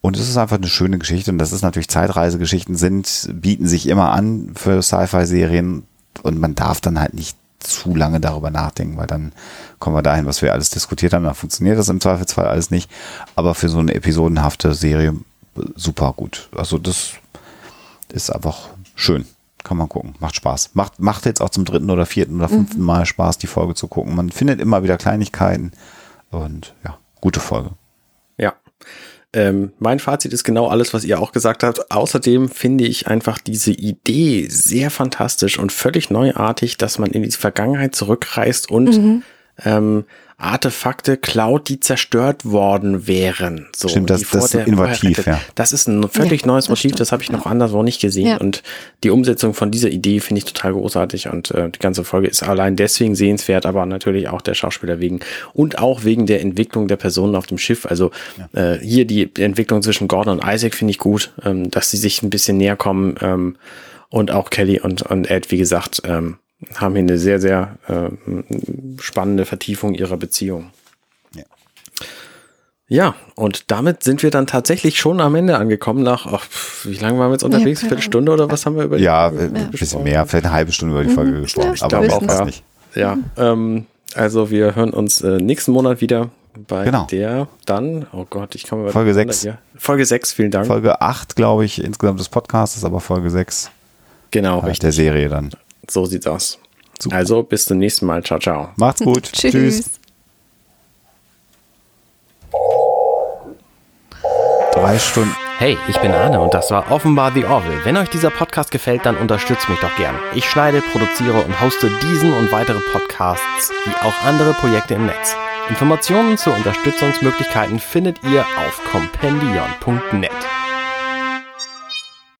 Und es ist einfach eine schöne Geschichte und das ist natürlich Zeitreisegeschichten sind, bieten sich immer an für Sci-Fi-Serien und man darf dann halt nicht zu lange darüber nachdenken, weil dann kommen wir dahin, was wir alles diskutiert haben, dann funktioniert das im Zweifelsfall alles nicht. Aber für so eine episodenhafte Serie super gut. Also das ist einfach schön. Kann man gucken. Macht Spaß. Macht, macht jetzt auch zum dritten oder vierten oder fünften mhm. Mal Spaß, die Folge zu gucken. Man findet immer wieder Kleinigkeiten und ja, gute Folge. Ja. Ähm, mein Fazit ist genau alles, was ihr auch gesagt habt. Außerdem finde ich einfach diese Idee sehr fantastisch und völlig neuartig, dass man in die Vergangenheit zurückreist und mhm. ähm, Artefakte klaut, die zerstört worden wären. So, Stimmt, das, das ist innovativ, ja. Das ist ein völlig ja, neues das Motiv, stimmt. das habe ich noch ja. anderswo nicht gesehen. Ja. Und die Umsetzung von dieser Idee finde ich total großartig und äh, die ganze Folge ist allein deswegen sehenswert, aber natürlich auch der Schauspieler wegen und auch wegen der Entwicklung der Personen auf dem Schiff. Also äh, hier die Entwicklung zwischen Gordon und Isaac finde ich gut, ähm, dass sie sich ein bisschen näher kommen ähm, und auch Kelly und, und Ed, wie gesagt, ähm, haben hier eine sehr, sehr äh, spannende Vertiefung ihrer Beziehung. Ja. ja, und damit sind wir dann tatsächlich schon am Ende angekommen nach, ach, wie lange waren wir jetzt unterwegs? Ja, Viertelstunde oder was haben wir über die Ja, Folge ein bisschen mehr, vielleicht eine halbe Stunde über die Folge mhm. gesprochen, ja, aber auch fast nicht. Ja, ähm, Also wir hören uns äh, nächsten Monat wieder bei Genau. der dann, oh Gott, ich komme Folge sechs. Ja. Folge 6, vielen Dank. Folge 8, glaube ich, insgesamt des Podcasts, aber Folge 6 genau, der richtig. Serie dann. So sieht's aus. Super. Also bis zum nächsten Mal. Ciao, ciao. Macht's gut. (laughs) Tschüss. Drei Stunden. Hey, ich bin Arne und das war offenbar The Orville. Wenn euch dieser Podcast gefällt, dann unterstützt mich doch gern. Ich schneide, produziere und hoste diesen und weitere Podcasts wie auch andere Projekte im Netz. Informationen zu Unterstützungsmöglichkeiten findet ihr auf compendion.net.